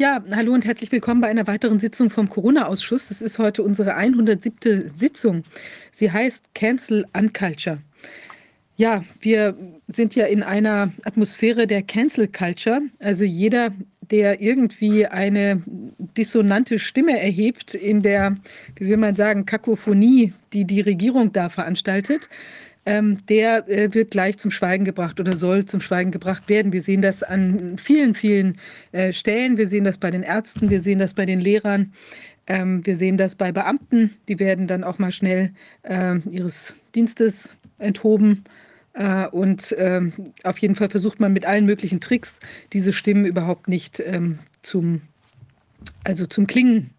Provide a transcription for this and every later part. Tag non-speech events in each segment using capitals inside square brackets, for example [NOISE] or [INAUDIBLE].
Ja, hallo und herzlich willkommen bei einer weiteren Sitzung vom Corona-Ausschuss. Das ist heute unsere 107. Sitzung. Sie heißt Cancel Unculture. Ja, wir sind ja in einer Atmosphäre der Cancel Culture. Also jeder, der irgendwie eine dissonante Stimme erhebt in der, wie will man sagen, Kakophonie, die die Regierung da veranstaltet, ähm, der äh, wird gleich zum Schweigen gebracht oder soll zum Schweigen gebracht werden. Wir sehen das an vielen, vielen äh, Stellen. Wir sehen das bei den Ärzten, wir sehen das bei den Lehrern, ähm, wir sehen das bei Beamten. Die werden dann auch mal schnell äh, ihres Dienstes enthoben. Äh, und ähm, auf jeden Fall versucht man mit allen möglichen Tricks, diese Stimmen überhaupt nicht ähm, zum, also zum Klingen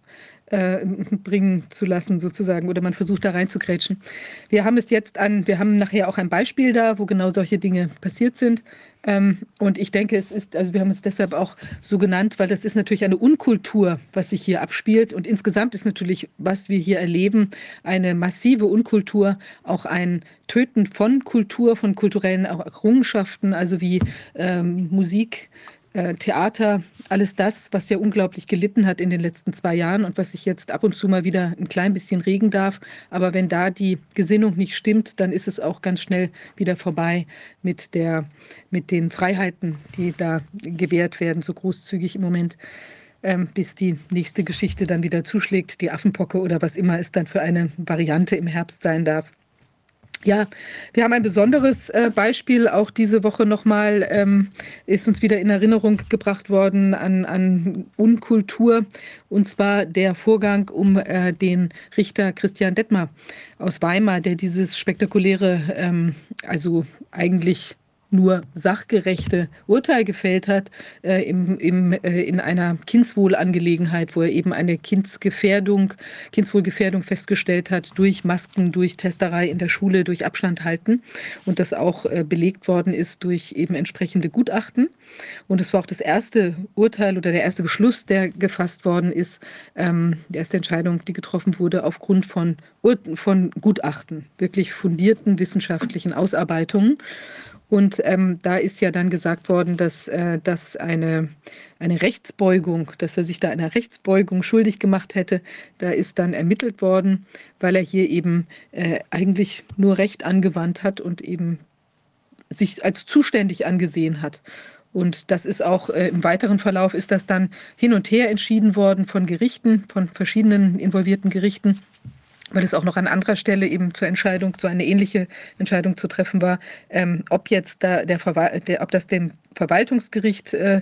äh, [LAUGHS] bringen zu lassen, sozusagen, oder man versucht da reinzugrätschen. Wir haben es jetzt an, wir haben nachher auch ein Beispiel da, wo genau solche Dinge passiert sind. Ähm, und ich denke, es ist, also wir haben es deshalb auch so genannt, weil das ist natürlich eine Unkultur, was sich hier abspielt. Und insgesamt ist natürlich, was wir hier erleben, eine massive Unkultur, auch ein Töten von Kultur, von kulturellen Errungenschaften, also wie ähm, Musik, äh, Theater, alles das, was ja unglaublich gelitten hat in den letzten zwei Jahren und was sich jetzt ab und zu mal wieder ein klein bisschen regen darf. Aber wenn da die Gesinnung nicht stimmt, dann ist es auch ganz schnell wieder vorbei mit, der, mit den Freiheiten, die da gewährt werden, so großzügig im Moment. Ähm, bis die nächste Geschichte dann wieder zuschlägt, die Affenpocke oder was immer es dann für eine Variante im Herbst sein darf. Ja, wir haben ein besonderes äh, Beispiel auch diese Woche nochmal, ähm, ist uns wieder in Erinnerung gebracht worden an, an Unkultur, und zwar der Vorgang um äh, den Richter Christian Detmer aus Weimar, der dieses spektakuläre, ähm, also eigentlich nur sachgerechte Urteil gefällt hat äh, im, im, äh, in einer Kindswohlangelegenheit, wo er eben eine Kindsgefährdung, Kindswohlgefährdung festgestellt hat durch Masken, durch Testerei in der Schule, durch Abstand halten und das auch äh, belegt worden ist durch eben entsprechende Gutachten. Und es war auch das erste Urteil oder der erste Beschluss, der gefasst worden ist, ähm, die erste Entscheidung, die getroffen wurde aufgrund von, von Gutachten, wirklich fundierten wissenschaftlichen Ausarbeitungen. Und ähm, da ist ja dann gesagt worden, dass, äh, dass eine, eine Rechtsbeugung, dass er sich da einer Rechtsbeugung schuldig gemacht hätte. Da ist dann ermittelt worden, weil er hier eben äh, eigentlich nur Recht angewandt hat und eben sich als zuständig angesehen hat. Und das ist auch äh, im weiteren Verlauf ist das dann hin und her entschieden worden von Gerichten, von verschiedenen involvierten Gerichten weil es auch noch an anderer Stelle eben zur Entscheidung, so eine ähnliche Entscheidung zu treffen war, ähm, ob jetzt da der, der, ob das dem Verwaltungsgericht äh,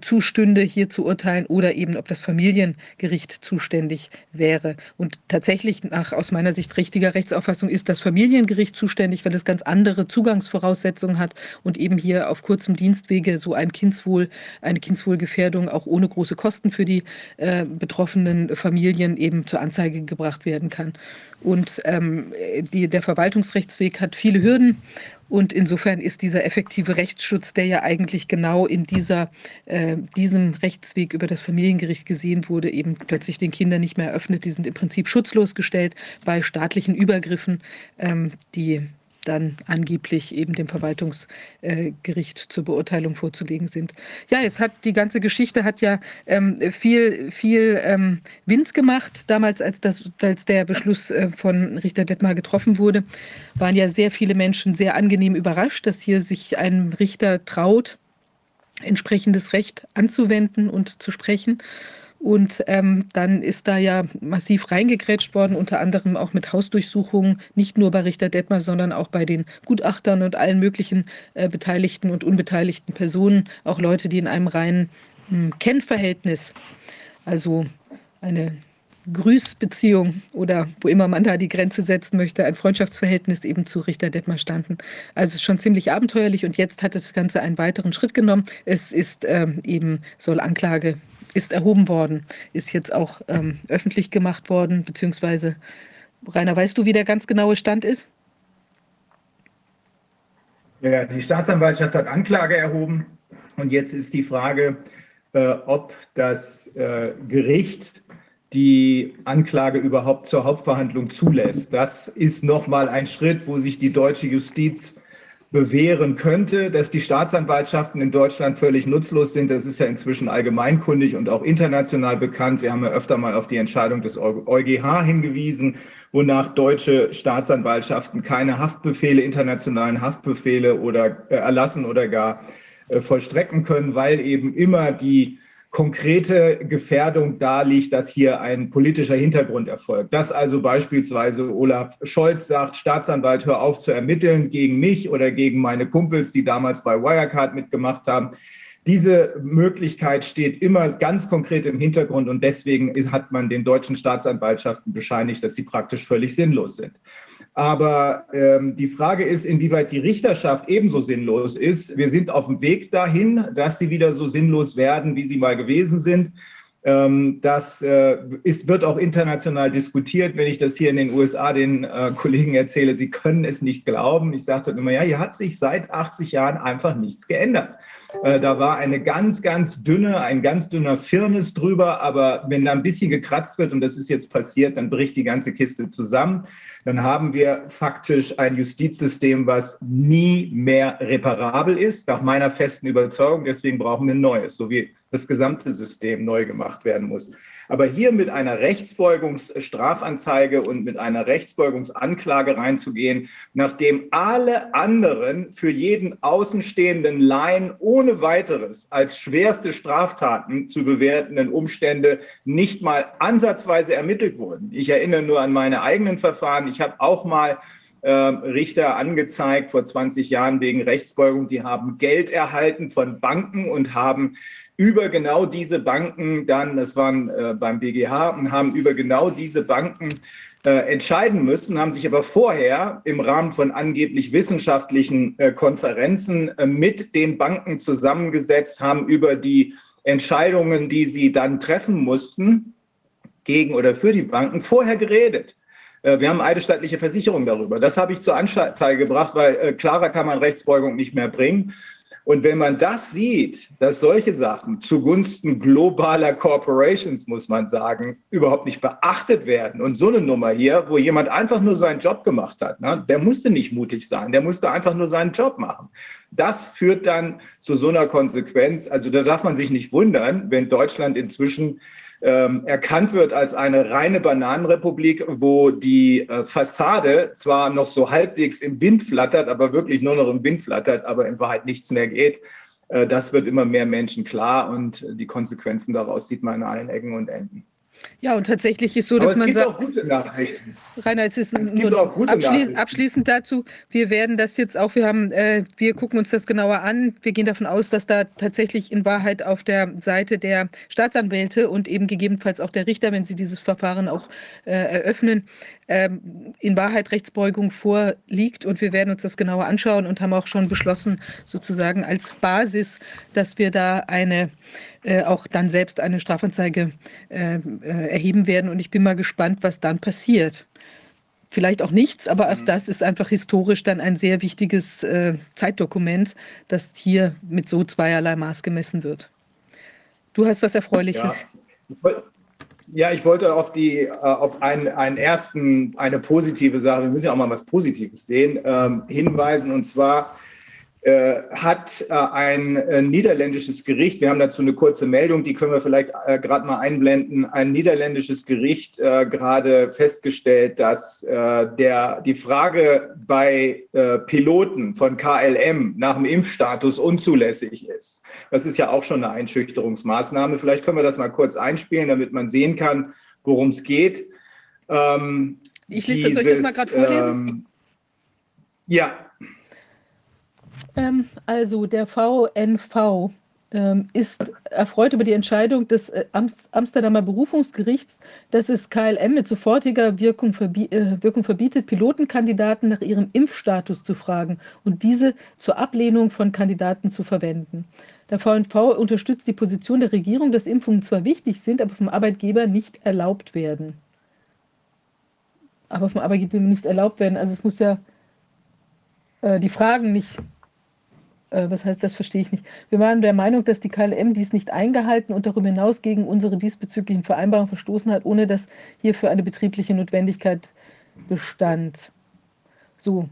zustünde, hier zu urteilen oder eben ob das Familiengericht zuständig wäre. Und tatsächlich nach aus meiner Sicht richtiger Rechtsauffassung ist das Familiengericht zuständig, weil es ganz andere Zugangsvoraussetzungen hat und eben hier auf kurzem Dienstwege so ein Kindswohl, eine Kindswohlgefährdung auch ohne große Kosten für die äh, betroffenen Familien eben zur Anzeige gebracht werden kann. Und ähm, die, der Verwaltungsrechtsweg hat viele Hürden und insofern ist dieser effektive Rechtsschutz, der ja eigentlich genau in dieser, äh, diesem Rechtsweg über das Familiengericht gesehen wurde, eben plötzlich den Kindern nicht mehr eröffnet. Die sind im Prinzip schutzlos gestellt bei staatlichen Übergriffen, ähm, die dann angeblich eben dem Verwaltungsgericht äh, zur Beurteilung vorzulegen sind. Ja, es hat die ganze Geschichte hat ja ähm, viel, viel ähm, Wind gemacht. Damals, als, das, als der Beschluss äh, von Richter Detmar getroffen wurde, waren ja sehr viele Menschen sehr angenehm überrascht, dass hier sich ein Richter traut, entsprechendes Recht anzuwenden und zu sprechen. Und ähm, dann ist da ja massiv reingegrätscht worden, unter anderem auch mit Hausdurchsuchungen, nicht nur bei Richter Detmar, sondern auch bei den Gutachtern und allen möglichen äh, beteiligten und unbeteiligten Personen, auch Leute, die in einem reinen hm, Kennverhältnis, also eine Grüßbeziehung oder wo immer man da die Grenze setzen möchte, ein Freundschaftsverhältnis eben zu Richter Detmar standen. Also schon ziemlich abenteuerlich und jetzt hat das Ganze einen weiteren Schritt genommen. Es ist ähm, eben, soll Anklage ist erhoben worden, ist jetzt auch ähm, öffentlich gemacht worden, beziehungsweise, Rainer, weißt du, wie der ganz genaue Stand ist? Ja, die Staatsanwaltschaft hat Anklage erhoben und jetzt ist die Frage, äh, ob das äh, Gericht die Anklage überhaupt zur Hauptverhandlung zulässt. Das ist nochmal ein Schritt, wo sich die deutsche Justiz bewähren könnte, dass die Staatsanwaltschaften in Deutschland völlig nutzlos sind. Das ist ja inzwischen allgemeinkundig und auch international bekannt. Wir haben ja öfter mal auf die Entscheidung des EuGH hingewiesen, wonach deutsche Staatsanwaltschaften keine Haftbefehle, internationalen Haftbefehle oder äh, erlassen oder gar äh, vollstrecken können, weil eben immer die konkrete Gefährdung da liegt, dass hier ein politischer Hintergrund erfolgt. Dass also beispielsweise Olaf Scholz sagt, Staatsanwalt, hör auf zu ermitteln gegen mich oder gegen meine Kumpels, die damals bei Wirecard mitgemacht haben. Diese Möglichkeit steht immer ganz konkret im Hintergrund und deswegen hat man den deutschen Staatsanwaltschaften bescheinigt, dass sie praktisch völlig sinnlos sind. Aber ähm, die Frage ist, inwieweit die Richterschaft ebenso sinnlos ist. Wir sind auf dem Weg dahin, dass sie wieder so sinnlos werden, wie sie mal gewesen sind. Ähm, das äh, ist, wird auch international diskutiert. Wenn ich das hier in den USA den äh, Kollegen erzähle, sie können es nicht glauben. Ich dann immer, ja, hier hat sich seit 80 Jahren einfach nichts geändert. Äh, da war eine ganz, ganz dünne, ein ganz dünner Firnis drüber, aber wenn da ein bisschen gekratzt wird, und das ist jetzt passiert, dann bricht die ganze Kiste zusammen. Dann haben wir faktisch ein Justizsystem, was nie mehr reparabel ist, nach meiner festen Überzeugung. Deswegen brauchen wir ein neues, so wie das gesamte System neu gemacht werden muss. Aber hier mit einer Rechtsbeugungsstrafanzeige und mit einer Rechtsbeugungsanklage reinzugehen, nachdem alle anderen für jeden außenstehenden Laien ohne weiteres als schwerste Straftaten zu bewertenden Umstände nicht mal ansatzweise ermittelt wurden. Ich erinnere nur an meine eigenen Verfahren. Ich habe auch mal äh, Richter angezeigt vor 20 Jahren wegen Rechtsbeugung. Die haben Geld erhalten von Banken und haben über genau diese Banken dann, das waren äh, beim BGH, und haben über genau diese Banken äh, entscheiden müssen, haben sich aber vorher im Rahmen von angeblich wissenschaftlichen äh, Konferenzen äh, mit den Banken zusammengesetzt, haben über die Entscheidungen, die sie dann treffen mussten, gegen oder für die Banken, vorher geredet. Äh, wir haben eidesstattliche Versicherung darüber. Das habe ich zur Anzeige gebracht, weil äh, klarer kann man Rechtsbeugung nicht mehr bringen. Und wenn man das sieht, dass solche Sachen zugunsten globaler Corporations, muss man sagen, überhaupt nicht beachtet werden und so eine Nummer hier, wo jemand einfach nur seinen Job gemacht hat, ne, der musste nicht mutig sein, der musste einfach nur seinen Job machen. Das führt dann zu so einer Konsequenz. Also da darf man sich nicht wundern, wenn Deutschland inzwischen ähm, erkannt wird als eine reine Bananenrepublik, wo die äh, Fassade zwar noch so halbwegs im Wind flattert, aber wirklich nur noch im Wind flattert, aber in Wahrheit nichts mehr geht. Äh, das wird immer mehr Menschen klar und die Konsequenzen daraus sieht man an allen Ecken und Enden. Ja, und tatsächlich ist so, dass man sagt. Rainer, es ist es nur abschließ, abschließend dazu. Wir werden das jetzt auch, wir haben, äh, wir gucken uns das genauer an. Wir gehen davon aus, dass da tatsächlich in Wahrheit auf der Seite der Staatsanwälte und eben gegebenenfalls auch der Richter, wenn sie dieses Verfahren auch äh, eröffnen, ähm, in Wahrheit Rechtsbeugung vorliegt. Und wir werden uns das genauer anschauen und haben auch schon beschlossen, sozusagen als Basis, dass wir da eine äh, auch dann selbst eine Strafanzeige äh, äh, erheben werden. Und ich bin mal gespannt, was dann passiert. Vielleicht auch nichts, aber auch mhm. das ist einfach historisch dann ein sehr wichtiges äh, Zeitdokument, das hier mit so zweierlei Maß gemessen wird. Du hast was Erfreuliches. Ja. Ja, ich wollte auf die, äh, auf einen, einen ersten, eine positive Sache, wir müssen ja auch mal was Positives sehen, ähm, hinweisen. Und zwar hat äh, ein äh, niederländisches Gericht, wir haben dazu eine kurze Meldung, die können wir vielleicht gerade mal einblenden, ein niederländisches Gericht gerade festgestellt, dass der, die Frage bei Piloten von KLM nach dem Impfstatus unzulässig ist. Das ist ja auch schon eine Einschüchterungsmaßnahme. Vielleicht können wir das mal kurz einspielen, damit man sehen kann, worum es geht. Ähm, ich lese das, soll ich das mal gerade vorlesen? Ähm, ja, ähm, also der VNV ähm, ist erfreut über die Entscheidung des äh, Amsterdamer Berufungsgerichts, dass es KLM mit sofortiger Wirkung, verbie äh, Wirkung verbietet, Pilotenkandidaten nach ihrem Impfstatus zu fragen und diese zur Ablehnung von Kandidaten zu verwenden. Der VNV unterstützt die Position der Regierung, dass Impfungen zwar wichtig sind, aber vom Arbeitgeber nicht erlaubt werden. Aber vom Arbeitgeber nicht erlaubt werden. Also es muss ja äh, die Fragen nicht äh, was heißt, das verstehe ich nicht. Wir waren der Meinung, dass die KLM dies nicht eingehalten und darüber hinaus gegen unsere diesbezüglichen Vereinbarungen verstoßen hat, ohne dass hierfür eine betriebliche Notwendigkeit bestand. So.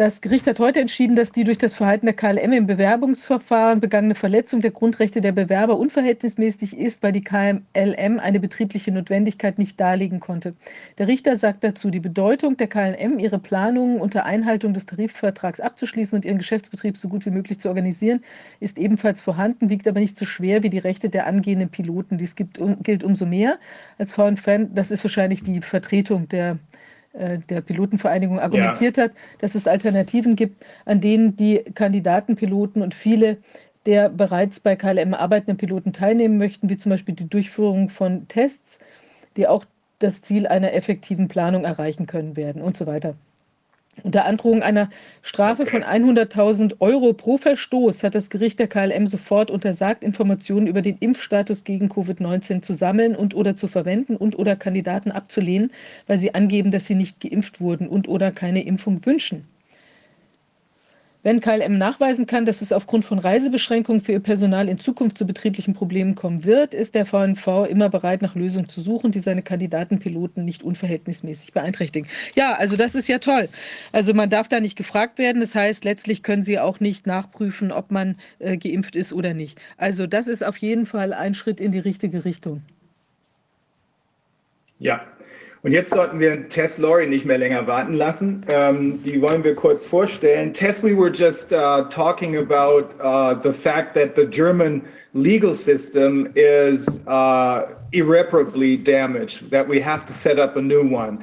Das Gericht hat heute entschieden, dass die durch das Verhalten der KLM im Bewerbungsverfahren begangene Verletzung der Grundrechte der Bewerber unverhältnismäßig ist, weil die KLM eine betriebliche Notwendigkeit nicht darlegen konnte. Der Richter sagt dazu, die Bedeutung der KLM, ihre Planungen unter Einhaltung des Tarifvertrags abzuschließen und ihren Geschäftsbetrieb so gut wie möglich zu organisieren, ist ebenfalls vorhanden, wiegt aber nicht so schwer wie die Rechte der angehenden Piloten. Dies gibt, gilt umso mehr als VN-Fan, das ist wahrscheinlich die Vertretung der der Pilotenvereinigung argumentiert ja. hat, dass es Alternativen gibt, an denen die Kandidatenpiloten und viele der bereits bei KLM arbeitenden Piloten teilnehmen möchten, wie zum Beispiel die Durchführung von Tests, die auch das Ziel einer effektiven Planung erreichen können werden und so weiter. Unter Androhung einer Strafe von 100.000 Euro pro Verstoß hat das Gericht der KLM sofort untersagt, Informationen über den Impfstatus gegen Covid-19 zu sammeln und oder zu verwenden und oder Kandidaten abzulehnen, weil sie angeben, dass sie nicht geimpft wurden und oder keine Impfung wünschen. Wenn KLM nachweisen kann, dass es aufgrund von Reisebeschränkungen für ihr Personal in Zukunft zu betrieblichen Problemen kommen wird, ist der VNV immer bereit, nach Lösungen zu suchen, die seine Kandidatenpiloten nicht unverhältnismäßig beeinträchtigen. Ja, also das ist ja toll. Also man darf da nicht gefragt werden. Das heißt, letztlich können Sie auch nicht nachprüfen, ob man äh, geimpft ist oder nicht. Also das ist auf jeden Fall ein Schritt in die richtige Richtung. Ja, Und jetzt sollten wir Tess Laurie nicht mehr länger warten lassen. Ähm, die wollen wir kurz vorstellen. Tess, we were just uh, talking about uh, the fact that the German legal system is uh, irreparably damaged, that we have to set up a new one.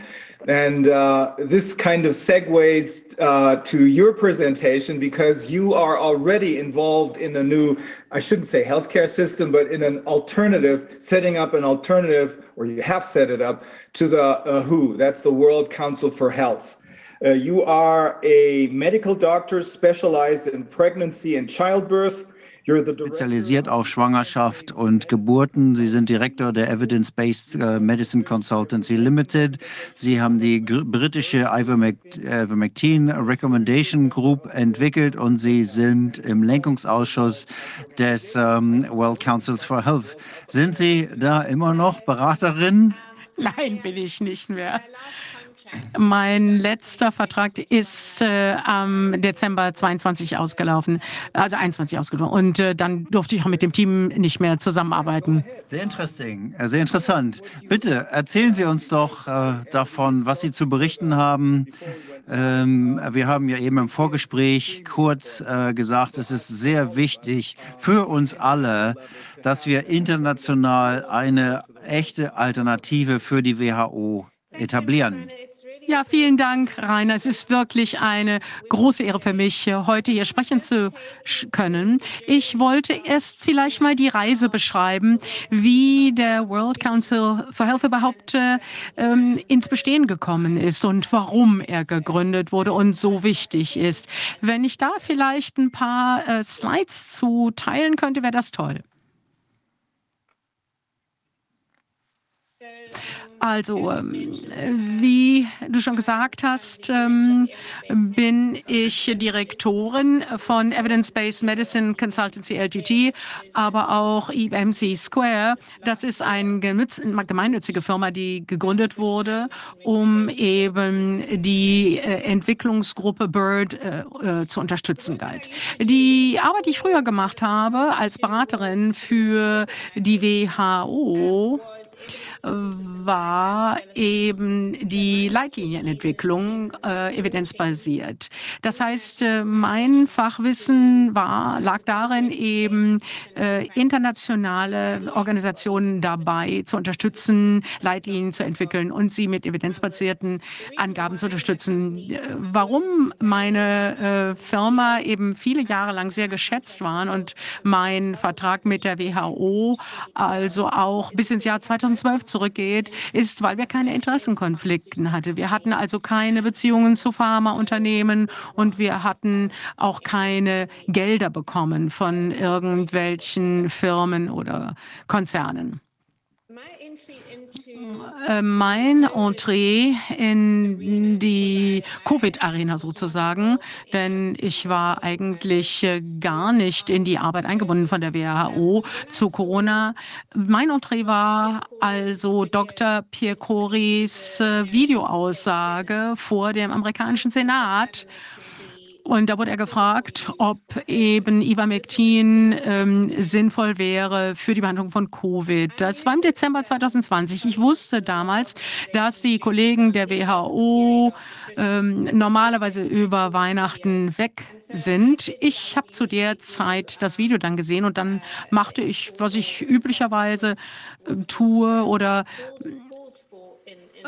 And uh, this kind of segues uh, to your presentation because you are already involved in a new, I shouldn't say healthcare system, but in an alternative, setting up an alternative, or you have set it up to the uh, WHO, that's the World Council for Health. Uh, you are a medical doctor specialized in pregnancy and childbirth. Spezialisiert auf Schwangerschaft und Geburten. Sie sind Direktor der Evidence-Based äh, Medicine Consultancy Limited. Sie haben die britische Ivermectin Recommendation Group entwickelt und Sie sind im Lenkungsausschuss des ähm, World Councils for Health. Sind Sie da immer noch Beraterin? Nein, bin ich nicht mehr. Mein letzter Vertrag ist äh, am Dezember 22 ausgelaufen, also 21 ausgelaufen. Und äh, dann durfte ich auch mit dem Team nicht mehr zusammenarbeiten. Sehr interesting, äh, sehr interessant. Bitte erzählen Sie uns doch äh, davon, was Sie zu berichten haben. Ähm, wir haben ja eben im Vorgespräch kurz äh, gesagt, es ist sehr wichtig für uns alle, dass wir international eine echte Alternative für die WHO etablieren. Ja, vielen Dank, Rainer. Es ist wirklich eine große Ehre für mich, heute hier sprechen zu können. Ich wollte erst vielleicht mal die Reise beschreiben, wie der World Council for Health überhaupt äh, ähm, ins Bestehen gekommen ist und warum er gegründet wurde und so wichtig ist. Wenn ich da vielleicht ein paar äh, Slides zu teilen könnte, wäre das toll. Also, ähm, wie du schon gesagt hast, ähm, bin ich Direktorin von Evidence-Based Medicine Consultancy LTT, aber auch EMC Square. Das ist eine gemeinnützige Firma, die gegründet wurde, um eben die äh, Entwicklungsgruppe BIRD äh, äh, zu unterstützen galt. Die Arbeit, die ich früher gemacht habe als Beraterin für die WHO, war eben die Leitlinienentwicklung äh, evidenzbasiert. Das heißt, äh, mein Fachwissen war, lag darin, eben äh, internationale Organisationen dabei zu unterstützen, Leitlinien zu entwickeln und sie mit evidenzbasierten Angaben zu unterstützen. Warum meine äh, Firma eben viele Jahre lang sehr geschätzt waren und mein Vertrag mit der WHO also auch bis ins Jahr 2012 zurückgeht, ist, weil wir keine Interessenkonflikte hatten. Wir hatten also keine Beziehungen zu Pharmaunternehmen und wir hatten auch keine Gelder bekommen von irgendwelchen Firmen oder Konzernen. Äh, mein Entree in die Covid-Arena sozusagen, denn ich war eigentlich äh, gar nicht in die Arbeit eingebunden von der WHO zu Corona. Mein Entree war also Dr. Pierre Coris äh, Videoaussage vor dem amerikanischen Senat und da wurde er gefragt, ob eben Ivermectin ähm, sinnvoll wäre für die Behandlung von Covid. Das war im Dezember 2020. Ich wusste damals, dass die Kollegen der WHO ähm, normalerweise über Weihnachten weg sind. Ich habe zu der Zeit das Video dann gesehen und dann machte ich, was ich üblicherweise äh, tue oder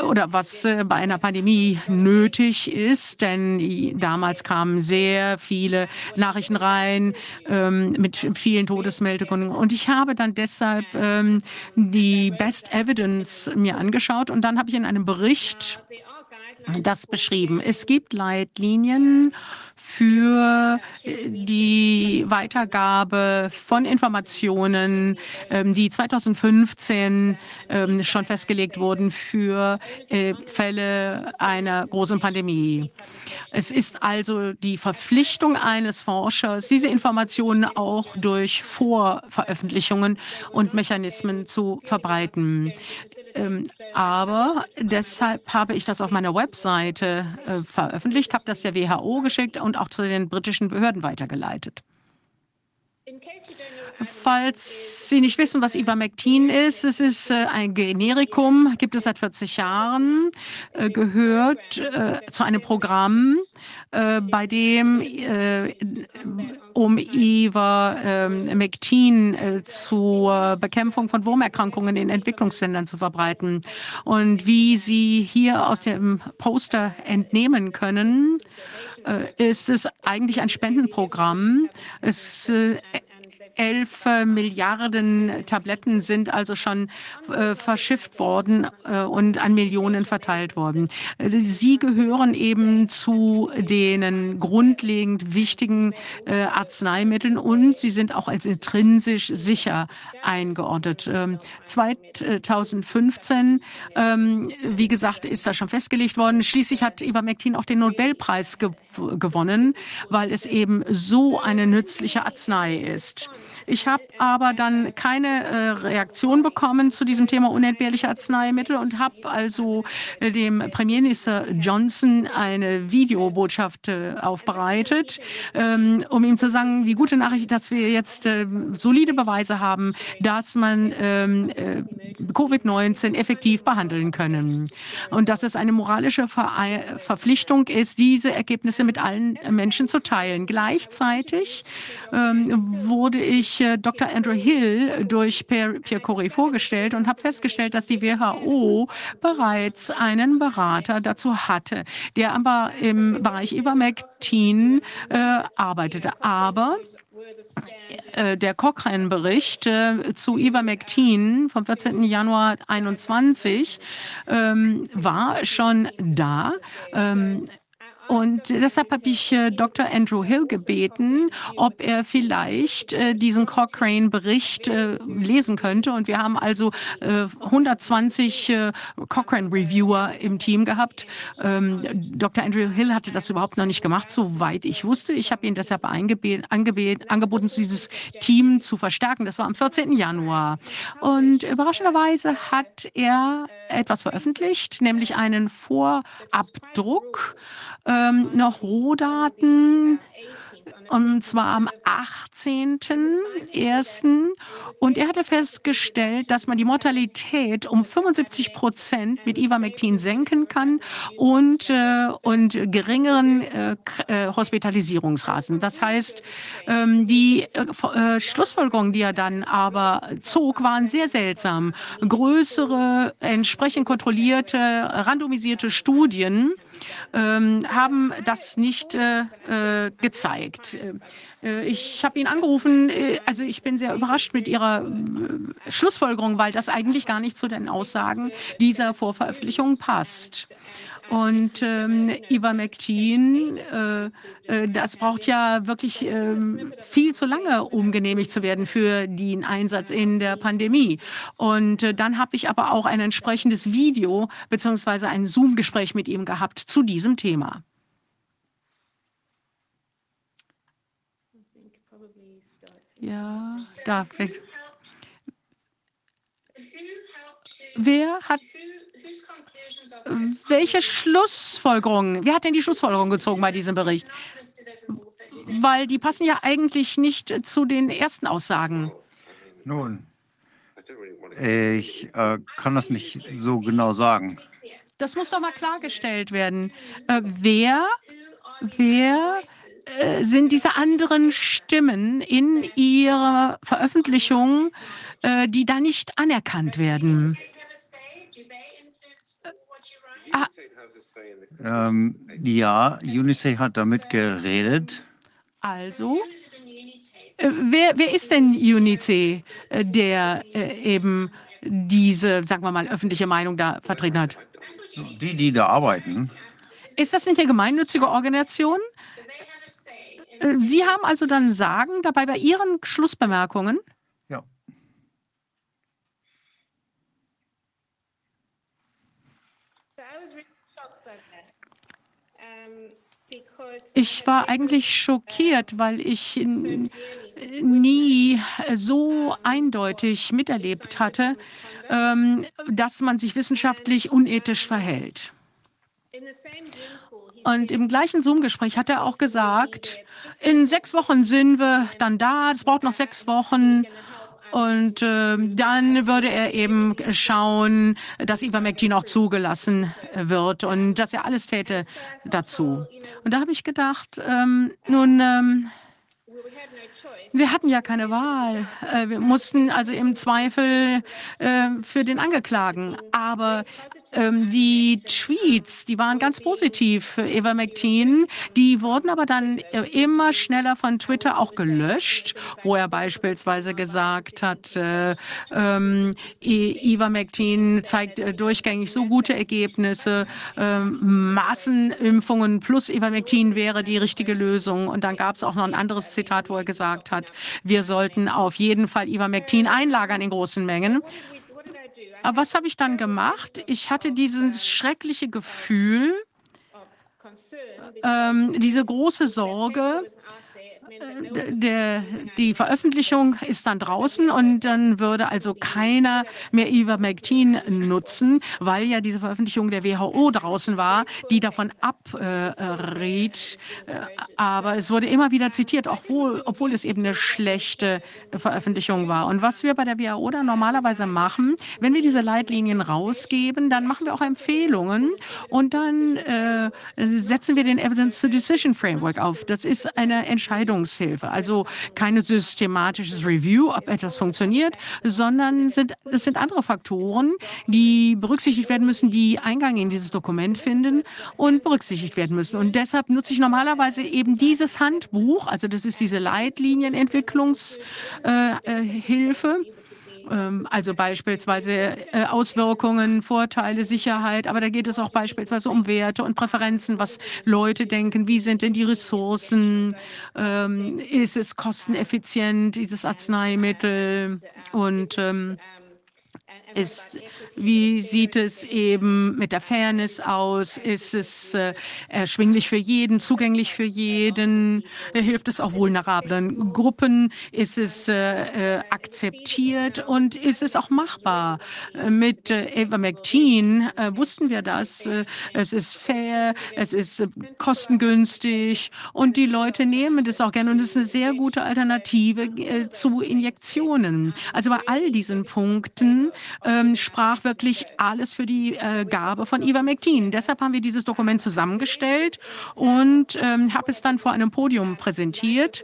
oder was äh, bei einer Pandemie nötig ist, denn damals kamen sehr viele Nachrichten rein ähm, mit vielen Todesmeldungen. Und ich habe dann deshalb ähm, die Best Evidence mir angeschaut und dann habe ich in einem Bericht das beschrieben. Es gibt Leitlinien für äh, die Weitergabe von Informationen, ähm, die 2015 ähm, schon festgelegt wurden für äh, Fälle einer großen Pandemie. Es ist also die Verpflichtung eines Forschers, diese Informationen auch durch Vorveröffentlichungen und Mechanismen zu verbreiten. Ähm, aber deshalb habe ich das auf meiner Webseite äh, veröffentlicht, habe das der WHO geschickt und auch zu den britischen Behörden weitergeleitet. Falls Sie nicht wissen, was Ivermectin ist, es ist äh, ein Generikum, gibt es seit 40 Jahren, äh, gehört äh, zu einem Programm, bei dem um Ivermectin zur Bekämpfung von Wurmerkrankungen in Entwicklungsländern zu verbreiten. Und wie Sie hier aus dem Poster entnehmen können, ist es eigentlich ein Spendenprogramm. Es 11 äh, Milliarden Tabletten sind also schon äh, verschifft worden äh, und an Millionen verteilt worden. Sie gehören eben zu den grundlegend wichtigen äh, Arzneimitteln und sie sind auch als intrinsisch sicher eingeordnet. 2015, ähm, ähm, wie gesagt, ist das schon festgelegt worden. Schließlich hat Ivermectin auch den Nobelpreis ge gewonnen, weil es eben so eine nützliche Arznei ist. Ich habe aber dann keine äh, Reaktion bekommen zu diesem Thema unentbehrliche Arzneimittel und habe also äh, dem Premierminister Johnson eine Videobotschaft äh, aufbereitet, ähm, um ihm zu sagen, die gute Nachricht, dass wir jetzt äh, solide Beweise haben, dass man ähm, äh, Covid-19 effektiv behandeln können. Und dass es eine moralische Ver Verpflichtung ist, diese Ergebnisse mit allen Menschen zu teilen. Gleichzeitig ähm, wurde ich Dr. Andrew Hill durch Pierre, Pierre Corey vorgestellt und habe festgestellt, dass die WHO bereits einen Berater dazu hatte, der aber im Bereich Ivermectin äh, arbeitete. Aber äh, der Cochrane-Bericht äh, zu Ivermectin vom 14. Januar 2021 ähm, war schon da. Ähm, und deshalb habe ich äh, Dr. Andrew Hill gebeten, ob er vielleicht äh, diesen Cochrane-Bericht äh, lesen könnte. Und wir haben also 120 äh, äh, Cochrane-Reviewer im Team gehabt. Ähm, Dr. Andrew Hill hatte das überhaupt noch nicht gemacht, soweit ich wusste. Ich habe ihn deshalb angeboten, dieses Team zu verstärken. Das war am 14. Januar. Und überraschenderweise hat er etwas veröffentlicht, nämlich einen Vorabdruck ähm, noch Rohdaten und zwar am 18.01. Und er hatte festgestellt, dass man die Mortalität um 75 Prozent mit Ivermectin senken kann und, äh, und geringeren äh, äh, Hospitalisierungsraten. Das heißt, ähm, die äh, äh, Schlussfolgerungen, die er dann aber zog, waren sehr seltsam. Größere, entsprechend kontrollierte, randomisierte Studien ähm, haben das nicht äh, äh gezeigt. Äh, ich habe ihn angerufen, äh, also ich bin sehr überrascht mit Ihrer äh, Schlussfolgerung, weil das eigentlich gar nicht zu den Aussagen dieser Vorveröffentlichung passt. Und ähm, Ivermectin, äh, äh, das braucht ja wirklich äh, viel zu lange, um genehmigt zu werden für den Einsatz in der Pandemie. Und äh, dann habe ich aber auch ein entsprechendes Video bzw. ein Zoom-Gespräch mit ihm gehabt zu diesem Thema. Ja, da fängt. Wer hat welche Schlussfolgerungen, wer hat denn die Schlussfolgerung gezogen bei diesem Bericht? weil die passen ja eigentlich nicht zu den ersten Aussagen. Nun, ich äh, kann das nicht so genau sagen. Das muss doch mal klargestellt werden. Äh, wer, wer äh, sind diese anderen Stimmen in ihrer Veröffentlichung, äh, die da nicht anerkannt werden? Ah, ähm, ja, UNICEF hat damit geredet. Also, äh, wer, wer, ist denn UNICEF, äh, der äh, eben diese, sagen wir mal, öffentliche Meinung da vertreten hat? Die, die da arbeiten. Ist das nicht eine gemeinnützige Organisation? Äh, Sie haben also dann Sagen dabei bei Ihren Schlussbemerkungen? Ja. Ich war eigentlich schockiert, weil ich nie so eindeutig miterlebt hatte, ähm, dass man sich wissenschaftlich unethisch verhält. Und im gleichen Zoom-Gespräch hat er auch gesagt, in sechs Wochen sind wir dann da, es braucht noch sechs Wochen. Und äh, dann würde er eben schauen, dass Ivermectin auch zugelassen wird und dass er alles täte dazu. Und da habe ich gedacht, ähm, nun, ähm, wir hatten ja keine Wahl. Äh, wir mussten also im Zweifel äh, für den Angeklagen. Aber ähm, die Tweets, die waren ganz positiv für Eva McTeen. Die wurden aber dann äh, immer schneller von Twitter auch gelöscht, wo er beispielsweise gesagt hat, äh, ähm, Eva McTeen zeigt äh, durchgängig so gute Ergebnisse, äh, Massenimpfungen plus Eva McTeen wäre die richtige Lösung. Und dann gab es auch noch ein anderes Zitat, wo er gesagt hat, wir sollten auf jeden Fall Eva McTeen einlagern in großen Mengen. Aber was habe ich dann gemacht? Ich hatte dieses schreckliche Gefühl, ähm, diese große Sorge, der, die Veröffentlichung ist dann draußen und dann würde also keiner mehr Ivermectin nutzen, weil ja diese Veröffentlichung der WHO draußen war, die davon abriet. Äh, aber es wurde immer wieder zitiert, obwohl, obwohl es eben eine schlechte Veröffentlichung war. Und was wir bei der WHO dann normalerweise machen, wenn wir diese Leitlinien rausgeben, dann machen wir auch Empfehlungen und dann äh, setzen wir den Evidence-to-Decision Framework auf. Das ist eine Entscheidung Entwicklungshilfe. Also keine systematisches Review, ob etwas funktioniert, sondern sind, es sind andere Faktoren, die berücksichtigt werden müssen, die Eingang in dieses Dokument finden und berücksichtigt werden müssen. Und deshalb nutze ich normalerweise eben dieses Handbuch, also das ist diese Leitlinienentwicklungshilfe. Äh, äh, also beispielsweise äh, Auswirkungen, Vorteile, Sicherheit, aber da geht es auch beispielsweise um Werte und Präferenzen, was Leute denken, wie sind denn die Ressourcen, ähm, ist es kosteneffizient, dieses Arzneimittel und ähm, ist, wie sieht es eben mit der Fairness aus? Ist es äh, erschwinglich für jeden, zugänglich für jeden? Äh, hilft es auch vulnerablen Gruppen? Ist es äh, äh akzeptiert und ist es auch machbar? Äh, mit äh, Ivermectin wussten wir das. es ist fair, es ist kostengünstig und die Leute nehmen das auch gerne und es ist eine sehr gute Alternative zu Injektionen. Also bei all diesen Punkten ähm, sprach wirklich alles für die äh, Gabe von Ivermectin. Deshalb haben wir dieses Dokument zusammengestellt und ähm, habe es dann vor einem Podium präsentiert.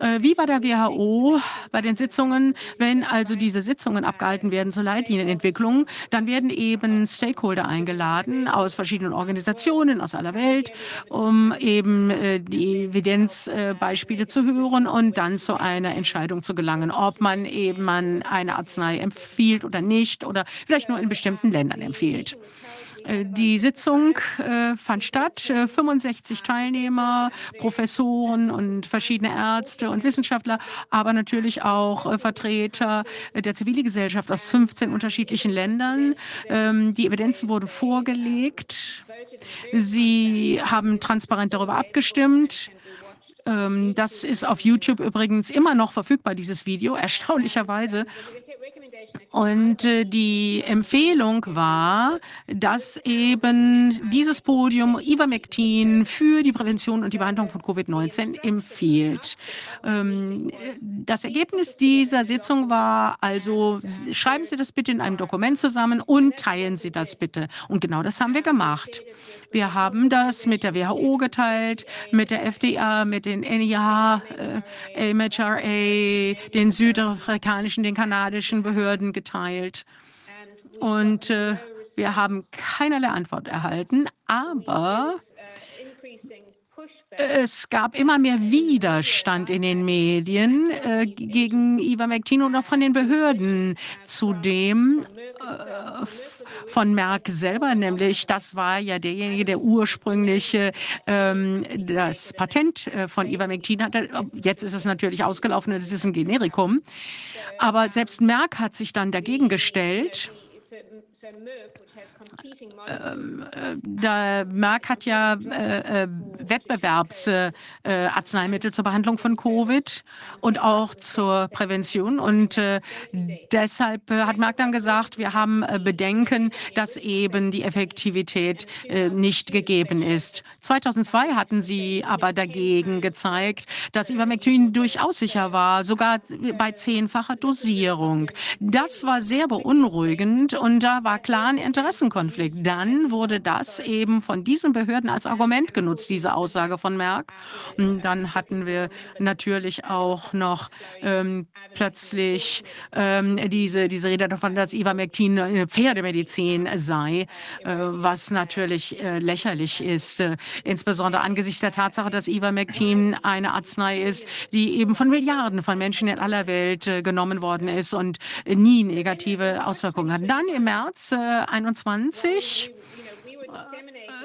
Äh, wie bei der WHO, bei den Sitzungen, wenn also diese Sitzungen abgehalten werden zur Leitlinienentwicklung, dann werden eben Stakeholder eingeladen aus verschiedenen Organisationen aus aller Welt, um eben äh, die Evidenzbeispiele zu hören und dann zu einer Entscheidung zu gelangen, ob man eben eine Arznei empfiehlt oder nicht oder vielleicht nur in bestimmten Ländern empfiehlt. Äh, die Sitzung äh, fand statt. 65 äh, Teilnehmer, Professoren und verschiedene Ärzte und Wissenschaftler, aber natürlich auch Vertreter der Zivilgesellschaft aus 15 unterschiedlichen Ländern. Ähm, die Evidenzen wurden vorgelegt. Sie haben transparent darüber abgestimmt. Ähm, das ist auf YouTube übrigens immer noch verfügbar, dieses Video, erstaunlicherweise. Und äh, die Empfehlung war, dass eben dieses Podium Ivermectin für die Prävention und die Behandlung von Covid-19 empfiehlt. Ähm, das Ergebnis dieser Sitzung war also, schreiben Sie das bitte in einem Dokument zusammen und teilen Sie das bitte. Und genau das haben wir gemacht. Wir haben das mit der WHO geteilt, mit der FDA, mit den NIH, äh, MHRA, den südafrikanischen, den kanadischen Behörden geteilt. Und äh, wir haben keinerlei Antwort erhalten, aber es gab immer mehr Widerstand in den Medien äh, gegen Ivermectin und auch von den Behörden. Zudem äh, von Merck selber, nämlich das war ja derjenige, der ursprünglich ähm, das Patent äh, von Ivermectin hatte. Jetzt ist es natürlich ausgelaufen, es ist ein Generikum. Aber selbst Merck hat sich dann dagegen gestellt. Ähm, äh, der Merck hat ja äh, äh Wettbewerbsarzneimittel äh, zur Behandlung von Covid und auch zur Prävention. Und äh, deshalb äh, hat Merck dann gesagt, wir haben Bedenken, dass eben die Effektivität nicht gegeben ist. 2002 hatten sie aber dagegen gezeigt, dass Ivermectin durchaus sicher war, sogar bei zehnfacher Dosierung. Das war sehr beunruhigend und da war klar ein Interessenkonflikt. Dann wurde das eben von diesen Behörden als Argument genutzt, diese Aussage von Merck. Und dann hatten wir natürlich auch noch ähm, plötzlich ähm, diese, diese Rede davon, dass Ivermectin eine Pferdemedizin sei, äh, was natürlich äh, lächerlich ist, äh, insbesondere angesichts der Tatsache, dass Ivermectin eine Arznei ist, die eben von Milliarden von Menschen in aller Welt äh, genommen worden ist und nie negative Auswirkungen hat. Dann im März 2021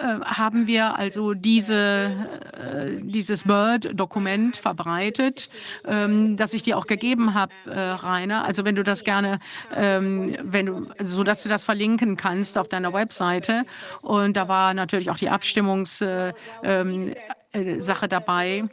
äh, haben wir also diese, äh, dieses Bird-Dokument verbreitet, ähm, das ich dir auch gegeben habe, äh, Rainer. Also wenn du das gerne, ähm, wenn du, so dass du das verlinken kannst auf deiner Webseite. Und da war natürlich auch die Abstimmungssache ähm, dabei.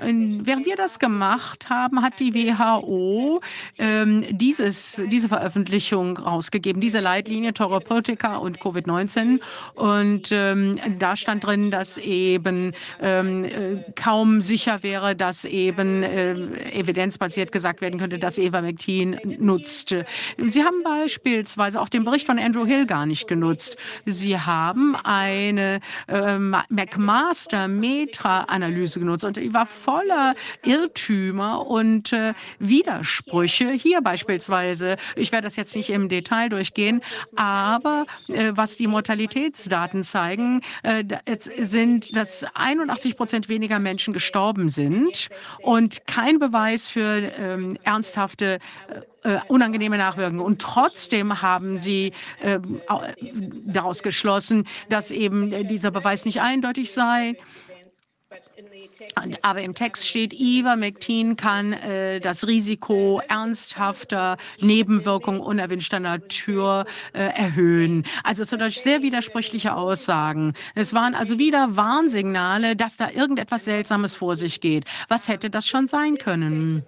Während wir das gemacht haben, hat die WHO ähm, dieses, diese Veröffentlichung rausgegeben, diese Leitlinie Therapeutika und Covid-19. Und ähm, da stand drin, dass eben ähm, äh, kaum sicher wäre, dass eben äh, evidenzbasiert gesagt werden könnte, dass Ivermectin nutzt. Sie haben beispielsweise auch den Bericht von Andrew Hill gar nicht genutzt. Sie haben eine äh, McMaster-Meta-Analyse genutzt und die war voller Irrtümer und äh, Widersprüche. Hier beispielsweise, ich werde das jetzt nicht im Detail durchgehen, aber äh, was die Mortalitätsdaten zeigen, äh, sind, dass 81 Prozent weniger Menschen gestorben sind und kein Beweis für ähm, ernsthafte äh, unangenehme Nachwirkungen. Und trotzdem haben sie äh, daraus geschlossen, dass eben dieser Beweis nicht eindeutig sei. Aber im Text steht, Ivermectin kann äh, das Risiko ernsthafter Nebenwirkungen unerwünschter Natur äh, erhöhen. Also zu Deutsch sehr widersprüchliche Aussagen. Es waren also wieder Warnsignale, dass da irgendetwas Seltsames vor sich geht. Was hätte das schon sein können?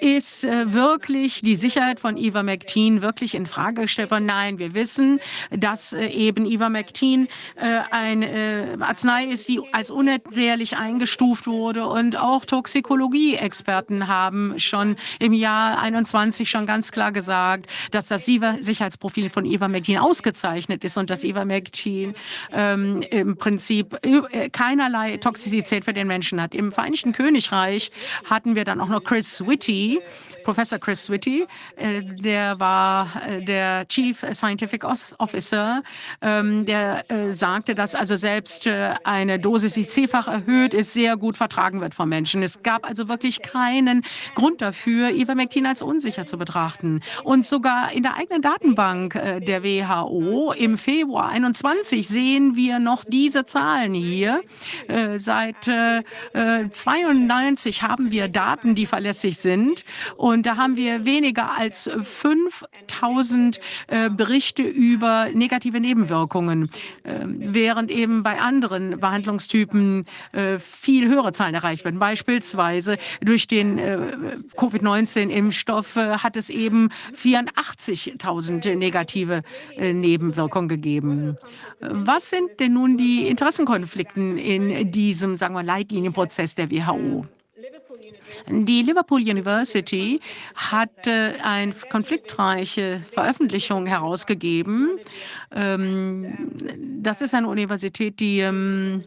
Ist äh, wirklich die Sicherheit von Ivermectin wirklich in Frage gestellt worden? Nein, wir wissen, dass äh, eben Ivermectin äh, eine Arznei ist, die als unentbehrlich eingestuft wurde und auch Toxikologie-Experten haben schon im Jahr 21 schon ganz klar gesagt, dass das Sicherheitsprofil von Ivermectin ausgezeichnet ist und dass Ivermectin ähm, im Prinzip keinerlei Toxizität für den Menschen hat. Im Vereinigten Königreich hatten wir dann auch noch Chris Whitty, Professor Chris Whitty, äh, der war äh, der Chief Scientific Officer, ähm, der äh, sagte, dass also selbst eine Dosis, die zehnfach erhöht ist, sehr gut vertragen wird von Menschen. Es gab also wirklich keinen Grund dafür, Ivermectin als unsicher zu betrachten. Und sogar in der eigenen Datenbank der WHO im Februar 21 sehen wir noch diese Zahlen hier. Seit 92 haben wir Daten, die verlässlich tätig sind. Und da haben wir weniger als 5000 äh, Berichte über negative Nebenwirkungen, äh, während eben bei anderen Behandlungstypen äh, viel höhere Zahlen erreicht werden. Beispielsweise durch den äh, Covid-19-Impfstoff äh, hat es eben 84.000 negative äh, Nebenwirkungen gegeben. Was sind denn nun die Interessenkonflikte in diesem, sagen wir, Leitlinienprozess der WHO? Die Liverpool University hat äh, eine konfliktreiche Veröffentlichung herausgegeben. Ähm, das ist eine Universität, die ähm,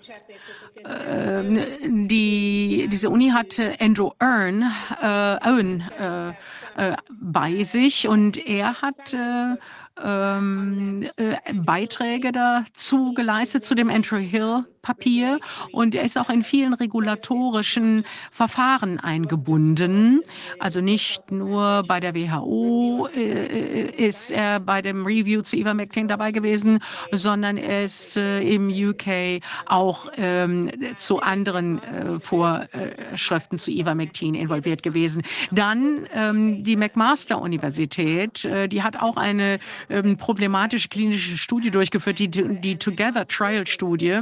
ähm, die, diese Uni hatte Andrew Earn, äh, Owen äh, äh, bei sich und er hat äh, ähm, äh, Beiträge dazu geleistet zu dem Entry Hill Papier und er ist auch in vielen regulatorischen Verfahren eingebunden. Also nicht nur bei der WHO äh, ist er bei dem Review zu Ivermectin dabei gewesen, sondern er ist äh, im UK auch ähm, zu anderen äh, Vorschriften zu Ivermectin involviert gewesen. Dann ähm, die McMaster Universität, äh, die hat auch eine ähm, problematische klinische Studie durchgeführt, die, die Together Trial Studie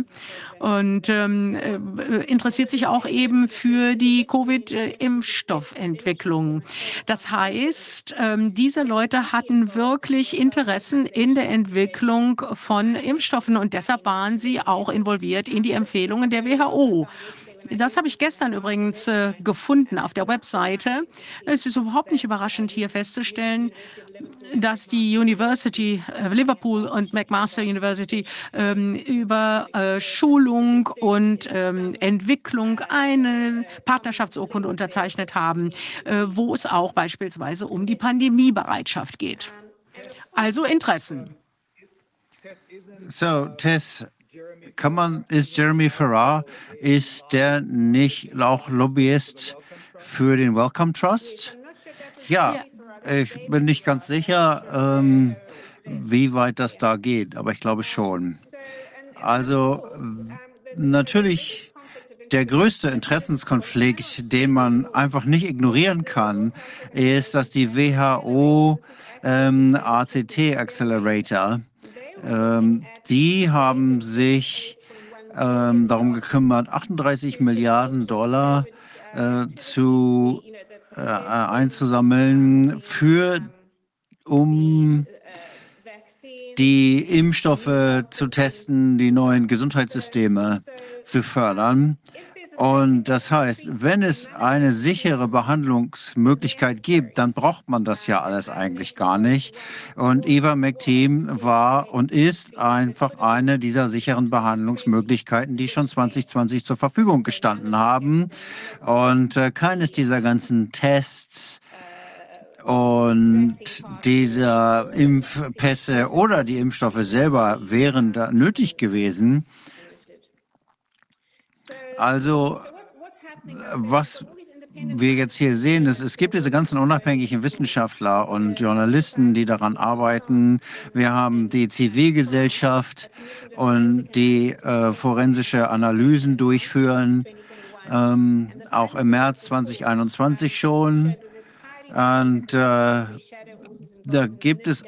und ähm, äh, interessiert sich auch eben für die Covid-Impfstoffentwicklung. Das heißt, ähm, diese Leute hatten wirklich Interessen in der Entwicklung von Impfstoffen und deshalb waren sie auch involviert in die Empfehlungen der WHO. Das habe ich gestern übrigens äh, gefunden auf der Webseite. Es ist überhaupt nicht überraschend, hier festzustellen, dass die University of Liverpool und McMaster University ähm, über äh, Schulung und ähm, Entwicklung eine Partnerschaftsurkunde unterzeichnet haben, äh, wo es auch beispielsweise um die Pandemiebereitschaft geht. Also Interessen. So, Tess, kann man, ist Jeremy Farrar, ist der nicht auch Lobbyist für den Wellcome Trust? Ja, ich bin nicht ganz sicher, ähm, wie weit das da geht, aber ich glaube schon. Also natürlich der größte Interessenskonflikt, den man einfach nicht ignorieren kann, ist, dass die WHO ähm, ACT Accelerator ähm, die haben sich ähm, darum gekümmert, 38 Milliarden Dollar äh, zu äh, einzusammeln für um die Impfstoffe zu testen, die neuen Gesundheitssysteme zu fördern. Und das heißt, wenn es eine sichere Behandlungsmöglichkeit gibt, dann braucht man das ja alles eigentlich gar nicht. Und Eva McTeam war und ist einfach eine dieser sicheren Behandlungsmöglichkeiten, die schon 2020 zur Verfügung gestanden haben. Und äh, keines dieser ganzen Tests und diese Impfpässe oder die Impfstoffe selber wären da nötig gewesen. Also, was wir jetzt hier sehen, ist, es gibt diese ganzen unabhängigen Wissenschaftler und Journalisten, die daran arbeiten. Wir haben die Zivilgesellschaft und die äh, forensische Analysen durchführen, ähm, auch im März 2021 schon. Und äh, da gibt es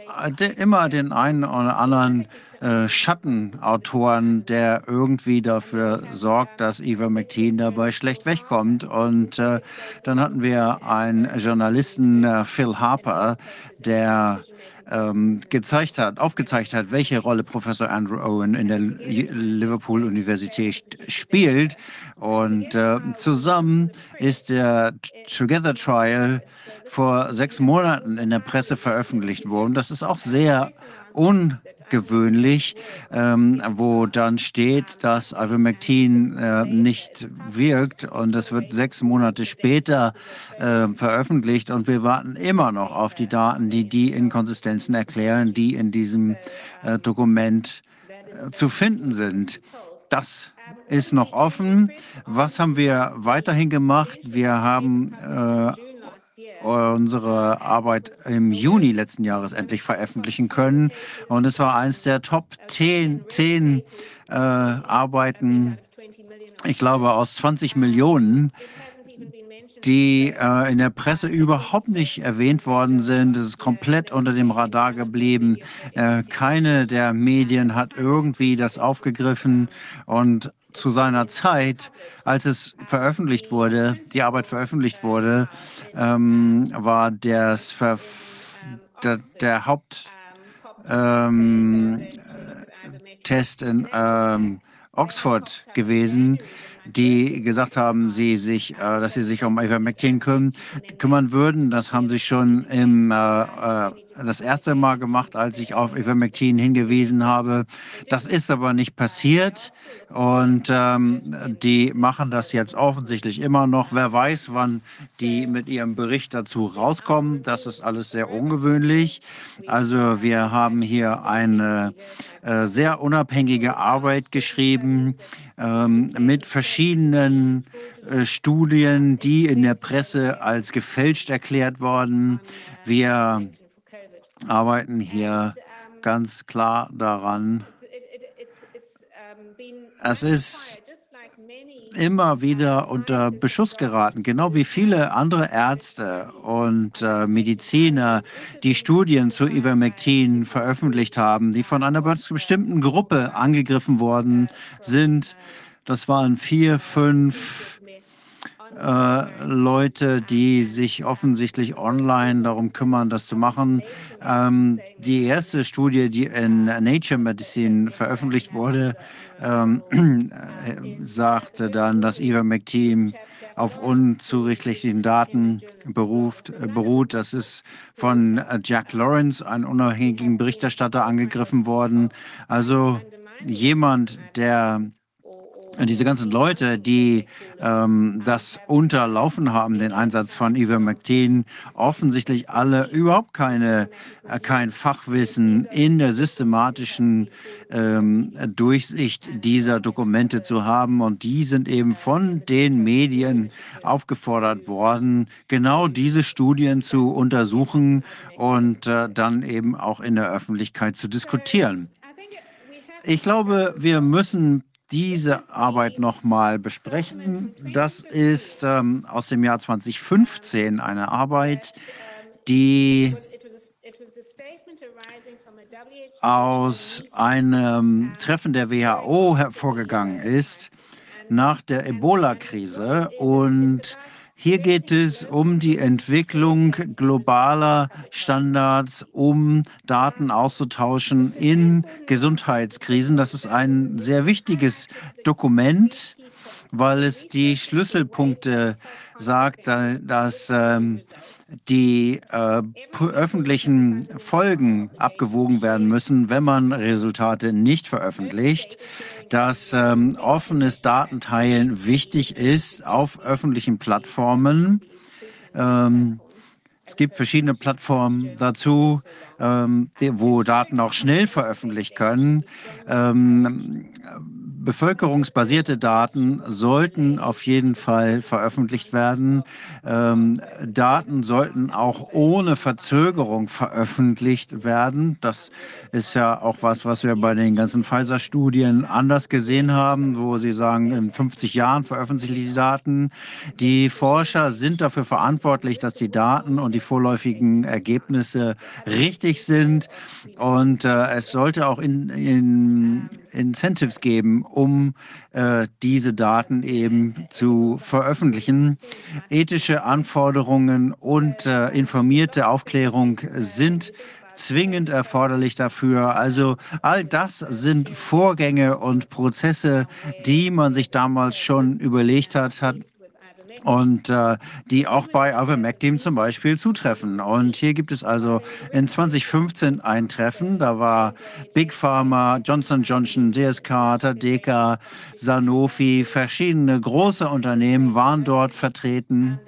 immer den einen oder anderen äh, Schattenautoren, der irgendwie dafür sorgt, dass Eva McTeen dabei schlecht wegkommt. Und äh, dann hatten wir einen Journalisten, äh, Phil Harper, der ähm, gezeigt hat, aufgezeigt hat, welche Rolle Professor Andrew Owen in der Liverpool Universität spielt. Und äh, zusammen ist der Together Trial vor sechs Monaten in der Presse veröffentlicht worden. Das ist auch sehr un gewöhnlich, ähm, wo dann steht, dass Ivermectin äh, nicht wirkt und das wird sechs Monate später äh, veröffentlicht und wir warten immer noch auf die Daten, die die Inkonsistenzen erklären, die in diesem äh, Dokument äh, zu finden sind. Das ist noch offen. Was haben wir weiterhin gemacht? Wir haben äh, unsere Arbeit im Juni letzten Jahres endlich veröffentlichen können. Und es war eines der Top 10, 10 äh, Arbeiten, ich glaube, aus 20 Millionen. die äh, in der Presse überhaupt nicht erwähnt worden sind. Es ist komplett unter dem Radar geblieben. Äh, keine der Medien hat irgendwie das aufgegriffen und zu seiner Zeit, als es veröffentlicht wurde, die Arbeit veröffentlicht wurde, ähm, war das Ver der, der Haupttest ähm, in ähm, Oxford gewesen, die gesagt haben, sie sich, äh, dass sie sich um Ivermectin küm kümmern würden. Das haben sie schon im, äh, äh, das erste Mal gemacht, als ich auf Ivermectin hingewiesen habe. Das ist aber nicht passiert und ähm, die machen das jetzt offensichtlich immer noch. Wer weiß, wann die mit ihrem Bericht dazu rauskommen. Das ist alles sehr ungewöhnlich. Also wir haben hier eine äh, sehr unabhängige Arbeit geschrieben ähm, mit verschiedenen äh, Studien, die in der Presse als gefälscht erklärt wurden. Wir arbeiten hier ganz klar daran. Es ist immer wieder unter Beschuss geraten, genau wie viele andere Ärzte und äh, Mediziner, die Studien zu Ivermectin veröffentlicht haben, die von einer bestimmten Gruppe angegriffen worden sind. Das waren vier, fünf äh, Leute, die sich offensichtlich online darum kümmern, das zu machen. Ähm, die erste Studie, die in Nature Medicine veröffentlicht wurde, ähm, äh, sagte dann, dass Ivermectin auf unzurechtlichen Daten beruft, äh, beruht. Das ist von Jack Lawrence, einem unabhängigen Berichterstatter, angegriffen worden. Also jemand, der diese ganzen Leute, die ähm, das unterlaufen haben, den Einsatz von Ivermectin, offensichtlich alle überhaupt keine, äh, kein Fachwissen in der systematischen ähm, Durchsicht dieser Dokumente zu haben. Und die sind eben von den Medien aufgefordert worden, genau diese Studien zu untersuchen und äh, dann eben auch in der Öffentlichkeit zu diskutieren. Ich glaube, wir müssen diese Arbeit nochmal besprechen. Das ist ähm, aus dem Jahr 2015 eine Arbeit, die aus einem Treffen der WHO hervorgegangen ist nach der Ebola-Krise und hier geht es um die Entwicklung globaler Standards, um Daten auszutauschen in Gesundheitskrisen. Das ist ein sehr wichtiges Dokument, weil es die Schlüsselpunkte sagt, dass ähm, die äh, öffentlichen Folgen abgewogen werden müssen, wenn man Resultate nicht veröffentlicht, dass ähm, offenes Datenteilen wichtig ist auf öffentlichen Plattformen. Ähm, es gibt verschiedene Plattformen dazu, ähm, wo Daten auch schnell veröffentlicht können. Ähm, bevölkerungsbasierte Daten sollten auf jeden Fall veröffentlicht werden. Ähm, Daten sollten auch ohne Verzögerung veröffentlicht werden. Das ist ja auch was, was wir bei den ganzen Pfizer-Studien anders gesehen haben, wo sie sagen, in 50 Jahren veröffentlichen die Daten. Die Forscher sind dafür verantwortlich, dass die Daten und die vorläufigen Ergebnisse richtig sind. Und äh, es sollte auch in, in Incentives geben, um äh, diese Daten eben zu veröffentlichen. Ethische Anforderungen und äh, informierte Aufklärung sind zwingend erforderlich dafür. Also all das sind Vorgänge und Prozesse, die man sich damals schon überlegt hat, hat und äh, die auch bei Ivermectin zum Beispiel zutreffen. Und hier gibt es also in 2015 ein Treffen. Da war Big Pharma, Johnson Johnson, DSK, Tadeka, Sanofi, verschiedene große Unternehmen waren dort vertreten.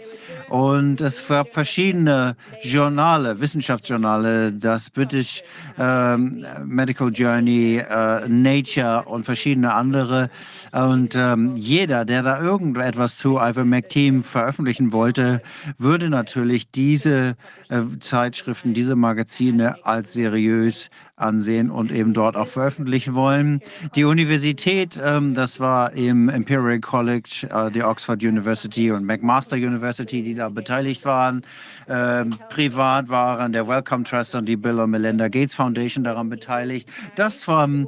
Und es gab verschiedene Journale, Wissenschaftsjournale, das British äh, Medical Journey, äh, Nature und verschiedene andere. Und ähm, jeder, der da irgendetwas zu Ivermectin veröffentlichen wollte, würde natürlich diese äh, Zeitschriften, diese Magazine als seriös ansehen und eben dort auch veröffentlichen wollen. Die Universität, ähm, das war im Imperial College, äh, die Oxford University und McMaster University, die da beteiligt waren. Ähm, privat waren der Wellcome Trust und die Bill und Melinda Gates Foundation daran beteiligt. Das waren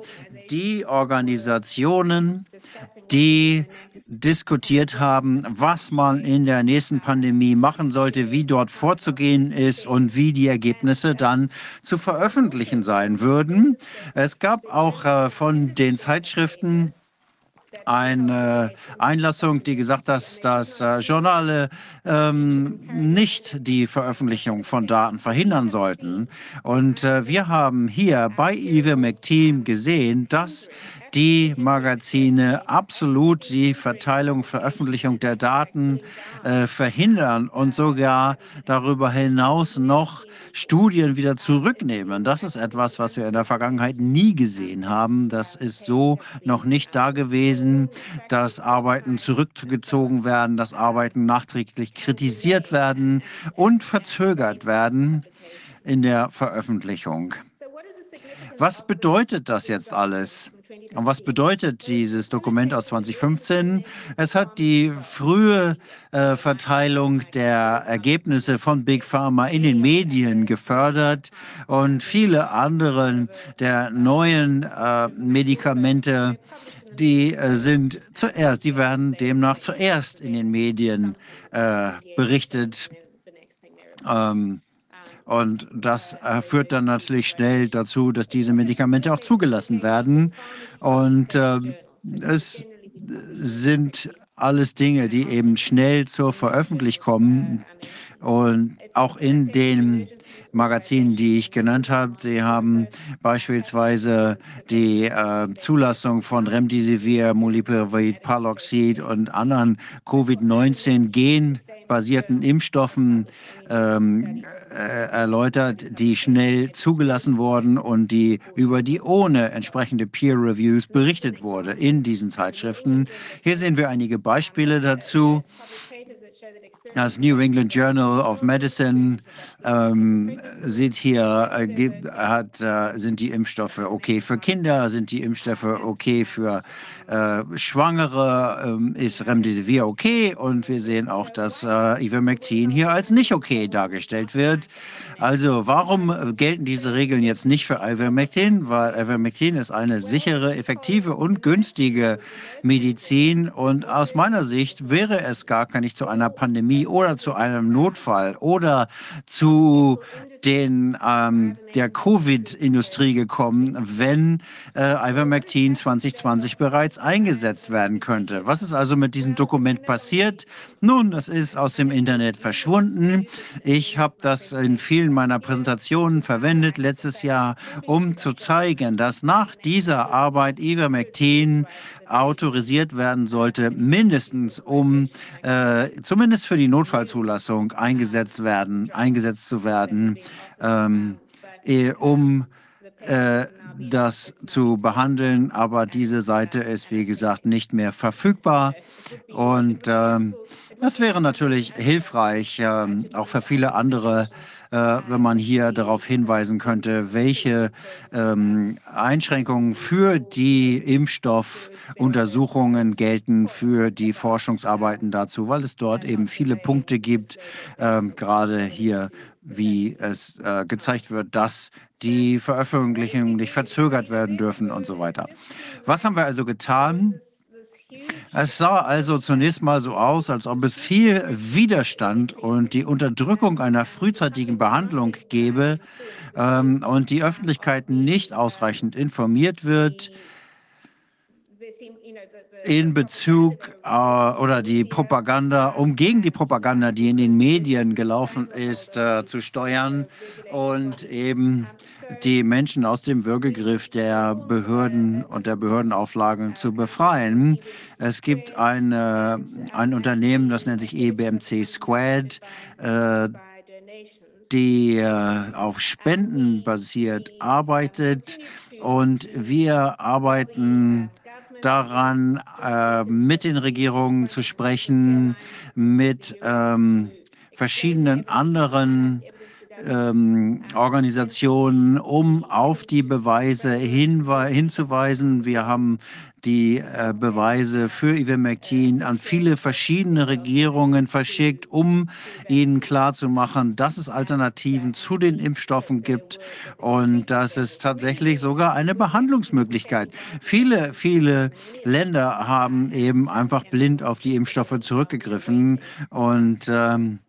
die Organisationen, die diskutiert haben, was man in der nächsten Pandemie machen sollte, wie dort vorzugehen ist und wie die Ergebnisse dann zu veröffentlichen sein würden. Es gab auch äh, von den Zeitschriften eine Einlassung, die gesagt hat, dass äh, Journale ähm, nicht die Veröffentlichung von Daten verhindern sollten. Und äh, wir haben hier bei Ivermectin gesehen, dass die Magazine absolut die Verteilung, Veröffentlichung der Daten äh, verhindern und sogar darüber hinaus noch Studien wieder zurücknehmen. Das ist etwas, was wir in der Vergangenheit nie gesehen haben. Das ist so noch nicht da gewesen, dass Arbeiten zurückgezogen werden, dass Arbeiten nachträglich kritisiert werden und verzögert werden in der Veröffentlichung. Was bedeutet das jetzt alles? Und was bedeutet dieses Dokument aus 2015? Es hat die frühe äh, Verteilung der Ergebnisse von Big Pharma in den Medien gefördert und viele andere der neuen äh, Medikamente, die äh, sind zuerst, die werden demnach zuerst in den Medien äh, berichtet. Ähm, und das äh, führt dann natürlich schnell dazu, dass diese Medikamente auch zugelassen werden. Und äh, es sind alles Dinge, die eben schnell zur Veröffentlichung kommen. Und auch in den Magazinen, die ich genannt habe. Sie haben beispielsweise die äh, Zulassung von Remdesivir, Molnupiravir, Paloxid und anderen Covid-19-Gen basierten Impfstoffen ähm, äh, erläutert, die schnell zugelassen wurden und die über die ohne entsprechende Peer Reviews berichtet wurde in diesen Zeitschriften. Hier sehen wir einige Beispiele dazu. Das New England Journal of Medicine ähm, sieht hier, äh, hat, äh, sind die Impfstoffe okay für Kinder, sind die Impfstoffe okay für äh, Schwangere, ähm, ist Remdesivir okay und wir sehen auch, dass äh, Ivermectin hier als nicht okay dargestellt wird. Also warum gelten diese Regeln jetzt nicht für Ivermectin? Weil Ivermectin ist eine sichere, effektive und günstige Medizin und aus meiner Sicht wäre es gar nicht zu einer Pandemie oder zu einem Notfall oder zu den, ähm, der Covid-Industrie gekommen, wenn äh, Ivermectin 2020 bereits eingesetzt werden könnte. Was ist also mit diesem Dokument passiert? Nun, das ist aus dem Internet verschwunden. Ich habe das in vielen meiner Präsentationen verwendet letztes Jahr, um zu zeigen, dass nach dieser Arbeit Ivermectin autorisiert werden sollte, mindestens um äh, zumindest für die Notfallzulassung eingesetzt werden, eingesetzt zu werden, ähm, eh, um äh, das zu behandeln. Aber diese Seite ist, wie gesagt, nicht mehr verfügbar. Und ähm, das wäre natürlich hilfreich, äh, auch für viele andere äh, wenn man hier darauf hinweisen könnte, welche ähm, Einschränkungen für die Impfstoffuntersuchungen gelten, für die Forschungsarbeiten dazu, weil es dort eben viele Punkte gibt, ähm, gerade hier wie es äh, gezeigt wird, dass die Veröffentlichungen nicht verzögert werden dürfen und so weiter. Was haben wir also getan? Es sah also zunächst mal so aus, als ob es viel Widerstand und die Unterdrückung einer frühzeitigen Behandlung gäbe ähm, und die Öffentlichkeit nicht ausreichend informiert wird in Bezug äh, oder die Propaganda, um gegen die Propaganda, die in den Medien gelaufen ist, äh, zu steuern und eben die Menschen aus dem Würgegriff der Behörden und der Behördenauflagen zu befreien. Es gibt eine, ein Unternehmen, das nennt sich EBMC Squad, äh, die äh, auf Spenden basiert arbeitet und wir arbeiten daran, äh, mit den Regierungen zu sprechen, mit ähm, verschiedenen anderen ähm, Organisationen, um auf die Beweise hinzuweisen. Wir haben die äh, Beweise für Ivermectin an viele verschiedene Regierungen verschickt, um ihnen klarzumachen, dass es Alternativen zu den Impfstoffen gibt und dass es tatsächlich sogar eine Behandlungsmöglichkeit. Viele, viele Länder haben eben einfach blind auf die Impfstoffe zurückgegriffen und ähm,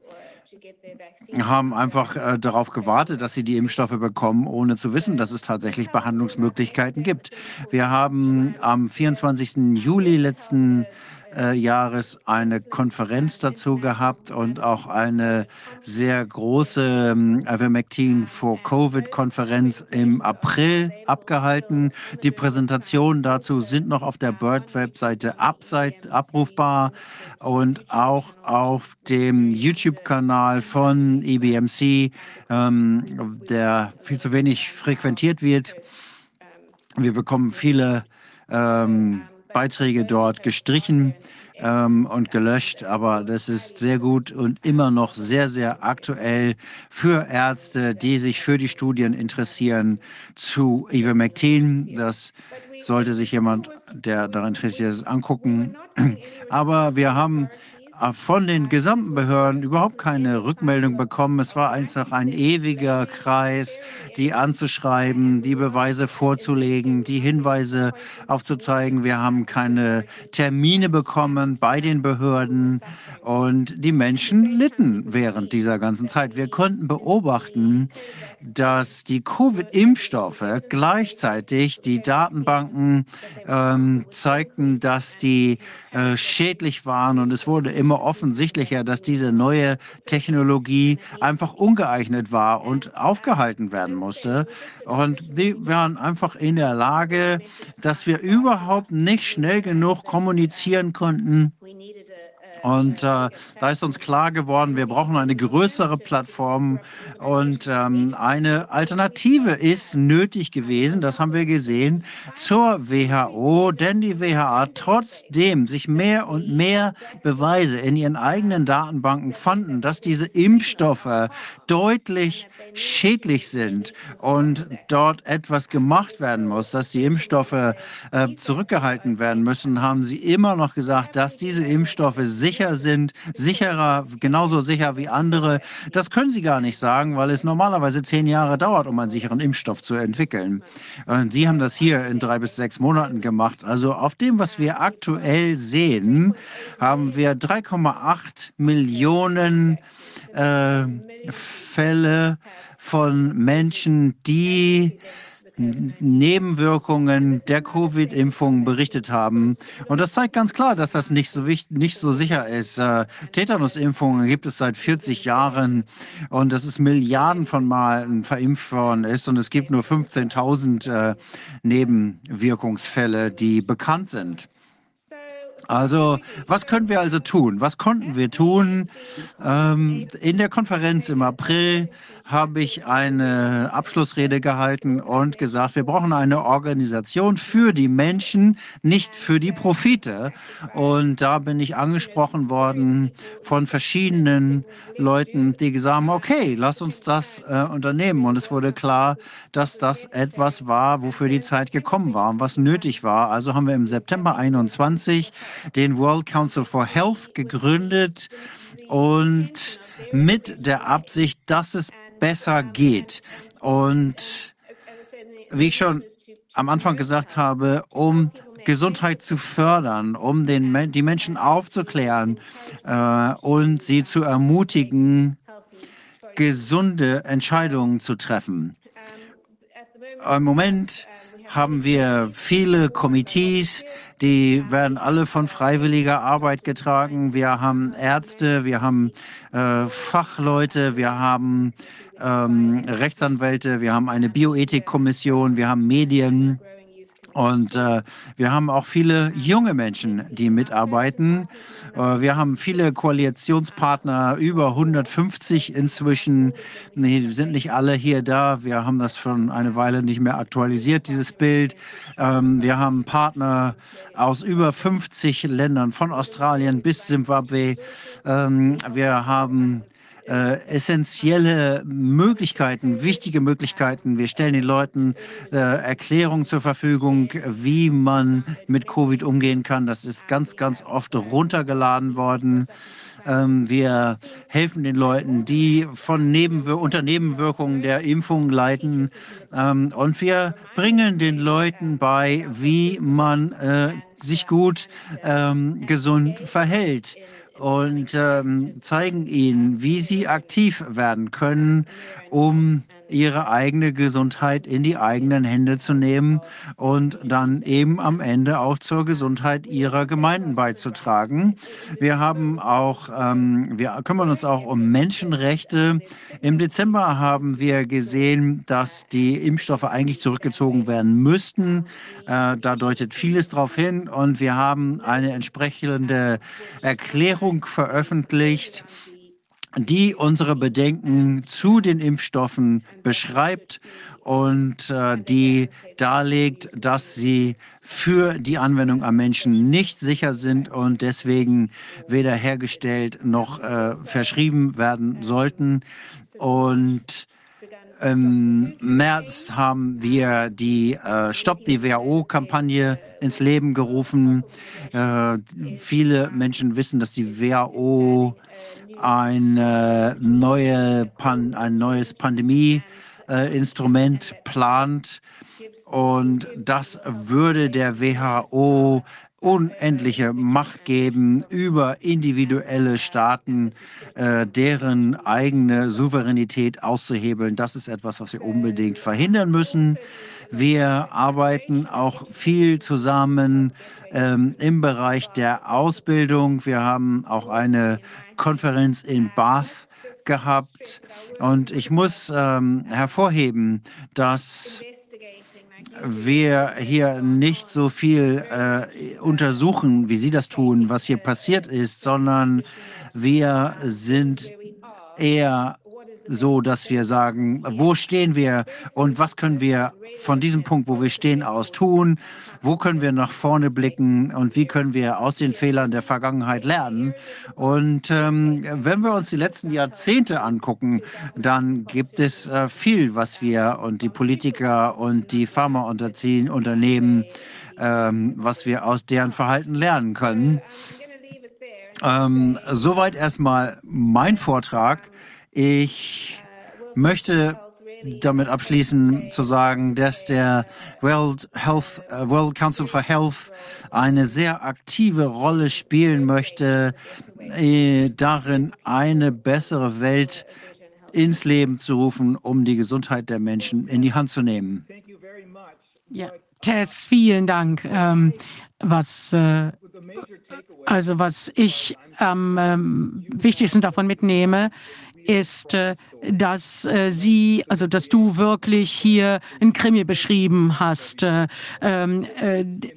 haben einfach äh, darauf gewartet, dass sie die Impfstoffe bekommen, ohne zu wissen, dass es tatsächlich Behandlungsmöglichkeiten gibt. Wir haben am 24. Juli letzten äh, Jahres eine Konferenz dazu gehabt und auch eine sehr große ähm, Ivermectin for Covid-Konferenz im April abgehalten. Die Präsentationen dazu sind noch auf der Bird-Webseite abrufbar und auch auf dem YouTube-Kanal von EBMC, ähm, der viel zu wenig frequentiert wird. Wir bekommen viele ähm, Beiträge dort gestrichen ähm, und gelöscht, aber das ist sehr gut und immer noch sehr, sehr aktuell für Ärzte, die sich für die Studien interessieren zu Ivermectin. Das sollte sich jemand, der daran interessiert ist, angucken. Aber wir haben von den gesamten Behörden überhaupt keine Rückmeldung bekommen. Es war einfach ein ewiger Kreis, die anzuschreiben, die Beweise vorzulegen, die Hinweise aufzuzeigen. Wir haben keine Termine bekommen bei den Behörden und die Menschen litten während dieser ganzen Zeit. Wir konnten beobachten, dass die Covid-Impfstoffe gleichzeitig die Datenbanken ähm, zeigten, dass die äh, schädlich waren und es wurde immer offensichtlicher, dass diese neue Technologie einfach ungeeignet war und aufgehalten werden musste. Und wir waren einfach in der Lage, dass wir überhaupt nicht schnell genug kommunizieren konnten und äh, da ist uns klar geworden, wir brauchen eine größere Plattform. Und ähm, eine Alternative ist nötig gewesen, das haben wir gesehen, zur WHO, denn die WHO trotzdem sich mehr und mehr Beweise in ihren eigenen Datenbanken fanden, dass diese Impfstoffe deutlich schädlich sind und dort etwas gemacht werden muss, dass die Impfstoffe äh, zurückgehalten werden müssen, haben sie immer noch gesagt, dass diese Impfstoffe sicher sicher sind, sicherer, genauso sicher wie andere. Das können Sie gar nicht sagen, weil es normalerweise zehn Jahre dauert, um einen sicheren Impfstoff zu entwickeln. Und Sie haben das hier in drei bis sechs Monaten gemacht. Also auf dem, was wir aktuell sehen, haben wir 3,8 Millionen äh, Fälle von Menschen, die Nebenwirkungen der Covid-Impfung berichtet haben. Und das zeigt ganz klar, dass das nicht so, wichtig, nicht so sicher ist. Äh, Tetanus-Impfungen gibt es seit 40 Jahren und das ist Milliarden von Malen verimpft worden ist und es gibt nur 15.000 äh, Nebenwirkungsfälle, die bekannt sind. Also, was können wir also tun? Was konnten wir tun? Ähm, in der Konferenz im April habe ich eine Abschlussrede gehalten und gesagt, wir brauchen eine Organisation für die Menschen, nicht für die Profite. Und da bin ich angesprochen worden von verschiedenen Leuten, die gesagt haben, okay, lass uns das äh, unternehmen. Und es wurde klar, dass das etwas war, wofür die Zeit gekommen war und was nötig war. Also haben wir im September 21 den World Council for Health gegründet und mit der Absicht, dass es besser geht. Und wie ich schon am Anfang gesagt habe, um Gesundheit zu fördern, um den, die Menschen aufzuklären äh, und sie zu ermutigen, gesunde Entscheidungen zu treffen. Im Moment haben wir viele Komitees, die werden alle von freiwilliger Arbeit getragen. Wir haben Ärzte, wir haben äh, Fachleute, wir haben ähm, Rechtsanwälte, wir haben eine Bioethikkommission, wir haben Medien. Und äh, wir haben auch viele junge Menschen, die mitarbeiten. Äh, wir haben viele Koalitionspartner, über 150 inzwischen. Nee, sind nicht alle hier da. Wir haben das schon eine Weile nicht mehr aktualisiert, dieses Bild. Ähm, wir haben Partner aus über 50 Ländern, von Australien bis Zimbabwe. Ähm, wir haben äh, essentielle Möglichkeiten, wichtige Möglichkeiten. Wir stellen den Leuten äh, Erklärungen zur Verfügung, wie man mit Covid umgehen kann. Das ist ganz, ganz oft runtergeladen worden. Ähm, wir helfen den Leuten, die von Nebenwir unter Nebenwirkungen der Impfung leiden. Ähm, und wir bringen den Leuten bei, wie man äh, sich gut ähm, gesund verhält und ähm, zeigen ihnen, wie sie aktiv werden können, um ihre eigene Gesundheit in die eigenen Hände zu nehmen und dann eben am Ende auch zur Gesundheit ihrer Gemeinden beizutragen. Wir haben auch, ähm, wir kümmern uns auch um Menschenrechte. Im Dezember haben wir gesehen, dass die Impfstoffe eigentlich zurückgezogen werden müssten. Äh, da deutet vieles darauf hin und wir haben eine entsprechende Erklärung veröffentlicht die unsere Bedenken zu den Impfstoffen beschreibt und äh, die darlegt, dass sie für die Anwendung am Menschen nicht sicher sind und deswegen weder hergestellt noch äh, verschrieben werden sollten. Und im März haben wir die äh, Stopp die WHO-Kampagne ins Leben gerufen. Äh, viele Menschen wissen, dass die WHO eine neue Pan ein neues Pandemie-Instrument plant. Und das würde der WHO unendliche Macht geben über individuelle Staaten, äh, deren eigene Souveränität auszuhebeln. Das ist etwas, was wir unbedingt verhindern müssen. Wir arbeiten auch viel zusammen ähm, im Bereich der Ausbildung. Wir haben auch eine Konferenz in Bath gehabt. Und ich muss ähm, hervorheben, dass wir hier nicht so viel äh, untersuchen, wie Sie das tun, was hier passiert ist, sondern wir sind eher so, dass wir sagen, wo stehen wir und was können wir von diesem Punkt, wo wir stehen, aus tun? Wo können wir nach vorne blicken und wie können wir aus den Fehlern der Vergangenheit lernen? Und ähm, wenn wir uns die letzten Jahrzehnte angucken, dann gibt es äh, viel, was wir und die Politiker und die Pharmaunternehmen, ähm, was wir aus deren Verhalten lernen können. Ähm, soweit erstmal mein Vortrag. Ich möchte damit abschließen zu sagen, dass der World, Health, uh, World Council for Health eine sehr aktive Rolle spielen möchte, äh, darin eine bessere Welt ins Leben zu rufen, um die Gesundheit der Menschen in die Hand zu nehmen. Ja, Tess, vielen Dank. Ähm, was äh, also was ich am ähm, wichtigsten davon mitnehme, ist, äh, dass äh, sie, also dass du wirklich hier ein Krimi beschrieben hast, äh, ähm,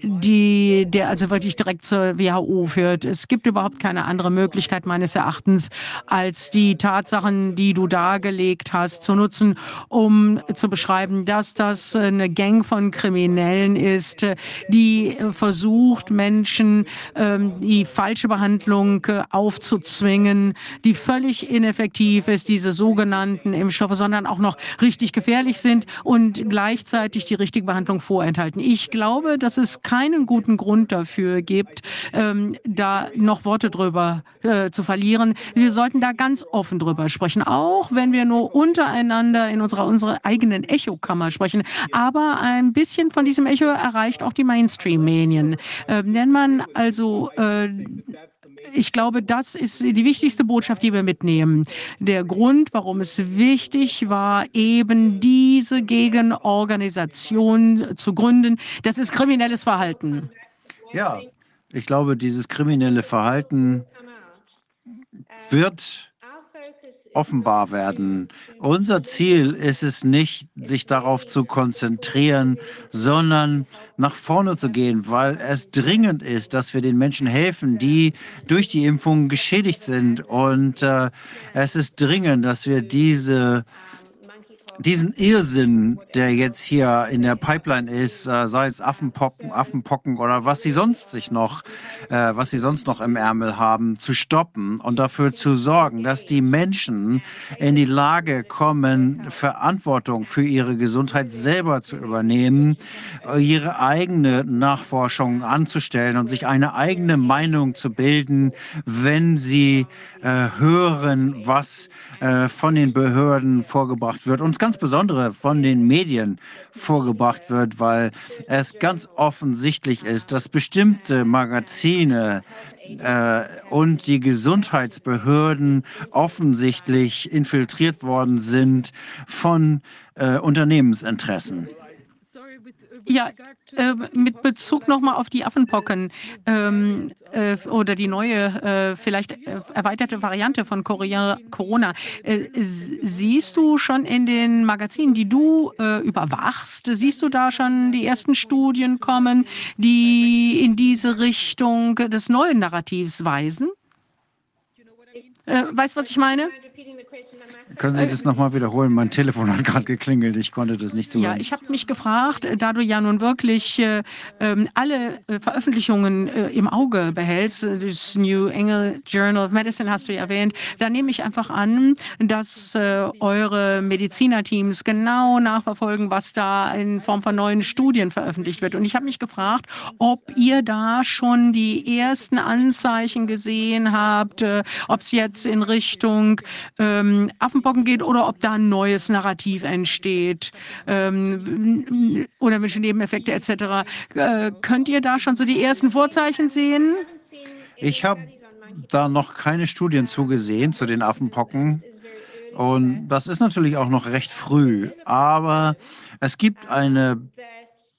die, der also wirklich direkt zur WHO führt. Es gibt überhaupt keine andere Möglichkeit meines Erachtens, als die Tatsachen, die du dargelegt hast, zu nutzen, um zu beschreiben, dass das eine Gang von Kriminellen ist, die versucht, Menschen ähm, die falsche Behandlung aufzuzwingen, die völlig ineffektiv ist, diese sogenannten sogenannten Impfstoffe, sondern auch noch richtig gefährlich sind und gleichzeitig die richtige Behandlung vorenthalten. Ich glaube, dass es keinen guten Grund dafür gibt, ähm, da noch Worte drüber äh, zu verlieren. Wir sollten da ganz offen drüber sprechen, auch wenn wir nur untereinander in unserer, unserer eigenen Echokammer sprechen. Aber ein bisschen von diesem Echo erreicht auch die Mainstream-Medien. Äh, wenn man also äh, ich glaube, das ist die wichtigste Botschaft, die wir mitnehmen. Der Grund, warum es wichtig war, eben diese Gegenorganisation zu gründen, das ist kriminelles Verhalten. Ja, ich glaube, dieses kriminelle Verhalten wird offenbar werden. Unser Ziel ist es nicht, sich darauf zu konzentrieren, sondern nach vorne zu gehen, weil es dringend ist, dass wir den Menschen helfen, die durch die Impfung geschädigt sind. Und äh, es ist dringend, dass wir diese diesen Irrsinn, der jetzt hier in der Pipeline ist, äh, sei es Affenpocken, Affenpocken oder was sie sonst sich noch, äh, was sie sonst noch im Ärmel haben, zu stoppen und dafür zu sorgen, dass die Menschen in die Lage kommen, Verantwortung für ihre Gesundheit selber zu übernehmen, ihre eigene Nachforschung anzustellen und sich eine eigene Meinung zu bilden, wenn sie äh, hören, was äh, von den Behörden vorgebracht wird. Und ganz besondere von den Medien vorgebracht wird, weil es ganz offensichtlich ist, dass bestimmte Magazine äh, und die Gesundheitsbehörden offensichtlich infiltriert worden sind von äh, Unternehmensinteressen. Ja, äh, mit Bezug nochmal auf die Affenpocken ähm, äh, oder die neue, äh, vielleicht äh, erweiterte Variante von Korea, Corona. Äh, siehst du schon in den Magazinen, die du äh, überwachst, siehst du da schon die ersten Studien kommen, die in diese Richtung des neuen Narrativs weisen? weißt du, was ich meine? Können Sie das nochmal wiederholen? Mein Telefon hat gerade geklingelt. Ich konnte das nicht zuhören. Ja, ich habe mich gefragt, da du ja nun wirklich äh, ähm, alle äh, Veröffentlichungen äh, im Auge behältst, das New England Journal of Medicine hast du ja erwähnt, da nehme ich einfach an, dass äh, eure Medizinerteams genau nachverfolgen, was da in Form von neuen Studien veröffentlicht wird. Und ich habe mich gefragt, ob ihr da schon die ersten Anzeichen gesehen habt, äh, ob es jetzt in Richtung ähm, Affenpocken geht oder ob da ein neues Narrativ entsteht ähm, oder welche Nebeneffekte etc. Äh, könnt ihr da schon so die ersten Vorzeichen sehen? Ich habe da noch keine Studien zugesehen zu den Affenpocken. Und das ist natürlich auch noch recht früh. Aber es gibt eine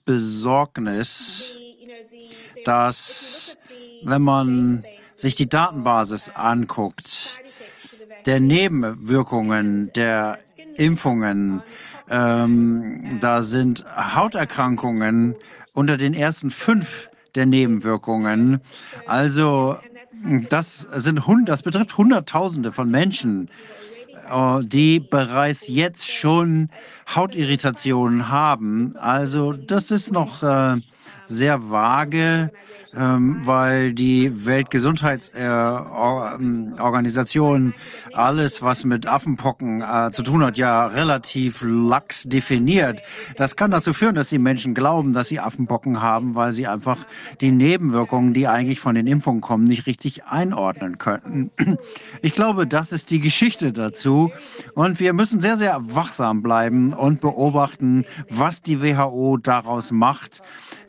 Besorgnis, dass wenn man sich die Datenbasis anguckt, der Nebenwirkungen der Impfungen. Ähm, da sind Hauterkrankungen unter den ersten fünf der Nebenwirkungen. Also das, sind, das betrifft Hunderttausende von Menschen, äh, die bereits jetzt schon Hautirritationen haben. Also das ist noch äh, sehr vage ähm, weil die Weltgesundheitsorganisation alles, was mit Affenpocken äh, zu tun hat, ja relativ lax definiert. Das kann dazu führen, dass die Menschen glauben, dass sie Affenpocken haben, weil sie einfach die Nebenwirkungen, die eigentlich von den Impfungen kommen, nicht richtig einordnen könnten. Ich glaube, das ist die Geschichte dazu. Und wir müssen sehr, sehr wachsam bleiben und beobachten, was die WHO daraus macht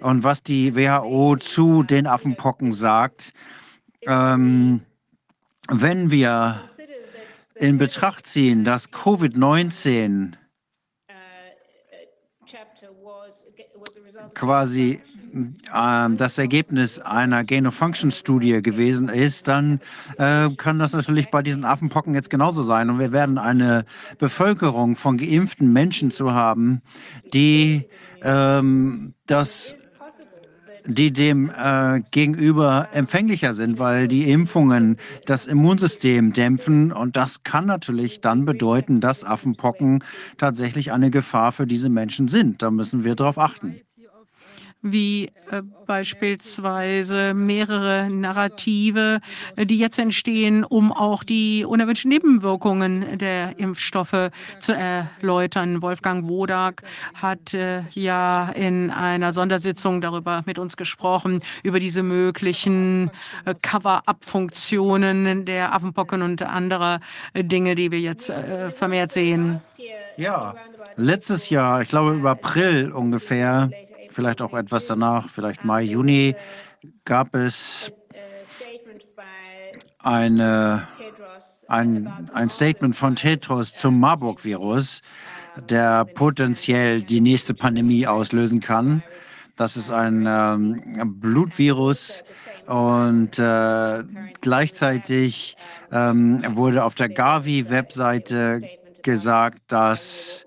und was die WHO zu den Affenpocken sagt. Ähm, wenn wir in Betracht ziehen, dass Covid-19 quasi äh, das Ergebnis einer Gain-of-Function-Studie gewesen ist, dann äh, kann das natürlich bei diesen Affenpocken jetzt genauso sein. Und wir werden eine Bevölkerung von geimpften Menschen zu haben, die ähm, das die dem äh, gegenüber empfänglicher sind, weil die Impfungen das Immunsystem dämpfen. Und das kann natürlich dann bedeuten, dass Affenpocken tatsächlich eine Gefahr für diese Menschen sind. Da müssen wir darauf achten wie äh, beispielsweise mehrere Narrative, äh, die jetzt entstehen, um auch die unerwünschten Nebenwirkungen der Impfstoffe zu erläutern. Wolfgang Wodak hat äh, ja in einer Sondersitzung darüber mit uns gesprochen, über diese möglichen Cover-up-Funktionen der Affenpocken und anderer Dinge, die wir jetzt vermehrt sehen. Ja, letztes Jahr, ich glaube im April ungefähr, vielleicht auch etwas danach, vielleicht Mai, Juni, gab es eine, ein, ein Statement von Tedros zum Marburg-Virus, der potenziell die nächste Pandemie auslösen kann. Das ist ein ähm, Blutvirus und äh, gleichzeitig ähm, wurde auf der Gavi-Webseite gesagt, dass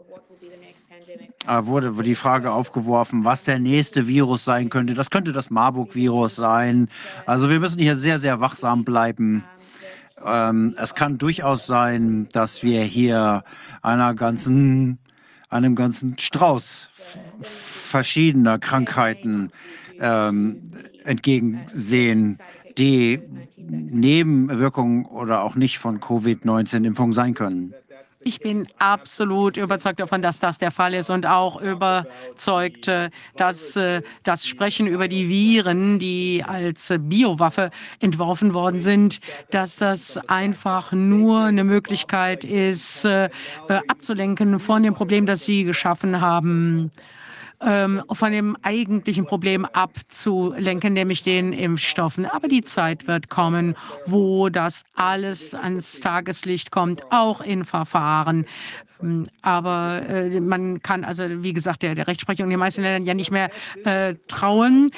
wurde die Frage aufgeworfen, was der nächste Virus sein könnte. Das könnte das Marburg-Virus sein. Also wir müssen hier sehr, sehr wachsam bleiben. Ähm, es kann durchaus sein, dass wir hier einer ganzen, einem ganzen Strauß verschiedener Krankheiten ähm, entgegensehen, die Nebenwirkungen oder auch nicht von Covid-19-Impfung sein können. Ich bin absolut überzeugt davon, dass das der Fall ist und auch überzeugt, äh, dass äh, das Sprechen über die Viren, die als Biowaffe entworfen worden sind, dass das einfach nur eine Möglichkeit ist, äh, abzulenken von dem Problem, das Sie geschaffen haben ähm, von dem eigentlichen Problem abzulenken, nämlich den Impfstoffen. Aber die Zeit wird kommen, wo das alles ans Tageslicht kommt, auch in Verfahren, aber äh, man kann also, wie gesagt, der, der Rechtsprechung in den meisten Ländern ja nicht mehr äh, trauen.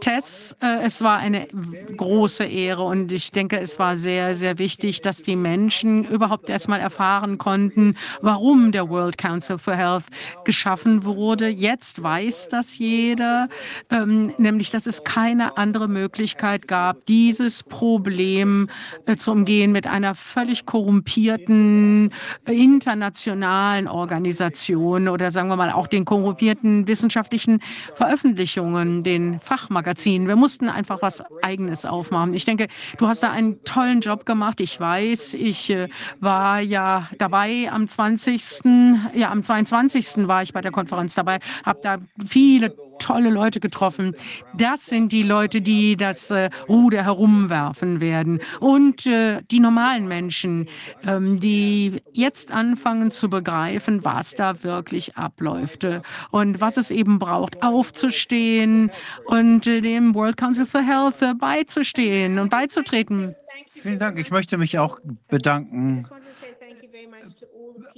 Tess, äh, es war eine große Ehre und ich denke, es war sehr, sehr wichtig, dass die Menschen überhaupt erstmal erfahren konnten, warum der World Council for Health geschaffen wurde. Jetzt weiß das jeder, ähm, nämlich, dass es keine andere Möglichkeit gab, dieses Problem äh, zu umgehen mit einer völlig korrumpierten äh, internationalen internationalen Organisationen oder sagen wir mal auch den korrupierten wissenschaftlichen Veröffentlichungen, den Fachmagazinen. Wir mussten einfach was Eigenes aufmachen. Ich denke, du hast da einen tollen Job gemacht. Ich weiß, ich äh, war ja dabei am 20., ja am 22. war ich bei der Konferenz dabei, habe da viele tolle Leute getroffen. Das sind die Leute, die das äh, Ruder herumwerfen werden. Und äh, die normalen Menschen, ähm, die jetzt anfangen zu begreifen, was da wirklich abläuft und was es eben braucht, aufzustehen und äh, dem World Council for Health äh, beizustehen und beizutreten. Vielen Dank. Ich möchte mich auch bedanken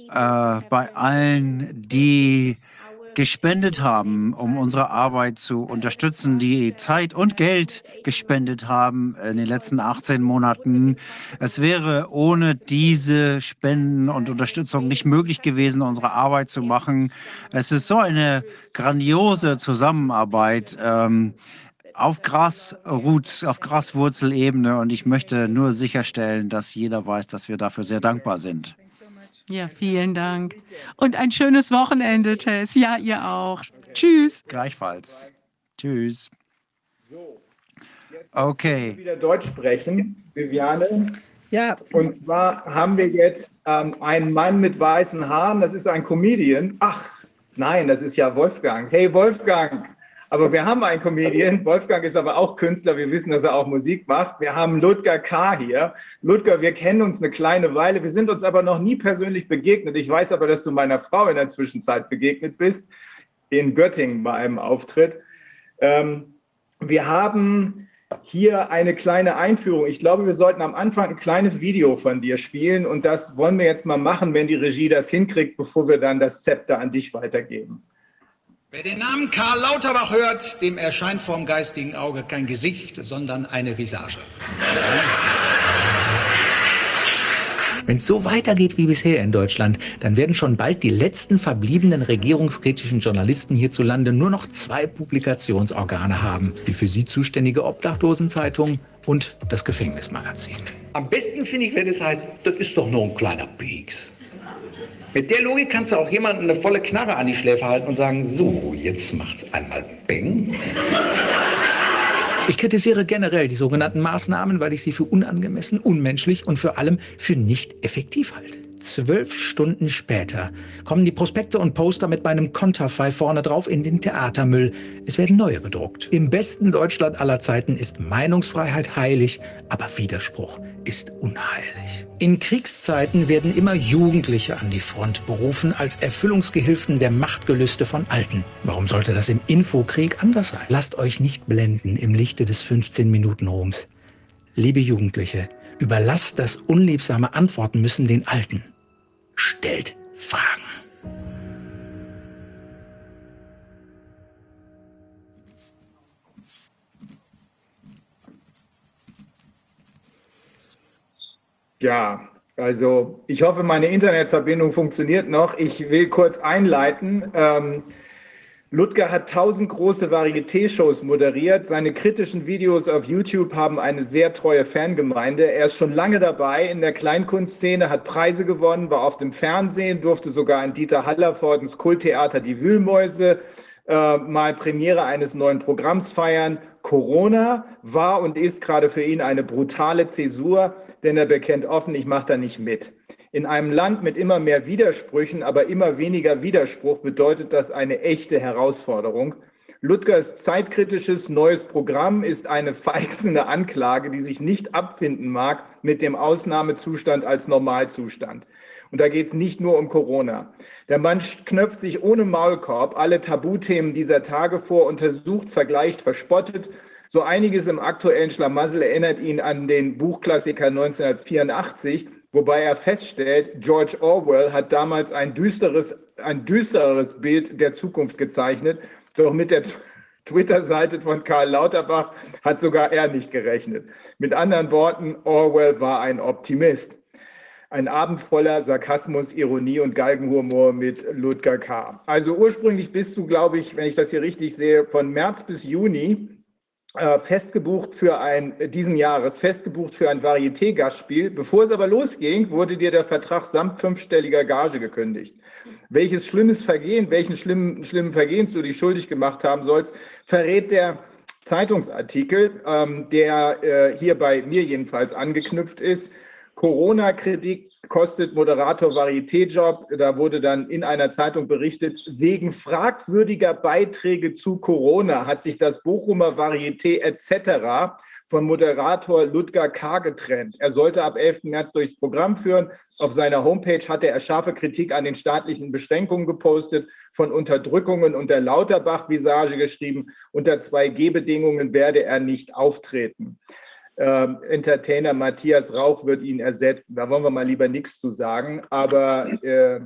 äh, bei allen, die gespendet haben, um unsere Arbeit zu unterstützen, die Zeit und Geld gespendet haben in den letzten 18 Monaten. Es wäre ohne diese Spenden und Unterstützung nicht möglich gewesen, unsere Arbeit zu machen. Es ist so eine grandiose Zusammenarbeit. Ähm, auf Grasroots, auf Graswurzelebene und ich möchte nur sicherstellen, dass jeder weiß, dass wir dafür sehr dankbar sind. Ja, vielen Dank. Und ein schönes Wochenende, Tess. Ja, ihr auch. Tschüss. Gleichfalls. Tschüss. Okay. Wieder Deutsch sprechen, Viviane. Ja. Und zwar haben wir jetzt ähm, einen Mann mit weißen Haaren, das ist ein Comedian. Ach, nein, das ist ja Wolfgang. Hey, Wolfgang. Aber wir haben einen Comedian, Wolfgang ist aber auch Künstler, wir wissen, dass er auch Musik macht. Wir haben Ludger K. hier. Ludger, wir kennen uns eine kleine Weile, wir sind uns aber noch nie persönlich begegnet. Ich weiß aber, dass du meiner Frau in der Zwischenzeit begegnet bist, in Göttingen bei einem Auftritt. Ähm, wir haben hier eine kleine Einführung. Ich glaube, wir sollten am Anfang ein kleines Video von dir spielen und das wollen wir jetzt mal machen, wenn die Regie das hinkriegt, bevor wir dann das Zepter an dich weitergeben. Wer den Namen Karl Lauterbach hört, dem erscheint vorm geistigen Auge kein Gesicht, sondern eine Visage. Wenn es so weitergeht wie bisher in Deutschland, dann werden schon bald die letzten verbliebenen regierungskritischen Journalisten hierzulande nur noch zwei Publikationsorgane haben. Die für sie zuständige Obdachlosenzeitung und das Gefängnismagazin. Am besten finde ich, wenn es heißt, das ist doch nur ein kleiner Pieks. Mit der Logik kannst du auch jemanden eine volle Knarre an die Schläfe halten und sagen, so, jetzt macht's einmal Bing. Ich kritisiere generell die sogenannten Maßnahmen, weil ich sie für unangemessen, unmenschlich und vor allem für nicht effektiv halte. Zwölf Stunden später kommen die Prospekte und Poster mit meinem Konterfei vorne drauf in den Theatermüll. Es werden neue gedruckt. Im besten Deutschland aller Zeiten ist Meinungsfreiheit heilig, aber Widerspruch ist unheilig. In Kriegszeiten werden immer Jugendliche an die Front berufen als Erfüllungsgehilfen der Machtgelüste von Alten. Warum sollte das im Infokrieg anders sein? Lasst euch nicht blenden im Lichte des 15-Minuten-Ruhms. Liebe Jugendliche, Überlasst das unliebsame Antworten müssen den Alten. Stellt Fragen. Ja, also ich hoffe, meine Internetverbindung funktioniert noch. Ich will kurz einleiten. Ähm, Ludger hat tausend große Varieté-Shows moderiert. Seine kritischen Videos auf YouTube haben eine sehr treue Fangemeinde. Er ist schon lange dabei in der Kleinkunstszene, hat Preise gewonnen, war auf dem Fernsehen, durfte sogar in Dieter Hallervordens Kulttheater Die Wühlmäuse äh, mal Premiere eines neuen Programms feiern. Corona war und ist gerade für ihn eine brutale Zäsur denn er bekennt offen, ich mache da nicht mit. In einem Land mit immer mehr Widersprüchen, aber immer weniger Widerspruch bedeutet das eine echte Herausforderung. Ludgers zeitkritisches neues Programm ist eine feixende Anklage, die sich nicht abfinden mag mit dem Ausnahmezustand als Normalzustand. Und da geht es nicht nur um Corona. Der Mann knöpft sich ohne Maulkorb alle Tabuthemen dieser Tage vor, untersucht, vergleicht, verspottet so einiges im aktuellen Schlamassel erinnert ihn an den Buchklassiker 1984, wobei er feststellt, George Orwell hat damals ein düsteres, ein düstereres Bild der Zukunft gezeichnet, doch mit der [LAUGHS] Twitter-Seite von Karl Lauterbach hat sogar er nicht gerechnet. Mit anderen Worten, Orwell war ein Optimist. Ein Abend voller Sarkasmus, Ironie und Galgenhumor mit Ludger K. Also ursprünglich bist du, glaube ich, wenn ich das hier richtig sehe, von März bis Juni äh, festgebucht für ein, diesen Jahres, festgebucht für ein Varieté-Gastspiel. Bevor es aber losging, wurde dir der Vertrag samt fünfstelliger Gage gekündigt. Welches schlimmes Vergehen, welchen schlimmen, schlimmen Vergehens du dich schuldig gemacht haben sollst, verrät der Zeitungsartikel, ähm, der äh, hier bei mir jedenfalls angeknüpft ist. Corona-Kritik kostet Moderator Varieté-Job. Da wurde dann in einer Zeitung berichtet, wegen fragwürdiger Beiträge zu Corona hat sich das Bochumer Varieté etc. von Moderator Ludger K. getrennt. Er sollte ab 11. März durchs Programm führen. Auf seiner Homepage hatte er scharfe Kritik an den staatlichen Beschränkungen gepostet, von Unterdrückungen und der Lauterbach-Visage geschrieben. Unter 2G-Bedingungen werde er nicht auftreten äh, Entertainer Matthias Rauch wird ihn ersetzen. Da wollen wir mal lieber nichts zu sagen. Aber äh,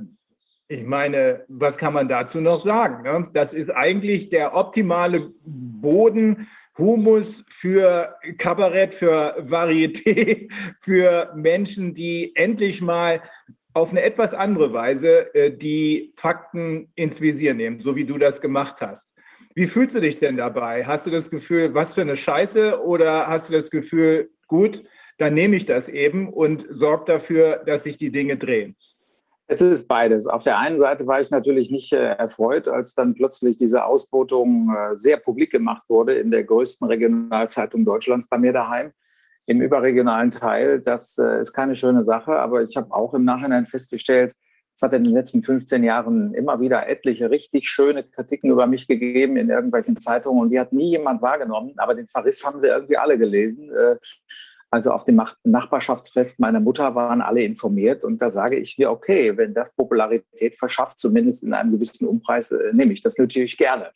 ich meine, was kann man dazu noch sagen? Ne? Das ist eigentlich der optimale Boden, Humus für Kabarett, für Varieté, [LAUGHS] für Menschen, die endlich mal auf eine etwas andere Weise äh, die Fakten ins Visier nehmen, so wie du das gemacht hast. Wie fühlst du dich denn dabei? Hast du das Gefühl, was für eine Scheiße oder hast du das Gefühl, gut, dann nehme ich das eben und sorge dafür, dass sich die Dinge drehen? Es ist beides. Auf der einen Seite war ich natürlich nicht äh, erfreut, als dann plötzlich diese Ausbotung äh, sehr publik gemacht wurde in der größten Regionalzeitung Deutschlands bei mir daheim im überregionalen Teil. Das äh, ist keine schöne Sache, aber ich habe auch im Nachhinein festgestellt, es hat in den letzten 15 Jahren immer wieder etliche richtig schöne Kritiken über mich gegeben in irgendwelchen Zeitungen und die hat nie jemand wahrgenommen, aber den Verriss haben sie irgendwie alle gelesen. Äh, also auf dem Nachbarschaftsfest meiner Mutter waren alle informiert und da sage ich mir, okay, wenn das Popularität verschafft, zumindest in einem gewissen Umpreis, äh, nehme ich das natürlich gerne.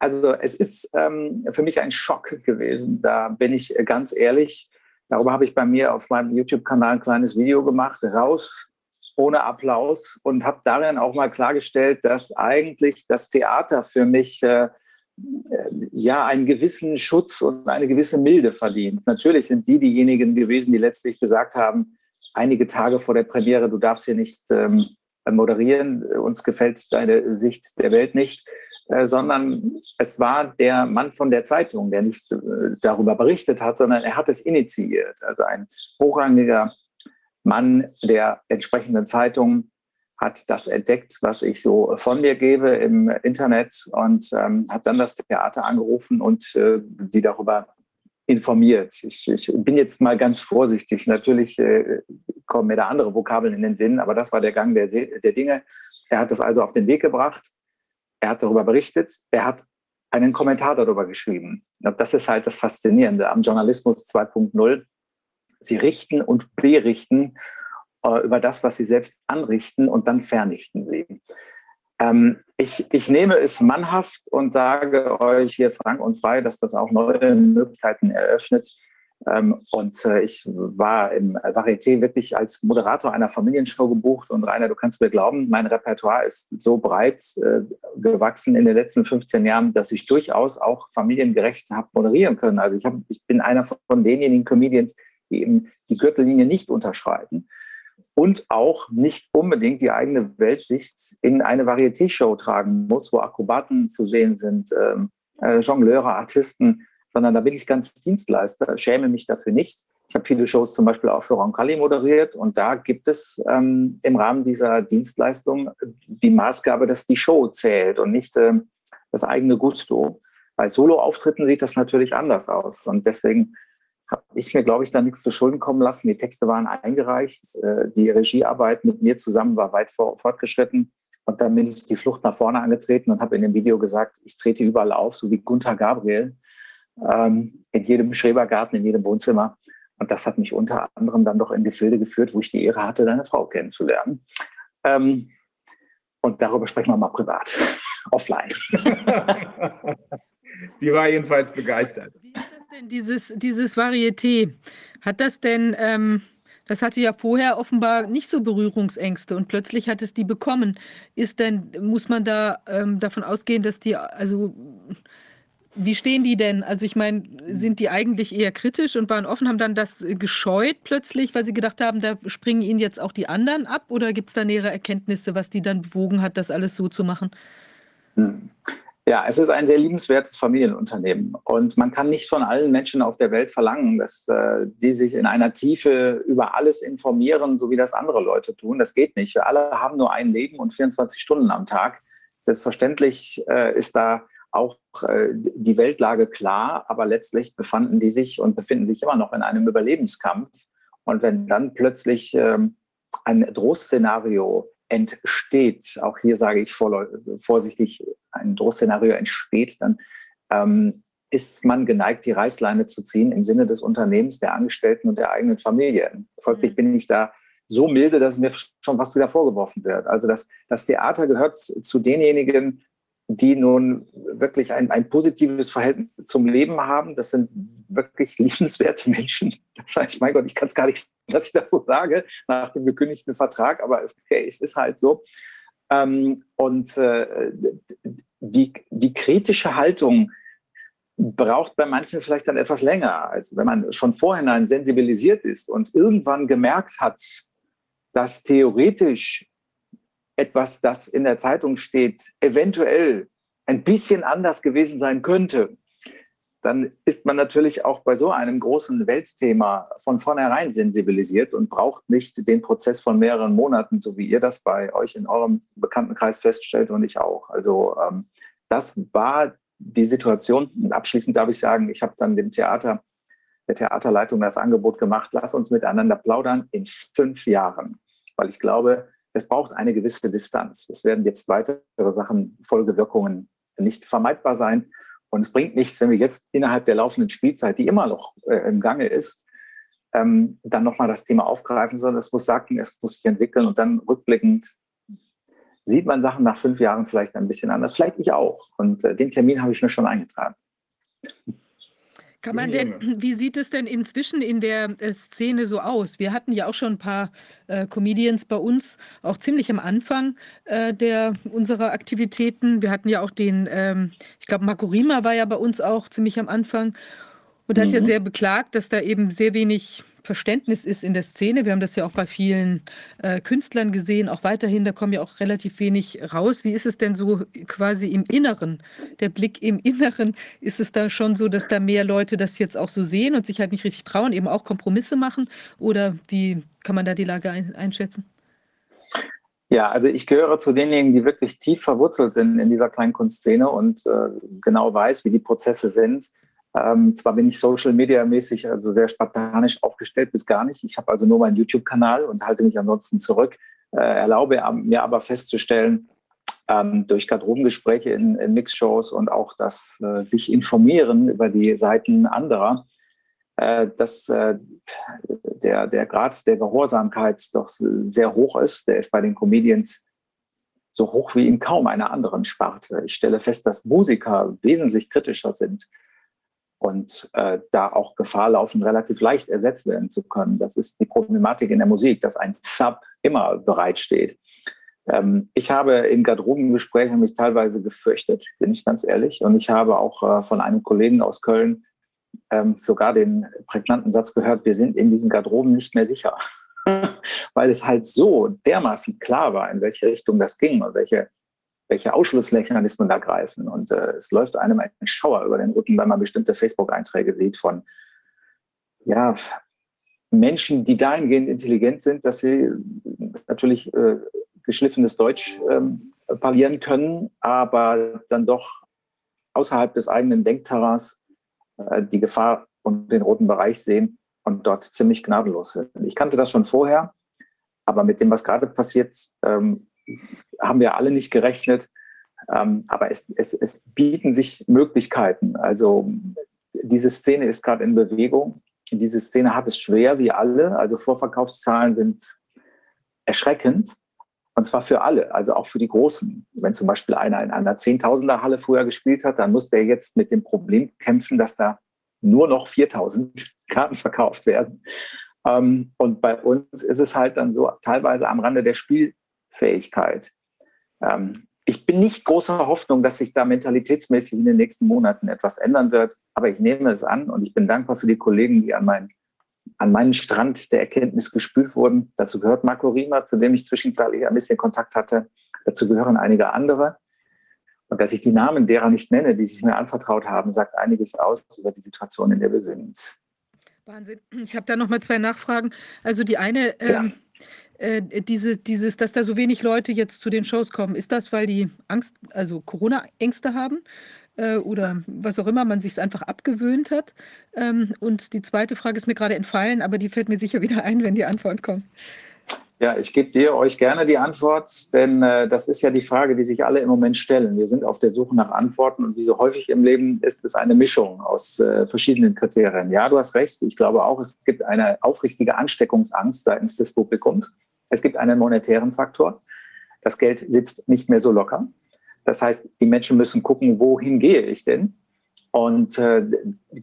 Also es ist ähm, für mich ein Schock gewesen. Da bin ich ganz ehrlich. Darüber habe ich bei mir auf meinem YouTube-Kanal ein kleines Video gemacht. Raus ohne Applaus und habe darin auch mal klargestellt, dass eigentlich das Theater für mich äh, äh, ja einen gewissen Schutz und eine gewisse Milde verdient. Natürlich sind die diejenigen gewesen, die letztlich gesagt haben, einige Tage vor der Premiere, du darfst hier nicht ähm, moderieren, uns gefällt deine Sicht der Welt nicht, äh, sondern es war der Mann von der Zeitung, der nicht äh, darüber berichtet hat, sondern er hat es initiiert. Also ein hochrangiger Mann der entsprechenden Zeitung hat das entdeckt, was ich so von mir gebe im Internet und ähm, hat dann das Theater angerufen und äh, die darüber informiert. Ich, ich, bin jetzt mal ganz vorsichtig. Natürlich äh, kommen mir da andere Vokabeln in den Sinn, aber das war der Gang der, der Dinge. Er hat das also auf den Weg gebracht. Er hat darüber berichtet. Er hat einen Kommentar darüber geschrieben. Das ist halt das Faszinierende am Journalismus 2.0 Sie richten und berichten äh, über das, was sie selbst anrichten und dann vernichten sie. Ähm, ich, ich nehme es mannhaft und sage euch hier frank und frei, dass das auch neue Möglichkeiten eröffnet. Ähm, und äh, ich war im Varieté wirklich als Moderator einer Familienshow gebucht. Und Rainer, du kannst mir glauben, mein Repertoire ist so breit äh, gewachsen in den letzten 15 Jahren, dass ich durchaus auch familiengerecht habe moderieren können. Also ich, hab, ich bin einer von denjenigen Comedians, eben die Gürtellinie nicht unterschreiten und auch nicht unbedingt die eigene Weltsicht in eine Varieté-Show tragen muss, wo Akrobaten zu sehen sind, ähm, äh, Jongleure, Artisten, sondern da bin ich ganz Dienstleister, schäme mich dafür nicht. Ich habe viele Shows zum Beispiel auch für Roncalli moderiert und da gibt es ähm, im Rahmen dieser Dienstleistung die Maßgabe, dass die Show zählt und nicht äh, das eigene Gusto. Bei Solo-Auftritten sieht das natürlich anders aus und deswegen habe ich mir, glaube ich, da nichts zu Schulden kommen lassen. Die Texte waren eingereicht, äh, die Regiearbeit mit mir zusammen war weit fortgeschritten. Und dann bin ich die Flucht nach vorne angetreten und habe in dem Video gesagt, ich trete überall auf, so wie Gunther Gabriel ähm, in jedem Schrebergarten, in jedem Wohnzimmer. Und das hat mich unter anderem dann doch in Gefilde geführt, wo ich die Ehre hatte, deine Frau kennenzulernen. Ähm, und darüber sprechen wir mal privat, [LAUGHS] offline. [LAUGHS] die war jedenfalls begeistert. Wie denn, dieses, dieses Varieté? Hat das denn, ähm, das hatte ja vorher offenbar nicht so Berührungsängste und plötzlich hat es die bekommen. Ist denn, muss man da ähm, davon ausgehen, dass die, also wie stehen die denn? Also ich meine, sind die eigentlich eher kritisch und waren offen, haben dann das gescheut plötzlich, weil sie gedacht haben, da springen ihnen jetzt auch die anderen ab? Oder gibt es da nähere Erkenntnisse, was die dann bewogen hat, das alles so zu machen? Ja, es ist ein sehr liebenswertes Familienunternehmen und man kann nicht von allen Menschen auf der Welt verlangen, dass äh, die sich in einer Tiefe über alles informieren, so wie das andere Leute tun. Das geht nicht. Wir alle haben nur ein Leben und 24 Stunden am Tag. Selbstverständlich äh, ist da auch äh, die Weltlage klar, aber letztlich befanden die sich und befinden sich immer noch in einem Überlebenskampf. Und wenn dann plötzlich ähm, ein Drohszenario entsteht, auch hier sage ich vorsichtig, ein Drohszenario entsteht, dann ähm, ist man geneigt, die Reißleine zu ziehen im Sinne des Unternehmens, der Angestellten und der eigenen Familie. Folglich mhm. bin ich da so milde, dass mir schon was wieder vorgeworfen wird. Also das, das Theater gehört zu denjenigen die nun wirklich ein, ein positives Verhältnis zum Leben haben. Das sind wirklich [LAUGHS] liebenswerte Menschen. Das sage ich, mein Gott, ich kann es gar nicht, [LAUGHS] dass ich das so sage, nach dem gekündigten Vertrag, aber okay, es ist halt so. Ähm, und äh, die, die kritische Haltung braucht bei manchen vielleicht dann etwas länger. Also wenn man schon vorhinein sensibilisiert ist und irgendwann gemerkt hat, dass theoretisch etwas, das in der Zeitung steht, eventuell ein bisschen anders gewesen sein könnte, dann ist man natürlich auch bei so einem großen Weltthema von vornherein sensibilisiert und braucht nicht den Prozess von mehreren Monaten, so wie ihr das bei euch in eurem Bekanntenkreis feststellt und ich auch. Also ähm, das war die Situation. Und abschließend darf ich sagen, ich habe dann dem Theater, der Theaterleitung das Angebot gemacht, lass uns miteinander plaudern in fünf Jahren. Weil ich glaube, es braucht eine gewisse Distanz. Es werden jetzt weitere Sachen, Folgewirkungen nicht vermeidbar sein. Und es bringt nichts, wenn wir jetzt innerhalb der laufenden Spielzeit, die immer noch äh, im Gange ist, ähm, dann nochmal das Thema aufgreifen, sondern es muss sagen, es muss sich entwickeln und dann rückblickend sieht man Sachen nach fünf Jahren vielleicht ein bisschen anders. Vielleicht ich auch. Und äh, den Termin habe ich mir schon eingetragen. Kann man denn, [CLEARS THROAT] wie sieht es denn inzwischen in der äh, Szene so aus? Wir hatten ja auch schon ein paar äh, Comedians bei uns, auch ziemlich am Anfang äh, der, unserer Aktivitäten. Wir hatten ja auch den, ähm, ich glaube, Marco Rima war ja bei uns auch ziemlich am Anfang und mhm. hat ja mhm. sehr beklagt, dass da eben sehr wenig Verständnis ist in der Szene. Wir haben das ja auch bei vielen äh, Künstlern gesehen, auch weiterhin, da kommen ja auch relativ wenig raus. Wie ist es denn so quasi im Inneren? Der Blick im Inneren, ist es da schon so, dass da mehr Leute das jetzt auch so sehen und sich halt nicht richtig trauen, eben auch Kompromisse machen? Oder wie kann man da die Lage ein einschätzen? Ja, also ich gehöre zu denjenigen, die wirklich tief verwurzelt sind in dieser Kleinkunstszene und äh, genau weiß, wie die Prozesse sind. Ähm, zwar bin ich Social Media mäßig also sehr spartanisch aufgestellt, bis gar nicht. Ich habe also nur meinen YouTube-Kanal und halte mich ansonsten zurück, äh, erlaube mir aber festzustellen, ähm, durch Garderobengespräche in, in Mixshows und auch das äh, sich informieren über die Seiten anderer, äh, dass äh, der, der Grad der Gehorsamkeit doch sehr hoch ist. Der ist bei den Comedians so hoch wie in kaum einer anderen Sparte. Ich stelle fest, dass Musiker wesentlich kritischer sind und äh, da auch Gefahr laufen, relativ leicht ersetzt werden zu können. Das ist die Problematik in der Musik, dass ein Sub immer bereitsteht. Ähm, ich habe in Garderobengesprächen mich teilweise gefürchtet, bin ich ganz ehrlich. Und ich habe auch äh, von einem Kollegen aus Köln ähm, sogar den prägnanten Satz gehört, wir sind in diesen Garderoben nicht mehr sicher. [LAUGHS] Weil es halt so dermaßen klar war, in welche Richtung das ging und welche, welche Ausschlussmechanismen da greifen. Und äh, es läuft einem ein Schauer über den Rücken, wenn man bestimmte Facebook-Einträge sieht von ja, Menschen, die dahingehend intelligent sind, dass sie natürlich äh, geschliffenes Deutsch ähm, parlieren können, aber dann doch außerhalb des eigenen Denkterrains äh, die Gefahr und den roten Bereich sehen und dort ziemlich gnadenlos sind. Ich kannte das schon vorher, aber mit dem, was gerade passiert, ähm, haben wir alle nicht gerechnet. Ähm, aber es, es, es bieten sich Möglichkeiten. Also diese Szene ist gerade in Bewegung. Diese Szene hat es schwer, wie alle. Also Vorverkaufszahlen sind erschreckend. Und zwar für alle, also auch für die Großen. Wenn zum Beispiel einer in einer Zehntausender Halle früher gespielt hat, dann muss der jetzt mit dem Problem kämpfen, dass da nur noch 4000 [LAUGHS] Karten verkauft werden. Ähm, und bei uns ist es halt dann so teilweise am Rande der Spielfähigkeit. Ähm, ich bin nicht großer Hoffnung, dass sich da mentalitätsmäßig in den nächsten Monaten etwas ändern wird, aber ich nehme es an und ich bin dankbar für die Kollegen, die an meinen an meinen Strand der Erkenntnis gespült wurden. Dazu gehört Marco Riemer, zu dem ich zwischenzeitlich ein bisschen Kontakt hatte. Dazu gehören einige andere. Und dass ich die Namen derer nicht nenne, die sich mir anvertraut haben, sagt einiges aus über die Situation, in der wir sind. Wahnsinn. Ich habe da noch mal zwei Nachfragen. Also die eine, ähm, ja. Äh, diese, dieses, dass da so wenig Leute jetzt zu den Shows kommen, ist das, weil die Angst, also Corona-Ängste haben? äh, oder was auch immer, man sich es einfach abgewöhnt hat. Ähm, und die zweite Frage ist mir gerade entfallen, aber die fällt mir sicher wieder ein, wenn die Antwort kommt. Ja, ich gebe dir euch gerne die Antwort, denn äh, das ist ja die Frage, die sich alle im Moment stellen. Wir sind auf der Suche nach Antworten und wie so häufig im Leben ist es eine Mischung aus äh, verschiedenen Kriterien. Ja, du hast recht. Ich glaube auch, es gibt eine aufrichtige Ansteckungsangst seitens des Publikums. Es gibt einen monetären Faktor. Das Geld sitzt nicht mehr so locker. Das heißt, die Menschen müssen gucken, wohin gehe ich denn? Und äh,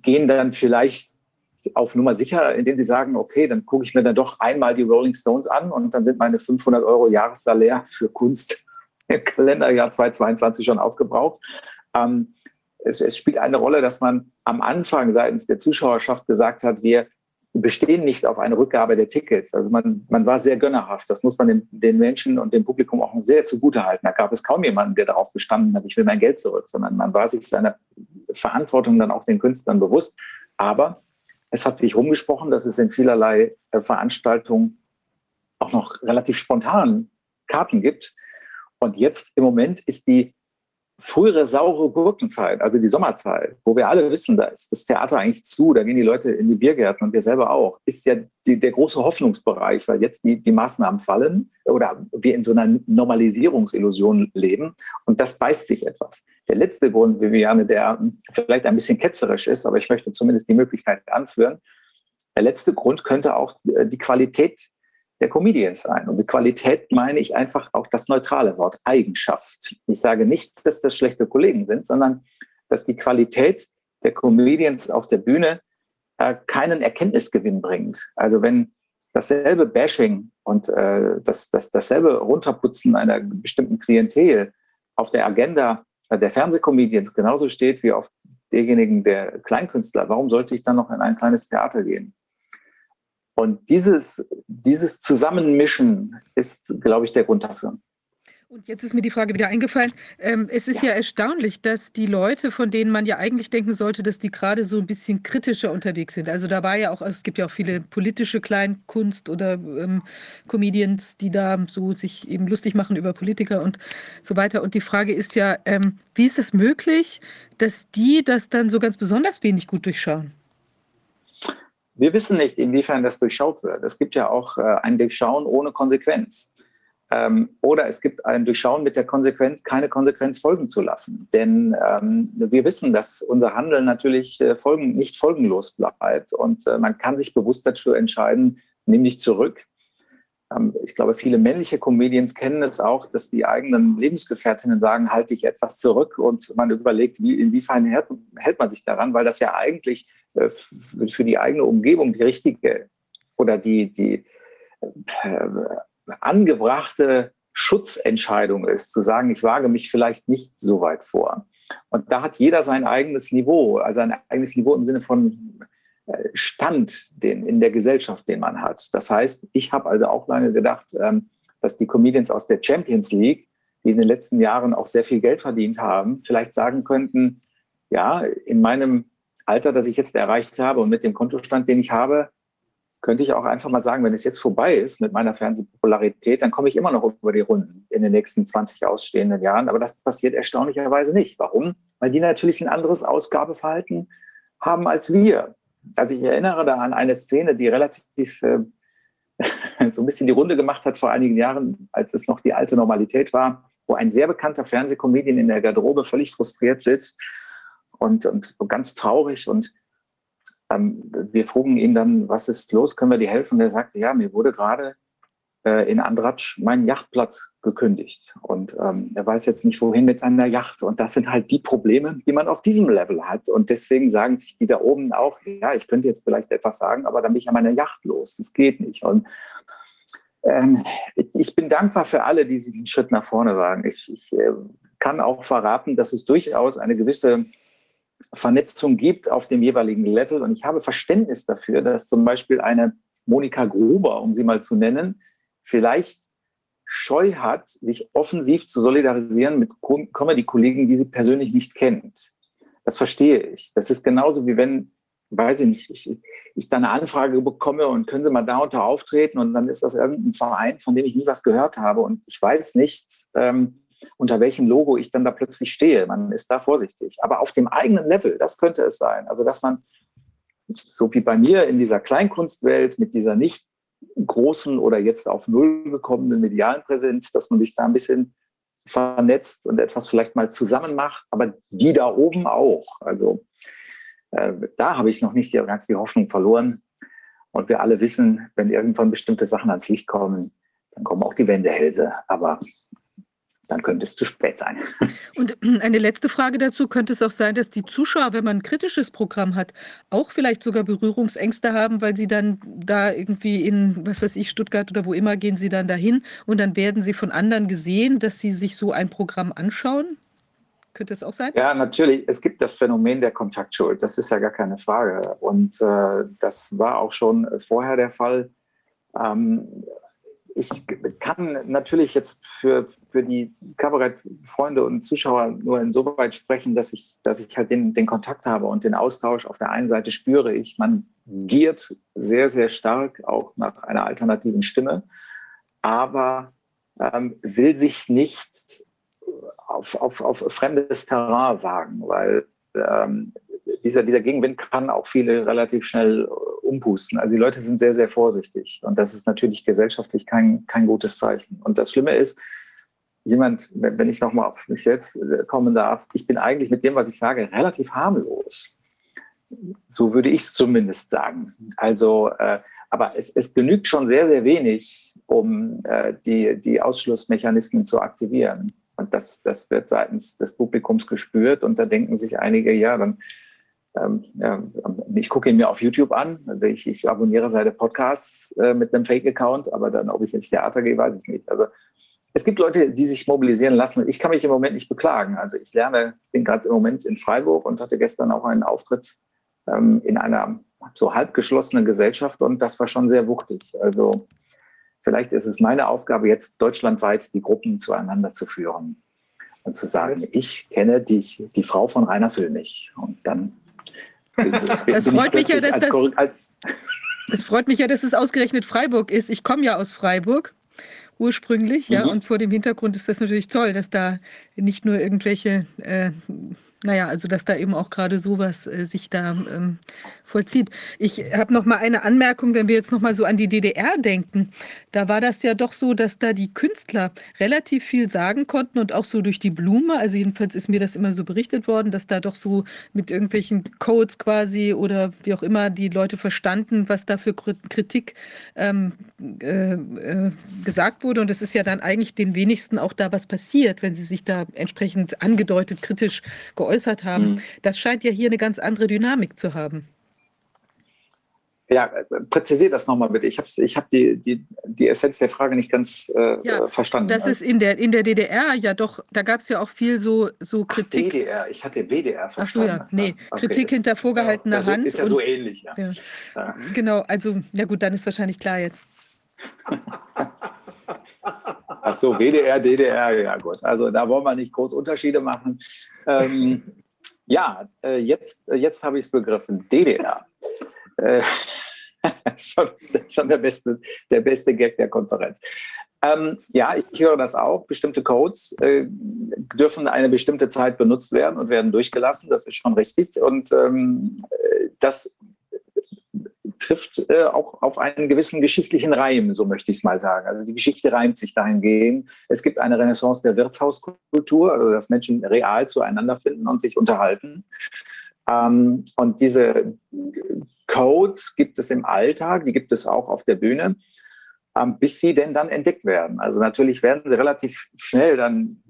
gehen dann vielleicht auf Nummer sicher, indem sie sagen, okay, dann gucke ich mir dann doch einmal die Rolling Stones an und dann sind meine 500 Euro Jahressalär für Kunst [LAUGHS] im Kalenderjahr 2022 schon aufgebraucht. Ähm, es, es, spielt eine Rolle, dass man am Anfang seitens der Zuschauerschaft gesagt hat, wir bestehen nicht auf eine Rückgabe der Tickets. Also man, man war sehr gönnerhaft. Das muss man den, den Menschen und dem Publikum auch sehr zugutehalten. Da gab es kaum jemanden, der darauf bestanden hat, ich will mein Geld zurück, sondern man war sich seiner Verantwortung dann auch den Künstlern bewusst. Aber es hat sich rumgesprochen, dass es in vielerlei äh, Veranstaltungen auch noch relativ spontan Karten gibt. Und jetzt im Moment ist die frühere saure Gurkenzeit, also die Sommerzeit, wo wir alle wissen, da ist das Theater eigentlich zu, da gehen die Leute in die Biergärten und wir selber auch, ist ja die, der große Hoffnungsbereich, weil jetzt die, die Maßnahmen fallen oder wir in so einer Normalisierungsillusion leben und das beißt sich etwas. Der letzte Grund, Viviane, der vielleicht ein bisschen ketzerisch ist, aber ich möchte zumindest die Möglichkeit anführen, der letzte Grund könnte auch die Qualität der Comedians sein. Und mit Qualität meine ich einfach auch das neutrale Wort Eigenschaft. Ich sage nicht, dass das schlechte Kollegen sind, sondern dass die Qualität der Comedians auf der Bühne äh, keinen Erkenntnisgewinn bringt. Also wenn dasselbe Bashing und äh, das, das, dasselbe Runterputzen einer bestimmten Klientel auf der Agenda der Fernsehcomedians genauso steht wie auf derjenigen der Kleinkünstler, warum sollte ich dann noch in ein kleines Theater gehen? Und dieses, dieses Zusammenmischen ist, glaube ich, der Grund dafür. Und jetzt ist mir die Frage wieder eingefallen. Ähm, es ist ja. ja. erstaunlich, dass die Leute, von denen man ja eigentlich denken sollte, dass die gerade so ein bisschen kritischer unterwegs sind. Also da war ja auch, also es gibt ja auch viele politische Kleinkunst oder ähm, Comedians, die da so sich eben lustig machen über Politiker und so weiter. Und die Frage ist ja, ähm, wie ist es möglich, dass die das dann so ganz besonders wenig gut durchschauen? Wir wissen nicht, inwiefern das durchschaut wird. Es gibt ja auch äh, ein Durchschauen ohne Konsequenz. Ähm, oder es gibt ein Durchschauen mit der Konsequenz, keine Konsequenz folgen zu lassen. Denn ähm, wir wissen, dass unser Handeln natürlich äh, folgen, nicht folgenlos bleibt. Und äh, man kann sich bewusst dazu entscheiden, nimm dich zurück. ähm, ich glaube, viele männliche Comedians kennen es auch, dass die eigenen Lebensgefährtinnen sagen, halte ich etwas zurück und man überlegt, wie, inwiefern hält, hält man sich daran, weil das ja eigentlich für die eigene Umgebung die richtige oder die, die äh, angebrachte Schutzentscheidung ist, zu sagen, ich wage mich vielleicht nicht so weit vor. Und da hat jeder sein eigenes Niveau, also ein eigenes Niveau im Sinne von äh, Stand den, in der Gesellschaft, den man hat. Das heißt, ich habe also auch lange gedacht, ähm, dass die Comedians aus der Champions League, die in den letzten Jahren auch sehr viel Geld verdient haben, vielleicht sagen könnten, ja, in meinem Alter, das ich jetzt erreicht habe und mit dem Kontostand, den ich habe, könnte ich auch einfach mal sagen, wenn es jetzt vorbei ist mit meiner Fernsehpopularität, dann komme ich immer noch über die Runden in den nächsten 20 ausstehenden Jahren. Aber das passiert erstaunlicherweise nicht. Warum? Weil die natürlich ein anderes Ausgabeverhalten haben als wir. Also ich erinnere da an eine Szene, die relativ äh, [LAUGHS] so ein bisschen die Runde gemacht hat vor einigen Jahren, als es noch die alte Normalität war, wo ein sehr bekannter Fernsehkomedian in der Garderobe völlig frustriert sitzt und, und ganz traurig und ähm, wir frugen ihn dann, was ist los, können wir dir helfen? Und er sagte, ja, mir wurde gerade äh, in Andratsch mein Yachtplatz gekündigt und ähm, er weiß jetzt nicht, wohin mit seiner Yacht. Und das sind halt die Probleme, die man auf diesem Level hat. Und deswegen sagen sich die da oben auch, ja, ich könnte jetzt vielleicht etwas sagen, aber dann bin ich ja meine Yacht los. Das geht nicht. Und ähm, ich bin dankbar für alle, die sich einen Schritt nach vorne wagen. Ich, ich äh, kann auch verraten, dass es durchaus eine gewisse Vernetzung gibt auf dem jeweiligen Level. Und ich habe Verständnis dafür, dass zum Beispiel eine Monika Gruber, um sie mal zu nennen, vielleicht Scheu hat, sich offensiv zu solidarisieren mit Comedy-Kollegen, die sie persönlich nicht kennt. Das verstehe ich. Das ist genauso wie wenn, weiß ich nicht, ich, ich da eine Anfrage bekomme und können Sie mal da unter auftreten und dann ist das irgendein Verein, von dem ich nie was gehört habe und ich weiß nicht, ähm, unter welchem Logo ich dann da plötzlich stehe. Man ist da vorsichtig. Aber auf dem eigenen Level, das könnte es sein. Also, dass man, so wie bei mir in dieser Kleinkunstwelt mit dieser nicht großen oder jetzt auf Null gekommenen medialen Präsenz, dass man sich da ein bisschen vernetzt und etwas vielleicht mal zusammen macht, aber die da oben auch. Also äh, da habe ich noch nicht die, ganz die Hoffnung verloren. Und wir alle wissen, wenn irgendwann bestimmte Sachen ans Licht kommen, dann kommen auch die Wendehälse. Aber dann könnte es zu spät sein. [LAUGHS] Und [CLEARS THROAT] eine letzte Frage dazu, könnte es auch sein, dass die Zuschauer, wenn man ein kritisches Programm hat, auch vielleicht sogar Berührungsängste haben, weil sie dann da irgendwie in, was weiß ich, Stuttgart oder wo immer gehen sie dann dahin und dann werden sie von anderen gesehen, dass sie sich so ein Programm anschauen? Könnte es auch sein? Ja, natürlich. Es gibt das Phänomen der Kontaktschuld. Das ist ja gar keine Frage. Und äh, das war auch schon vorher der Fall. Ähm, ich kann natürlich jetzt für, für die Kabarettfreunde und Zuschauer nur insoweit sprechen, dass ich, dass ich halt den, den Kontakt habe und den Austausch auf der einen Seite spüre ich, man giert sehr, sehr stark auch nach einer alternativen Stimme, aber ähm, will sich nicht auf, auf, auf fremdes Terrain wagen, weil ähm, dieser, dieser Gegenwind kann auch viele relativ schnell umpusten. Also die Leute sind sehr, sehr vorsichtig. Und das ist natürlich gesellschaftlich kein, kein gutes Zeichen. Und das Schlimme ist, jemand, wenn ich nochmal auf mich selbst äh, kommen darf, ich bin eigentlich mit dem, was ich sage, relativ harmlos. So würde ich es zumindest sagen. Also, äh, aber es, es, genügt schon sehr, sehr wenig, um äh, die, die Ausschlussmechanismen zu aktivieren. Und das, das wird seitens des Publikums gespürt. Und da denken sich einige, ja, dann ich gucke ihn mir auf YouTube an. Also ich, ich abonniere seine Podcasts äh, mit einem Fake-Account, aber dann, ob ich ins Theater gehe, weiß ich nicht. Also es gibt Leute, die sich mobilisieren lassen. Ich kann mich im Moment nicht beklagen. Also ich lerne, bin gerade im Moment in Freiburg und hatte gestern auch einen Auftritt ähm, in einer so halb geschlossenen Gesellschaft und das war schon sehr wuchtig. Also vielleicht ist es meine Aufgabe, jetzt deutschlandweit die Gruppen zueinander zu führen und zu sagen, ich kenne die, die Frau von Rainer Füll nicht. Und dann das freut mich ja, dass das, das freut mich ja, dass es ausgerechnet Freiburg ist. Ich komme ja aus Freiburg ursprünglich, ja, mhm. und vor dem Hintergrund ist das natürlich toll, dass da nicht nur irgendwelche äh, naja, also dass da eben auch gerade sowas äh, sich da ähm, vollzieht. Ich habe noch mal eine Anmerkung, wenn wir jetzt noch mal so an die DDR denken. Da war das ja doch so, dass da die Künstler relativ viel sagen konnten und auch so durch die Blume. Also jedenfalls ist mir das immer so berichtet worden, dass da doch so mit irgendwelchen Codes quasi oder wie auch immer die Leute verstanden, was da für Kritik ähm, äh, äh, gesagt wurde. Und es ist ja dann eigentlich den wenigsten auch da was passiert, wenn sie sich da entsprechend angedeutet kritisch geäußert haben. Mhm. Das scheint ja hier eine ganz andere Dynamik zu haben. Ja, präzisiert das nochmal bitte. Ich habe ich hab die, die, die Essenz der Frage nicht ganz äh, ja, verstanden. Das ist in der, in der DDR ja doch, da gab es ja auch viel so, so Kritik. Ach, DDR, ich hatte WDR verstanden. Ach so, ja, nee, okay. Kritik hinter vorgehaltener ja, Hand. Ist ja so ähnlich, ja. ja. ja. Genau, also, ja gut, dann ist wahrscheinlich klar jetzt. [LAUGHS] Ach so, WDR, DDR, ja gut. Also da wollen wir nicht groß Unterschiede machen. Ähm, ja, äh, jetzt, jetzt habe ich es begriffen. DDR. Äh, [LAUGHS] schon, schon der, beste, der beste Gag der Konferenz. Ähm, ja, ich höre das auch. Bestimmte Codes äh, dürfen eine bestimmte Zeit benutzt werden und werden durchgelassen. Das ist schon richtig. Und ähm, das trifft äh, auch auf einen gewissen geschichtlichen Reim, so möchte ich es mal sagen. Also die Geschichte reimt sich dahingehend. Es gibt eine Renaissance der Wirtshauskultur, also dass Menschen real zueinander finden und sich unterhalten. Ähm, und diese Codes gibt es im Alltag, die gibt es auch auf der Bühne, ähm, bis sie denn dann entdeckt werden. Also natürlich werden sie relativ schnell dann,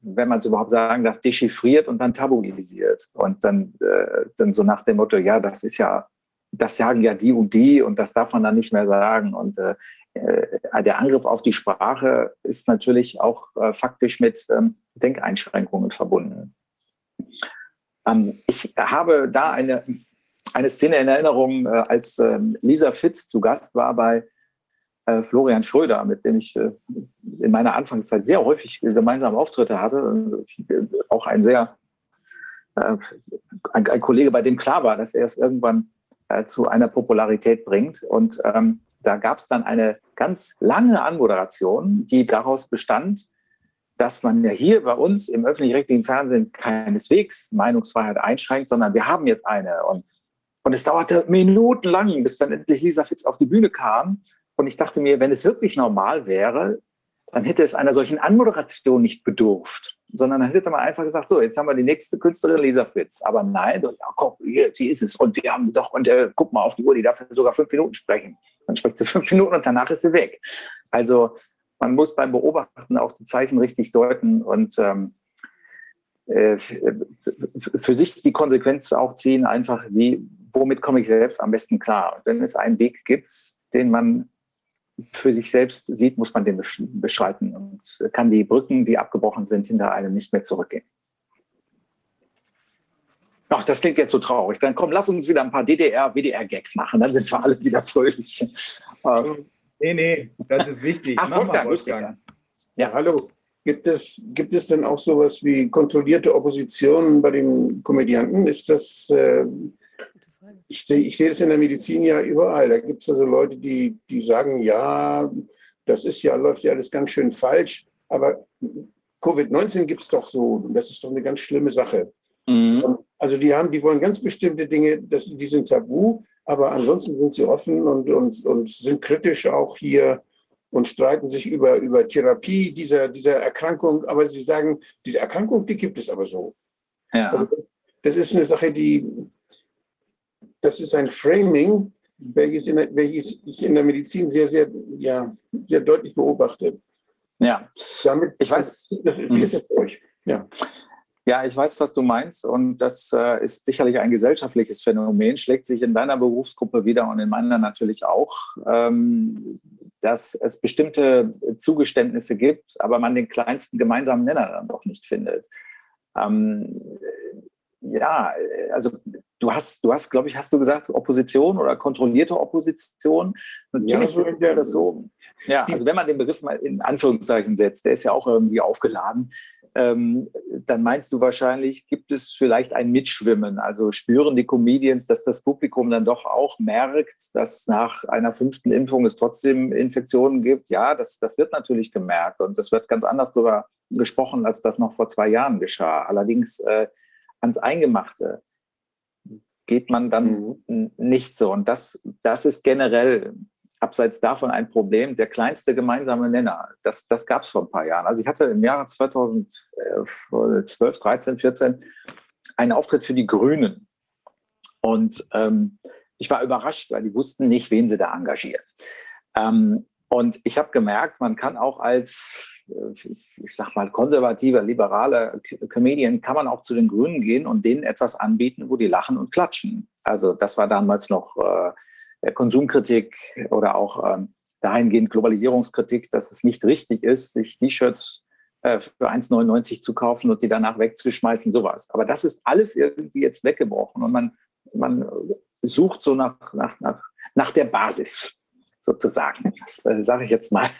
wenn man es überhaupt sagen darf, dechiffriert und dann tabuisiert. Und dann, äh, dann so nach dem Motto, ja, das ist ja, das sagen ja die und die und das darf man dann nicht mehr sagen. Und äh, äh der Angriff auf die Sprache ist natürlich auch äh, faktisch mit ähm, Denkeinschränkungen verbunden. Ähm, ich habe da eine eine Szene in Erinnerung, äh, als ähm, Lisa Fitz zu Gast war bei äh, Florian Schröder, mit dem ich äh, in meiner Anfangszeit sehr häufig gemeinsam Auftritte hatte. Auch ein sehr, ein, ein, Kollege, bei dem klar war, dass er es irgendwann zu einer Popularität bringt. Und ähm, da gab es dann eine ganz lange Anmoderation, die daraus bestand, dass man ja hier bei uns im öffentlich-rechtlichen Fernsehen keineswegs Meinungsfreiheit einschränkt, sondern wir haben jetzt eine. Und und es dauerte minutenlang, bis dann endlich Lisa Fitz auf die Bühne kam. Und ich dachte mir, wenn es wirklich normal wäre, dann hätte es einer solchen Anmoderation nicht bedurft, sondern dann hätte man einfach gesagt, so, jetzt haben wir die nächste Künstlerin, Lisa Fitz. Aber nein, ja, komm, hier, sie ist es. Und wir haben doch, und äh, guck mal auf die Uhr, die darf sogar fünf Minuten sprechen. Dann spricht sie fünf [LAUGHS] Minuten und danach ist sie weg. Also man muss beim Beobachten auch die Zeichen richtig deuten und ähm, äh, für sich die Konsequenz auch ziehen, einfach wie, womit komme ich selbst am besten klar? Wenn es einen Weg gibt, den man für sich selbst sieht, muss man den beschreiten und kann die Brücken, die abgebrochen sind, hinter einem nicht mehr zurückgehen. Ach, das klingt jetzt so traurig. Dann komm, lass uns wieder ein paar DDR, WDR-Gags machen, dann sind wir alle wieder fröhlich. Ähm, nee, nee, das ist wichtig. Ach, Wolfgang, Wolfgang. Ja, hallo. Gibt es, gibt es denn auch sowas wie kontrollierte Opposition bei den Komödianten? Ist das, äh, ich, ich sehe das in der Medizin ja überall. Da gibt es also Leute, die, die sagen, ja, das ist ja, läuft ja alles ganz schön falsch, aber Covid-19 gibt es doch so. Das ist doch eine ganz schlimme Sache. Mhm. Also die haben, die wollen ganz bestimmte Dinge, das, die sind tabu, aber ansonsten sind sie offen und, und, und sind kritisch auch hier und streiten sich über, über Therapie dieser, dieser Erkrankung. Aber sie sagen, diese Erkrankung, die gibt es aber so. Ja. Also das ist eine Sache, die, das ist ein Framing, welches, in, welches ich in der Medizin sehr, sehr, ja, sehr deutlich beobachte. Ja, Damit, ich weiß. Das, wie ist es bei euch? Ja. Ja, ich weiß, was du meinst. Und das äh, ist sicherlich ein gesellschaftliches Phänomen, schlägt sich in deiner Berufsgruppe wieder und in meiner natürlich auch, ähm, dass es bestimmte Zugeständnisse gibt, aber man den kleinsten gemeinsamen Nenner dann doch nicht findet. Ähm, ja, also du hast, du hast, glaube ich, hast du gesagt, Opposition oder kontrollierte Opposition. Natürlich ja, so ist das so. Ja, also wenn man den Begriff mal in Anführungszeichen setzt, der ist ja auch irgendwie aufgeladen. Ähm, dann meinst du wahrscheinlich, gibt es vielleicht ein Mitschwimmen? Also spüren die Comedians, dass das Publikum dann doch auch merkt, dass nach einer fünften Impfung es trotzdem Infektionen gibt? Ja, das, das wird natürlich gemerkt und es wird ganz anders darüber gesprochen, als das noch vor zwei Jahren geschah. Allerdings äh, ans Eingemachte geht man dann mhm. nicht so. Und das, das ist generell abseits davon ein Problem, der kleinste gemeinsame Nenner. Das, das gab es vor ein paar Jahren. Also ich hatte im Jahre 2012, 13, 14 einen Auftritt für die Grünen. Und ähm, ich war überrascht, weil die wussten nicht, wen sie da engagieren. Ähm, und ich habe gemerkt, man kann auch als, ich sag mal, konservativer, liberaler Comedian, kann man auch zu den Grünen gehen und denen etwas anbieten, wo die lachen und klatschen. Also das war damals noch äh, Konsumkritik oder auch ähm, dahingehend Globalisierungskritik, dass es nicht richtig ist, sich T-Shirts äh, für 1,99 zu kaufen und die danach wegzuschmeißen, sowas. Aber das ist alles irgendwie jetzt weggebrochen und man, man sucht so nach, nach, nach, nach der Basis sozusagen. Das äh, sage ich jetzt mal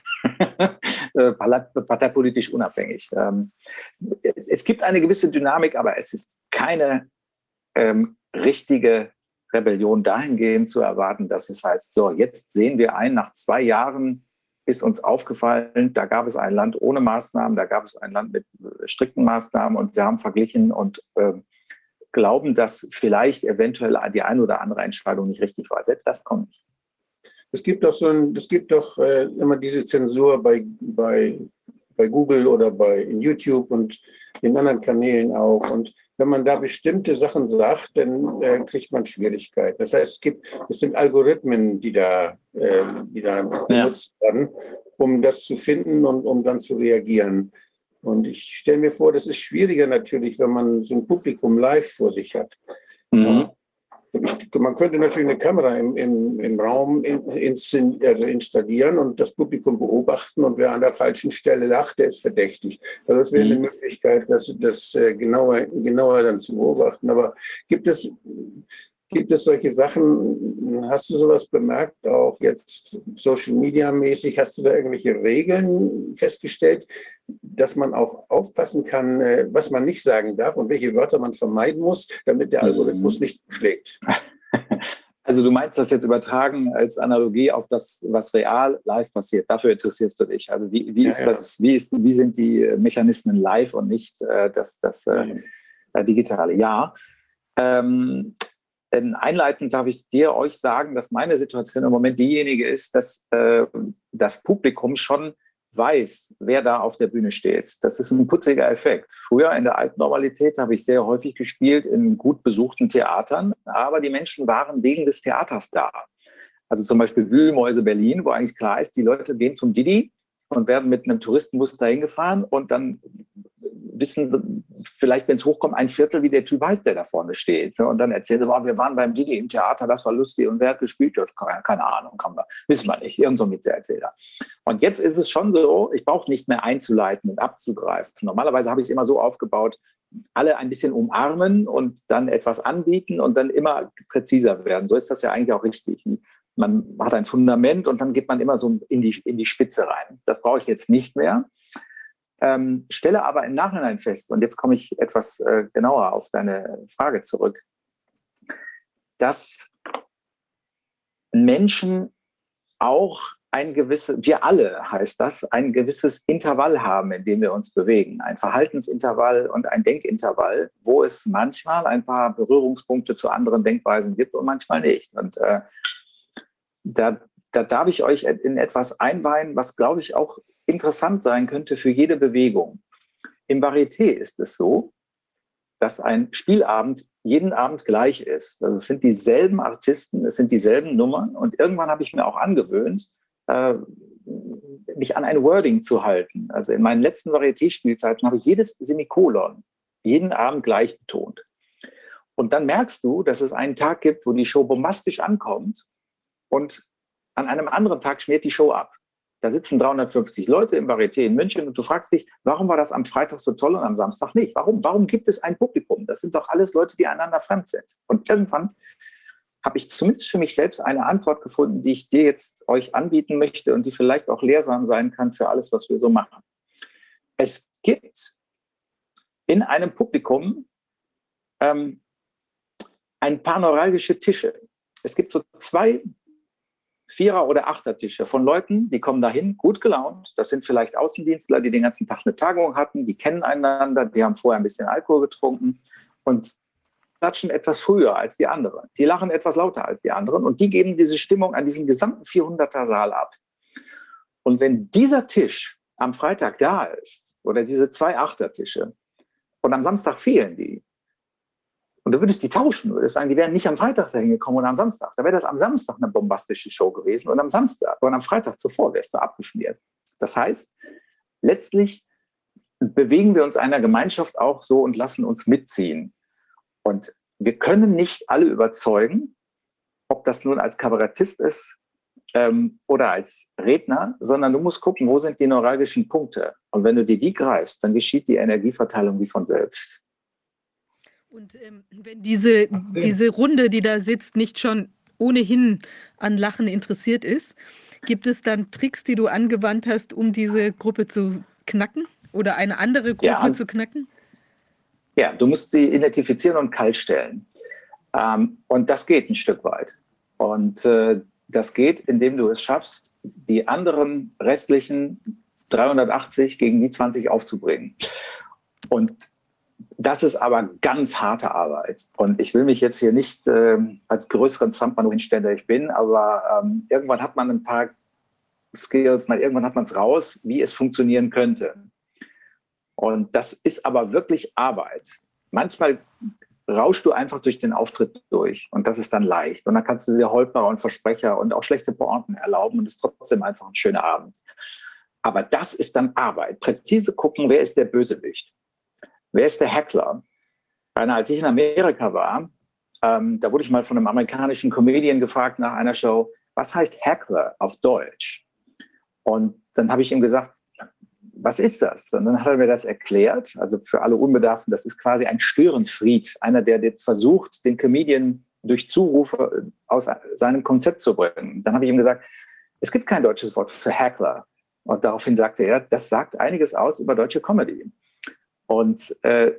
parteipolitisch unabhängig. Ähm, es gibt eine gewisse Dynamik, aber es ist keine ähm, richtige Rebellion dahingehend zu erwarten, dass es heißt, so, jetzt sehen wir ein, nach zwei Jahren ist uns aufgefallen, da gab es ein Land ohne Maßnahmen, da gab es ein Land mit äh, strikten Maßnahmen und wir haben verglichen und äh, glauben, dass vielleicht eventuell die eine oder andere Entscheidung nicht richtig war. Selbst das kommt nicht. Es gibt doch so ein, es gibt doch äh, immer diese Zensur bei, bei, bei Google oder bei YouTube und in anderen Kanälen auch. Und wenn man da bestimmte Sachen sagt, dann äh, kriegt man Schwierigkeiten. Das heißt, es gibt, es sind Algorithmen, die da, äh, die da benutzt ja. werden, um das zu finden und um dann zu reagieren. Und ich stelle mir vor, das ist schwieriger natürlich, wenn man so ein Publikum live vor sich hat. Mhm man könnte natürlich eine Kamera im, im, im Raum in, in, also installieren und das Publikum beobachten und wer an der falschen Stelle lacht, der ist verdächtig. Also das wäre eine mhm. Möglichkeit, das, das äh, genauer, genauer dann zu beobachten. Aber gibt es, gibt es solche Sachen, hast du sowas bemerkt, auch jetzt Social Media mäßig, hast du da irgendwelche Regeln festgestellt, dass man auch aufpassen kann, äh, was man nicht sagen darf und welche Wörter man vermeiden muss, damit der Algorithmus mhm. nicht schlägt. [LAUGHS] Also du meinst das jetzt übertragen als Analogie auf das, was real live passiert. Dafür interessierst du dich. Also wie, wie ist ja, das, wie, ist, wie sind die Mechanismen live und nicht äh, das, das äh, äh Digitale? Ja. Ähm, einleitend darf ich dir euch sagen, dass meine Situation im Moment diejenige ist, dass äh, das Publikum schon weiß, wer da auf der Bühne steht. Das ist ein putziger Effekt. Früher in der alten Normalität habe ich sehr häufig gespielt in gut besuchten Theatern, aber die Menschen waren wegen des Theaters da. Also zum Beispiel Wühlmäuse Berlin, wo eigentlich klar ist, die Leute gehen zum Didi und werden mit einem Touristenbus dahin gefahren und dann wissen vielleicht, wenn es hochkommt, ein Viertel, wie der Typ heißt, der da vorne steht. Und dann erzählen sie, wir waren beim Didi im Theater, das war lustig und wer hat gespielt? Keine Ahnung, kann man, wissen wir nicht. Irgend so ein Witzeerzähler. Und jetzt ist es schon so, ich brauche nicht mehr einzuleiten und abzugreifen. Normalerweise habe ich es immer so aufgebaut, alle ein bisschen umarmen und dann etwas anbieten und dann immer präziser werden. So ist das ja eigentlich auch richtig. Man hat ein Fundament und dann geht man immer so in die, in die Spitze rein. Das brauche ich jetzt nicht mehr. Ähm, stelle aber im Nachhinein fest, und jetzt komme ich etwas äh, genauer auf deine Frage zurück, dass Menschen auch ein gewisses, wir alle heißt das, ein gewisses Intervall haben, in dem wir uns bewegen. Ein Verhaltensintervall und ein Denkintervall, wo es manchmal ein paar Berührungspunkte zu anderen Denkweisen gibt und manchmal nicht. Und äh, da, da darf ich euch in etwas einweihen, was, glaube ich, auch interessant sein könnte für jede Bewegung. Im Varieté ist es so, dass ein Spielabend jeden Abend gleich ist. Also es sind dieselben Artisten, es sind dieselben Nummern und irgendwann habe ich mir auch angewöhnt, äh, mich an ein Wording zu halten. Also in meinen letzten Varieté-Spielzeiten habe ich jedes Semikolon jeden Abend gleich betont. Und dann merkst du, dass es einen Tag gibt, wo die Show bombastisch ankommt und an einem anderen Tag schmiert die Show ab. Da sitzen 350 Leute im Varieté in München und du fragst dich, warum war das am Freitag so toll und am Samstag nicht? Warum? Warum gibt es ein Publikum? Das sind doch alles Leute, die einander fremd sind. Und irgendwann habe ich zumindest für mich selbst eine Antwort gefunden, die ich dir jetzt euch anbieten möchte und die vielleicht auch lehrsam sein kann für alles, was wir so machen. Es gibt in einem Publikum ähm, ein paar neuralgische Tische. Es gibt so zwei Vierer- oder Achtertische von Leuten, die kommen dahin, gut gelaunt. Das sind vielleicht Außendienstler, die den ganzen Tag eine Tagung hatten, die kennen einander, die haben vorher ein bisschen Alkohol getrunken und klatschen etwas früher als die anderen. Die lachen etwas lauter als die anderen und die geben diese Stimmung an diesen gesamten 400er Saal ab. Und wenn dieser Tisch am Freitag da ist oder diese zwei Achtertische und am Samstag fehlen die, und du würdest die tauschen, würdest sagen, die wären nicht am Freitag dahin gekommen oder am Samstag. Da wäre das am Samstag eine bombastische Show gewesen und am Samstag und am Freitag zuvor wärst du abgeschmiert. Das heißt, letztlich bewegen wir uns einer Gemeinschaft auch so und lassen uns mitziehen. Und wir können nicht alle überzeugen, ob das nun als Kabarettist ist ähm, oder als Redner, sondern du musst gucken, wo sind die neuralgischen Punkte. Und wenn du dir die greifst, dann geschieht die Energieverteilung wie von selbst. Und ähm, wenn diese, diese Runde, die da sitzt, nicht schon ohnehin an Lachen interessiert ist, gibt es dann Tricks, die du angewandt hast, um diese Gruppe zu knacken oder eine andere Gruppe ja. zu knacken? Ja, du musst sie identifizieren und kalt stellen. Ähm, und das geht ein Stück weit. Und äh, das geht, indem du es schaffst, die anderen restlichen 380 gegen die 20 aufzubringen. Und das ist aber ganz harte Arbeit. Und ich will mich jetzt hier nicht äh, als größeren Stuntman hinstellen, der ich bin, aber ähm, irgendwann hat man ein paar Skills, mal irgendwann hat man es raus, wie es funktionieren könnte. Und das ist aber wirklich Arbeit. Manchmal rauschst du einfach durch den Auftritt durch und das ist dann leicht. Und dann kannst du dir Holperer und Versprecher und auch schlechte Pointen erlauben und es ist trotzdem einfach ein schöner Abend. Aber das ist dann Arbeit. Präzise gucken, wer ist der Bösewicht? Wer ist der Heckler? Als ich in Amerika war, ähm, da wurde ich mal von einem amerikanischen Comedian gefragt nach einer Show, was heißt Heckler auf Deutsch? Und dann habe ich ihm gesagt, was ist das? Und dann hat er mir das erklärt, also für alle Unbedarften, das ist quasi ein Störenfried, einer, der versucht, den Comedian durch Zurufe aus seinem Konzept zu bringen. Dann habe ich ihm gesagt, es gibt kein deutsches Wort für Heckler. Und daraufhin sagte er, das sagt einiges aus über deutsche Comedy. Und äh,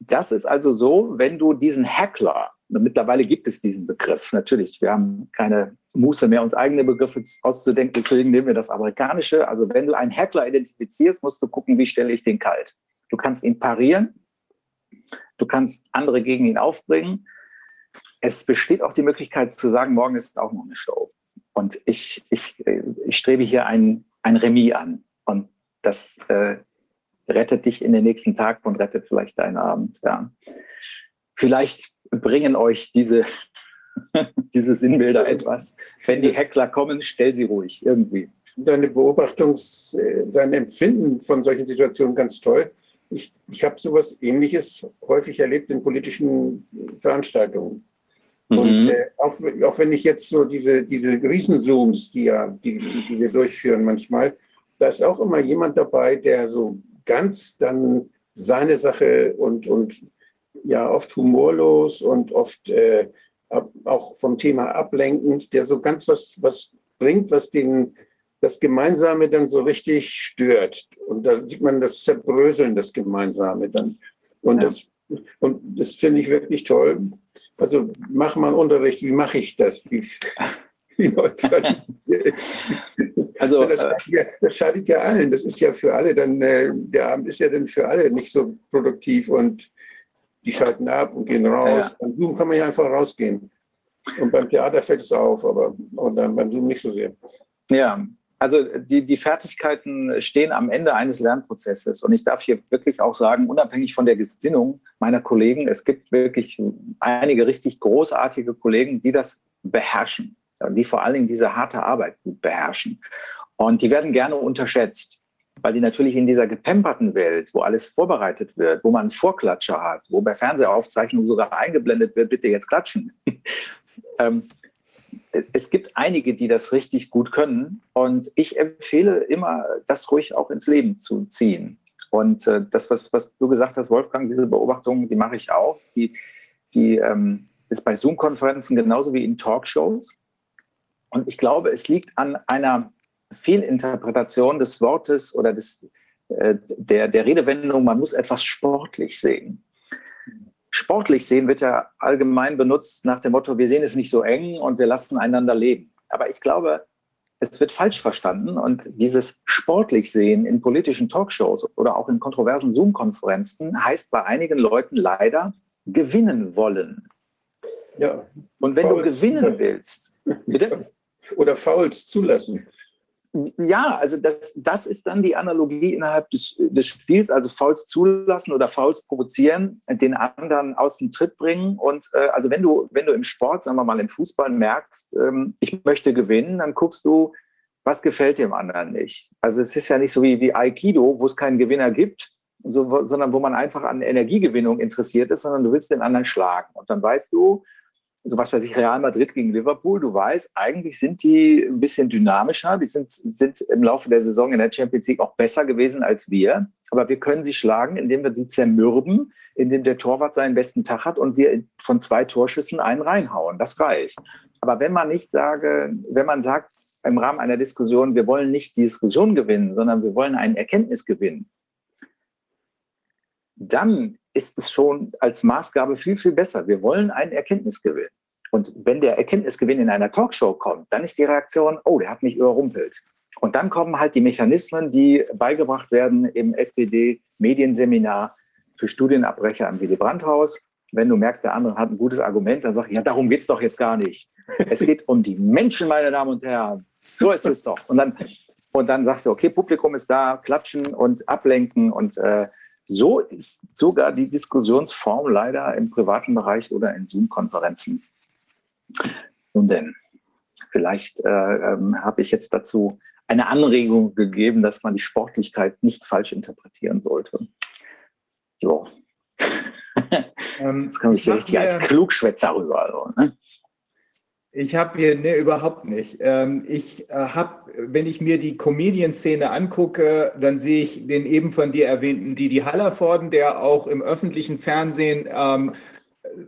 das ist also so, wenn du diesen Hackler, mittlerweile gibt es diesen Begriff, natürlich, wir haben keine Muße mehr, uns eigene Begriffe auszudenken, deswegen nehmen wir das amerikanische. Also wenn du einen Hackler identifizierst, musst du gucken, wie stelle ich den kalt. Du kannst ihn parieren, du kannst andere gegen ihn aufbringen. Es besteht auch die Möglichkeit zu sagen, morgen ist auch noch eine Show. Und ich, ich, ich strebe hier ein, ein Remis an. Und das äh, rettet dich in den nächsten Tag und rettet vielleicht deinen Abend. Ja. Vielleicht bringen euch diese, [LAUGHS] diese Sinnbilder etwas. Wenn die Heckler kommen, stell sie ruhig irgendwie. Deine Beobachtungs-, äh, dein Empfinden von solchen Situationen ganz toll. Ich, ich habe sowas Ähnliches häufig erlebt in politischen Veranstaltungen. Mhm. Und äh, auch, auch wenn ich jetzt so diese, diese Riesenzooms, die, ja, die, die wir durchführen manchmal, da ist auch immer jemand dabei, der so ganz dann seine Sache und, und ja oft humorlos und oft äh, auch vom Thema ablenkend, der so ganz was, was bringt, was den, das Gemeinsame dann so richtig stört. Und da sieht man das Zerbröseln, das Gemeinsame dann. Und ja. das, und das finde ich wirklich toll. Also mach mal Unterricht, wie mache ich das? Wie, [LAUGHS] wie [LAUGHS] also, das, äh, ja, das, schadet ja allen. Das ist ja für alle dann, äh, der Abend ist ja dann für alle nicht so produktiv und die schalten ab und gehen raus. Ja. Beim Zoom kann man ja einfach rausgehen. Und beim Theater fällt es auf, aber und dann beim Zoom nicht so sehr. Ja, also die, die Fertigkeiten stehen am Ende eines Lernprozesses. Und ich darf hier wirklich auch sagen, unabhängig von der Gesinnung meiner Kollegen, es gibt wirklich einige richtig großartige Kollegen, die das beherrschen die vor allen Dingen diese harte Arbeit gut beherrschen. Und die werden gerne unterschätzt, weil die natürlich in dieser gepemperten Welt, wo alles vorbereitet wird, wo man einen Vorklatscher hat, wo bei Fernsehaufzeichnungen sogar eingeblendet wird, bitte jetzt klatschen. [LAUGHS] ähm, es gibt einige, die das richtig gut können. Und ich empfehle immer, das ruhig auch ins Leben zu ziehen. Und äh, das, was, was du gesagt hast, Wolfgang, diese Beobachtung, die mache ich auch. Die, die ähm, ist bei Zoom-Konferenzen genauso wie in Talkshows. Und ich glaube, es liegt an einer Fehlinterpretation des Wortes oder des, äh, der, der Redewendung, man muss etwas sportlich sehen. Sportlich sehen wird ja allgemein benutzt nach dem Motto, wir sehen es nicht so eng und wir lassen einander leben. Aber ich glaube, es wird falsch verstanden und dieses sportlich sehen in politischen Talkshows oder auch in kontroversen Zoom-Konferenzen heißt bei einigen Leuten leider gewinnen wollen. Ja. Und wenn du gewinnen [LAUGHS] willst, bitte? Oder Fouls zulassen. Ja, also das, das ist dann die Analogie innerhalb des, des Spiels, also Fouls zulassen oder Fouls provozieren, den anderen aus dem Tritt bringen. Und äh, also wenn du, wenn du im Sport, sagen wir mal im Fußball merkst, ähm, ich möchte gewinnen, dann guckst du, was gefällt dem anderen nicht. Also es ist ja nicht so wie, wie Aikido, wo es keinen Gewinner gibt, so, sondern wo man einfach an Energiegewinnung interessiert ist, sondern du willst den anderen schlagen. Und dann weißt du, so was weiß ich, Real Madrid gegen Liverpool, du weißt, eigentlich sind die ein bisschen dynamischer, die sind, sind im Laufe der Saison in der Champions League auch besser gewesen als wir, aber wir können sie schlagen, indem wir sie zermürben, indem der Torwart seinen besten Tag hat und wir von zwei Torschüssen einen reinhauen. Das reicht. Aber wenn man nicht sage, wenn man sagt, im Rahmen einer Diskussion, wir wollen nicht die Diskussion gewinnen, sondern wir wollen einen Erkenntnisgewinn, dann ist es schon als Maßgabe viel, viel besser. Wir wollen einen Erkenntnisgewinn. Und wenn der Erkenntnisgewinn in einer Talkshow kommt, dann ist die Reaktion, oh, der hat mich überrumpelt. Und dann kommen halt die Mechanismen, die beigebracht werden im SPD-Medienseminar für Studienabbrecher am Willy Brandt-Haus. Wenn du merkst, der andere hat ein gutes Argument, dann sag ich, ja, darum geht es doch jetzt gar nicht. Es geht um die Menschen, meine Damen und Herren. So ist es doch. Und dann, und dann sagst du, okay, Publikum ist da, klatschen und ablenken und äh, so ist sogar die Diskussionsform leider im privaten Bereich oder in Zoom-Konferenzen. Nun denn, vielleicht äh, ähm, habe ich jetzt dazu eine Anregung gegeben, dass man die Sportlichkeit nicht falsch interpretieren sollte. Jo. Ähm, Jetzt komme ich hier richtig als Klugschwätzer rüber. Also, ne? Ich habe hier, ne, überhaupt nicht. Ähm, ich äh, habe, wenn ich mir die Comedian-Szene angucke, dann sehe ich den eben von dir erwähnten Didi Hallervorden, der auch im öffentlichen Fernsehen, ähm,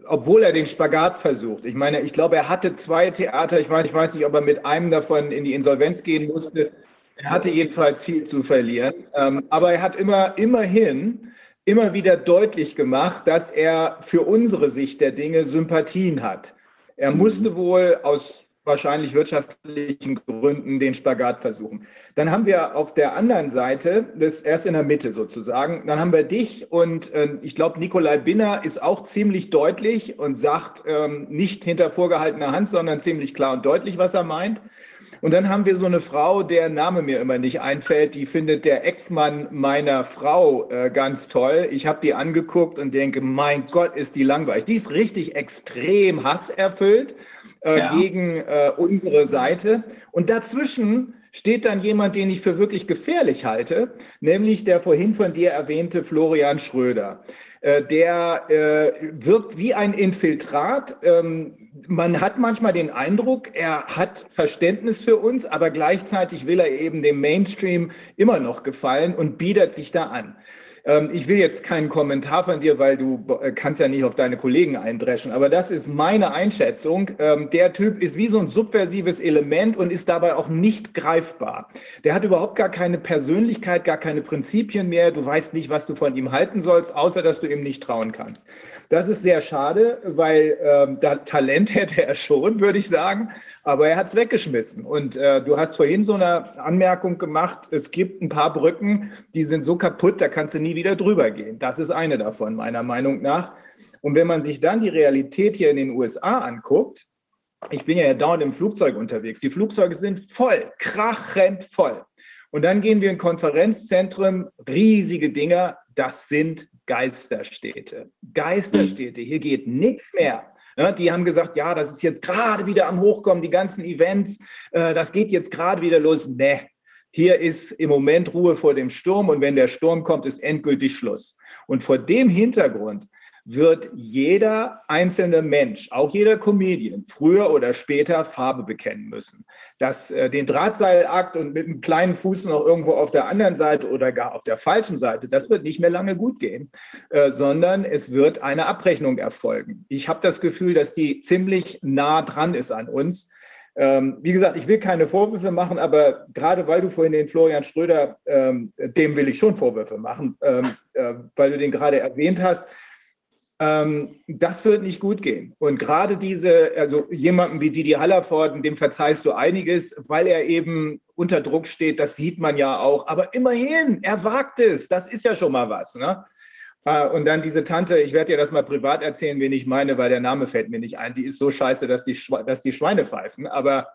obwohl er den Spagat versucht. Ich meine, ich glaube, er hatte zwei Theater. Ich weiß, ich weiß nicht, ob er mit einem davon in die Insolvenz gehen musste. Er hatte jedenfalls viel zu verlieren. Ähm, aber er hat immer, immerhin immer wieder deutlich gemacht, dass er für unsere Sicht der Dinge Sympathien hat. Er musste wohl aus wahrscheinlich wirtschaftlichen Gründen den Spagat versuchen. Dann haben wir auf der anderen Seite, das erst in der Mitte sozusagen, dann haben wir dich und äh, ich glaube, Nikolai Binner ist auch ziemlich deutlich und sagt ähm, nicht hinter vorgehaltener Hand, sondern ziemlich klar und deutlich, was er meint. Und dann haben wir so eine Frau, der Name mir immer nicht einfällt, die findet der Ex-Mann meiner Frau äh, ganz toll. Ich habe die angeguckt und denke, mein Gott, ist die langweilig. Die ist richtig extrem hasserfüllt äh, ja. gegen äh, unsere Seite. Und dazwischen steht dann jemand, den ich für wirklich gefährlich halte, nämlich der vorhin von dir erwähnte Florian Schröder. Äh, der äh, wirkt wie ein Infiltrat. Ähm, man hat manchmal den Eindruck, er hat Verständnis für uns, aber gleichzeitig will er eben dem Mainstream immer noch gefallen und biedert sich da an. Ähm, ich will jetzt keinen Kommentar von dir, weil du äh, kannst ja nicht auf deine Kollegen eindreschen, aber das ist meine Einschätzung. Ähm, der Typ ist wie so ein subversives Element und ist dabei auch nicht greifbar. Der hat überhaupt gar keine Persönlichkeit, gar keine Prinzipien mehr. Du weißt nicht, was du von ihm halten sollst, außer dass du ihm nicht trauen kannst. Das ist sehr schade, weil ähm, da Talent [LAUGHS] hätte er schon, würde ich sagen, aber er hat es weggeschmissen. Und äh, du hast vorhin so eine Anmerkung gemacht, es gibt ein paar Brücken, die sind so kaputt, da kannst du nie wieder drüber gehen. Das ist eine davon, meiner Meinung nach. Und wenn man sich dann die Realität hier in den USA anguckt, ich bin ja dauernd im Flugzeug unterwegs, die Flugzeuge sind voll, krachend voll. Und dann gehen wir in Konferenzzentren, riesige Dinger, das sind Geisterstädte. Geisterstädte, hier geht nichts mehr. Ja, die haben gesagt, ja, das ist jetzt gerade wieder am Hochkommen, die ganzen Events, äh, das geht jetzt gerade wieder los. Ne, hier ist im Moment Ruhe vor dem Sturm und wenn der Sturm kommt, ist endgültig Schluss. Und vor dem Hintergrund wird jeder einzelne Mensch, auch jeder Comedian, früher oder später Farbe bekennen müssen. Das, äh, den Drahtseilakt und mit einem kleinen Fuß noch irgendwo auf der anderen Seite oder gar auf der falschen Seite, das wird nicht mehr lange gut gehen, äh, sondern es wird eine Abrechnung erfolgen. Ich habe das Gefühl, dass die ziemlich nah dran ist an uns. Ähm, wie gesagt, ich will keine Vorwürfe machen, aber gerade weil du vorhin den Florian Schröder, ähm, dem will ich schon Vorwürfe machen, ähm, äh, weil du den gerade erwähnt hast. Ähm, das wird nicht gut gehen. Und gerade diese, also jemanden wie Didi Hallervorden, dem verzeihst du einiges, weil er eben unter Druck steht, das sieht man ja auch. Aber immerhin, er wagt es, das ist ja schon mal was. Ne? Äh, und dann diese Tante, ich werde dir das mal privat erzählen, wen ich meine, weil der Name fällt mir nicht ein. Die ist so scheiße, dass die, dass die Schweine pfeifen. Aber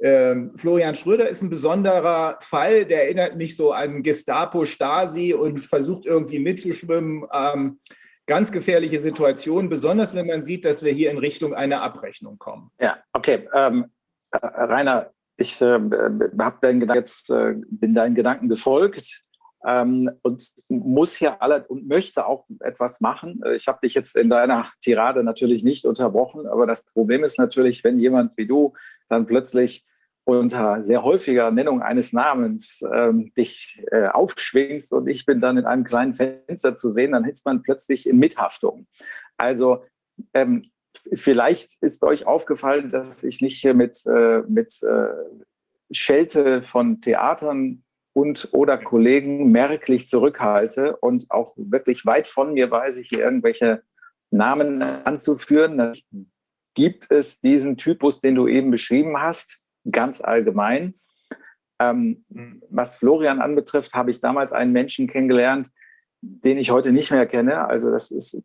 ähm, Florian Schröder ist ein besonderer Fall, der erinnert mich so an Gestapo, Stasi und versucht irgendwie mitzuschwimmen. Ähm, ganz gefährliche Situation, besonders wenn man sieht, dass wir hier in Richtung einer Abrechnung kommen. Ja, okay. Ähm, äh, Rainer, ich äh, deinen jetzt, äh, bin deinen Gedanken gefolgt ähm, und muss hier alle und möchte auch etwas machen. Äh, ich habe dich jetzt in deiner Tirade natürlich nicht unterbrochen, aber das Problem ist natürlich, wenn jemand wie du dann plötzlich unter sehr häufiger Nennung eines Namens ähm, dich äh, aufschwingst und ich bin dann in einem kleinen Fenster zu sehen, dann ist man plötzlich in Mithaftung. Also ähm, vielleicht ist euch aufgefallen, dass ich mich hier mit, äh, mit äh, Schelte von Theatern und oder Kollegen merklich zurückhalte und auch wirklich weit von mir ich hier irgendwelche Namen anzuführen. Gibt es diesen Typus, den du eben beschrieben hast, ganz allgemein. Ähm, was Florian anbetrifft, habe ich damals einen Menschen kennengelernt, den ich heute nicht mehr kenne. Also das ist,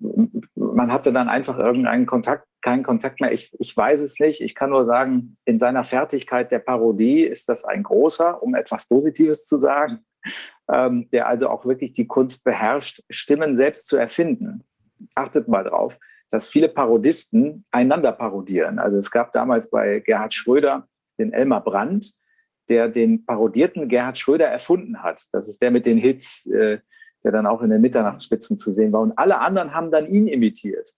man hatte dann einfach irgendeinen Kontakt, keinen Kontakt mehr. Ich, ich weiß es nicht. Ich kann nur sagen, in seiner Fertigkeit der Parodie ist das ein großer, um etwas Positives zu sagen, ähm, der also auch wirklich die Kunst beherrscht, Stimmen selbst zu erfinden. Achtet mal drauf, dass viele Parodisten einander parodieren. Also es gab damals bei Gerhard Schröder den Elmar Brandt, der den parodierten Gerhard Schröder erfunden hat. Das ist der mit den Hits, äh, der dann auch in den Mitternachtsspitzen zu sehen war. Und alle anderen haben dann ihn imitiert.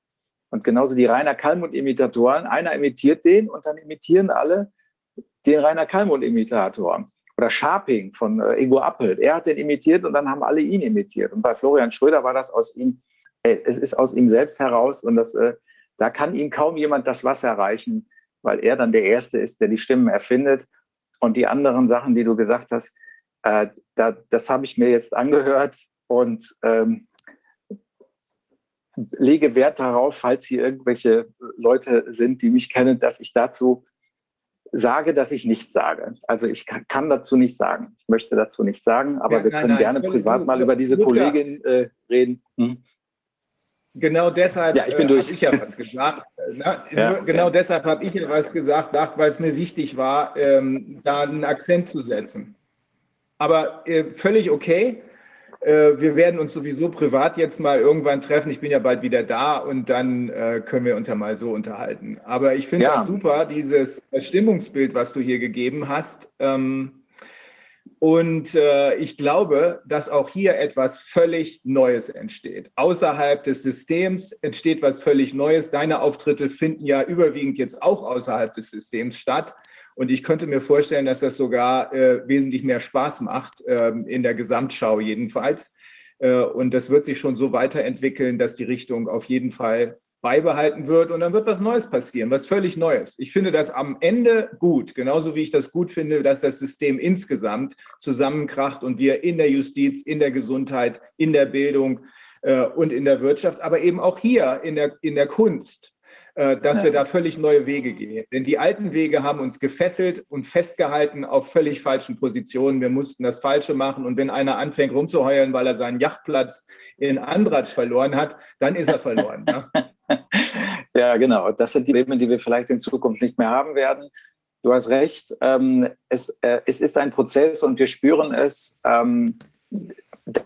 Und genauso die Rainer Kallmund-Imitatoren. Einer imitiert den und dann imitieren alle den Rainer Kallmund-Imitator. Oder Sharping von äh, Ingo Appelt. Er hat den imitiert und dann haben alle ihn imitiert. Und bei Florian Schröder war das aus ihm, äh, es ist aus ihm selbst heraus und das, äh, da kann ihm kaum jemand das Wasser reichen, weil er dann der Erste ist, der die Stimmen erfindet. Und die anderen Sachen, die du gesagt hast, äh, da, das habe ich mir jetzt angehört und ähm, lege Wert darauf, falls hier irgendwelche Leute sind, die mich kennen, dass ich dazu sage, dass ich nichts sage. Also ich kann, kann dazu nicht sagen. Ich möchte dazu nicht sagen, aber ja, wir nein, können nein, gerne privat mal über diese Kollegin äh, reden. Hm. Genau deshalb ja, ich bin äh, habe ich ja was gesagt. Ne? Ja, genau ja. deshalb habe ich ja was gesagt, weil es mir wichtig war, ähm, da einen Akzent zu setzen. Aber äh, völlig okay. Äh, wir werden uns sowieso privat jetzt mal irgendwann treffen. Ich bin ja bald wieder da und dann äh, können wir uns ja mal so unterhalten. Aber ich finde ja. das super, dieses Stimmungsbild, was du hier gegeben hast. Ähm, und äh, ich glaube, dass auch hier etwas völlig Neues entsteht. Außerhalb des Systems entsteht was völlig Neues. Deine Auftritte finden ja überwiegend jetzt auch außerhalb des Systems statt. Und ich könnte mir vorstellen, dass das sogar äh, wesentlich mehr Spaß macht, äh, in der Gesamtschau jedenfalls. Äh, und das wird sich schon so weiterentwickeln, dass die Richtung auf jeden Fall beibehalten wird und dann wird was Neues passieren, was völlig Neues. Ich finde das am Ende gut, genauso wie ich das gut finde, dass das System insgesamt zusammenkracht und wir in der Justiz, in der Gesundheit, in der Bildung äh, und in der Wirtschaft, aber eben auch hier in der, in der Kunst, äh, dass wir da völlig neue Wege gehen. Denn die alten Wege haben uns gefesselt und festgehalten auf völlig falschen Positionen. Wir mussten das Falsche machen und wenn einer anfängt rumzuheulen, weil er seinen Yachtplatz in Andratsch verloren hat, dann ist er verloren. Ne? [LAUGHS] [LAUGHS] ja, genau. Das sind die Probleme, die wir vielleicht in Zukunft nicht mehr haben werden. Du hast recht. Ähm, es, äh, es ist ein Prozess und wir spüren es, ähm,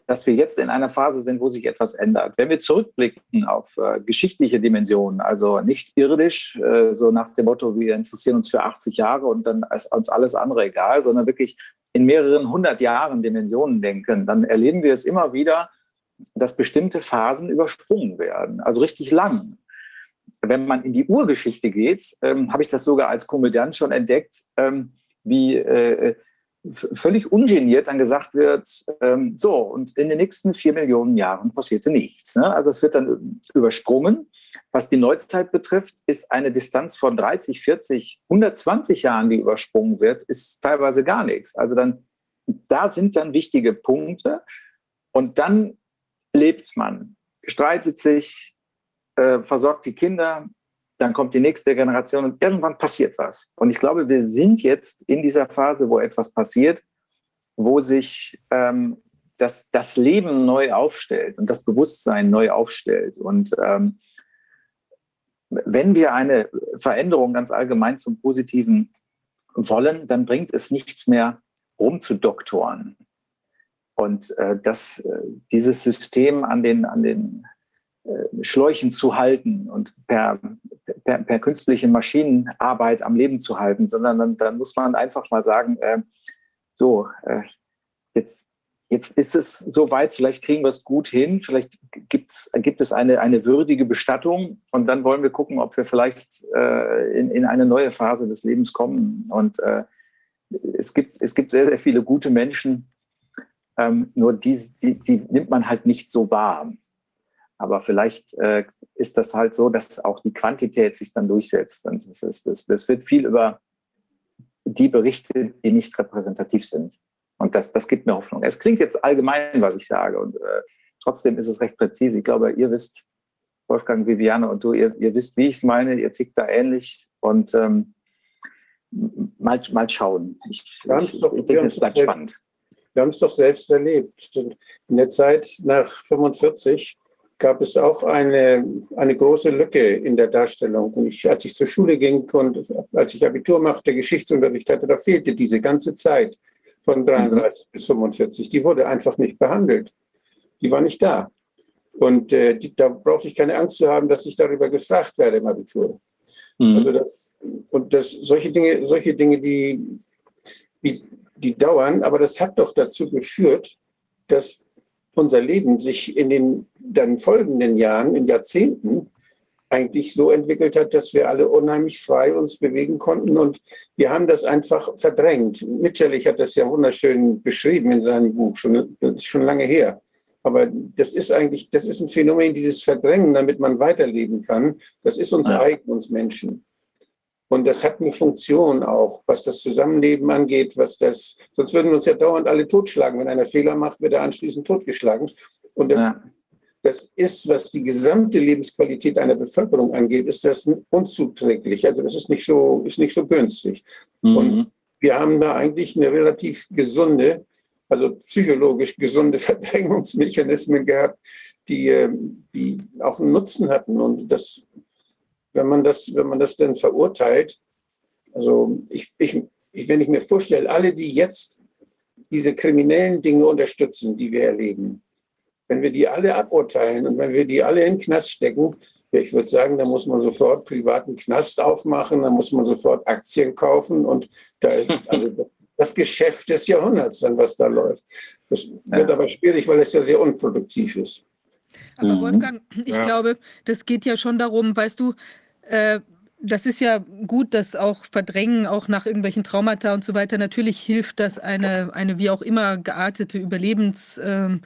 dass wir jetzt in einer Phase sind, wo sich etwas ändert. Wenn wir zurückblicken auf äh, geschichtliche Dimensionen, also nicht irdisch, äh, so nach dem Motto, wir interessieren uns für 80 Jahre und dann ist uns alles andere egal, sondern wirklich in mehreren hundert Jahren Dimensionen denken, dann erleben wir es immer wieder, dass bestimmte Phasen übersprungen werden, also richtig lang. Wenn man in die Urgeschichte geht, ähm, habe ich das sogar als Komödiant schon entdeckt, ähm, wie äh, völlig ungeniert dann gesagt wird, ähm, so, und in den nächsten vier Millionen Jahren passierte nichts. Ne? Also es wird dann übersprungen was die Neuzeit betrifft, ist eine Distanz von 30, 40, 120 Jahren, die übersprungen wird, ist teilweise gar nichts. Also dann, da sind dann wichtige Punkte und dann lebt man, streitet sich, äh, versorgt die Kinder, dann kommt die nächste Generation und irgendwann passiert was. Und ich glaube, wir sind jetzt in dieser Phase, wo etwas passiert, wo sich ähm, das, das Leben neu aufstellt und das Bewusstsein neu aufstellt. Und ähm, wenn wir eine Veränderung ganz allgemein zum Positiven wollen, dann bringt es nichts mehr rumzudoktoren. Und äh, das, äh, dieses System an den, an den äh, Schläuchen zu halten und per, per, per, künstliche Maschinenarbeit am Leben zu halten, sondern dann, dann muss man einfach mal sagen, äh, so, äh, jetzt Jetzt ist es soweit, vielleicht kriegen wir es gut hin, vielleicht gibt's, gibt es eine, eine würdige Bestattung und dann wollen wir gucken, ob wir vielleicht äh, in, in eine neue Phase des Lebens kommen. Und es, gibt, es gibt sehr, sehr viele gute Menschen, ähm, nur die, die, die, nimmt man halt nicht so wahr. Aber vielleicht äh, ist das halt so, dass auch die Quantität sich dann durchsetzt. Und es, ist, es, es wird viel über die berichtet, die nicht repräsentativ sind. Und das, das gibt mir Hoffnung. Es klingt jetzt allgemein, was ich sage. Und äh, trotzdem ist es recht präzise. Ich glaube, ihr wisst, Wolfgang, Viviane und du, ihr, ihr wisst, wie ich es meine. Ihr tickt da ähnlich. Und ähm, mal, mal schauen. Ich, ich, doch, ich denke, es bleibt spannend. Wir haben es doch selbst erlebt. In der Zeit nach 45 gab es auch eine, eine große Lücke in der Darstellung. Und ich, als ich zur Schule ging und als ich Abitur machte, Geschichtsunterricht hatte, da fehlte diese ganze Zeit von 33 mhm. bis 45. Die wurde einfach nicht behandelt. Die war nicht da. Und äh, die, da brauchte ich keine Angst zu haben, dass ich darüber gefragt werde im Abitur. Mhm. Also das, und das, solche Dinge, solche Dinge, die, die, die dauern, aber das hat doch dazu geführt, dass unser Leben sich in den dann folgenden Jahren, in Jahrzehnten, eigentlich so entwickelt hat, dass wir alle unheimlich frei uns bewegen konnten und wir haben das einfach verdrängt. Mitscherlich hat das ja wunderschön beschrieben in seinem Buch, schon, schon lange her. Aber das ist eigentlich, das ist ein Phänomen, dieses Verdrängen, damit man weiterleben kann. Das ist uns ja. eigen, uns Menschen. Und das hat eine Funktion auch, was das Zusammenleben angeht, was das, sonst würden wir uns ja dauernd alle totschlagen. Wenn einer Fehler macht, wird er anschließend totgeschlagen. Und das ja das ist, was die gesamte Lebensqualität einer Bevölkerung angeht, ist das unzuträglich. Also das ist nicht so, ist nicht so günstig. Mhm. Und wir haben da eigentlich eine relativ gesunde, also psychologisch gesunde [LAUGHS] Verdrängungsmechanismen gehabt, die, ähm, die auch einen Nutzen hatten. Und das, wenn man das, wenn man das dann verurteilt, also ich, ich, wenn ich mir vorstelle, alle, die jetzt diese kriminellen Dinge unterstützen, die wir erleben, wenn wir die alle aburteilen und wenn wir die alle in den Knast stecken, ich würde sagen, da muss man sofort privaten Knast aufmachen, da muss man sofort Aktien kaufen und da, also [LAUGHS] das Geschäft des Jahrhunderts dann, was da läuft. Das wird aber schwierig, weil es ja sehr unproduktiv ist. Aber mhm. Wolfgang, ich ja. glaube, das geht ja schon darum, weißt du, äh, das ist ja gut, dass auch Verdrängen, auch nach irgendwelchen Traumata und so weiter, natürlich hilft das eine, eine wie auch immer geartete Überlebens, ähm,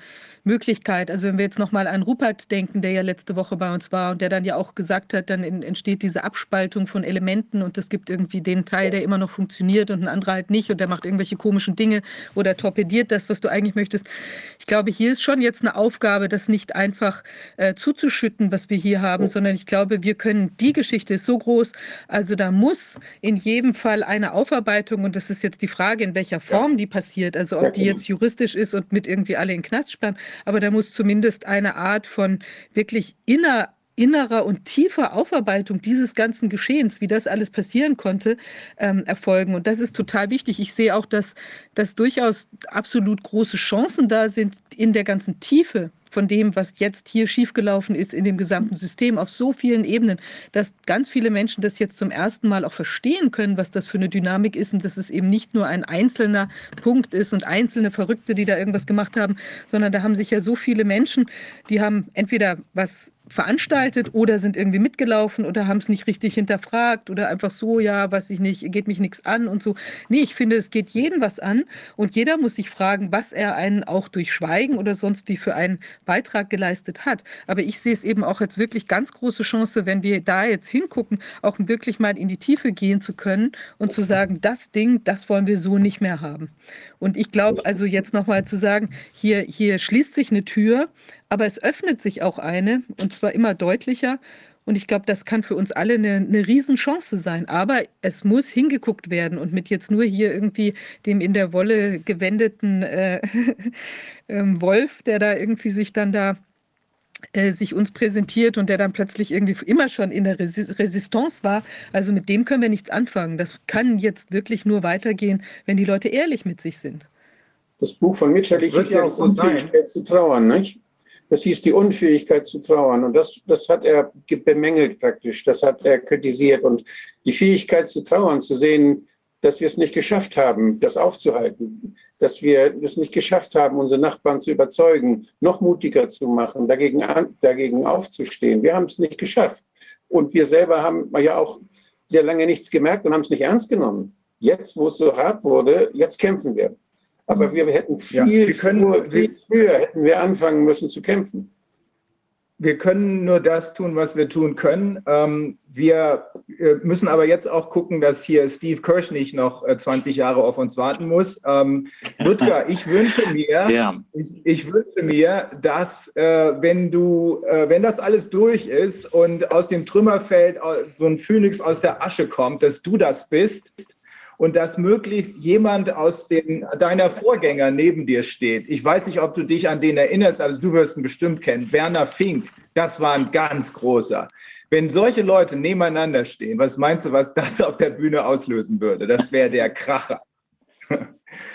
Möglichkeit. Also wenn wir jetzt nochmal an Rupert denken, der ja letzte Woche bei uns war und der dann ja auch gesagt hat, dann entsteht diese Abspaltung von Elementen und es gibt irgendwie den Teil, der immer noch funktioniert und ein anderer halt nicht und der macht irgendwelche komischen Dinge oder torpediert das, was du eigentlich möchtest. Ich glaube, hier ist schon jetzt eine Aufgabe, das nicht einfach äh, zuzuschütten, was wir hier haben, sondern ich glaube, wir können, die Geschichte ist so groß, also da muss in jedem Fall eine Aufarbeitung und das ist jetzt die Frage, in welcher Form die passiert, also ob die jetzt juristisch ist und mit irgendwie alle in den Knast sperren aber da muss zumindest eine Art von wirklich inner innerer und tiefer Aufarbeitung dieses ganzen Geschehens, wie das alles passieren konnte, ähm, erfolgen. Und das ist total wichtig. Ich sehe auch, dass, dass durchaus absolut große Chancen da sind in der ganzen Tiefe von dem, was jetzt hier schiefgelaufen ist in dem gesamten System auf so vielen Ebenen, dass ganz viele Menschen das jetzt zum ersten Mal auch verstehen können, was das für eine Dynamik ist und dass es eben nicht nur ein einzelner Punkt ist und einzelne Verrückte, die da irgendwas gemacht haben, sondern da haben sich ja so viele Menschen, die haben entweder was veranstaltet oder sind irgendwie mitgelaufen oder haben es nicht richtig hinterfragt oder einfach so, ja, weiß ich nicht, geht mich nichts an und so. Nee, ich finde, es geht jeden was an und jeder muss sich fragen, was er einen auch durch Schweigen oder sonst wie für einen Beitrag geleistet hat. Aber ich sehe es eben auch als wirklich ganz große Chance, wenn wir da jetzt hingucken, auch wirklich mal in die Tiefe gehen zu können und zu sagen, das Ding, das wollen wir so nicht mehr haben. Und ich glaube also jetzt nochmal zu sagen, hier, hier schließt sich eine Tür, aber es öffnet sich auch eine und zwar immer deutlicher. Und ich glaube, das kann für uns alle eine, eine Riesenchance sein. Aber es muss hingeguckt werden und mit jetzt nur hier irgendwie dem in der Wolle gewendeten äh, [LAUGHS] ähm, Wolf, der da irgendwie sich dann da äh, sich uns präsentiert und der dann plötzlich irgendwie immer schon in der Resistance war. Also mit dem können wir nichts anfangen. Das kann jetzt wirklich nur weitergehen, wenn die Leute ehrlich mit sich sind. Das Buch von Mitchell wird ja auch so sein. zu trauern, nicht? Das hieß die Unfähigkeit zu trauern. Und das, das hat er bemängelt praktisch. Das hat er kritisiert. Und die Fähigkeit zu trauern, zu sehen, dass wir es nicht geschafft haben, das aufzuhalten, dass wir es nicht geschafft haben, unsere Nachbarn zu überzeugen, noch mutiger zu machen, dagegen, dagegen aufzustehen. Wir haben es nicht geschafft. Und wir selber haben ja auch sehr lange nichts gemerkt und haben es nicht ernst genommen. Jetzt, wo es so hart wurde, jetzt kämpfen wir. Aber wir hätten viel, ja, wir können, früher, viel früher hätten wir anfangen müssen zu kämpfen. Wir können nur das tun, was wir tun können. Ähm, wir äh, müssen aber jetzt auch gucken, dass hier Steve Kirsch nicht noch 20 äh, Jahre auf uns warten muss. Ähm, Ludger, [LAUGHS] ich wünsche mir, ja. ich, ich, wünsche mir, dass äh, wenn du, äh, wenn das alles durch ist und aus dem Trümmerfeld so ein Phönix aus der Asche kommt, dass du das bist und dass möglichst jemand aus den, deiner Vorgänger neben dir steht. Ich weiß nicht, ob du dich an den erinnerst, also du wirst ihn bestimmt kennen. Werner Fink, das war ein ganz großer. Wenn solche Leute nebeneinander stehen, was meinst du, was das auf der Bühne auslösen würde? Das wäre der Kracher.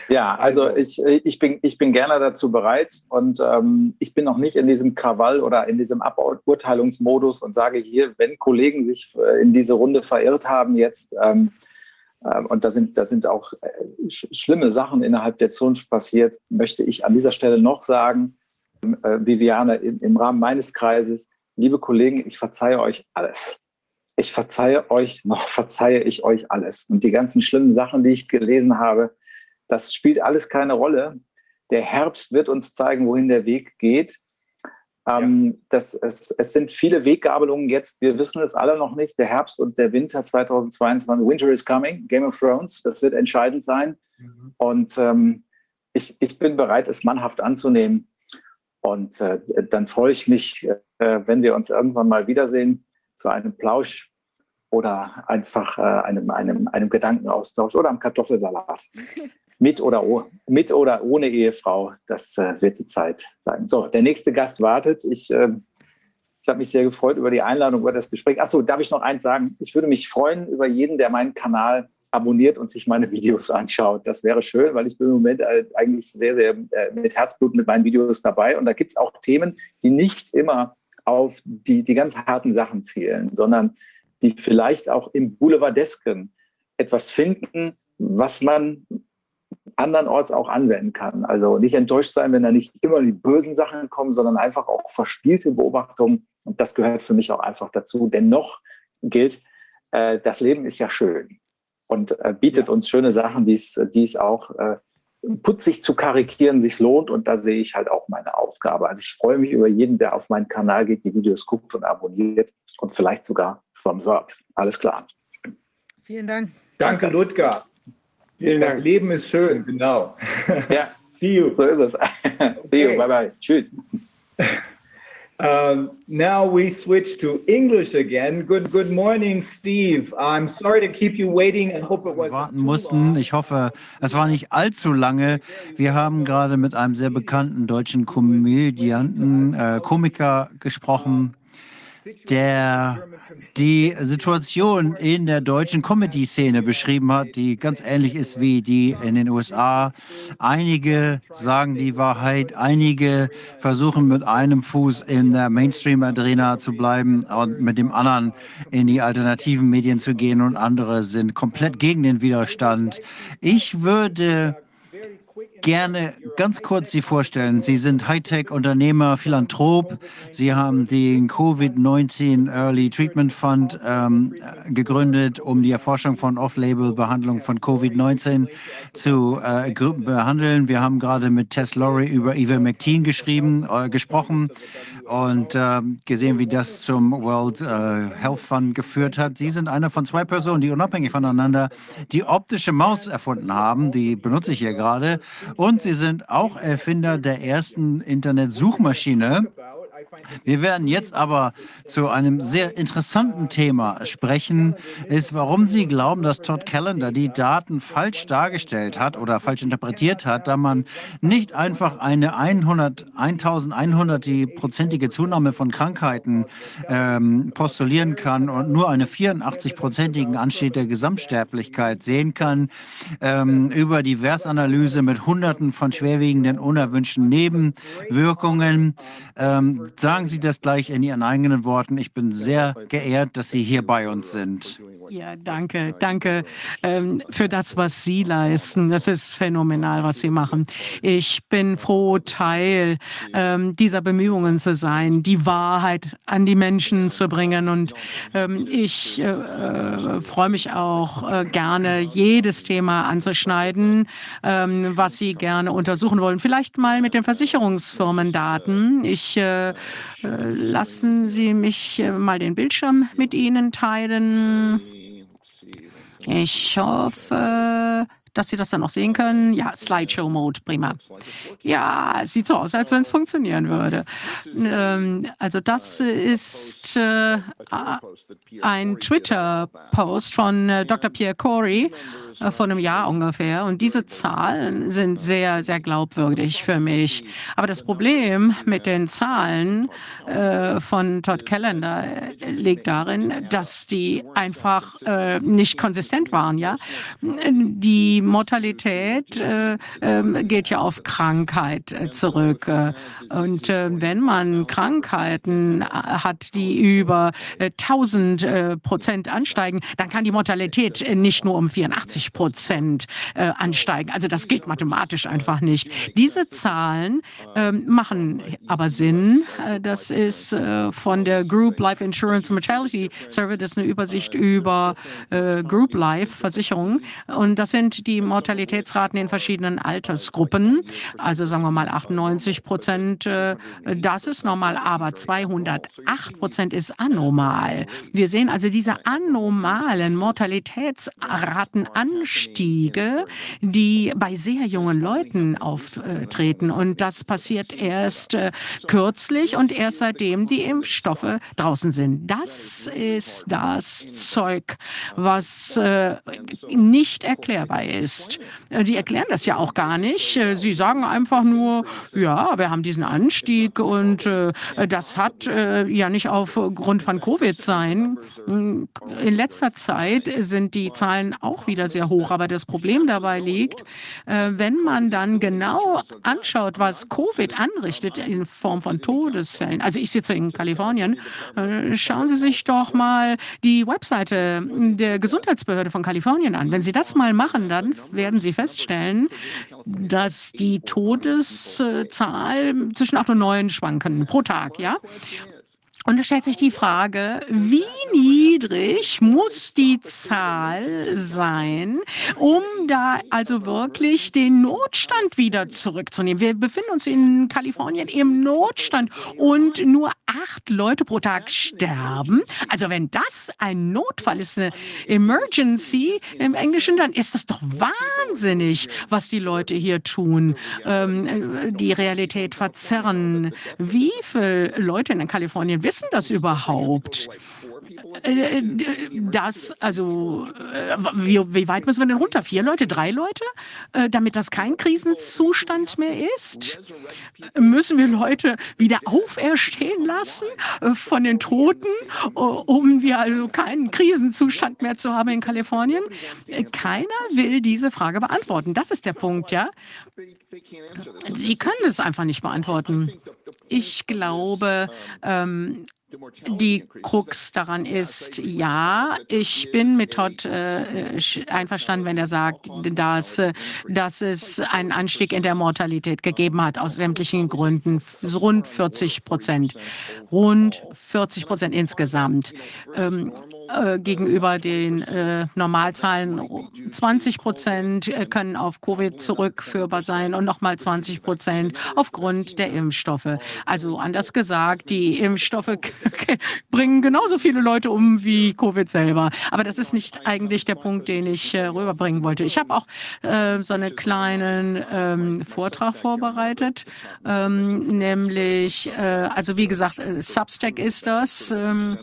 Ja, also ich, ich, bin, ich bin gerne dazu bereit und ähm, ich bin noch nicht in diesem Krawall oder in diesem Aburteilungsmodus und sage hier, wenn Kollegen sich äh, in diese Runde verirrt haben jetzt, ähm, und da sind, da sind auch äh, schlimme Sachen innerhalb der Zunft passiert, möchte ich an dieser Stelle noch sagen, äh, Viviane, im Rahmen meines Kreises, liebe Kollegen, ich verzeihe euch alles. Ich verzeihe euch, noch [LAUGHS] verzeihe ich euch alles. Und die ganzen schlimmen Sachen, die ich gelesen habe, das spielt alles keine Rolle. Der Herbst wird uns zeigen, wohin der Weg geht. Ähm, das, es, es, sind viele Weggabelungen jetzt. Wir wissen es alle noch nicht. Der Herbst und der Winter 2022, Winter is coming, Game of Thrones, das wird entscheidend sein. Mhm. Und ähm, ich, ich bin bereit, es mannhaft anzunehmen. Und äh, dann freue ich mich, äh, wenn wir uns irgendwann mal wiedersehen zu einem Plausch oder einfach äh, einem, einem, einem Gedankenaustausch oder am Kartoffelsalat. [LAUGHS] mit oder, mit oder ohne Ehefrau, das äh, wird die Zeit sein. So, der nächste Gast wartet. Ich, äh, ich habe mich sehr gefreut über die Einladung, über das Gespräch. Achso, darf ich noch eins sagen? Ich würde mich freuen über jeden, der meinen Kanal abonniert und sich meine Videos anschaut. Das wäre schön, weil ich bin im Moment äh, eigentlich sehr, sehr äh, mit Herzblut mit meinen Videos dabei. Und da gibt es auch Themen, die nicht immer auf die, die ganz harten Sachen zielen, sondern die vielleicht auch im Boulevardesken etwas finden, was man andernorts auch anwenden kann. Also nicht enttäuscht sein, wenn da nicht immer die bösen Sachen kommen, sondern einfach auch verspielte Beobachtungen. Und das gehört für mich auch einfach dazu. Dennoch gilt, äh, das Leben ist ja schön und äh, bietet ja. uns schöne Sachen, die es auch äh, putzig zu karikieren sich lohnt. Und da sehe ich halt auch meine Aufgabe. Also ich freue mich über jeden, der auf meinen Kanal geht, die Videos guckt und abonniert und vielleicht sogar Thumbs up. Alles klar. Vielen Dank. Danke, Ludger. Vielen Dank. Das Leben ist schön, genau. Ja. [LAUGHS] See you. So ist es. See you. Bye bye. Tschüss. [LAUGHS] Um, now we switch to English again. Good, good morning, Steve. I'm sorry to keep you waiting. I hope it was warten mussten. Ich hoffe, es war nicht allzu lange. Wir haben gerade mit einem sehr bekannten deutschen Komödianten, äh, Komiker gesprochen, der die Situation in der deutschen Comedy-Szene beschrieben hat, die ganz ähnlich ist wie die in den USA. Einige sagen die Wahrheit, einige versuchen mit einem Fuß in der Mainstream-Arena zu bleiben und mit dem anderen in die alternativen Medien zu gehen und andere sind komplett gegen den Widerstand. Ich würde gerne ganz kurz Sie vorstellen. Sie sind Hightech-Unternehmer, Philanthrop. Sie haben den Covid-19 Early Treatment Fund ähm, gegründet, um die Erforschung von Off-Label-Behandlung von Covid-19 zu äh, behandeln. Wir haben gerade mit Tess Lowry über Ivermectin geschrieben, äh, gesprochen und äh, gesehen, wie das zum World äh, Health Fund geführt hat. Sie sind einer von zwei Personen, die unabhängig voneinander die optische Maus erfunden haben. Die benutze ich hier gerade. Und sie sind auch Erfinder der ersten Internetsuchmaschine. Wir werden jetzt aber zu einem sehr interessanten Thema sprechen, ist, warum Sie glauben, dass Todd Callender die Daten falsch dargestellt hat oder falsch interpretiert hat, da man nicht einfach eine 100, 1100-prozentige Zunahme von Krankheiten ähm, postulieren kann und nur einen 84-prozentigen Anstieg der Gesamtsterblichkeit sehen kann, ähm, über die Wertanalyse mit Hunderten von schwerwiegenden unerwünschten Nebenwirkungen. Ähm, sagen Sie das gleich in Ihren eigenen Worten. Ich bin sehr geehrt, dass Sie hier bei uns sind. Ja, danke, danke ähm, für das, was Sie leisten. Das ist phänomenal, was Sie machen. Ich bin froh, Teil ähm, dieser Bemühungen zu sein, die Wahrheit an die Menschen zu bringen. Und ähm, ich äh, äh, freue mich auch äh, gerne, jedes Thema anzuschneiden, ähm, was Sie gerne untersuchen wollen. Vielleicht mal mit den Versicherungsfirmendaten. Ich äh, äh lassen Sie mich äh, mal den Bildschirm mit Ihnen teilen. Ich hoffe, dass Sie das dann auch sehen können. Ja, Slideshow-Mode, prima. Ja, sieht so aus, als wenn es funktionieren würde. Ähm, also das ist äh, ein Twitter-Post von äh, Dr. Pierre Corey äh, vor einem Jahr ungefähr. Und diese Zahlen sind sehr, sehr glaubwürdig für mich. Aber das Problem mit den Zahlen äh, von Todd Callender äh, liegt darin, dass die einfach äh, nicht konsistent waren. Ja, die Mortalität äh, ähm, geht ja auf Krankheit äh, zurück. Und wenn man Krankheiten hat, die über 1000 Prozent ansteigen, dann kann die Mortalität nicht nur um 84 50 Prozent äh, ansteigen. Also das geht mathematisch einfach nicht. Diese Zahlen äh, machen aber Sinn. Äh, das ist äh, von der Group Life Insurance Mortality Survey. Das ist eine Übersicht über äh, Group Life Versicherungen. Und das sind die Mortalitätsraten in verschiedenen Altersgruppen. Also sagen wir mal 98 Prozent, äh, das ist normal, aber 208 Prozent ist anormal. Wir sehen also diese anomalen Mortalitätsraten an Anstiege, die bei sehr jungen Leuten auftreten. Und das passiert erst äh, kürzlich und erst seitdem die Impfstoffe draußen sind. Das ist das Zeug, was äh, nicht erklärbar ist. Äh, die erklären das ja auch gar nicht. Sie sagen einfach nur, ja, wir haben diesen Anstieg und das hat ja nicht aufgrund von Covid sein. In letzter Zeit sind die Zahlen auch wieder sehr hoch. Aber das Problem dabei liegt, äh, wenn man dann genau anschaut, was Covid anrichtet in Form von Todesfällen. Also ich sitze in Kalifornien. Äh, schauen Sie sich doch mal die Webseite der Gesundheitsbehörde von Kalifornien an. Wenn Sie das mal machen, dann werden Sie feststellen, dass die Todeszahl zwischen 8 und 9 schwanken pro Tag, ja. Und da stellt sich die Frage, wie niedrig muss die Zahl sein, um da also wirklich den Notstand wieder zurückzunehmen? Wir befinden uns in Kalifornien im Notstand und nur acht Leute pro Tag sterben. Also wenn das ein Notfall ist, eine Emergency im Englischen, dann ist das doch wahnsinnig, was die Leute hier tun. Ähm, die Realität verzerren. Wie viele Leute in Kalifornien wissen das überhaupt? Äh, äh, das, also, äh, wie, wie, weit müssen wir denn runter? Vier Leute, drei Leute? damit das kein Krisenzustand mehr ist? Müssen wir Leute wieder auferstehen lassen von den Toten, um wir also keinen Krisenzustand mehr zu haben in Kalifornien? Keiner will diese Frage beantworten. Das ist der Punkt, ja? Sie können es einfach nicht beantworten. Ich glaube, ähm, die Krux daran ist, ja, ich bin mit Todd äh, einverstanden, wenn er sagt, dass, dass es einen Anstieg in der Mortalität gegeben hat, aus sämtlichen Gründen, rund 40 Prozent, rund 40 Prozent insgesamt. Ähm, äh, gegenüber den äh, Normalzahlen. 20 Prozent äh, können auf Covid zurückführbar sein und nochmal 20 Prozent aufgrund der Impfstoffe. Also anders gesagt, die Impfstoffe [LAUGHS] bringen genauso viele Leute um wie Covid selber. Aber das ist nicht eigentlich der Punkt, den ich äh, rüberbringen wollte. Ich habe auch äh, so einen kleinen ähm, Vortrag vorbereitet, ähm, nämlich, äh, also wie gesagt, Substack ist das. Ähm,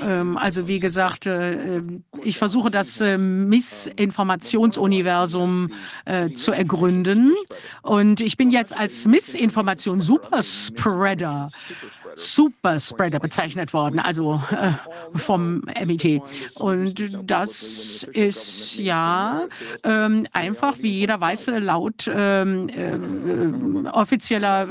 ähm also wie gesagt, äh, ich versuche das äh, Missinformationsuniversum äh, zu ergründen. Und ich bin jetzt als Missinformation Superspreader Superspreader bezeichnet worden, also äh, vom MIT. Und das ist ja ähm, einfach, wie jeder weiß, laut ähm, äh, offizieller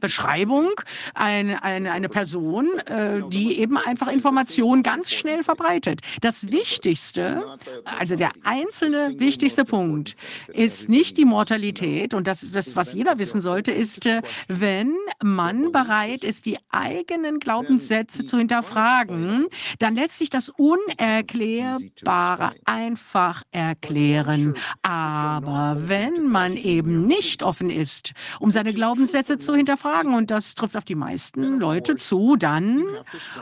Beschreibung ein, eine, eine Person, äh, die eben einfach Informationen ganz schnell verbreitet. Das Wichtigste, also der einzelne wichtigste Punkt, ist nicht die Mortalität, und das ist das, was jeder wissen sollte, ist, äh, wenn man bereit ist, die eigenen Glaubenssätze zu hinterfragen, dann lässt sich das Unerklärbare einfach erklären. Aber wenn man eben nicht offen ist, um seine Glaubenssätze zu hinterfragen, und das trifft auf die meisten Leute zu, dann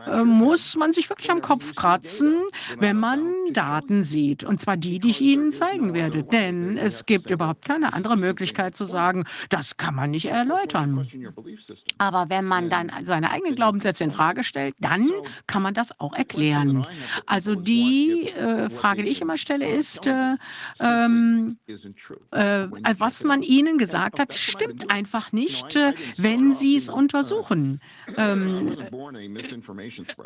äh, muss man sich wirklich am Kopf kratzen, wenn man Daten sieht. Und zwar die, die ich Ihnen zeigen werde. Denn es gibt überhaupt keine andere Möglichkeit zu sagen, das kann man nicht erläutern. Aber wenn man dann seine eigenen Glaubenssätze in Frage stellt, dann kann man das auch erklären. Also die äh, Frage, die ich immer stelle, ist, äh, ähm, äh, was man ihnen gesagt hat, stimmt einfach nicht, äh, wenn sie es untersuchen. Ähm,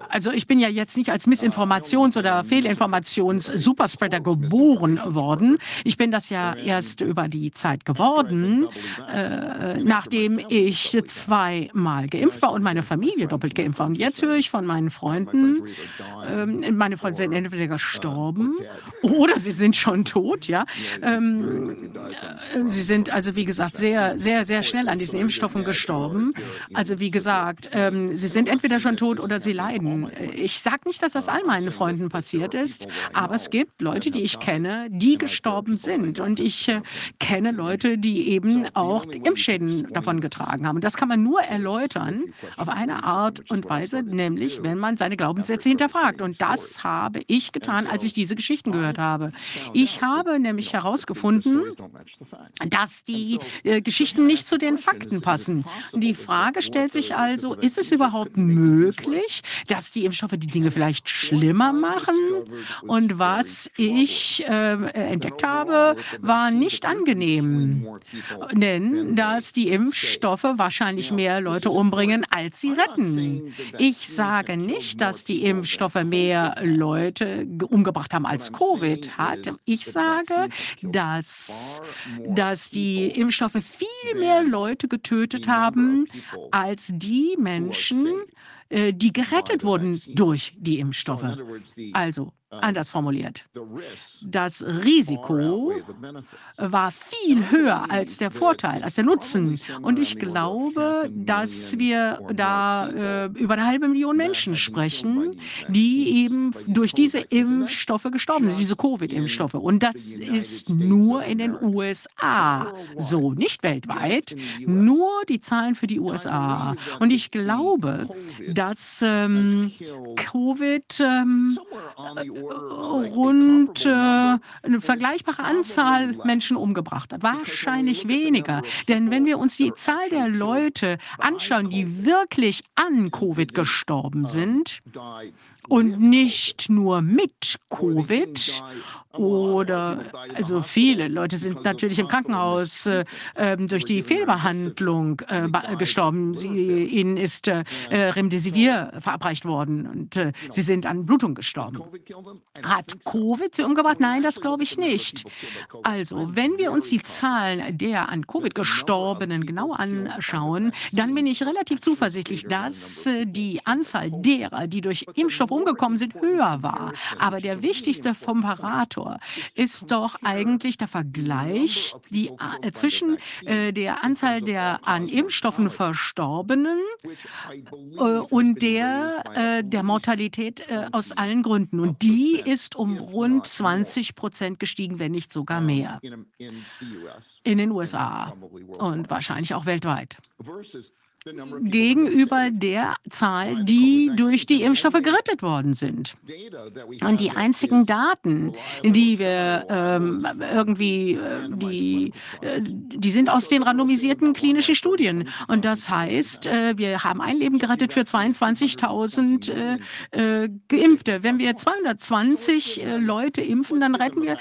also ich bin ja jetzt nicht als Missinformations- oder Fehlinformations-Superspreader geboren worden. Ich bin das ja erst über die Zeit geworden, äh, nachdem ich zweimal geimpft war und meine Familie Familie doppelt geimpft war. Und jetzt höre ich von meinen Freunden, ähm, meine Freunde sind entweder gestorben oder sie sind schon tot, ja. Ähm, äh, sie sind also, wie gesagt, sehr, sehr, sehr schnell an diesen Impfstoffen gestorben. Also, wie gesagt, ähm, sie sind entweder schon tot oder sie leiden. Ich sage nicht, dass das all meinen Freunden passiert ist, aber es gibt Leute, die ich kenne, die gestorben sind. Und ich äh, kenne Leute, die eben auch Impfschäden davon getragen haben. Und das kann man nur erläutern auf eine Art und Weise, nämlich wenn man seine Glaubenssätze hinterfragt. Und das habe ich getan, als ich diese Geschichten gehört habe. Ich habe nämlich herausgefunden, dass die äh, Geschichten nicht zu den Fakten passen. Die Frage stellt sich also, ist es überhaupt möglich, dass die Impfstoffe die Dinge vielleicht schlimmer machen? Und was ich äh, entdeckt habe, war nicht angenehm. Denn dass die Impfstoffe wahrscheinlich mehr Leute umbringen, als sie retten. Ich sage nicht, dass die Impfstoffe mehr Leute umgebracht haben als Covid hat. Ich sage, dass, dass die Impfstoffe viel mehr Leute getötet haben als die Menschen, äh, die gerettet wurden durch die Impfstoffe. Also Anders formuliert, das Risiko war viel höher als der Vorteil, als der Nutzen. Und ich glaube, dass wir da äh, über eine halbe Million Menschen sprechen, die eben durch diese Impfstoffe gestorben sind, diese Covid-Impfstoffe. Und das ist nur in den USA so, nicht weltweit, nur die Zahlen für die USA. Und ich glaube, dass ähm, Covid ähm, rund äh, eine vergleichbare Anzahl Menschen umgebracht hat. Wahrscheinlich weniger. Denn wenn wir uns die Zahl der Leute anschauen, die wirklich an Covid gestorben sind, und nicht nur mit Covid oder also viele Leute sind natürlich im Krankenhaus äh, ähm, durch die Fehlbehandlung äh, gestorben. Sie, ihnen ist äh, Remdesivir verabreicht worden und äh, sie sind an Blutung gestorben. Hat Covid sie umgebracht? Nein, das glaube ich nicht. Also, wenn wir uns die Zahlen der an Covid gestorbenen genau anschauen, dann bin ich relativ zuversichtlich, dass äh, die Anzahl derer, die durch Impfstoff umgekommen sind, höher war. Aber der wichtigste Komparator Faktor ist doch eigentlich der Vergleich die, äh, zwischen äh, der Anzahl der an Impfstoffen Verstorbenen äh, und der, äh, der Mortalität äh, aus allen Gründen. Und die ist um rund 20 Prozent gestiegen, wenn nicht sogar mehr. In den USA und wahrscheinlich auch weltweit gegenüber der Zahl, die durch die Impfstoffe gerettet worden sind. Und die einzigen Daten, die wir ähm, irgendwie, äh, die, äh, die sind aus den randomisierten klinischen Studien. Und das heißt, äh, wir haben ein Leben gerettet für 22.000 äh, äh, Geimpfte. Wenn wir 220 äh, Leute impfen, dann retten wir,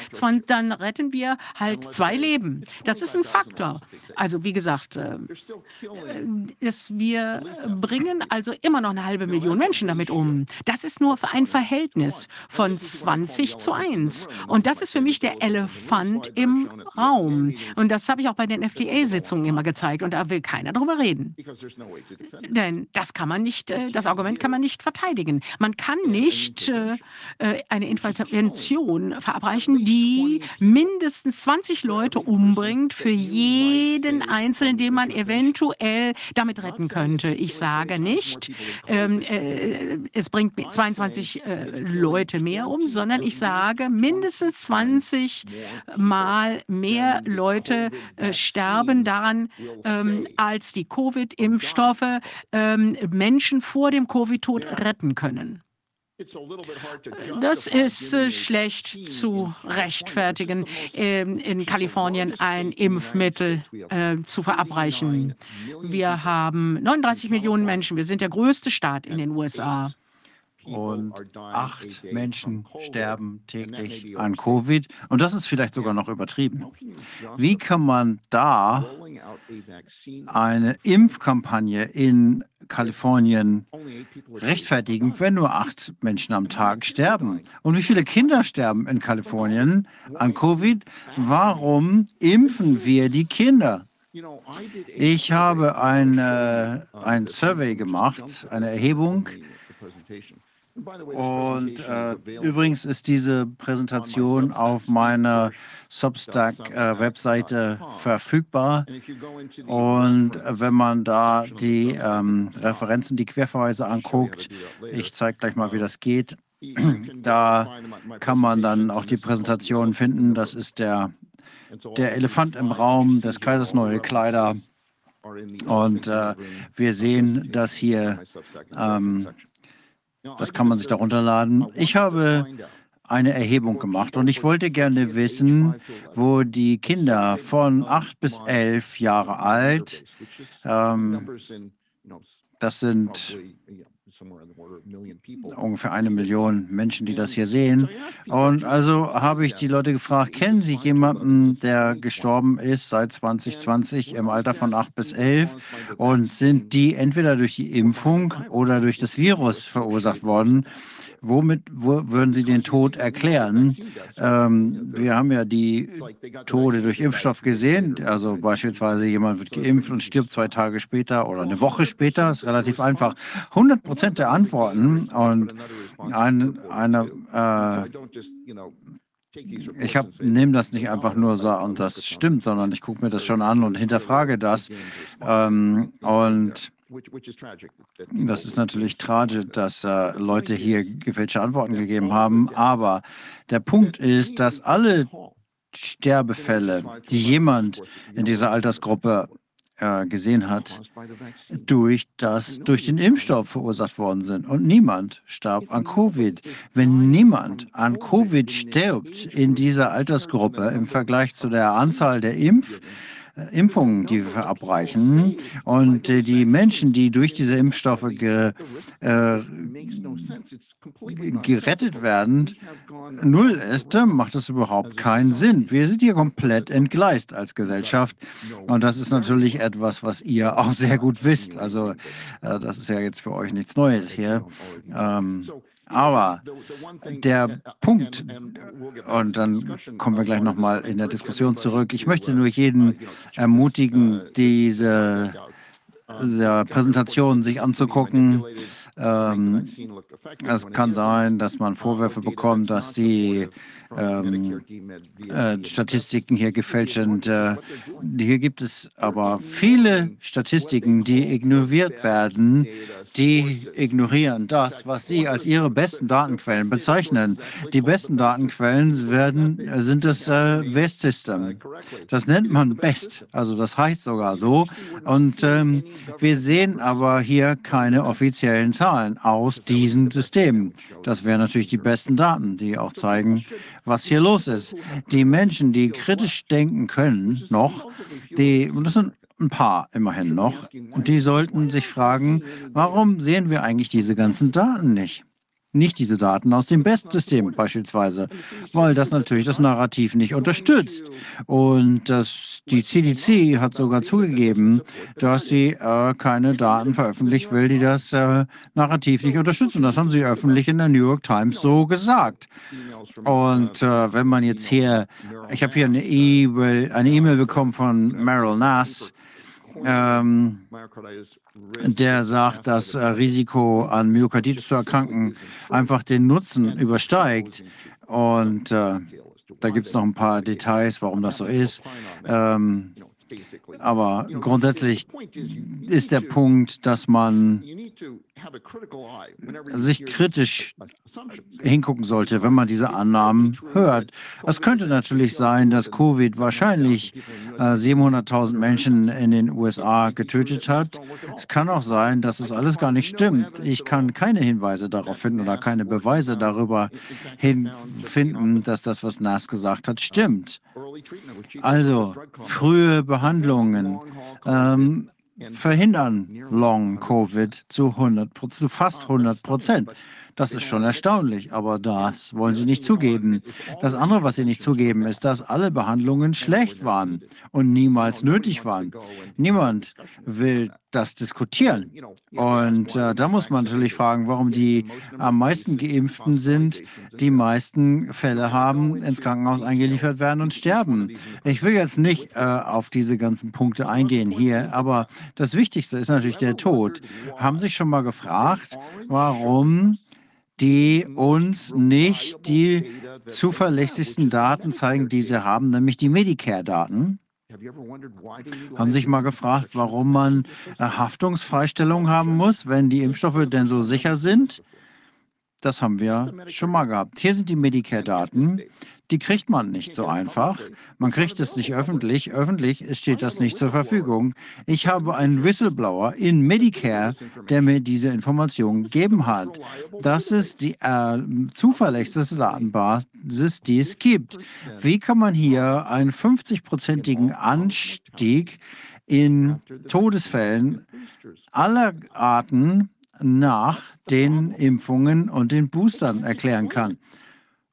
dann retten wir halt zwei Leben. Das ist ein Faktor. Also wie gesagt, es, wir bringen also immer noch eine halbe Million Menschen damit um. Das ist nur ein Verhältnis von 20 zu 1. Und das ist für mich der Elefant im Raum. Und das habe ich auch bei den FDA-Sitzungen immer gezeigt. Und da will keiner darüber reden. Denn das kann man nicht, äh, das Argument kann man nicht verteidigen. Man kann nicht äh, äh, eine Intervention verabreichen, die mindestens 20 Leute umbringt für jeden Einzelnen, den man eventuell damit retten könnte. Ich sage nicht, ähm, äh, es bringt 22 äh, Leute mehr um, sondern ich sage, mindestens 20 Mal mehr Leute äh, sterben daran, ähm, als die Covid-Impfstoffe ähm, Menschen vor dem Covid-Tod retten können. Das ist äh, schlecht zu rechtfertigen, äh, in Kalifornien ein Impfmittel äh, zu verabreichen. Wir haben 39 Millionen Menschen. Wir sind der größte Staat in den USA. Und acht Menschen sterben täglich an Covid. Und das ist vielleicht sogar noch übertrieben. Wie kann man da eine Impfkampagne in Kalifornien rechtfertigen, wenn nur acht Menschen am Tag sterben? Und wie viele Kinder sterben in Kalifornien an Covid? Warum impfen wir die Kinder? Ich habe ein, äh, ein Survey gemacht, eine Erhebung. Und äh, übrigens ist diese Präsentation auf meiner Substack-Webseite äh, verfügbar. Und wenn man da die ähm, Referenzen, die Querverweise anguckt, ich zeige gleich mal, wie das geht. [CLEARS THROAT] Da kann man dann auch die Präsentation finden. Das ist der, der Elefant im Raum des Kaisers neue Kleider. Und äh, wir sehen, dass hier ähm, das kann man sich da runterladen. Ich habe eine Erhebung gemacht und ich wollte gerne wissen, wo die Kinder von 8 bis 11 Jahre alt, ähm, das sind ungefähr eine Million Menschen, die das hier sehen. Und also habe ich die Leute gefragt, kennen Sie jemanden, der gestorben ist seit 2020 im Alter von 8 bis 11? Und sind die entweder durch die Impfung oder durch das Virus verursacht worden? Womit wo würden Sie den Tod erklären? Ähm, wir haben ja die Tode durch Impfstoff gesehen. Also beispielsweise jemand wird geimpft und stirbt zwei Tage später oder eine Woche später. Das ist relativ einfach. 100 Prozent der Antworten und ein, eine äh, ich nehme das nicht einfach nur so und das stimmt, sondern ich gucke mir das schon an und hinterfrage das. Ähm, und das ist natürlich tragisch, dass äh, Leute hier gefälschte Antworten gegeben haben. Aber der Punkt ist, dass alle Sterbefälle, die jemand in dieser Altersgruppe äh, gesehen hat, durch, das, durch den Impfstoff verursacht worden sind. Und niemand starb an Covid. Wenn niemand an Covid stirbt in dieser Altersgruppe im Vergleich zu der Anzahl der Impf Impfungen, die wir verabreichen. Und äh, die Menschen, die durch diese Impfstoffe ge, äh, gerettet werden, null ist, macht das überhaupt keinen Sinn. Wir sind hier komplett entgleist als Gesellschaft. Und das ist natürlich etwas, was ihr auch sehr gut wisst. Also äh, das ist ja jetzt für euch nichts Neues hier. Ähm, aber der Punkt, und dann kommen wir gleich nochmal in der Diskussion zurück, ich möchte nur jeden ermutigen, diese, diese Präsentation sich anzugucken. Ähm, es kann sein, dass man Vorwürfe bekommt, dass die ähm, äh, Statistiken hier gefälscht sind. Äh, hier gibt es aber viele Statistiken, die ignoriert werden, die ignorieren das, was Sie als Ihre besten Datenquellen bezeichnen. Die besten Datenquellen werden, sind das äh, West System. Das nennt man Best, also das heißt sogar so. Und ähm, wir sehen aber hier keine offiziellen Zahlen aus diesen Systemen. Das wären natürlich die besten Daten, die auch zeigen, was hier los ist. Die Menschen, die kritisch denken können, noch, die, und das sind ein paar immerhin noch, die sollten sich fragen, warum sehen wir eigentlich diese ganzen Daten nicht? Nicht diese Daten aus dem BEST-System beispielsweise, weil das natürlich das Narrativ nicht unterstützt. Und das, die CDC hat sogar zugegeben, dass sie äh, keine Daten veröffentlicht will, die das äh, Narrativ nicht unterstützen. Das haben sie öffentlich in der New York Times so gesagt. Und äh, wenn man jetzt hier, ich habe hier eine E-Mail e bekommen von Meryl Nass, ähm, der sagt, das äh, Risiko an Myokarditis zu erkranken einfach den Nutzen übersteigt. Und äh, da gibt es noch ein paar Details, warum das so ist. Ähm, aber grundsätzlich ist der Punkt, dass man sich kritisch hingucken sollte, wenn man diese Annahmen hört. Es könnte natürlich sein, dass Covid wahrscheinlich äh, 700.000 Menschen in den USA getötet hat. Es kann auch sein, dass es alles gar nicht stimmt. Ich kann keine Hinweise darauf finden oder keine Beweise darüber finden, dass das, was Nas gesagt hat, stimmt. Also frühe Behandlungen. Ähm, verhindern Long-Covid zu, zu fast 100 Prozent. Das ist schon erstaunlich, aber das wollen Sie nicht zugeben. Das andere, was Sie nicht zugeben, ist, dass alle Behandlungen schlecht waren und niemals nötig waren. Niemand will das diskutieren. Und äh, da muss man natürlich fragen, warum die am meisten Geimpften sind, die meisten Fälle haben, ins Krankenhaus eingeliefert werden und sterben. Ich will jetzt nicht äh, auf diese ganzen Punkte eingehen hier, aber das Wichtigste ist natürlich der Tod. Haben Sie sich schon mal gefragt, warum die uns nicht die zuverlässigsten Daten zeigen, die sie haben, nämlich die Medicare-Daten. Haben sich mal gefragt, warum man Haftungsfreistellung haben muss, wenn die Impfstoffe denn so sicher sind? Das haben wir schon mal gehabt. Hier sind die Medicare-Daten die kriegt man nicht so einfach. Man kriegt es nicht öffentlich. Öffentlich steht das nicht zur Verfügung. Ich habe einen Whistleblower in Medicare, der mir diese Informationen gegeben hat. Das ist die äh, zuverlässigste Datenbasis, die es gibt. Wie kann man hier einen 50-prozentigen Anstieg in Todesfällen aller Arten nach den Impfungen und den Boostern erklären kann?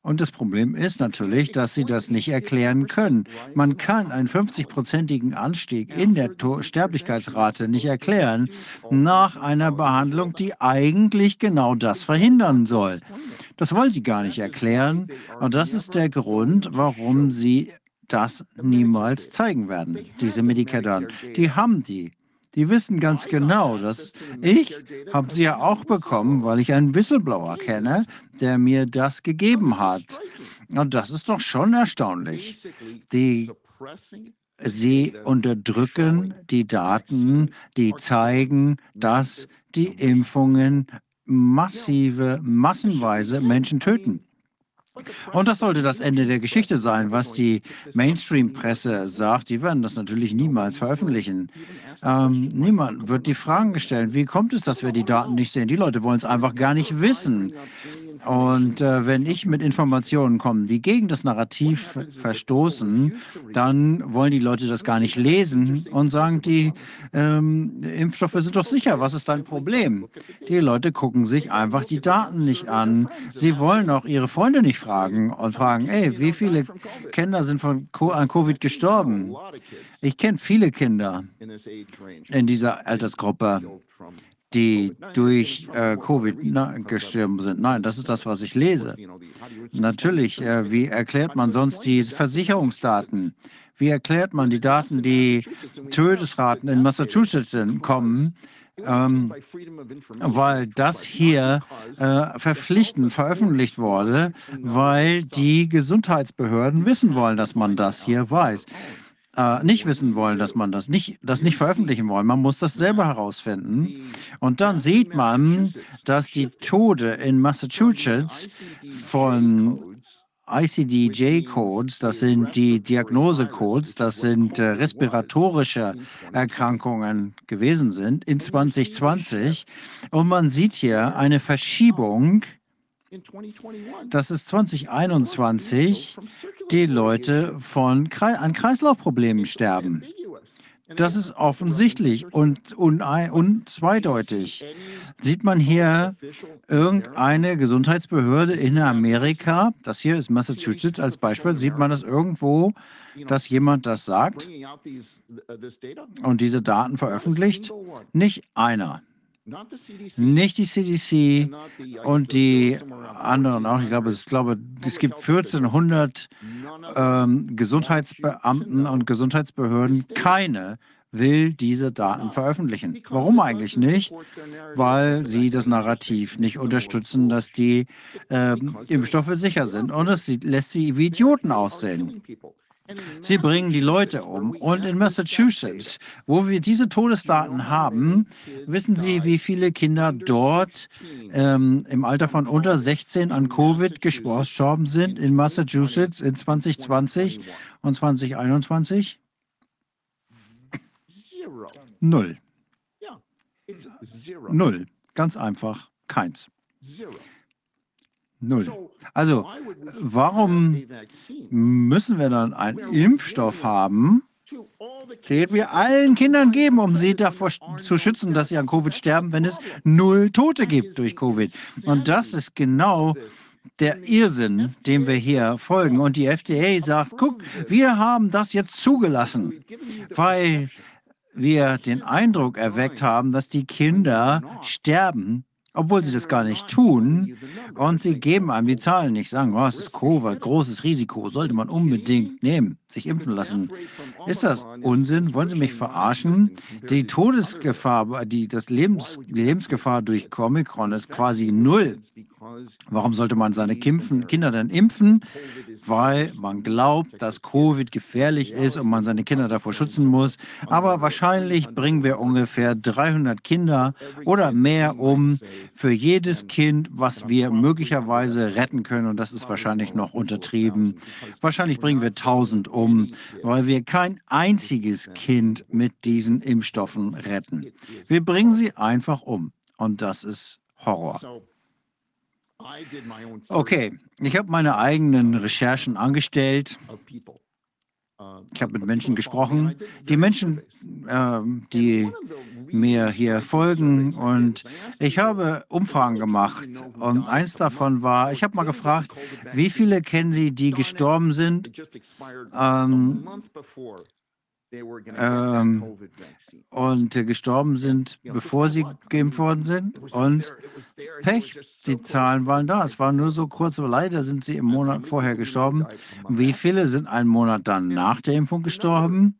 Und das Problem ist natürlich, dass sie das nicht erklären können. Man kann einen 50-prozentigen Anstieg in der Sterblichkeitsrate nicht erklären nach einer Behandlung, die eigentlich genau das verhindern soll. Das wollen sie gar nicht erklären. Und das ist der Grund, warum sie das niemals zeigen werden, diese Medikatoren. Die haben die. Die wissen ganz genau, dass ich habe sie ja auch bekommen, weil ich einen Whistleblower kenne, der mir das gegeben hat. Und das ist doch schon erstaunlich. Die Sie unterdrücken die Daten, die zeigen, dass die Impfungen massive, massenweise Menschen töten. Und das sollte das Ende der Geschichte sein, was die Mainstream-Presse sagt. Die werden das natürlich niemals veröffentlichen. Ähm, niemand wird die Fragen gestellt. Wie kommt es, dass wir die Daten nicht sehen? Die Leute wollen es einfach gar nicht wissen. Und äh, wenn ich mit Informationen komme, die gegen das Narrativ verstoßen, dann wollen die Leute das gar nicht lesen und sagen, die ähm, Impfstoffe sind doch sicher. Was ist dein Problem? Die Leute gucken sich einfach die Daten nicht an. Sie wollen auch ihre Freunde nicht fragen und fragen, ey, wie viele Kinder sind von an Covid gestorben? Ich kenne viele Kinder in dieser Altersgruppe die durch äh, Covid gestorben sind. Nein, das ist das, was ich lese. Natürlich, äh, wie erklärt man sonst die Versicherungsdaten? Wie erklärt man die Daten, die Todesraten in Massachusetts kommen? Ähm, weil das hier äh, verpflichtend veröffentlicht wurde, weil die Gesundheitsbehörden wissen wollen, dass man das hier weiß äh, nicht wissen wollen, dass man das nicht, das nicht veröffentlichen wollen. Man muss das selber herausfinden. Und dann sieht man, dass die Tode in Massachusetts von ICD-J-Codes, das sind die Diagnosecodes, das sind äh, respiratorische Erkrankungen gewesen sind in 2020. Und man sieht hier eine Verschiebung dass es 2021 die Leute von, an Kreislaufproblemen sterben. Das ist offensichtlich und unzweideutig. Sieht man hier irgendeine Gesundheitsbehörde in Amerika, das hier ist Massachusetts als Beispiel, sieht man das irgendwo, dass jemand das sagt und diese Daten veröffentlicht? Nicht einer. Nicht die CDC und die anderen auch. Ich glaube, es, glaube, es gibt 1400 ähm, Gesundheitsbeamten und Gesundheitsbehörden. Keine will diese Daten veröffentlichen. Warum eigentlich nicht? Weil sie das Narrativ nicht unterstützen, dass die äh, Impfstoffe sicher sind. Und es lässt sie wie Idioten aussehen. Sie bringen die Leute um. Und in Massachusetts, wo wir diese Todesdaten haben, wissen Sie, wie viele Kinder dort ähm, im Alter von unter 16 an Covid gestorben sind in Massachusetts in 2020 und 2021? Null. Null. Ganz einfach. Keins. Null. Also, warum müssen wir dann einen Impfstoff haben, den wir allen Kindern geben, um sie davor zu schützen, dass sie an Covid sterben, wenn es null Tote gibt durch Covid? Und das ist genau der Irrsinn, dem wir hier folgen. Und die FDA sagt, guck, wir haben das jetzt zugelassen, weil wir den Eindruck erweckt haben, dass die Kinder sterben obwohl sie das gar nicht tun. Und sie geben einem die Zahlen nicht, sagen, oh, es ist Covid, großes Risiko, sollte man unbedingt nehmen, sich impfen lassen. Ist das Unsinn? Wollen Sie mich verarschen? Die Todesgefahr, die, das Lebens, die Lebensgefahr durch Omikron ist quasi null. Warum sollte man seine Kinder dann impfen? Weil man glaubt, dass Covid gefährlich ist und man seine Kinder davor schützen muss. Aber wahrscheinlich bringen wir ungefähr 300 Kinder oder mehr um für jedes Kind, was wir möglicherweise retten können. Und das ist wahrscheinlich noch untertrieben. Wahrscheinlich bringen wir 1000 um, weil wir kein einziges Kind mit diesen Impfstoffen retten. Wir bringen sie einfach um. Und das ist Horror. Okay, ich habe meine eigenen Recherchen angestellt. Ich habe mit Menschen gesprochen. Die Menschen, äh, die mir hier folgen und ich habe Umfragen gemacht. und eins davon war, ich habe mal gefragt, wie viele kennen Sie, die gestorben sind? ähm, ähm, und äh, gestorben sind, bevor sie geimpft worden sind. Und Pech, die Zahlen waren da. Es war nur so kurz, aber leider sind sie im Monat vorher gestorben. Wie viele sind einen Monat dann nach der Impfung gestorben?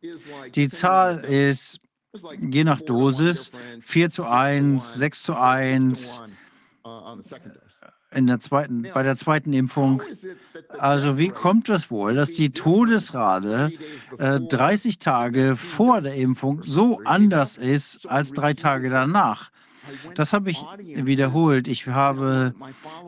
Die Zahl ist je nach Dosis 4 zu 1, 6 zu 1 in der zweiten, bei der zweiten Impfung. Also wie kommt es wohl, dass die Todesrate äh, 30 Tage vor der Impfung so anders ist als drei Tage danach? Das habe ich wiederholt. Ich habe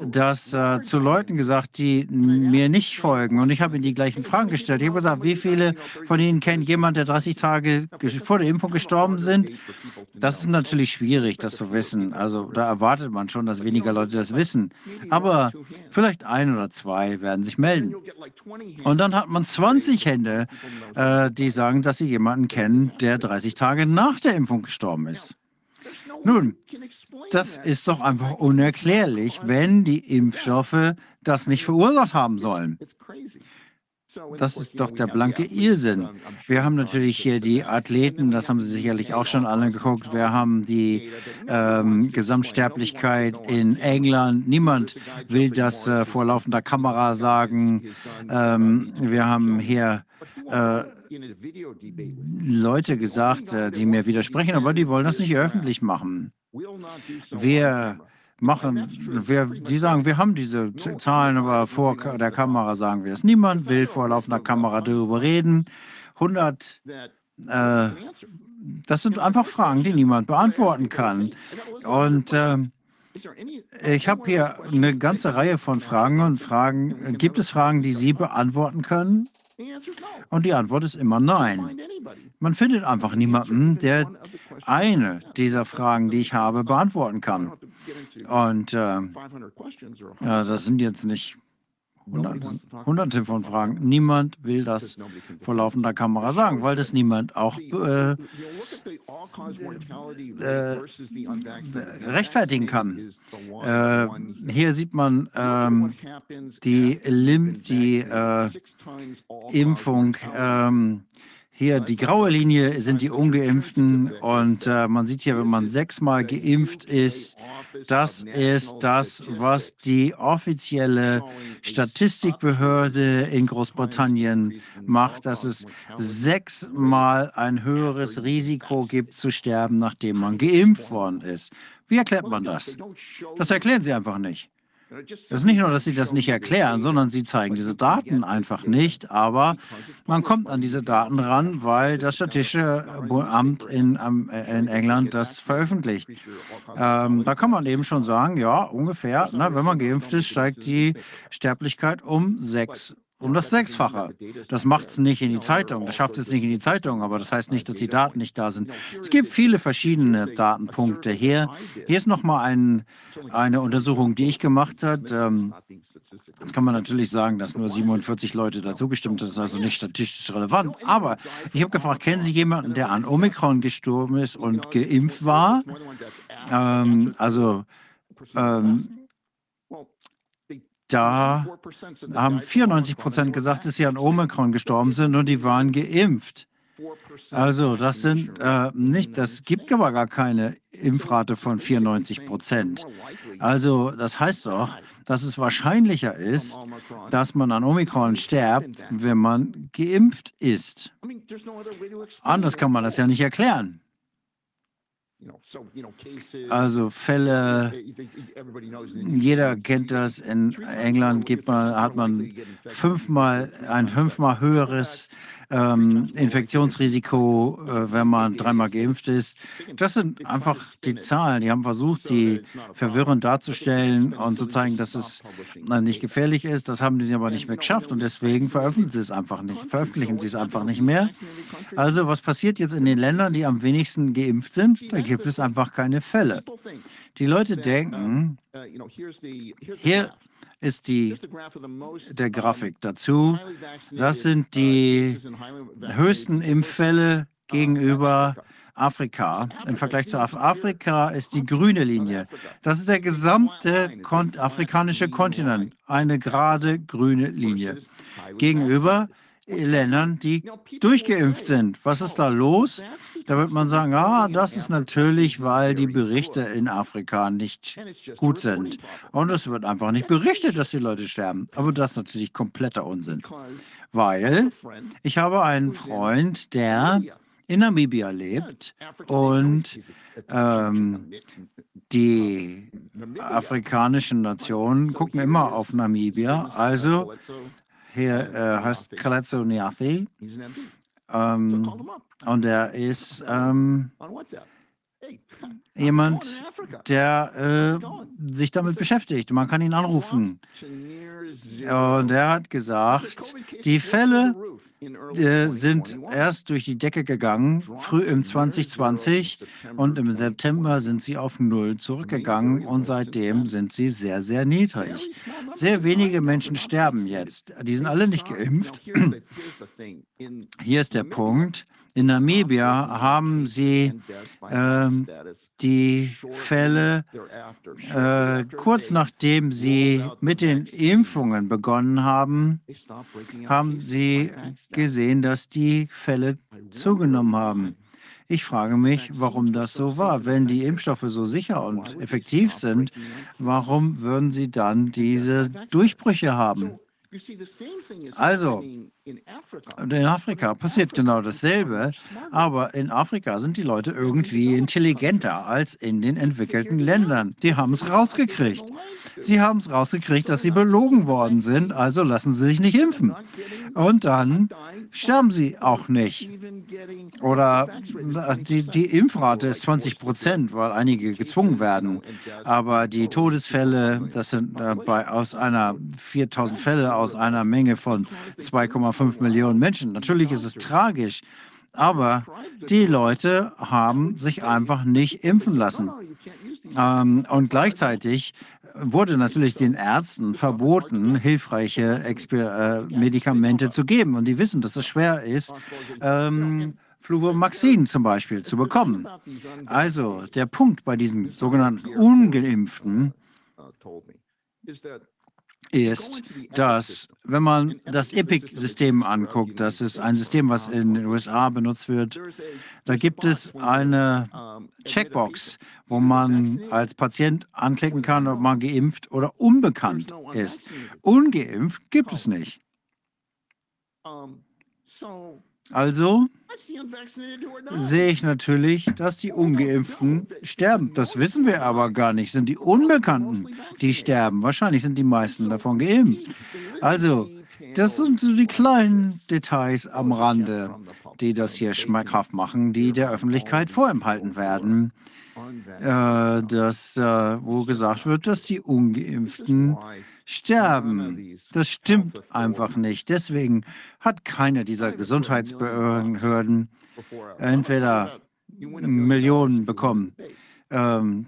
das äh, zu Leuten gesagt, die mir nicht folgen. Und ich habe ihnen die gleichen Fragen gestellt. Ich habe gesagt, wie viele von Ihnen kennen jemanden, der 30 Tage vor der Impfung gestorben sind? Das ist natürlich schwierig, das zu wissen. Also da erwartet man schon, dass weniger Leute das wissen. Aber vielleicht ein oder zwei werden sich melden. Und dann hat man 20 Hände, äh, die sagen, dass sie jemanden kennen, der 30 Tage nach der Impfung gestorben ist. Nun, das ist doch einfach unerklärlich, wenn die Impfstoffe das nicht verursacht haben sollen. Das ist doch der blanke Irrsinn. Wir haben natürlich hier die Athleten, das haben Sie sicherlich auch schon alle geguckt. Wir haben die ähm, Gesamtsterblichkeit in England. Niemand will das äh, vor laufender Kamera sagen. Ähm, wir haben hier äh, Leute gesagt, äh, die mir widersprechen, aber die wollen das nicht öffentlich machen. Wir machen, wir, die sagen, wir haben diese Zahlen, aber vor der Kamera sagen wir es. Niemand will vor laufender Kamera darüber reden. 100, äh, das sind einfach Fragen, die niemand beantworten kann. Und äh, ich habe hier eine ganze Reihe von Fragen und Fragen. Gibt es Fragen, die Sie beantworten können? Und die Antwort ist immer nein. Man findet einfach niemanden, der eine dieser Fragen, die ich habe, beantworten kann. Und äh, das sind jetzt nicht Hunderte, hunderte von Fragen. Niemand will das vor laufender Kamera sagen, weil das niemand auch äh, äh, rechtfertigen kann. Äh, hier sieht man ähm, die, Lim die äh, Impfung. Ähm, hier die graue Linie sind die Ungeimpften und äh, man sieht hier, wenn man sechsmal geimpft ist, das ist das, was die offizielle Statistikbehörde in Großbritannien macht, dass es sechsmal ein höheres Risiko gibt zu sterben, nachdem man geimpft worden ist. Wie erklärt man das? Das erklären sie einfach nicht. Es ist nicht nur, dass sie das nicht erklären, sondern sie zeigen diese Daten einfach nicht. Aber man kommt an diese Daten ran, weil das Statistische Amt in, in England das veröffentlicht. Ähm, da kann man eben schon sagen, ja, ungefähr, ne, wenn man geimpft ist, steigt die Sterblichkeit um sechs um das Sechsfache. Das macht es nicht in die Zeitung, das schafft es nicht in die Zeitung, aber das heißt nicht, dass die Daten nicht da sind. Es gibt viele verschiedene Datenpunkte hier. Hier ist nochmal ein, eine Untersuchung, die ich gemacht habe. Ähm, jetzt kann man natürlich sagen, dass nur 47 Leute dazugestimmt haben, das ist also nicht statistisch relevant. Aber ich habe gefragt, kennen Sie jemanden, der an Omikron gestorben ist und geimpft war? Ähm, also ähm, da haben 94 Prozent gesagt, dass sie an Omikron gestorben sind und die waren geimpft. Also das sind äh, nicht, das gibt aber gar keine Impfrate von 94 Prozent. Also das heißt doch, dass es wahrscheinlicher ist, dass man an Omikron stirbt, wenn man geimpft ist. Anders kann man das ja nicht erklären. Also Fälle, jeder kennt das, in England gibt man, hat man fünfmal ein fünfmal höheres ähm, Infektionsrisiko, äh, wenn man dreimal geimpft ist. Das sind einfach die Zahlen. Die haben versucht, die verwirrend darzustellen und zu zeigen, dass es äh, nicht gefährlich ist. Das haben sie aber nicht mehr geschafft und deswegen veröffentlichen sie es einfach nicht. Veröffentlichen sie es einfach nicht mehr. Also was passiert jetzt in den Ländern, die am wenigsten geimpft sind? Da gibt es einfach keine Fälle. Die Leute denken, hier ist die, der Grafik dazu. Das sind die höchsten Impffälle gegenüber Afrika. Im Vergleich zu Afrika ist die grüne Linie. Das ist der gesamte kon afrikanische Kontinent, eine gerade grüne Linie. Gegenüber Ländern, die durchgeimpft sind. Was ist da los? Da wird man sagen, ah, das ist natürlich, weil die Berichte in Afrika nicht gut sind. Und es wird einfach nicht berichtet, dass die Leute sterben. Aber das ist natürlich kompletter Unsinn. Weil ich habe einen Freund, der in Namibia lebt und ähm, die afrikanischen Nationen gucken immer auf Namibia. Also hier äh, heißt Kaletso Niathi. Ähm, und er ist ähm, jemand, der äh, sich damit beschäftigt. Man kann ihn anrufen. Und er hat gesagt, die Fälle sind erst durch die Decke gegangen, früh im 2020 und im September sind sie auf Null zurückgegangen und seitdem sind sie sehr, sehr niedrig. Sehr wenige Menschen sterben jetzt. Die sind alle nicht geimpft. [CLEARS THROAT] Hier ist der Punkt. In Namibia haben sie äh, die Fälle äh, kurz nachdem sie mit den Impfungen begonnen haben, haben sie gesehen, dass die Fälle zugenommen haben. Ich frage mich, warum das so war. Wenn die Impfstoffe so sicher und effektiv sind, warum würden sie dann diese Durchbrüche haben? Also, in Afrika passiert genau dasselbe, aber in Afrika sind die Leute irgendwie intelligenter als in den entwickelten Ländern. Die haben es rausgekriegt. Sie haben es rausgekriegt, dass sie belogen worden sind, also lassen sie sich nicht impfen. Und dann sterben sie auch nicht. Oder die, die Impfrate ist 20 Prozent, weil einige gezwungen werden. Aber die Todesfälle, das sind äh, bei, aus einer 4000 Fälle aus einer Menge von 2,5 Millionen Menschen. Natürlich ist es tragisch. Aber die Leute haben sich einfach nicht impfen lassen. Ähm, und gleichzeitig wurde natürlich den Ärzten verboten, hilfreiche Exper äh, Medikamente zu geben. Und die wissen, dass es schwer ist, ähm, Fluvomaxin zum Beispiel zu bekommen. Also der Punkt bei diesen sogenannten Ungeimpften ist, dass, wenn man das EPIC-System anguckt, das ist ein System, was in den USA benutzt wird, da gibt es eine Checkbox, wo man als Patient anklicken kann, ob man geimpft oder unbekannt ist. Ungeimpft gibt es nicht. Also sehe ich natürlich, dass die Ungeimpften sterben. Das wissen wir aber gar nicht. Sind die Unbekannten, die sterben. Wahrscheinlich sind die meisten davon geimpft. Also, das sind so die kleinen Details am Rande, die das hier schmackhaft machen, die der Öffentlichkeit vorenthalten werden. Äh, dass, äh, wo gesagt wird, dass die Ungeimpften sterben. Das stimmt einfach nicht. Deswegen hat keiner dieser Gesundheitsbehörden entweder Millionen bekommen. Ähm,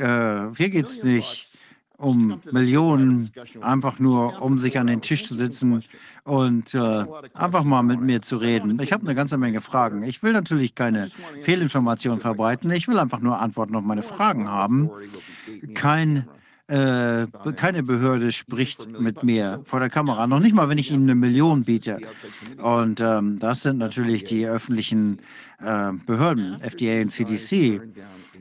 äh, hier geht es nicht um Millionen, einfach nur um sich an den Tisch zu sitzen und äh, einfach mal mit mir zu reden. Ich habe eine ganze Menge Fragen. Ich will natürlich keine Fehlinformationen verbreiten. Ich will einfach nur Antworten auf meine Fragen haben. Kein äh, keine Behörde spricht mit mir vor der Kamera, noch nicht mal, wenn ich ihnen eine Million biete. Und ähm, das sind natürlich die öffentlichen äh, Behörden, FDA und CDC.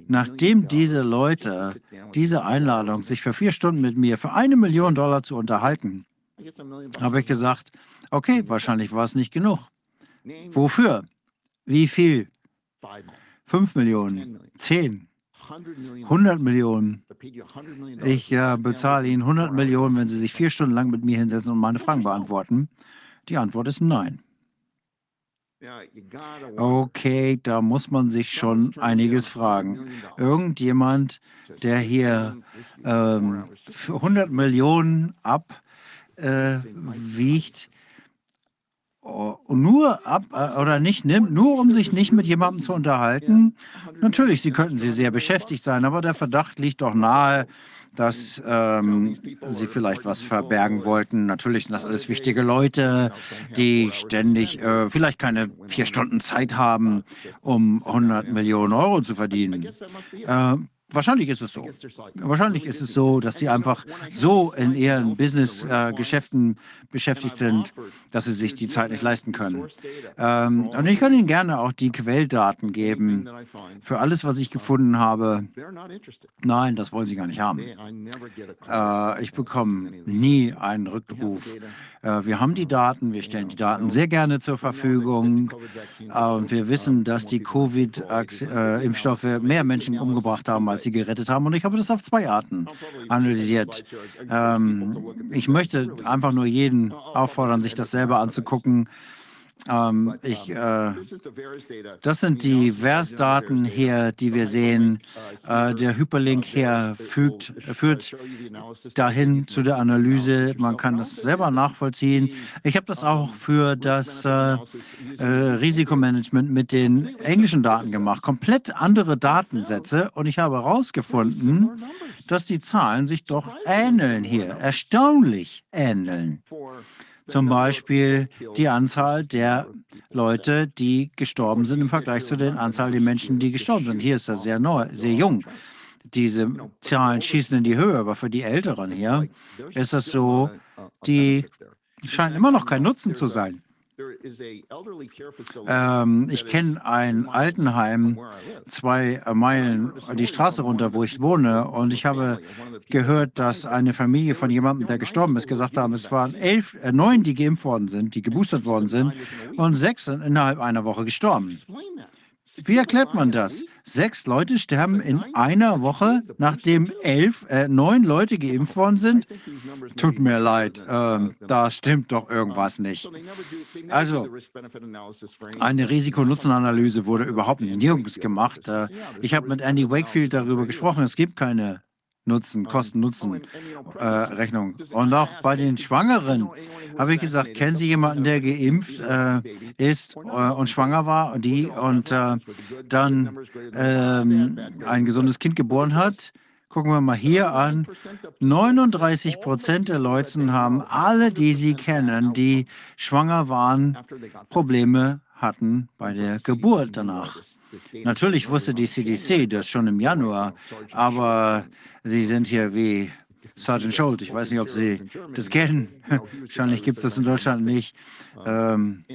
Nachdem diese Leute diese Einladung, sich für vier Stunden mit mir für eine Million Dollar zu unterhalten, habe ich gesagt, okay, wahrscheinlich war es nicht genug. Wofür? Wie viel? Fünf Millionen? Zehn? 100 Millionen. Ich äh, bezahle Ihnen 100 Millionen, wenn Sie sich vier Stunden lang mit mir hinsetzen und meine Fragen beantworten. Die Antwort ist nein. Okay, da muss man sich schon einiges fragen. Irgendjemand, der hier ähm, 100 Millionen abwiegt, nur ab äh, oder nicht nimmt, nur um sich nicht mit jemandem zu unterhalten. Natürlich, sie könnten sie sehr beschäftigt sein, aber der Verdacht liegt doch nahe, dass ähm, sie vielleicht was verbergen wollten. Natürlich sind das alles wichtige Leute, die ständig äh, vielleicht keine vier Stunden Zeit haben, um 100 Millionen Euro zu verdienen. Äh, Wahrscheinlich ist es so. Wahrscheinlich ist es so, dass die einfach so in ihren Business-Geschäften äh, beschäftigt sind, dass sie sich die Zeit nicht leisten können. Ähm, und ich kann Ihnen gerne auch die Quelldaten geben für alles, was ich gefunden habe. Nein, das wollen Sie gar nicht haben. Äh, ich bekomme nie einen Rückruf. Äh, wir haben die Daten, wir stellen die Daten sehr gerne zur Verfügung. Äh, und wir wissen, dass die Covid-Impfstoffe mehr Menschen umgebracht haben als sie gerettet haben. Und ich habe das auf zwei Arten analysiert. Ähm, ich möchte einfach nur jeden auffordern, sich das selber anzugucken. Ähm, ich, äh, das sind die VERS-Daten hier, die wir sehen. Äh, der Hyperlink hier fügt, führt dahin zu der Analyse. Man kann das selber nachvollziehen. Ich habe das auch für das äh, äh, Risikomanagement mit den englischen Daten gemacht. Komplett andere Datensätze. Und ich habe herausgefunden, dass die Zahlen sich doch ähneln hier. Erstaunlich ähneln. Zum Beispiel die Anzahl der Leute, die gestorben sind im Vergleich zu der Anzahl der Menschen, die gestorben sind. Hier ist das sehr neu, sehr jung. Diese Zahlen schießen in die Höhe, aber für die Älteren hier ist das so, die scheinen immer noch kein Nutzen zu sein. Ähm, ich kenne ein Altenheim zwei Meilen die Straße runter, wo ich wohne. Und ich habe gehört, dass eine Familie von jemandem, der gestorben ist, gesagt haben, es waren elf, äh, neun, die geimpft worden sind, die geboostert worden sind, und sechs sind innerhalb einer Woche gestorben. Wie erklärt man das? Sechs Leute sterben in einer Woche, nachdem elf, äh, neun Leute geimpft worden sind? Tut mir leid, äh, da stimmt doch irgendwas nicht. Also, eine Risikonutzenanalyse wurde überhaupt nirgends gemacht. Äh, ich habe mit Andy Wakefield darüber gesprochen. Es gibt keine Nutzen, Kosten-Nutzen-Rechnung. Äh, und auch bei den Schwangeren habe ich gesagt, kennen Sie jemanden, der geimpft äh, ist äh, und schwanger war und die und äh, dann ein gesundes Kind geboren hat? Gucken wir mal hier an. 39 Prozent der Leute haben alle, die sie kennen, die schwanger waren, Probleme hatten bei der Geburt danach. Natürlich wusste die CDC das schon im Januar, aber sie sind hier wie Sergeant Schult. Ich weiß nicht, ob Sie das kennen. [LAUGHS] Wahrscheinlich gibt es das in Deutschland nicht. Ähm,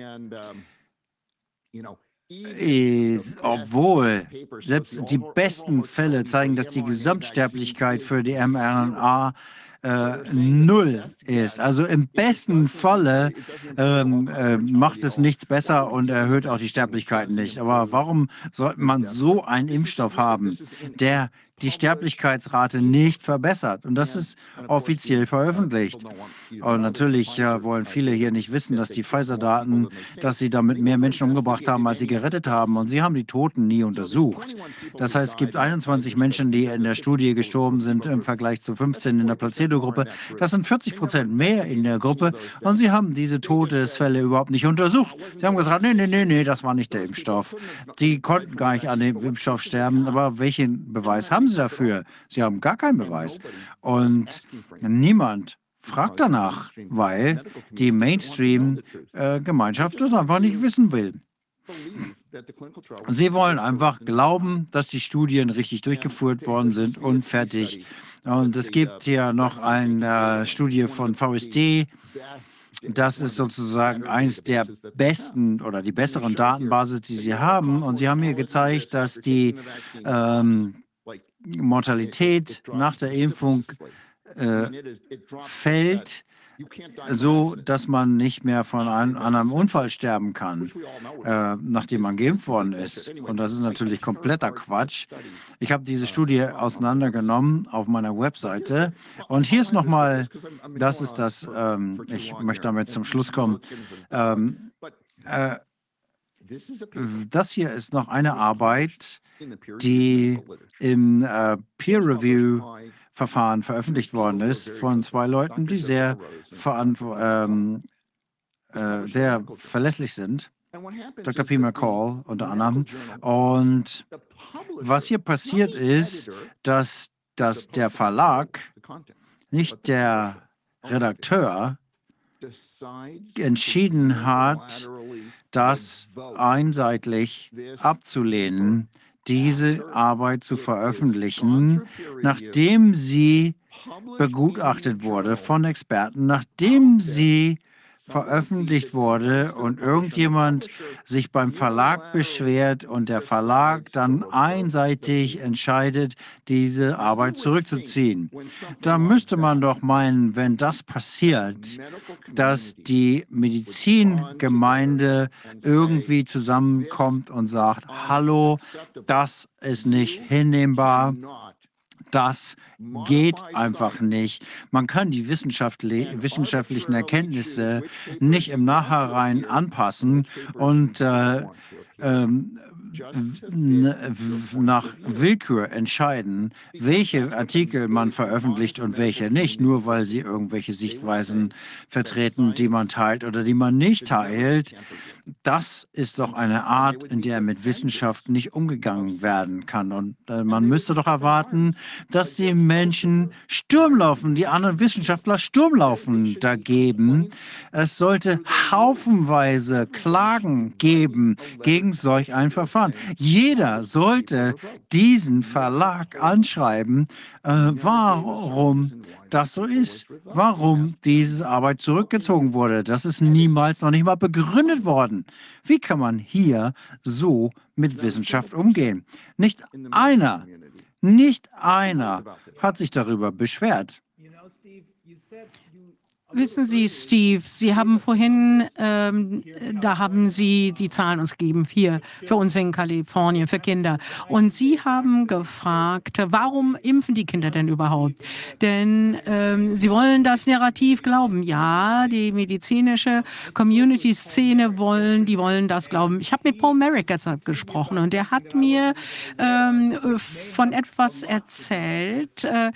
obwohl selbst die besten Fälle zeigen, dass die Gesamtsterblichkeit für die mRNA äh, null ist. Also im besten Falle ähm, äh, macht es nichts besser und erhöht auch die Sterblichkeit nicht. Aber warum sollte man so einen Impfstoff haben, der die Sterblichkeitsrate nicht verbessert. Und das ist offiziell veröffentlicht. Und natürlich äh, wollen viele hier nicht wissen, dass die Pfizer-Daten, dass sie damit mehr Menschen umgebracht haben, als sie gerettet haben. Und sie haben die Toten nie untersucht. Das heißt, es gibt 21 Menschen, die in der Studie gestorben sind im Vergleich zu 15 in der Placebo-Gruppe. Das sind 40 Prozent mehr in der Gruppe. Und sie haben diese Todesfälle überhaupt nicht untersucht. Sie haben gesagt, nee, nee, nee, nee, das war nicht der Impfstoff. Sie konnten gar nicht an dem Impfstoff sterben. Aber welchen Beweis haben Sie dafür? Sie haben gar keinen Beweis. Und niemand fragt danach, weil die Mainstream-Gemeinschaft äh, das einfach nicht wissen will. Sie wollen einfach glauben, dass die Studien richtig durchgeführt worden sind und fertig. Und es gibt hier noch eine äh, Studie von VSD. Das ist sozusagen eines der besten oder die besseren Datenbasis, die sie haben. Und sie haben hier gezeigt, dass die ähm, Mortalität nach der Impfung äh, fällt, so dass man nicht mehr von einem, an einem Unfall sterben kann, äh, nachdem man geimpft worden ist. Und das ist natürlich kompletter Quatsch. Ich habe diese Studie auseinandergenommen auf meiner Webseite. Und hier ist nochmal, das ist das, ähm, ich möchte damit zum Schluss kommen. Ähm, äh, das hier ist noch eine Arbeit, die im äh, Peer-Review-Verfahren veröffentlicht worden ist von zwei Leuten, die sehr, ähm, äh, sehr verlässlich sind. Dr. P. McCall unter anderem. Und was hier passiert ist, dass, dass der Verlag, nicht der Redakteur, entschieden hat, das einseitig abzulehnen diese Arbeit zu veröffentlichen, nachdem sie begutachtet wurde von Experten, nachdem sie veröffentlicht wurde und irgendjemand sich beim Verlag beschwert und der Verlag dann einseitig entscheidet, diese Arbeit zurückzuziehen. Da müsste man doch meinen, wenn das passiert, dass die Medizingemeinde irgendwie zusammenkommt und sagt, hallo, das ist nicht hinnehmbar Das geht einfach nicht. Man kann die wissenschaftlichen Erkenntnisse nicht im Nachhinein anpassen und äh, ähm, nach Willkür entscheiden, welche Artikel man veröffentlicht und welche nicht, nur weil sie irgendwelche Sichtweisen vertreten, die man teilt oder die man nicht teilt. Das ist doch eine Art, in der mit Wissenschaft nicht umgegangen werden kann. Und äh, man müsste doch erwarten, dass die Menschen Sturm laufen, die anderen Wissenschaftler Sturm laufen dagegen. Es sollte haufenweise Klagen geben gegen solch ein Verfahren. Jeder sollte diesen Verlag anschreiben, äh, warum das so ist, warum diese Arbeit zurückgezogen wurde. Das ist niemals noch nicht mal begründet worden. Wie kann man hier so mit Wissenschaft umgehen? Nicht einer, nicht einer hat sich darüber beschwert. Wissen Sie, Steve, Sie haben vorhin, ähm, da haben Sie die Zahlen uns gegeben, hier für uns in Kalifornien, für Kinder. Und Sie haben gefragt, warum impfen die Kinder denn überhaupt? Denn ähm, Sie wollen das Narrativ glauben. Ja, die medizinische Community-Szene wollen, die wollen das glauben. Ich habe mit Paul Merrick deshalb gesprochen und er hat mir ähm, von etwas erzählt, äh, äh,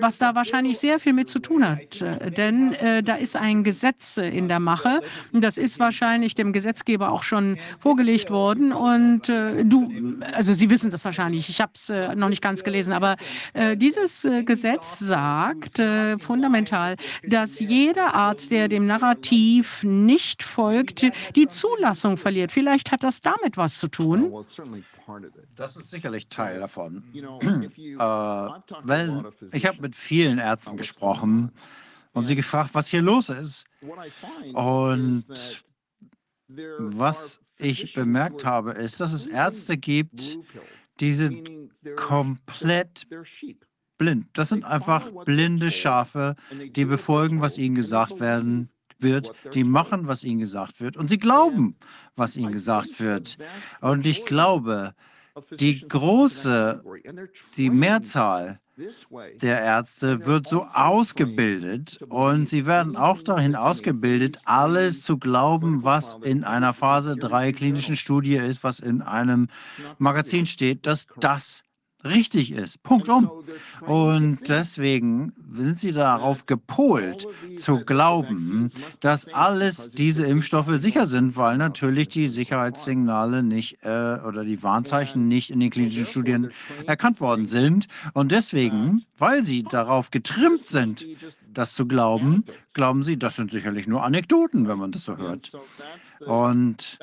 was da wahrscheinlich sehr viel mit zu tun hat. Äh, denn äh, da ist ein Gesetz äh, in der Mache. Das ist wahrscheinlich dem Gesetzgeber auch schon vorgelegt worden. Und äh, du, also Sie wissen das wahrscheinlich, ich habe es äh, noch nicht ganz gelesen, aber äh, dieses äh, Gesetz sagt fundamental, dass jeder Arzt, der dem Narrativ nicht folgt, die Zulassung verliert. Vielleicht hat das damit was zu tun. Das ist sicherlich Teil davon. [CLEARS THROAT] äh, weil ich habe mit vielen Ärzten gesprochen und sie gefragt, was hier los ist. Und was ich bemerkt habe, ist, dass es Ärzte gibt, die sind komplett blind. Das sind einfach blinde Schafe, die befolgen, was ihnen gesagt werden wird, die machen, was ihnen gesagt wird und sie glauben, was ihnen gesagt wird. Und ich glaube, die große, die Mehrzahl der Ärzte wird so ausgebildet und sie werden auch dahin ausgebildet, alles zu glauben, was in einer Phase 3 klinischen Studie ist, was in einem Magazin steht, dass das richtig ist. Punkt um. Und deswegen sind sie darauf gepolt, zu glauben, dass alles diese Impfstoffe sicher sind, weil natürlich die Sicherheitssignale nicht äh, oder die Warnzeichen nicht in den klinischen Studien erkannt worden sind. Und deswegen, weil sie darauf getrimmt sind, das zu glauben, glauben sie, das sind sicherlich nur Anekdoten, wenn man das so hört. Und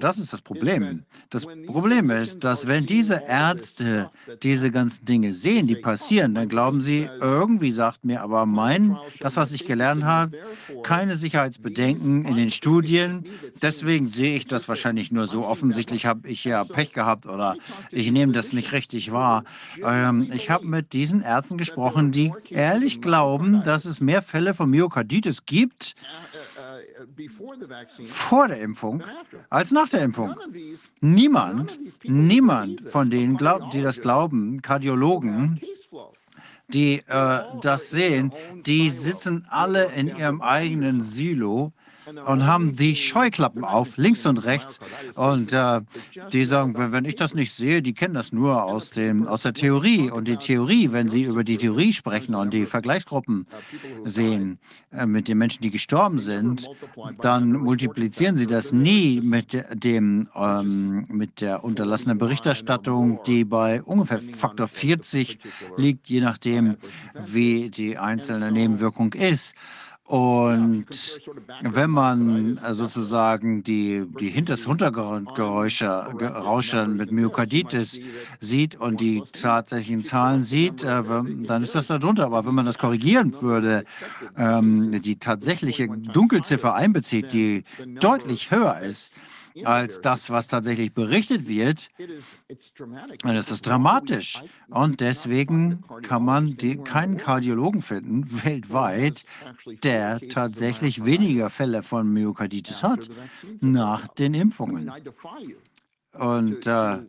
das ist das Problem. Das Problem ist, dass wenn diese Ärzte diese ganzen Dinge sehen, die passieren, dann glauben sie, irgendwie sagt mir aber mein, das, was ich gelernt habe, keine Sicherheitsbedenken in den Studien. Deswegen sehe ich das wahrscheinlich nur so. Offensichtlich habe ich ja Pech gehabt oder ich nehme das nicht richtig wahr. Ähm, ich habe mit diesen Ärzten gesprochen, die ehrlich glauben, dass es mehr Fälle von Myokarditis gibt vor der Impfung als nach der Impfung. Niemand, niemand von denen, die das glauben, Kardiologen, die äh, das sehen, die sitzen alle in ihrem eigenen Silo und haben die Scheuklappen auf, links und rechts. Und äh, die sagen, wenn ich das nicht sehe, die kennen das nur aus, dem, aus der Theorie. Und die Theorie, wenn sie über die Theorie sprechen und die Vergleichsgruppen sehen äh, mit den Menschen, die gestorben sind, dann multiplizieren sie das nie mit, dem, ähm, mit der unterlassenen Berichterstattung, die bei ungefähr Faktor 40 liegt, je nachdem, wie die einzelne Nebenwirkung ist. Und wenn man äh, sozusagen die, die hinters Hintergrundgeräusche Rausche mit Myokarditis sieht und die tatsächlichen Zahlen sieht, äh, dann ist das darunter. Aber wenn man das korrigieren würde, ähm, die tatsächliche Dunkelziffer einbezieht, die deutlich höher ist, als das, was tatsächlich berichtet wird, dann ist das dramatisch. Und deswegen kann man die, keinen Kardiologen finden weltweit, der tatsächlich weniger Fälle von Myokarditis hat nach den Impfungen. Und äh,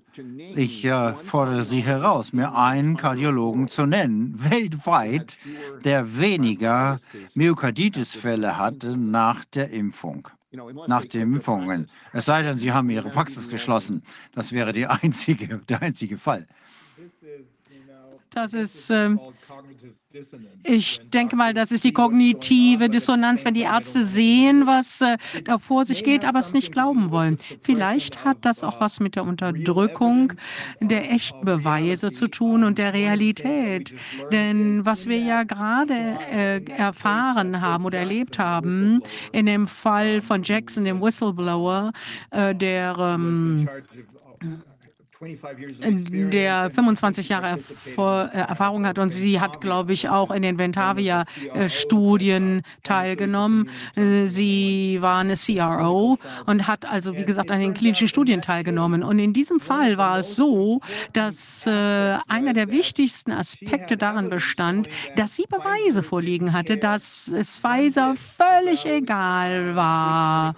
ich äh, fordere Sie heraus, mir einen Kardiologen zu nennen, weltweit, der weniger Myokarditis-Fälle hatte nach der Impfung nach den Impfungen. Es sei denn, Sie haben Ihre Praxis geschlossen. Das wäre die [LAUGHS] einzige, der einzige Fall. Das ist, äh, ich denke mal, das ist die kognitive Dissonanz, wenn die Ärzte sehen, was äh, da vor sich geht, aber es nicht glauben wollen. Vielleicht hat das auch was mit der Unterdrückung der echten Beweise zu tun und der Realität. Denn was wir ja gerade äh, erfahren haben oder erlebt haben, in dem Fall von Jackson, dem Whistleblower, äh, der ähm, der 25 Jahre äh, Erfahrung hat und sie hat, glaube ich, auch in den Ventavia-Studien teilgenommen. Äh, sie war eine CRO und hat also, wie gesagt, an den klinischen Studien teilgenommen. Und in diesem Fall war es so, dass äh, einer der wichtigsten Aspekte darin bestand, dass sie Beweise vorliegen hatte, dass es Pfizer völlig egal war,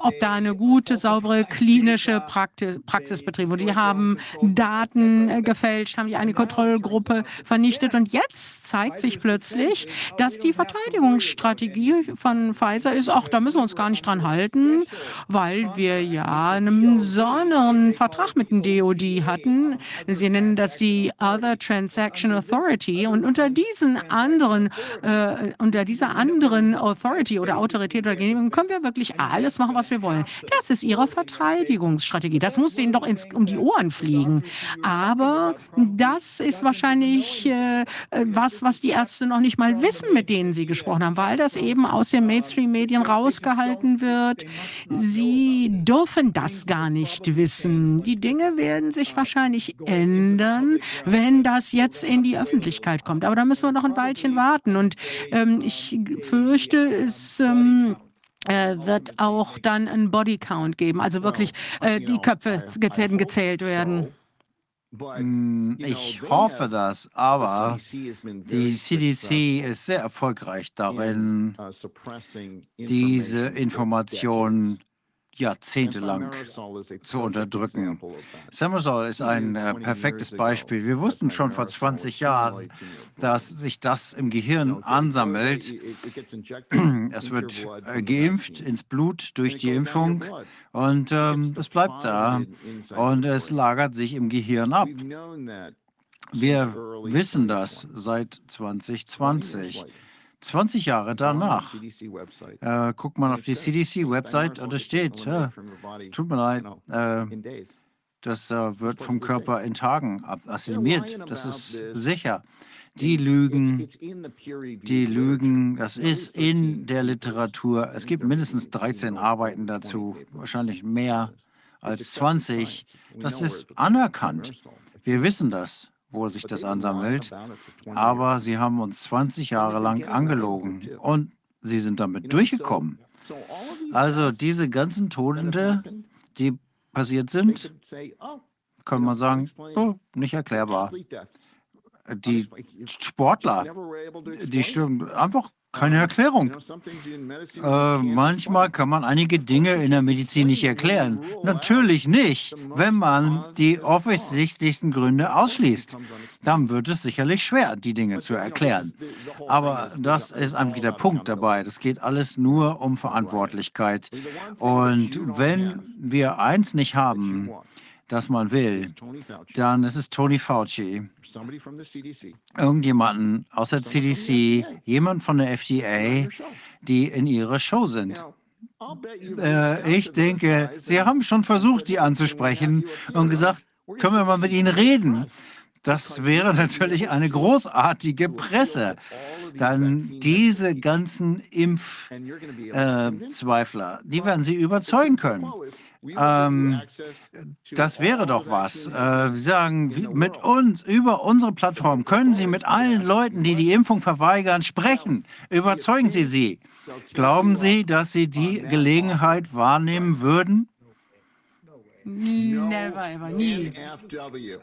ob da eine gute, saubere klinische Praxis betrieben wurde haben Daten äh, gefälscht, haben die eine Kontrollgruppe vernichtet. Und jetzt zeigt sich plötzlich, dass die Verteidigungsstrategie von Pfizer ist, ach, da müssen wir uns gar nicht dran halten, weil wir ja einen besonderen Vertrag mit dem DOD hatten. Sie nennen das die Other Transaction Authority. Und unter diesen anderen, äh, unter dieser anderen Authority oder Autorität oder Genehmigung können wir wirklich alles machen, was wir wollen. Das ist ihre Verteidigungsstrategie. Das muss denen doch ins, um die Ohren fliegen. Aber das ist wahrscheinlich äh, was, was die Ärzte noch nicht mal wissen, mit denen sie gesprochen haben, weil das eben aus den Mainstream-Medien rausgehalten wird. Sie dürfen das gar nicht wissen. Die Dinge werden sich wahrscheinlich ändern, wenn das jetzt in die Öffentlichkeit kommt. Aber da müssen wir noch ein Weilchen warten. Und ähm, ich fürchte, es ähm, äh, wird auch dann ein Bodycount geben, also wirklich äh, die Köpfe gezählt, gezählt werden. Hm, ich hoffe das, aber die CDC ist sehr erfolgreich darin, diese Informationen jahrzehntelang zu unterdrücken. Summersol ist ein äh, perfektes Beispiel. Wir wussten schon vor 20 Jahren, dass sich das im Gehirn ansammelt. [CLEARS THROAT] Es wird äh, geimpft ins Blut durch die Impfung und ähm, das bleibt da und es lagert sich im Gehirn ab. Wir wissen das seit 2020. 20 Jahre danach. äh, guckt man auf die CDC-Website und es steht, ja, tut mir leid, äh, das äh, wird vom Körper in Tagen assimiliert. Das ist sicher. Die Lügen, die Lügen, das ist in der Literatur. Es gibt mindestens 13 Arbeiten dazu, wahrscheinlich mehr als 20. Das ist anerkannt. Wir wissen das wo sich das ansammelt. Aber sie haben uns 20 Jahre lang angelogen und sie sind damit durchgekommen. Also diese ganzen Todende, die passiert sind, kann man sagen, oh, nicht erklärbar. Die Sportler, die stimmen einfach keine Erklärung. Äh, manchmal kann man einige Dinge in der Medizin nicht erklären. Natürlich nicht, wenn man die offensichtlichsten Gründe ausschließt. Dann wird es sicherlich schwer, die Dinge zu erklären. Aber das ist einfach der Punkt dabei. Das geht alles nur um Verantwortlichkeit. Und wenn wir eins nicht haben, das man will, dann ist es Tony Fauci. Irgendjemanden aus der CDC, jemand von der FDA, die in ihrer Show sind. Äh, ich denke, Sie haben schon versucht, die anzusprechen und gesagt, können wir mal mit Ihnen reden. Das wäre natürlich eine großartige Presse. Dann diese ganzen Impfzweifler, äh, die werden Sie überzeugen können. Ähm, das wäre doch was. Äh, wir sagen, mit uns, über unsere Plattform können Sie mit allen Leuten, die die Impfung verweigern, sprechen. Überzeugen Sie sie. Glauben Sie, dass Sie die Gelegenheit wahrnehmen würden? Never ever, nie.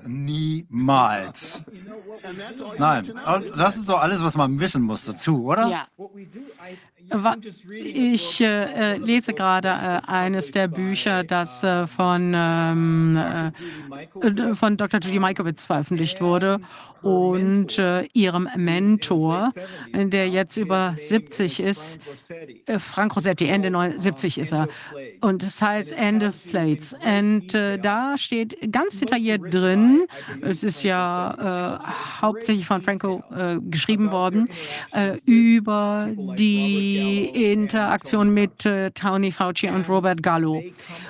Niemals. Nein, das ist doch alles, was man wissen muss dazu, oder? Ja. Ich äh, äh, lese gerade äh, eines der Bücher, das äh, von, ähm, äh, von Dr. Judy Mikovits veröffentlicht wurde und äh, ihrem Mentor, der jetzt über 70 ist, äh, Frank Rossetti, Ende 70 ist er. Und das heißt End of Plates. Und äh, da steht ganz detailliert drin, es ist ja äh, hauptsächlich von Franco äh, geschrieben worden, über die Interaktion mit Tony Fauci und Robert Gallo,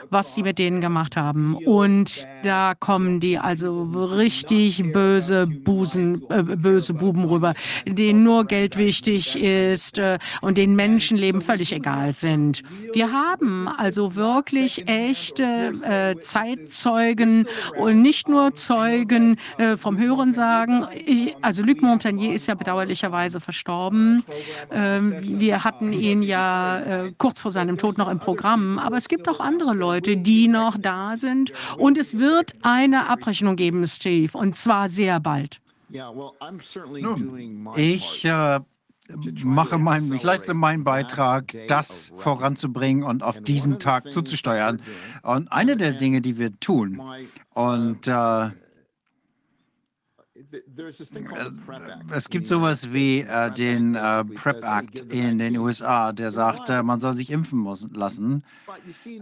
was sie mit denen gemacht haben. Und da kommen die also richtig böse Busen, äh, böse Buben rüber, denen nur Geld wichtig ist äh, und denen Menschenleben völlig egal sind. Wir haben also wirklich echte äh, Zeitzeugen und nicht nur Zeugen äh, vom Hörensagen. Ich, also Luc Montagnier ist ja bedauerlicherweise verstorben. Ähm, wir hatten ihn ja äh, kurz vor seinem Tod noch im Programm, aber es gibt auch andere Leute, die noch da sind und es wird eine Abrechnung geben, Steve, und zwar sehr bald. Nun, ich äh, mache mein, ich leiste meinen Beitrag, das voranzubringen und auf diesen Tag zuzusteuern. Und eine der Dinge, die wir tun, und äh, es gibt sowas wie äh, den äh, PrEP Act in den USA, der sagt, äh, man soll sich impfen muss, lassen.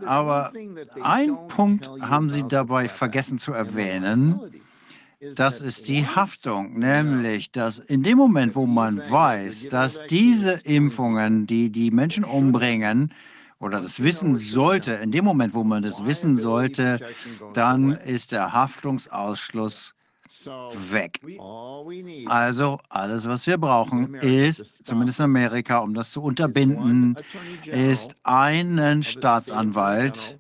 Aber ein Punkt haben sie dabei vergessen zu erwähnen. Das ist die Haftung, nämlich dass in dem Moment, wo man weiß, dass diese Impfungen, die die Menschen umbringen, oder das wissen sollte, in dem Moment, wo man das wissen sollte, dann ist der Haftungsausschluss weg. Also alles, was wir brauchen, ist, zumindest in Amerika, um das zu unterbinden, ist einen Staatsanwalt,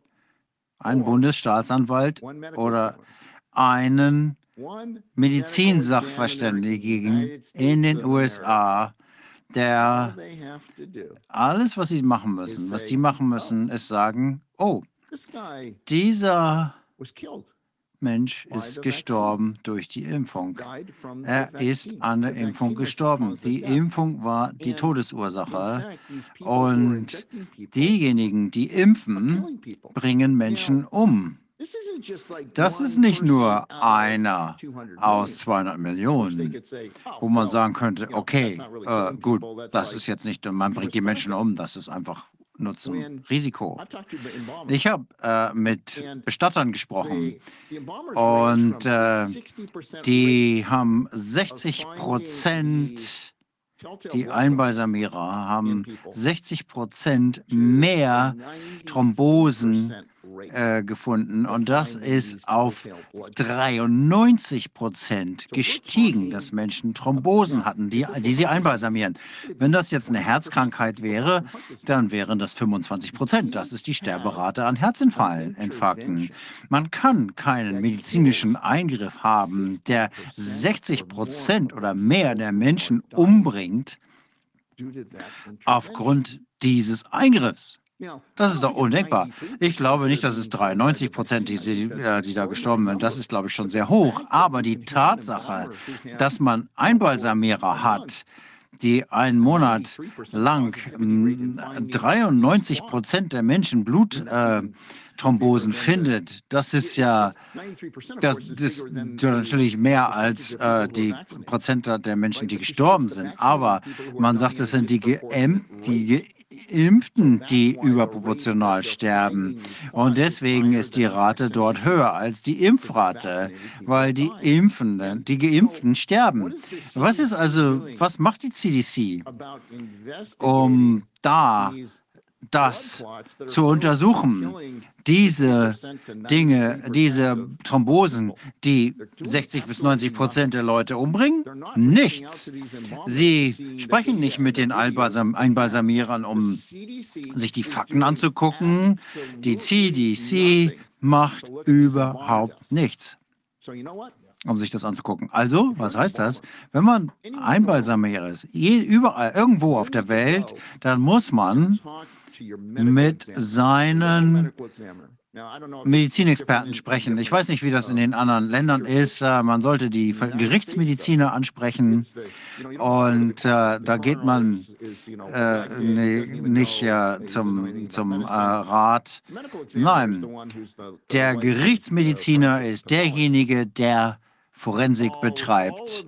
einen Bundesstaatsanwalt oder einen Medizinsachverständigen in den USA, der alles, was sie machen müssen, was die machen müssen, ist sagen, oh, dieser Mensch ist gestorben durch die Impfung. Er ist an der Impfung gestorben. Die Impfung war die Todesursache. Und diejenigen, die impfen, bringen Menschen um. Das ist nicht nur einer aus 200 Millionen, wo man sagen könnte, okay, äh, gut, das ist jetzt nicht, man bringt die Menschen um, das ist einfach Nutzen, Risiko. Ich habe äh, mit Bestattern gesprochen und äh, die haben 60 Prozent, die Einbalsamierer haben 60 Prozent mehr Thrombosen äh, gefunden und das ist auf 93 Prozent gestiegen, dass Menschen Thrombosen hatten, die, die sie einbalsamieren. Wenn das jetzt eine Herzkrankheit wäre, dann wären das 25 Prozent. Das ist die Sterberate an Herzinfarkten. Man kann keinen medizinischen Eingriff haben, der 60 Prozent oder mehr der Menschen umbringt aufgrund dieses Eingriffs. Das ist doch undenkbar. Ich glaube nicht, dass es 93 Prozent, die, äh, die da gestorben sind, das ist, glaube ich, schon sehr hoch. Aber die Tatsache, dass man Einbalsamierer hat, die einen Monat lang 93 Prozent der Menschen Blutthrombosen äh, findet, das ist ja das ist natürlich mehr als äh, die Prozent der Menschen, die gestorben sind. Aber man sagt, es sind die, Geäm die Geimpften, die überproportional sterben. Und deswegen ist die Rate dort höher als die Impfrate, weil die Impfenden, die Geimpften sterben. Was ist also, was macht die CDC, um da das zu untersuchen, diese Dinge, diese Thrombosen, die 60 bis 90 Prozent der Leute umbringen? Nichts. Sie sprechen nicht mit den Einbalsamierern, um sich die Fakten anzugucken. Die CDC macht überhaupt nichts um sich das anzugucken. Also, was heißt das? Wenn man Einbalsamierer ist, überall, irgendwo auf der Welt, dann muss man mit seinen Medizinexperten sprechen. Ich weiß nicht, wie das in den anderen Ländern ist. Äh, man sollte die Gerichtsmediziner ansprechen. und äh, da geht man äh, nee, nicht äh, zum, zum Rat. Nein, der Gerichtsmediziner ist derjenige, der Forensik betreibt,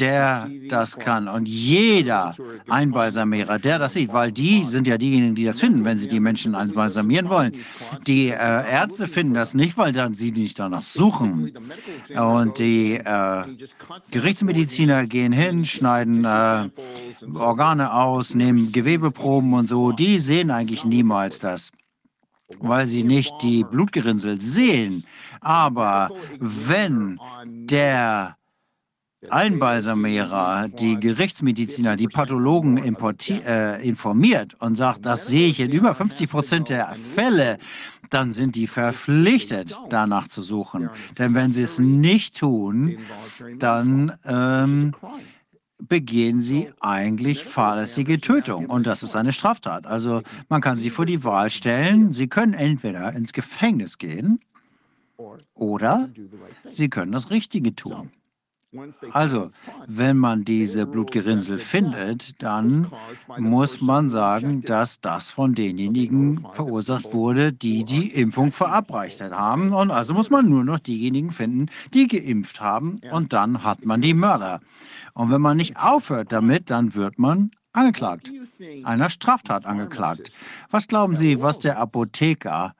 der das kann. Und jeder Einbalsamierer, der das sieht, weil die sind ja diejenigen, die das finden, wenn sie die Menschen einbalsamieren wollen. Die äh, Ärzte finden das nicht, weil dann sie nicht danach suchen. Und die äh, Gerichtsmediziner gehen hin, schneiden äh, Organe aus, nehmen Gewebeproben und so. Die sehen eigentlich niemals das weil sie nicht die Blutgerinnsel sehen. Aber wenn der Einbalsamierer, die Gerichtsmediziner, die Pathologen äh, informiert und sagt, das sehe ich in über 50 Prozent der Fälle, dann sind die verpflichtet, danach zu suchen. Denn wenn sie es nicht tun, dann ähm, begehen sie eigentlich fahrlässige Tötung. Und das ist eine Straftat. Also man kann sie vor die Wahl stellen. Sie können entweder ins Gefängnis gehen oder sie können das Richtige tun. Also, wenn man diese Blutgerinnsel findet, dann muss man sagen, dass das von denjenigen verursacht wurde, die die Impfung verabreicht haben. Und also muss man nur noch diejenigen finden, die geimpft haben. Und dann hat man die Mörder. Und wenn man nicht aufhört damit, dann wird man angeklagt, einer Straftat angeklagt. Was glauben Sie, was der Apotheker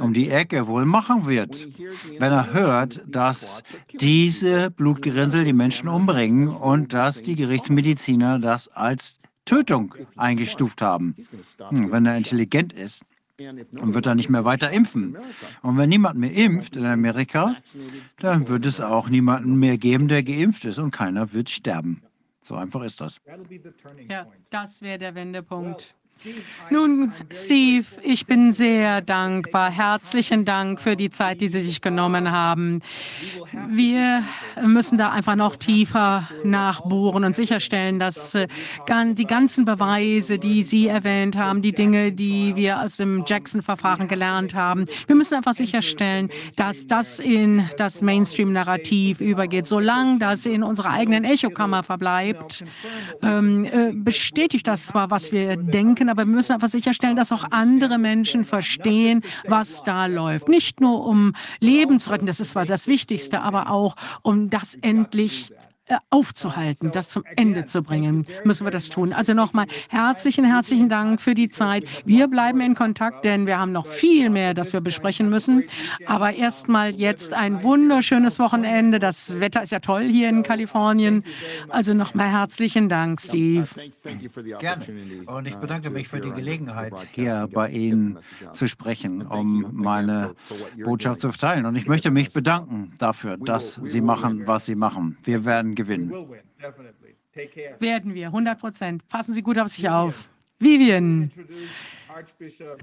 um die Ecke wohl machen wird, wenn er hört, dass diese Blutgerinnsel die Menschen umbringen und dass die Gerichtsmediziner das als Tötung eingestuft haben. Hm, wenn er intelligent ist, und wird er nicht mehr weiter impfen. Und wenn niemand mehr impft in Amerika, dann wird es auch niemanden mehr geben, der geimpft ist und keiner wird sterben. So einfach ist das. Ja, das wäre der Wendepunkt. Nun, Steve, ich bin sehr dankbar. Herzlichen Dank für die Zeit, die Sie sich genommen haben. Wir müssen da einfach noch tiefer nachbohren und sicherstellen, dass äh, die ganzen Beweise, die Sie erwähnt haben, die Dinge, die wir aus dem Jackson-Verfahren gelernt haben, wir müssen einfach sicherstellen, dass das in das Mainstream-Narrativ übergeht. Solange das in unserer eigenen Echokammer verbleibt, ähm, äh, bestätigt das zwar, was wir denken, aber wir müssen einfach sicherstellen, dass auch andere Menschen verstehen, was da läuft. Nicht nur um Leben zu retten, das ist zwar das Wichtigste, aber auch um das endlich aufzuhalten, das zum Ende zu bringen, müssen wir das tun. Also nochmal herzlichen, herzlichen Dank für die Zeit. Wir bleiben in Kontakt, denn wir haben noch viel mehr, das wir besprechen müssen. Aber erstmal jetzt ein wunderschönes Wochenende. Das Wetter ist ja toll hier in Kalifornien. Also nochmal herzlichen Dank, Steve. Gerne. Und ich bedanke mich für die Gelegenheit, hier bei Ihnen zu sprechen, um meine Botschaft zu verteilen. Und ich möchte mich bedanken dafür, dass Sie machen, was Sie machen. Wir werden gewinnen. Werden wir, 100 Prozent. Passen Sie gut auf sich auf. Vivian,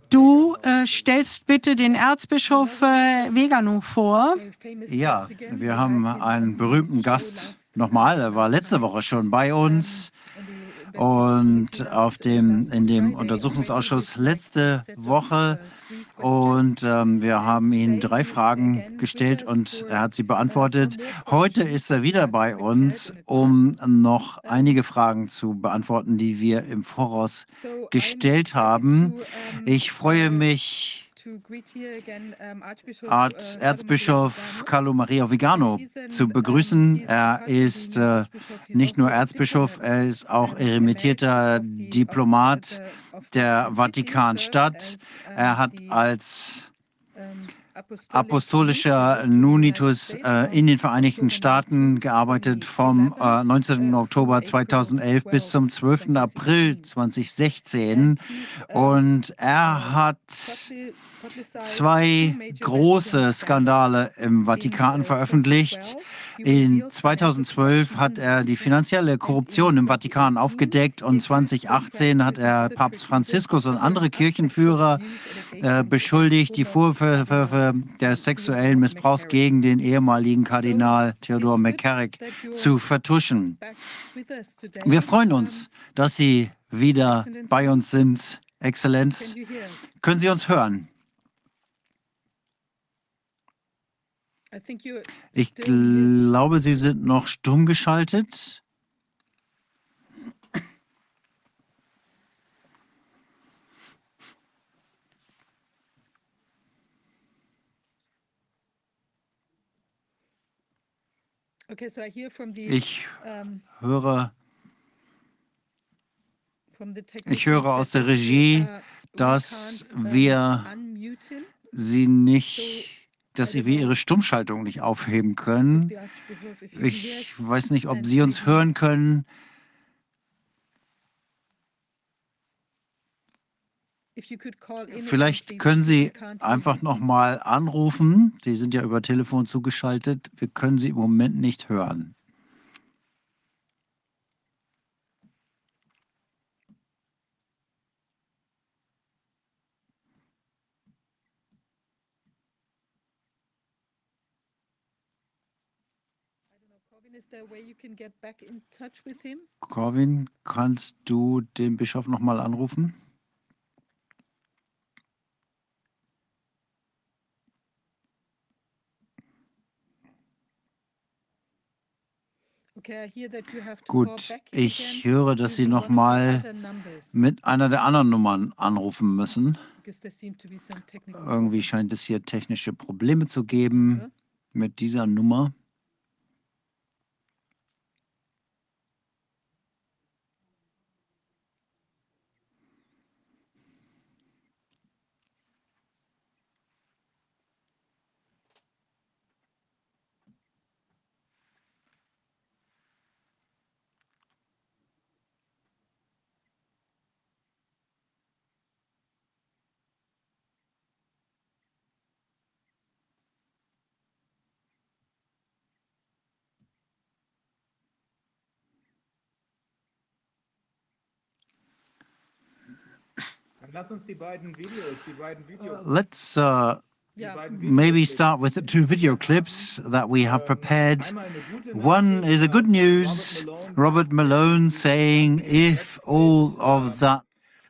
du äh, stellst bitte den Erzbischof äh, Vegano vor. Ja, wir haben einen berühmten Gast nochmal, er war letzte Woche schon bei uns. Und auf dem, in dem Untersuchungsausschuss letzte Woche und ähm, wir haben ihm drei Fragen gestellt und er hat sie beantwortet. Heute ist er wieder bei uns, um noch einige Fragen zu beantworten, die wir im Voraus gestellt haben. Ich freue mich, Erzbischof Carlo Maria Vigano zu begrüßen. Er ist äh, nicht nur Erzbischof, er ist auch eremitierter Diplomat der Vatikanstadt. Er hat als apostolischer Nunitus äh, in den Vereinigten Staaten gearbeitet vom äh, 19. Oktober 2011 bis zum 12. April 2016 und er hat zwei große Skandale im Vatikan veröffentlicht. In 2012 hat er die finanzielle Korruption im Vatikan aufgedeckt und 2018 hat er Papst Franziskus und andere Kirchenführer äh, beschuldigt, die Vorwürfe des sexuellen Missbrauchs gegen den ehemaligen Kardinal Theodor McCarrick zu vertuschen. Wir freuen uns, dass Sie wieder bei uns sind Exzellenz, können Sie uns hören? I think you Ich glaube, Sie sind noch stumm geschaltet. Ich höre, ich höre aus der Regie, uh, dass um, wir. Sie nicht, dass wir Ihre Stummschaltung nicht aufheben können. Ich weiß nicht, ob Sie uns hören können. Vielleicht können Sie einfach nochmal anrufen. Sie sind ja über Telefon zugeschaltet. Wir können Sie im Moment nicht hören. Corwin, kannst du den Bischof nochmal anrufen? Okay, I hear that you have to call Gut, back ich höre, dass Sie nochmal mit einer der anderen Nummern anrufen müssen. Irgendwie scheint es hier technische Probleme zu geben mit dieser Nummer. Let's uh, beiden Videos maybe start with the two video clips that we have prepared. Eine gute One Nachricht, is a good news. Robert Malone Robert Malone saying if all of that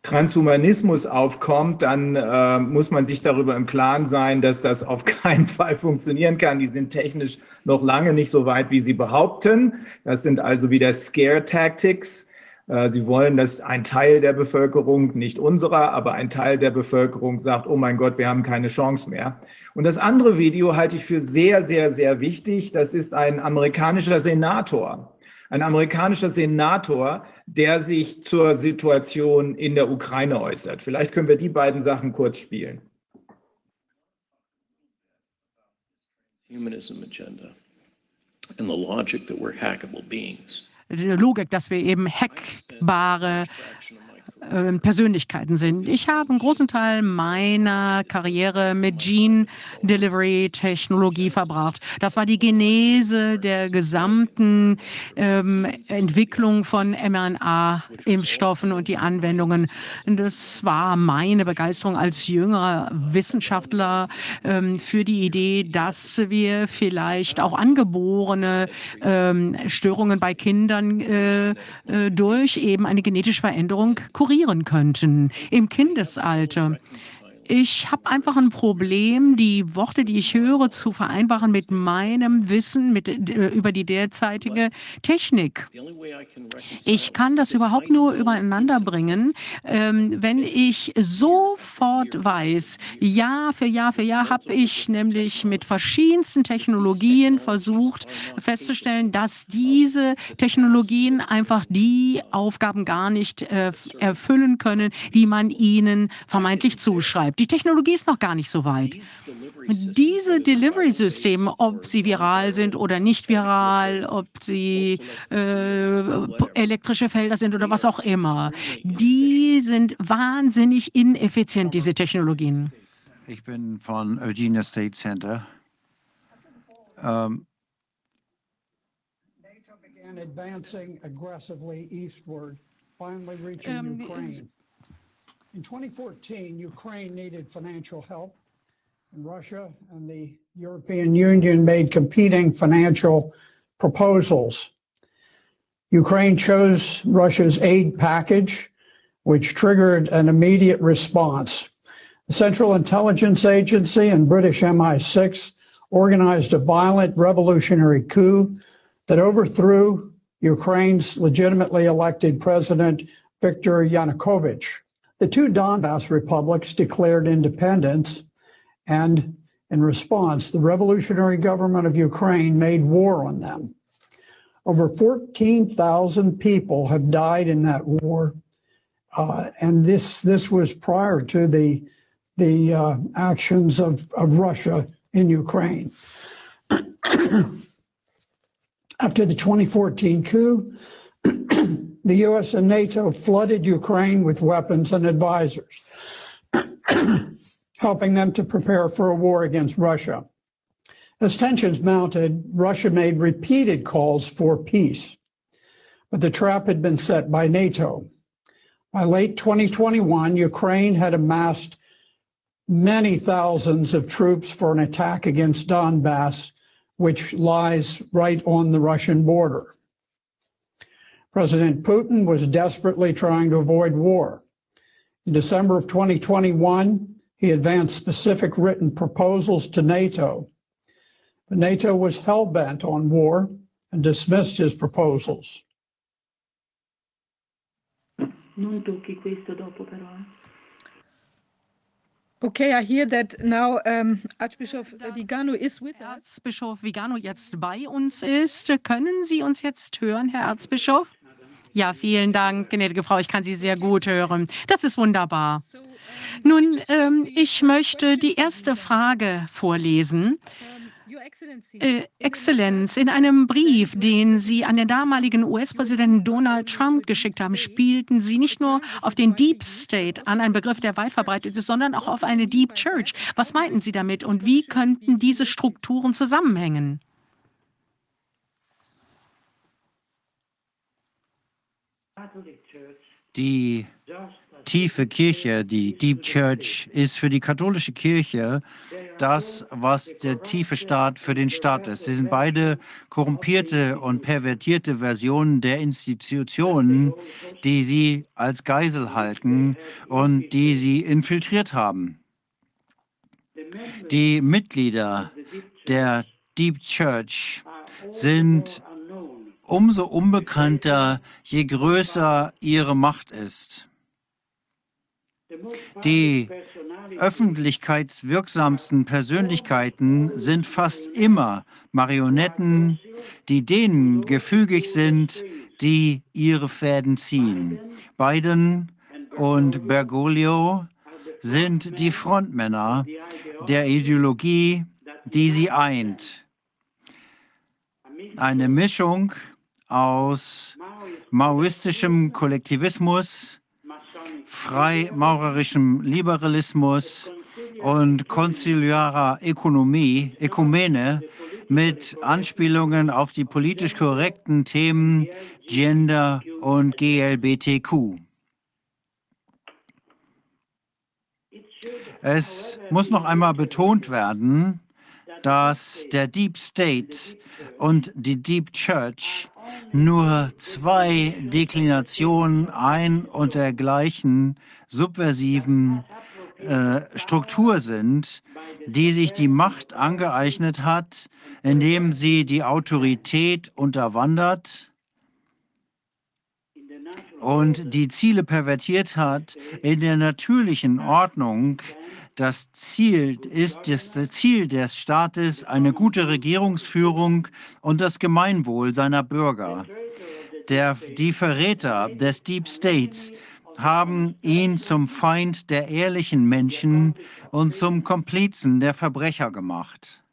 Transhumanismus aufkommt, dann äh, muss man sich darüber im Klaren sein, dass das auf [LAUGHS] keinen Fall funktionieren kann. Die sind technisch noch lange nicht so weit, wie sie behaupten. Das sind also wieder Scare Tactics. Äh, sie wollen, dass ein Teil der Bevölkerung, nicht unserer, aber ein Teil der Bevölkerung sagt, oh mein Gott, wir haben keine Chance mehr. Und das andere Video halte ich für sehr, sehr, sehr wichtig. Das ist ein amerikanischer Senator. Ein amerikanischer Senator, der sich zur Situation in der Ukraine äußert. Vielleicht können wir die beiden Sachen kurz spielen. humanism agenda and the logic that we're hackable beings. Logik, dass wir eben hackbare Äh, Persönlichkeiten sind. Ich habe einen großen Teil meiner Karriere mit Gene Delivery Technologie verbracht. Das war die Genese der gesamten ähm, Entwicklung von mRNA-Impfstoffen und die Anwendungen. Das war meine Begeisterung als jüngerer Wissenschaftler ähm, für die Idee, dass wir vielleicht auch angeborene ähm, Störungen bei Kindern äh, äh, durch eben eine genetische Veränderung kurieren könnten im Kindesalter. Ich habe einfach ein Problem, die Worte, die ich höre, zu vereinbaren mit meinem Wissen mit, äh, über die derzeitige Technik. Ich kann das überhaupt nur übereinander bringen, ähm, wenn ich sofort weiß, Jahr für Jahr für Jahr habe ich nämlich mit verschiedensten Technologien versucht festzustellen, dass diese Technologien einfach die Aufgaben gar nicht äh, erfüllen können, die man ihnen vermeintlich zuschreibt. Die Technologie ist noch gar nicht so weit. Diese Delivery-Systeme, ob sie viral sind oder nicht viral, ob sie äh, elektrische Felder sind oder was auch immer, die sind wahnsinnig ineffizient, diese Technologien. Ich bin von Eugenia State Center. Ähm, In 2014, Ukraine needed financial help, and Russia and the European Union made competing financial proposals. Ukraine chose Russia's aid package, which triggered an immediate response. The Central Intelligence Agency and British MI6 organized a violent revolutionary coup that overthrew Ukraine's legitimately elected president, Viktor Yanukovych. The two Donbass republics declared independence, and in response, the revolutionary government of Ukraine made war on them. Over 14,000 people have died in that war, uh, and this this was prior to the the uh, actions of, of Russia in Ukraine. [CLEARS THROAT] After the 2014 coup, [CLEARS THROAT] the US and NATO flooded Ukraine with weapons and advisors, [CLEARS THROAT] helping them to prepare for a war against Russia. As tensions mounted, Russia made repeated calls for peace, but the trap had been set by NATO. By late 2021, Ukraine had amassed many thousands of troops for an attack against Donbass, which lies right on the Russian border. President Putin was desperately trying to avoid war. In December of 2021, he advanced specific written proposals to NATO. But NATO was hell bent on war and dismissed his proposals. Non tocchi questo dopo però. Okay, I hear that now um, Archbishop Vigano is with us. Erzbischof Vigano jetzt bei uns ist. Können Sie uns jetzt hören, Herr Erzbischof? Ja, vielen Dank, gnädige Frau. Ich kann Sie sehr gut hören. Das ist wunderbar. Nun, ähm, ich möchte die erste Frage vorlesen. Äh, Exzellenz, in einem Brief, den Sie an den damaligen US-Präsidenten Donald Trump geschickt haben, spielten Sie nicht nur auf den Deep State an, ein Begriff, der weit verbreitet ist, sondern auch auf eine Deep Church. Was meinten Sie damit und wie könnten diese Strukturen zusammenhängen? Die tiefe Kirche, die Deep Church, ist für die katholische Kirche das, was der tiefe Staat für den Staat ist. Sie sind beide korrumpierte und pervertierte Versionen der Institutionen, die sie als Geisel halten und die sie infiltriert haben. Die Mitglieder der Deep Church sind umso unbekannter, je größer ihre Macht ist. Die öffentlichkeitswirksamsten Persönlichkeiten sind fast immer Marionetten, die denen gefügig sind, die ihre Fäden ziehen. Biden und Bergoglio sind die Frontmänner der Ideologie, die sie eint. Eine Mischung aus maoistischem Kollektivismus, freimaurerischem Liberalismus und konziliarer Ökonomie, Ökumene mit Anspielungen auf die politisch korrekten Themen Gender und GLBTQ. Es muss noch einmal betont werden, dass der Deep State und die Deep Church nur zwei Deklinationen ein und der gleichen subversiven äh, Struktur sind, die sich die Macht angeeignet hat, indem sie die Autorität unterwandert und die Ziele pervertiert hat in der natürlichen Ordnung. Das Ziel ist das Ziel des Staates eine gute Regierungsführung und das Gemeinwohl seiner Bürger. Der, die Verräter des Deep States haben ihn zum Feind der ehrlichen Menschen und zum Komplizen der Verbrecher gemacht.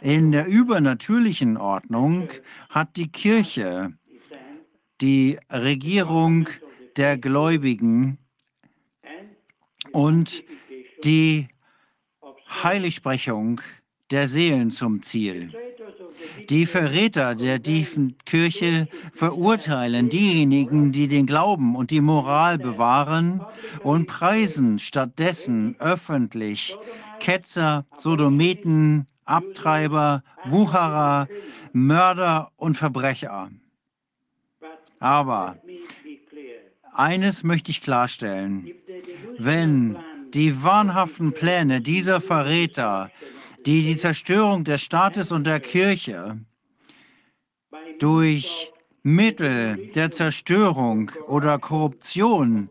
In der übernatürlichen Ordnung hat die Kirche die Regierung der Gläubigen und die Heiligsprechung der Seelen zum Ziel. Die Verräter der tiefen Kirche verurteilen diejenigen, die den Glauben und die Moral bewahren und preisen stattdessen öffentlich Ketzer, Sodometen, Abtreiber, Wucherer, Mörder und Verbrecher. Aber eines möchte ich klarstellen. Wenn die wahnhaften Pläne dieser Verräter, die die Zerstörung des Staates und der Kirche durch Mittel der Zerstörung oder Korruption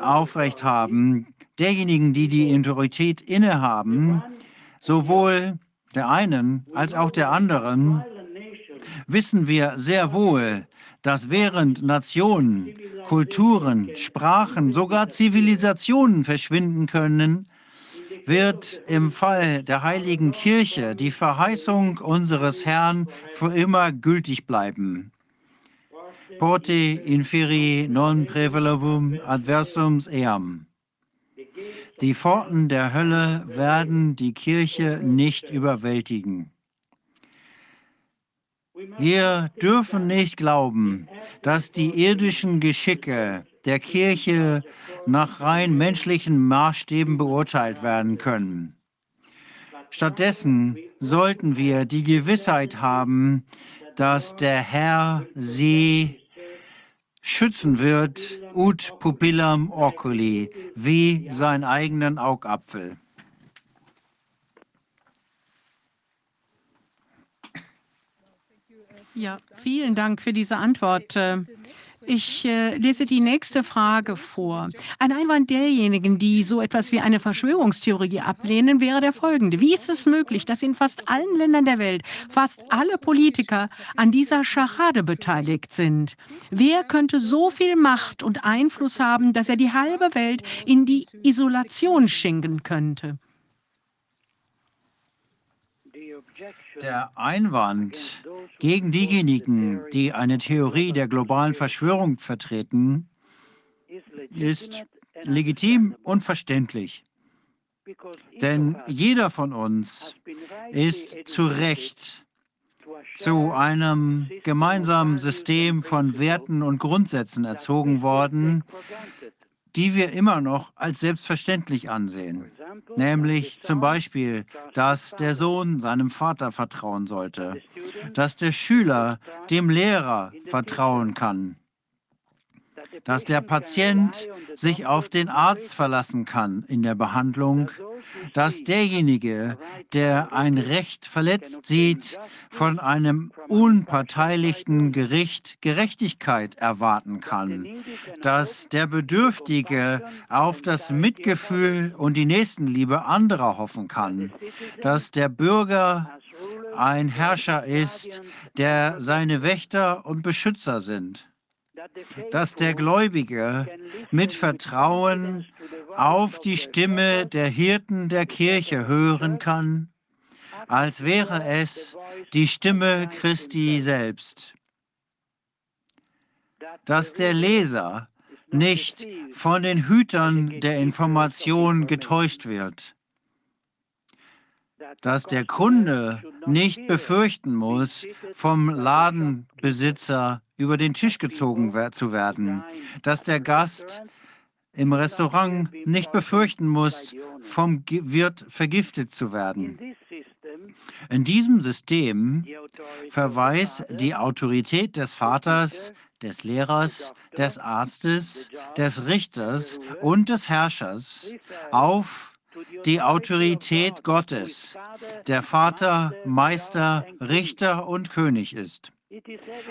aufrecht haben, derjenigen, die die Autorität innehaben, sowohl der einen als auch der anderen, wissen wir sehr wohl, dass während Nationen, Kulturen, Sprachen, sogar Zivilisationen verschwinden können, wird im Fall der heiligen Kirche die Verheißung unseres Herrn für immer gültig bleiben. Porte inferi non prevalabum adversums eam. Die Pforten der Hölle werden die Kirche nicht überwältigen. Wir dürfen nicht glauben, dass die irdischen Geschicke der Kirche nach rein menschlichen Maßstäben beurteilt werden können. Stattdessen sollten wir die Gewissheit haben, dass der Herr sie schützen wird, ut pupillam oculi, wie seinen eigenen Augapfel. Ja, vielen Dank für diese Antwort. Ich äh, lese die nächste Frage vor. Ein Einwand derjenigen, die so etwas wie eine Verschwörungstheorie ablehnen, wäre der folgende. Wie ist es möglich, dass in fast allen Ländern der Welt fast alle Politiker an dieser Scharade beteiligt sind? Wer könnte so viel Macht und Einfluss haben, dass er die halbe Welt in die Isolation schenken könnte? Der Einwand gegen diejenigen, die eine Theorie der globalen Verschwörung vertreten, ist legitim und verständlich. Denn jeder von uns ist zu Recht zu einem gemeinsamen System von Werten und Grundsätzen erzogen worden, die wir immer noch als selbstverständlich ansehen. Nämlich zum Beispiel, dass der Sohn seinem Vater vertrauen sollte, dass der Schüler dem Lehrer vertrauen kann, dass der Patient sich auf den Arzt verlassen kann in der Behandlung, dass derjenige, der ein Recht verletzt sieht, von einem unparteilichen Gericht Gerechtigkeit erwarten kann, dass der Bedürftige auf das Mitgefühl und die Nächstenliebe anderer hoffen kann, dass der Bürger ein Herrscher ist, der seine Wächter und Beschützer sind dass der Gläubige mit Vertrauen auf die Stimme der Hirten der Kirche hören kann, als wäre es die Stimme Christi selbst. Dass der Leser nicht von den Hütern der Information getäuscht wird dass der Kunde nicht befürchten muss, vom Ladenbesitzer über den Tisch gezogen zu werden, dass der Gast im Restaurant nicht befürchten muss, vom Wirt vergiftet zu werden. In diesem System verweist die Autorität des Vaters, des Lehrers, des Arztes, des Richters und des Herrschers auf die Autorität Gottes, der Vater, Meister, Richter und König ist.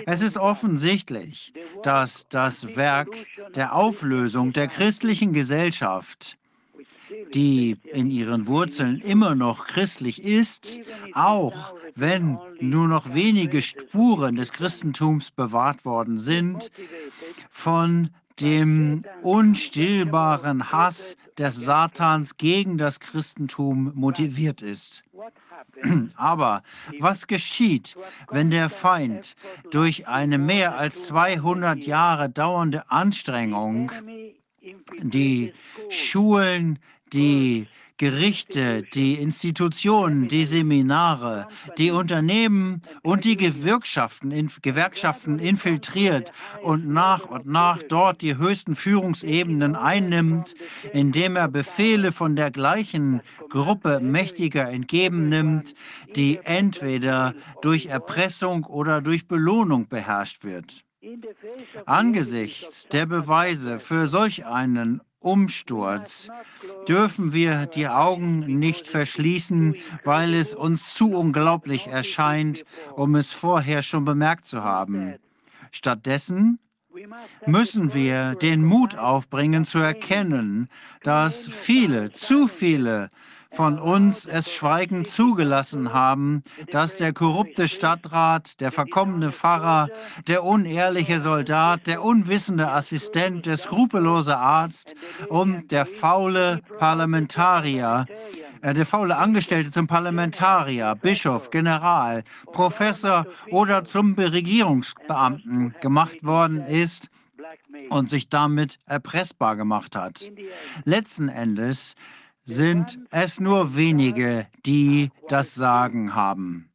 Es ist offensichtlich, dass das Werk der Auflösung der christlichen Gesellschaft, die in ihren Wurzeln immer noch christlich ist, auch wenn nur noch wenige Spuren des Christentums bewahrt worden sind, von dem unstillbaren Hass des Satans gegen das Christentum motiviert ist. [CLEARS THROAT] Aber was geschieht, wenn der Feind durch eine mehr als 200 Jahre dauernde Anstrengung die Schulen, die Gerichte, die Institutionen, die Seminare, die Unternehmen und die Gewerkschaften, in, Gewerkschaften infiltriert und nach und nach dort die höchsten Führungsebenen einnimmt, indem er Befehle von der gleichen Gruppe Mächtiger entgegennimmt, die entweder durch Erpressung oder durch Belohnung beherrscht wird. Angesichts der Beweise für solch einen Umsturz dürfen wir die Augen nicht verschließen, weil es uns zu unglaublich erscheint, um es vorher schon bemerkt zu haben. Stattdessen müssen wir den Mut aufbringen zu erkennen, dass viele, zu viele von uns es schweigend zugelassen haben, dass der korrupte Stadtrat, der verkommene Pfarrer, der unehrliche Soldat, der unwissende Assistent, der skrupellose Arzt und der faule Parlamentarier äh, der faule Angestellte zum Parlamentarier, Bischof, General, Professor oder zum Regierungsbeamten gemacht worden ist und sich damit erpressbar gemacht hat. Letzten Endes sind es nur wenige, die das Sagen haben.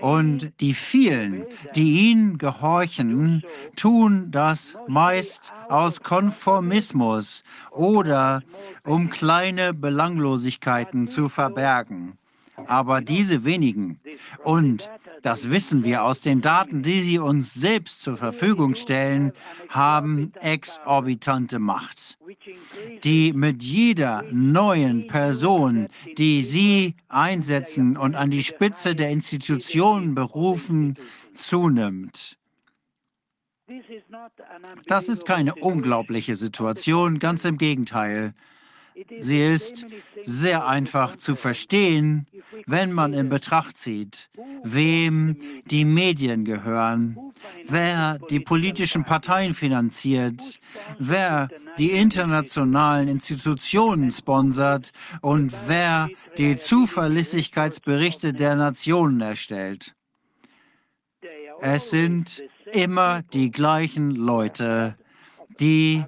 Und die vielen, die ihnen gehorchen, tun das meist aus Konformismus oder um kleine Belanglosigkeiten zu verbergen. Aber diese wenigen, und das wissen wir aus den Daten, die sie uns selbst zur Verfügung stellen, haben exorbitante Macht, die mit jeder neuen Person, die sie einsetzen und an die Spitze der Institutionen berufen, zunimmt. Das ist keine unglaubliche Situation, ganz im Gegenteil. Sie ist sehr einfach zu verstehen, wenn man in Betracht zieht, wem die Medien gehören, wer die politischen Parteien finanziert, wer die internationalen Institutionen sponsert und wer die Zuverlässigkeitsberichte der Nationen erstellt. Es sind immer die gleichen Leute, die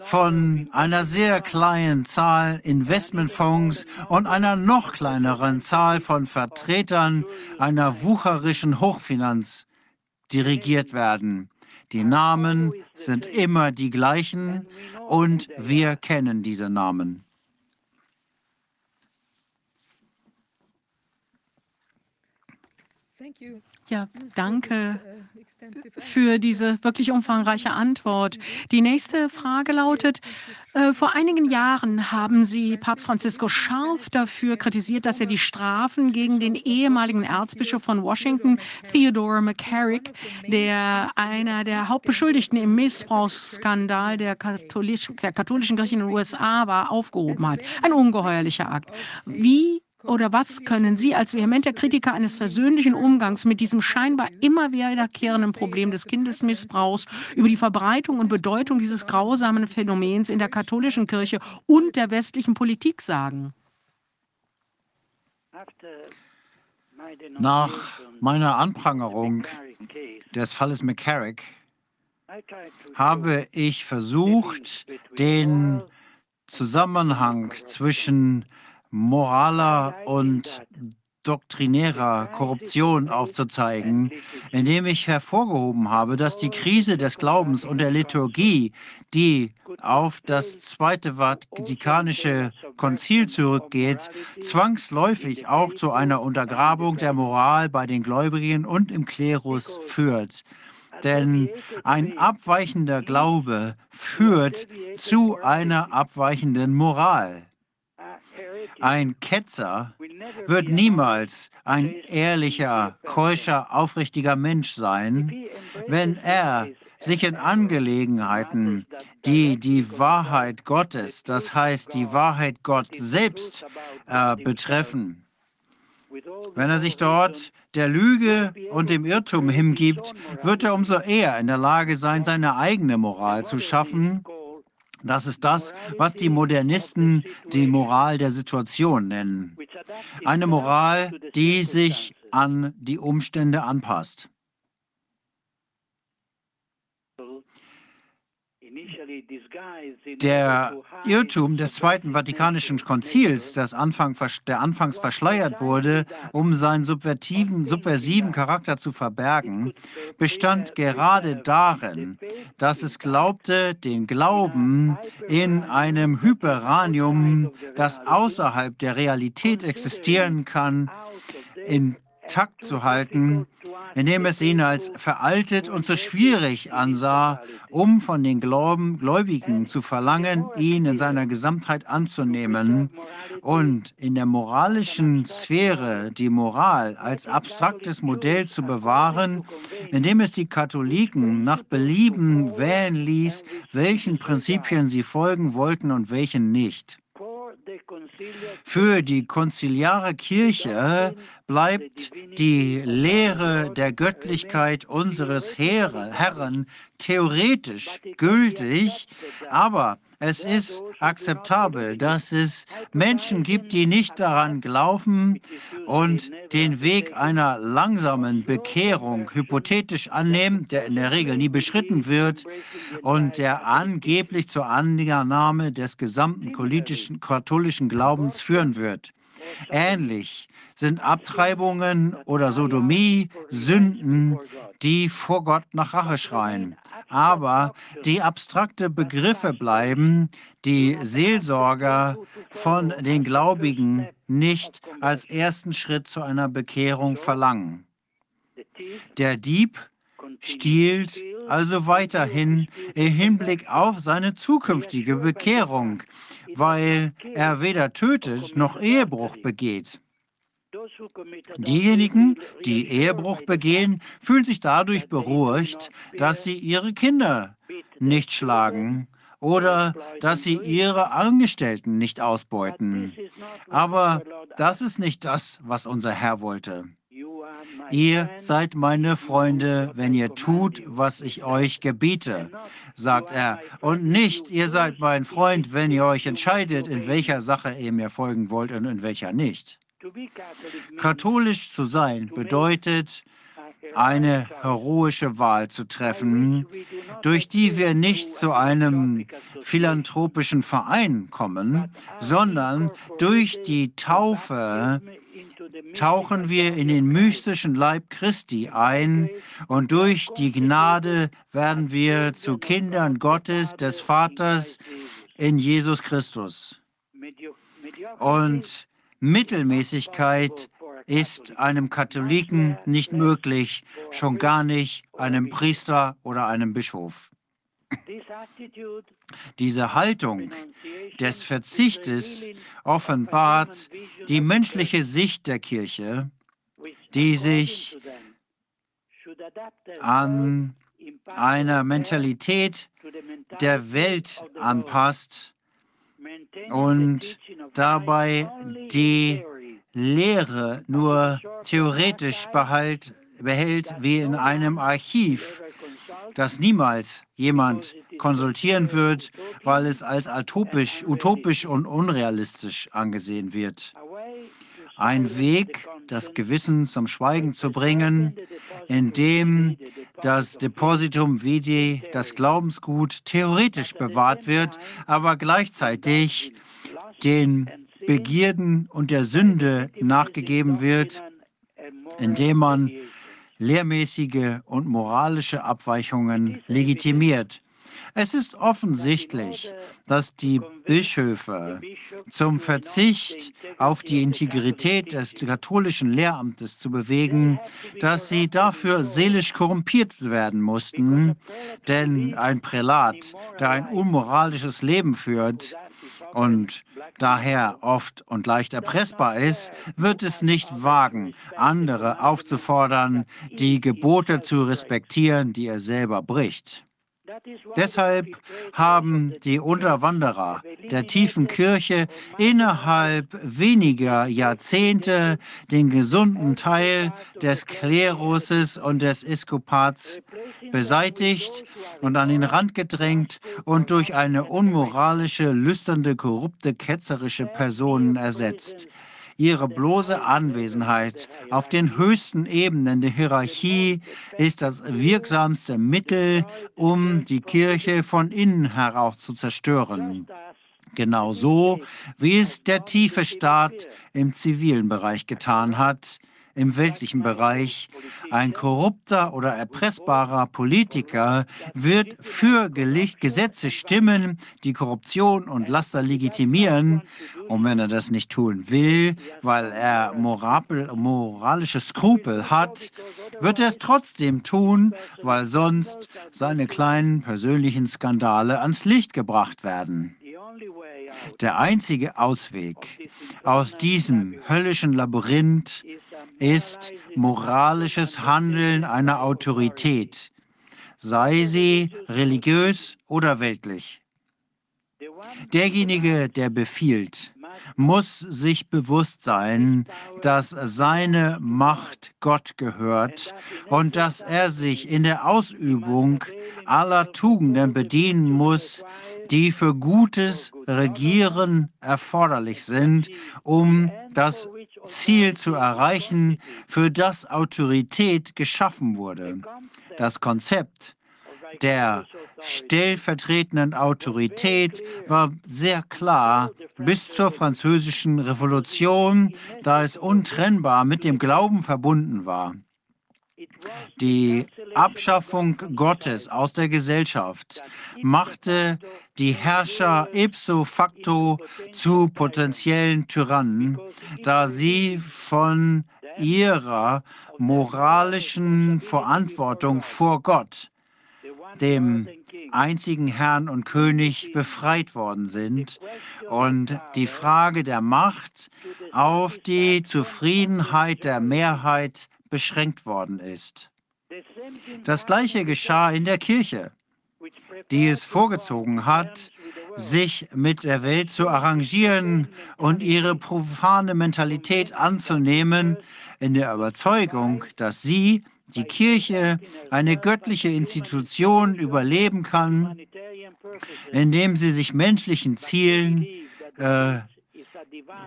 von einer sehr kleinen Zahl Investmentfonds und einer noch kleineren Zahl von Vertretern einer wucherischen Hochfinanz dirigiert werden. Die Namen sind immer die gleichen und wir kennen diese Namen. Ja, danke für diese wirklich umfangreiche Antwort. Die nächste Frage lautet, äh, vor einigen Jahren haben Sie Papst Franziskus scharf dafür kritisiert, dass er die Strafen gegen den ehemaligen Erzbischof von Washington, Theodore McCarrick, der einer der Hauptbeschuldigten im Missbrauchsskandal der, Katholisch, der katholischen Kirche in den USA war, aufgehoben hat. Ein ungeheuerlicher Akt. Wie oder was können Sie als vehementer Kritiker eines versöhnlichen Umgangs mit diesem scheinbar immer wiederkehrenden Problem des Kindesmissbrauchs über die Verbreitung und Bedeutung dieses grausamen Phänomens in der katholischen Kirche und der westlichen Politik sagen? Nach meiner Anprangerung des Falles McCarrick habe ich versucht, den Zusammenhang zwischen moraler und doktrinärer Korruption aufzuzeigen, indem ich hervorgehoben habe, dass die Krise des Glaubens und der Liturgie, die auf das Zweite Vatikanische Konzil zurückgeht, zwangsläufig auch zu einer Untergrabung der Moral bei den Gläubigen und im Klerus führt. Denn ein abweichender Glaube führt zu einer abweichenden Moral. Ein Ketzer wird niemals ein ehrlicher, keuscher, aufrichtiger Mensch sein, wenn er sich in Angelegenheiten, die die Wahrheit Gottes, das heißt die Wahrheit Gott selbst äh, betreffen, wenn er sich dort der Lüge und dem Irrtum hingibt, wird er umso eher in der Lage sein, seine eigene Moral zu schaffen das ist das, was die Modernisten die Moral der Situation nennen. Eine Moral, die sich an die Umstände anpasst. Der Irrtum des Zweiten Vatikanischen Konzils, das Anfang, der anfangs verschleiert wurde, um seinen subversiven, subversiven Charakter zu verbergen, bestand gerade darin, dass es glaubte, den Glauben in einem Hyperanium, das außerhalb der Realität existieren kann, intakt zu halten indem es ihn als veraltet und zu schwierig ansah, um von den Gläubigen zu verlangen, ihn in seiner Gesamtheit anzunehmen und in der moralischen Sphäre die Moral als abstraktes Modell zu bewahren, indem es die Katholiken nach Belieben wählen ließ, welchen Prinzipien sie folgen wollten und welchen nicht. Für die konziliare Kirche bleibt die Lehre der Göttlichkeit unseres Herren theoretisch gültig, aber es ist akzeptabel, dass es Menschen gibt, die nicht daran glauben und den Weg einer langsamen Bekehrung hypothetisch annehmen, der in der Regel nie beschritten wird und der angeblich zur Annahme des gesamten katholischen Glaubens führen wird. Ähnlich sind Abtreibungen oder Sodomie Sünden, die vor Gott nach Rache schreien. Aber die abstrakte Begriffe bleiben, die Seelsorger von den Gläubigen nicht als ersten Schritt zu einer Bekehrung verlangen. Der Dieb stiehlt also weiterhin im Hinblick auf seine zukünftige Bekehrung, weil er weder tötet noch Ehebruch begeht. Diejenigen, die Ehebruch begehen, fühlen sich dadurch beruhigt, dass sie ihre Kinder nicht schlagen oder dass sie ihre Angestellten nicht ausbeuten. Aber das ist nicht das, was unser Herr wollte. Ihr seid meine Freunde, wenn ihr tut, was ich euch gebiete, sagt er. Und nicht, ihr seid mein Freund, wenn ihr euch entscheidet, in welcher Sache ihr mir folgen wollt und in welcher nicht. Katholisch zu sein bedeutet, eine heroische Wahl zu treffen, durch die wir nicht zu einem philanthropischen Verein kommen, sondern durch die Taufe tauchen wir in den mystischen Leib Christi ein und durch die Gnade werden wir zu Kindern Gottes, des Vaters in Jesus Christus. Und Mittelmäßigkeit ist einem Katholiken nicht möglich, schon gar nicht einem Priester oder einem Bischof. Diese Haltung des Verzichtes offenbart die menschliche Sicht der Kirche, die sich an einer Mentalität der Welt anpasst und dabei die Lehre nur theoretisch behalt, behält wie in einem Archiv, das niemals jemand konsultieren wird, weil es als utopisch, utopisch und unrealistisch angesehen wird. Ein Weg, das Gewissen zum Schweigen zu bringen, indem das Depositum Vitae, das Glaubensgut, theoretisch bewahrt wird, aber gleichzeitig den Begierden und der Sünde nachgegeben wird, indem man lehrmäßige und moralische Abweichungen legitimiert. Es ist offensichtlich, dass die Bischöfe zum Verzicht auf die Integrität des katholischen Lehramtes zu bewegen, dass sie dafür seelisch korrumpiert werden mussten, denn ein Prälat, der ein unmoralisches Leben führt, und daher oft und leicht erpressbar ist, wird es nicht wagen, andere aufzufordern, die Gebote zu respektieren, die er selber bricht. Deshalb haben die Unterwanderer der tiefen Kirche innerhalb weniger Jahrzehnte den gesunden Teil des Kleruses und des Episkopats beseitigt und an den Rand gedrängt und durch eine unmoralische, lüsternde, korrupte, ketzerische Personen ersetzt. Ihre bloße Anwesenheit auf den höchsten Ebenen der Hierarchie ist das wirksamste Mittel, um die Kirche von innen heraus zu zerstören. Genauso wie es der tiefe Staat im zivilen Bereich getan hat, im weltlichen Bereich. Ein korrupter oder erpressbarer Politiker wird für Gesetze stimmen, die Korruption und Laster legitimieren. Und wenn er das nicht tun will, weil er moralische Skrupel hat, wird er es trotzdem tun, weil sonst seine kleinen persönlichen Skandale ans Licht gebracht werden. Der einzige Ausweg aus diesem höllischen Labyrinth ist moralisches Handeln einer Autorität, sei sie religiös oder weltlich. Derjenige, der befiehlt, muss sich bewusst sein, dass seine Macht Gott gehört und dass er sich in der Ausübung aller Tugenden bedienen muss, die für gutes Regieren erforderlich sind, um das Ziel zu erreichen, für das Autorität geschaffen wurde. Das Konzept der stellvertretenden Autorität war sehr klar bis zur französischen Revolution, da es untrennbar mit dem Glauben verbunden war. Die Abschaffung Gottes aus der Gesellschaft machte die Herrscher ipso facto zu potenziellen Tyrannen, da sie von ihrer moralischen Verantwortung vor Gott dem einzigen Herrn und König befreit worden sind und die Frage der Macht auf die Zufriedenheit der Mehrheit beschränkt worden ist. Das gleiche geschah in der Kirche, die es vorgezogen hat, sich mit der Welt zu arrangieren und ihre profane Mentalität anzunehmen, in der Überzeugung, dass sie die Kirche eine göttliche Institution überleben kann, indem sie sich menschlichen Zielen äh,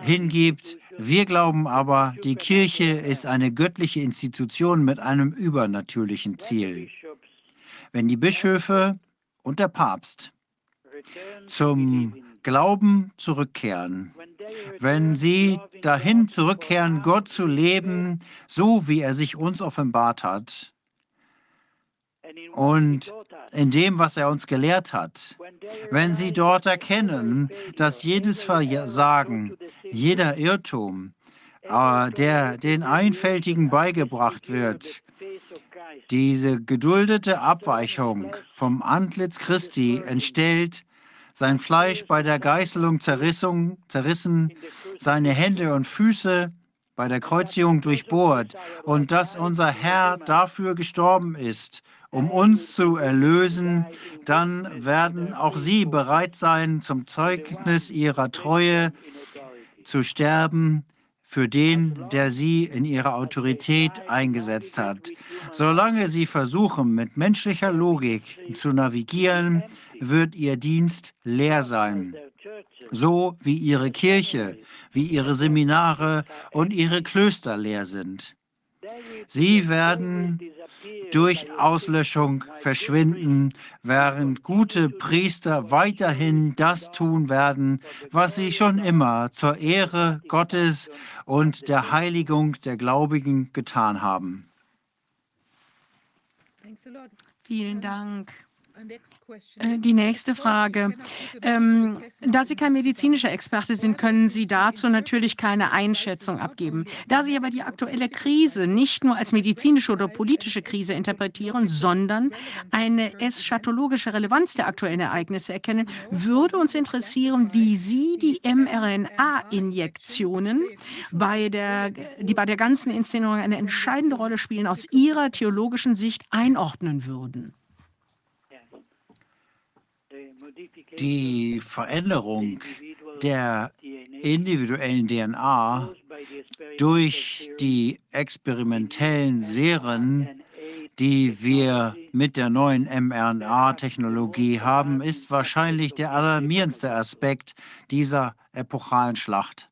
hingibt. Wir glauben aber, die Kirche ist eine göttliche Institution mit einem übernatürlichen Ziel. Wenn die Bischöfe und der Papst zum Glauben zurückkehren, wenn sie dahin zurückkehren, Gott zu leben, so wie er sich uns offenbart hat und in dem, was er uns gelehrt hat, wenn sie dort erkennen, dass jedes Versagen, jeder Irrtum, äh, der den Einfältigen beigebracht wird, diese geduldete Abweichung vom Antlitz Christi entstellt, sein Fleisch bei der Geißelung zerrissen, zerrissen, seine Hände und Füße bei der Kreuzigung durchbohrt und dass unser Herr dafür gestorben ist, um uns zu erlösen, dann werden auch sie bereit sein, zum Zeugnis ihrer Treue zu sterben für den, der sie in ihrer Autorität eingesetzt hat. Solange sie versuchen, mit menschlicher Logik zu navigieren, wird ihr Dienst leer sein, so wie ihre Kirche, wie ihre Seminare und ihre Klöster leer sind. Sie werden durch Auslöschung verschwinden, während gute Priester weiterhin das tun werden, was sie schon immer zur Ehre Gottes und der Heiligung der Gläubigen getan haben. Vielen Dank. Äh, die nächste Frage. Ähm, da Sie kein medizinischer Experte sind, können Sie dazu natürlich keine Einschätzung abgeben. Da Sie aber die aktuelle Krise nicht nur als medizinische oder politische Krise interpretieren, sondern eine eschatologische Relevanz der aktuellen Ereignisse erkennen, würde uns interessieren, wie Sie die mRNA-Injektionen, bei der, die bei der ganzen Inszenierung eine entscheidende Rolle spielen, aus Ihrer theologischen Sicht einordnen würden. Die Veränderung der individuellen DNA durch die experimentellen Serien, die wir mit der neuen mRNA-Technologie haben, ist wahrscheinlich der alarmierendste Aspekt dieser epochalen Schlacht.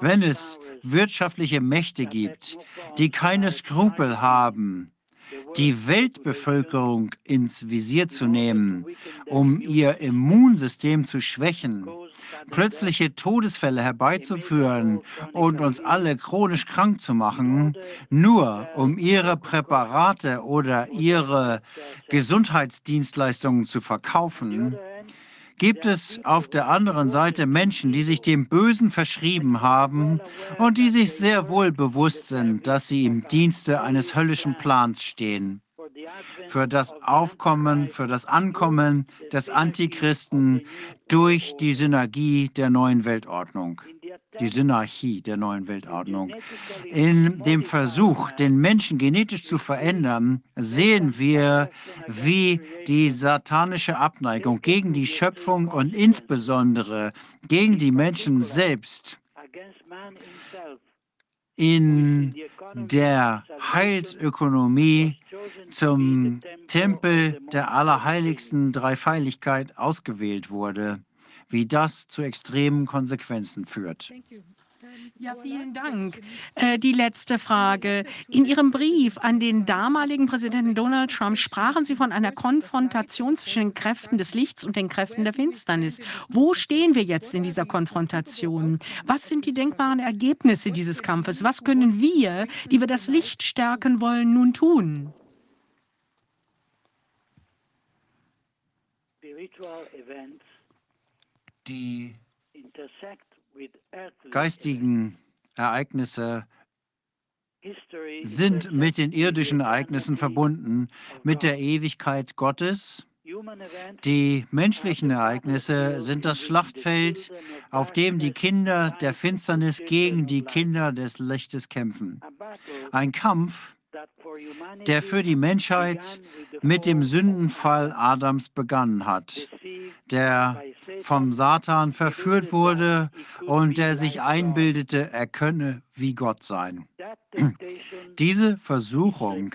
Wenn es wirtschaftliche Mächte gibt, die keine Skrupel haben, die Weltbevölkerung ins Visier zu nehmen, um ihr Immunsystem zu schwächen, plötzliche Todesfälle herbeizuführen und uns alle chronisch krank zu machen, nur um ihre Präparate oder ihre Gesundheitsdienstleistungen zu verkaufen, gibt es auf der anderen Seite Menschen, die sich dem Bösen verschrieben haben und die sich sehr wohl bewusst sind, dass sie im Dienste eines höllischen Plans stehen. Für das Aufkommen, für das Ankommen des Antichristen durch die Synergie der neuen Weltordnung die Synarchie der neuen Weltordnung. In dem Versuch, den Menschen genetisch zu verändern, sehen wir, wie die satanische Abneigung gegen die Schöpfung und insbesondere gegen die Menschen selbst in der Heilsökonomie zum Tempel der allerheiligsten Dreifeiligkeit ausgewählt wurde wie das zu extremen Konsequenzen führt. Ja, vielen Dank. Äh, die letzte Frage. In Ihrem Brief an den damaligen Präsidenten Donald Trump sprachen Sie von einer Konfrontation zwischen den Kräften des Lichts und den Kräften der Finsternis. Wo stehen wir jetzt in dieser Konfrontation? Was sind die denkbaren Ergebnisse dieses Kampfes? Was können wir, die wir das Licht stärken wollen, nun tun? Spiritual events die geistigen Ereignisse sind mit den irdischen Ereignissen verbunden, mit der Ewigkeit Gottes. Die menschlichen Ereignisse sind das Schlachtfeld, auf dem die Kinder der Finsternis gegen die Kinder des Lichtes kämpfen. Ein Kampf, der für die Menschheit mit dem Sündenfall Adams begonnen hat, der vom Satan verführt wurde und der sich einbildete, er könne wie Gott sein. [CLEARS THROAT] Diese Versuchung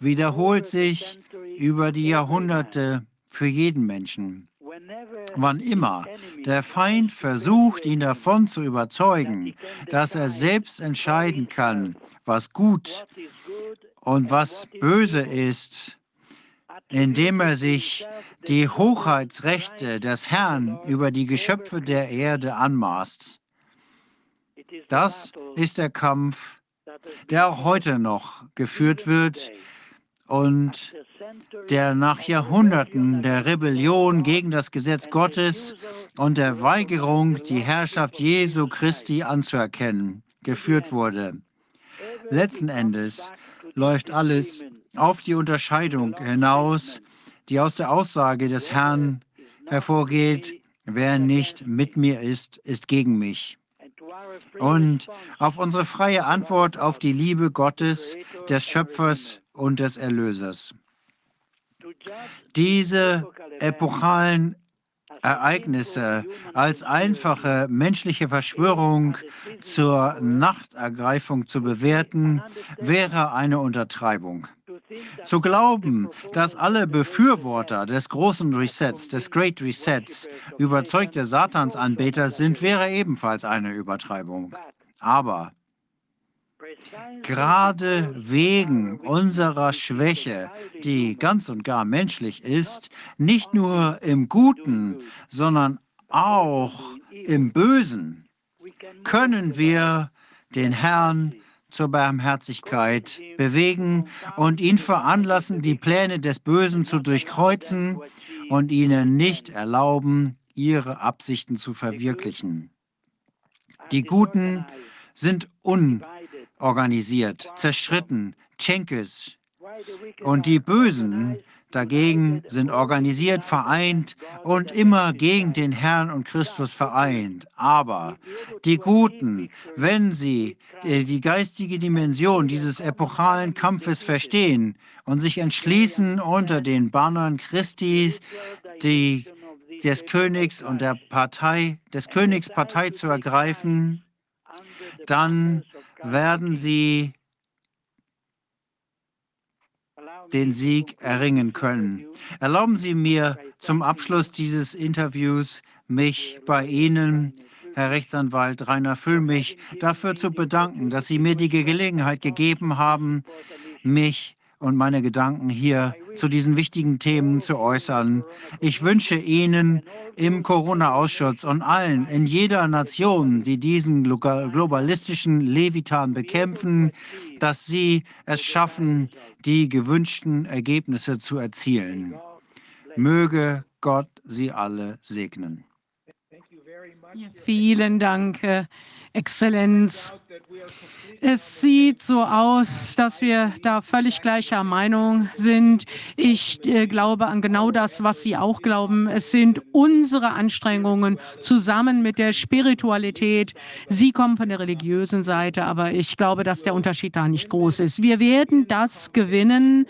wiederholt sich über die Jahrhunderte für jeden Menschen. Wann immer der Feind versucht, ihn davon zu überzeugen, dass er selbst entscheiden kann, was gut und was böse ist, indem er sich die Hoheitsrechte des Herrn über die Geschöpfe der Erde anmaßt. Das ist der Kampf, der auch heute noch geführt wird und der nach Jahrhunderten der Rebellion gegen das Gesetz Gottes und der Weigerung, die Herrschaft Jesu Christi anzuerkennen, geführt wurde. Letzten Endes läuft alles auf die Unterscheidung hinaus, die aus der Aussage des Herrn hervorgeht, wer nicht mit mir ist, ist gegen mich. Und auf unsere freie Antwort auf die Liebe Gottes, des Schöpfers und des Erlösers. Diese epochalen Ereignisse als einfache menschliche Verschwörung zur Nachtergreifung zu bewerten, wäre eine Untertreibung. Zu glauben, dass alle Befürworter des großen Resets, des Great Resets, überzeugte Satansanbeter sind, wäre ebenfalls eine Übertreibung. Aber Gerade wegen unserer Schwäche, die ganz und gar menschlich ist, nicht nur im Guten, sondern auch im Bösen, können wir den Herrn zur Barmherzigkeit bewegen und ihn veranlassen, die Pläne des Bösen zu durchkreuzen und ihnen nicht erlauben, ihre Absichten zu verwirklichen. Die Guten sind un organisiert, zerstritten, Tschenkes. Und die Bösen dagegen sind organisiert, vereint und immer gegen den Herrn und Christus vereint. Aber die Guten, wenn sie die geistige Dimension dieses epochalen Kampfes verstehen und sich entschließen, unter den Bannern Christis die, des Königs und der Partei, des Königs Partei zu ergreifen, dann werden sie den Sieg erringen können. Erlauben Sie mir zum Abschluss dieses Interviews, mich bei Ihnen, Herr Rechtsanwalt Rainer Füllmich, dafür zu bedanken, dass Sie mir die Gelegenheit gegeben haben, mich und meine Gedanken hier zu diesen wichtigen Themen zu äußern. Ich wünsche Ihnen im Corona-Ausschuss und allen in jeder Nation, die diesen globalistischen Levitan bekämpfen, dass sie es schaffen, die gewünschten Ergebnisse zu erzielen. Möge Gott sie alle segnen. Vielen Dank, äh, Exzellenz. Es sieht so aus, dass wir da völlig gleicher Meinung sind. Ich äh, glaube an genau das, was Sie auch glauben. Es sind unsere Anstrengungen zusammen mit der Spiritualität. Sie kommen von der religiösen Seite, aber ich glaube, dass der Unterschied da nicht groß ist. Wir werden das gewinnen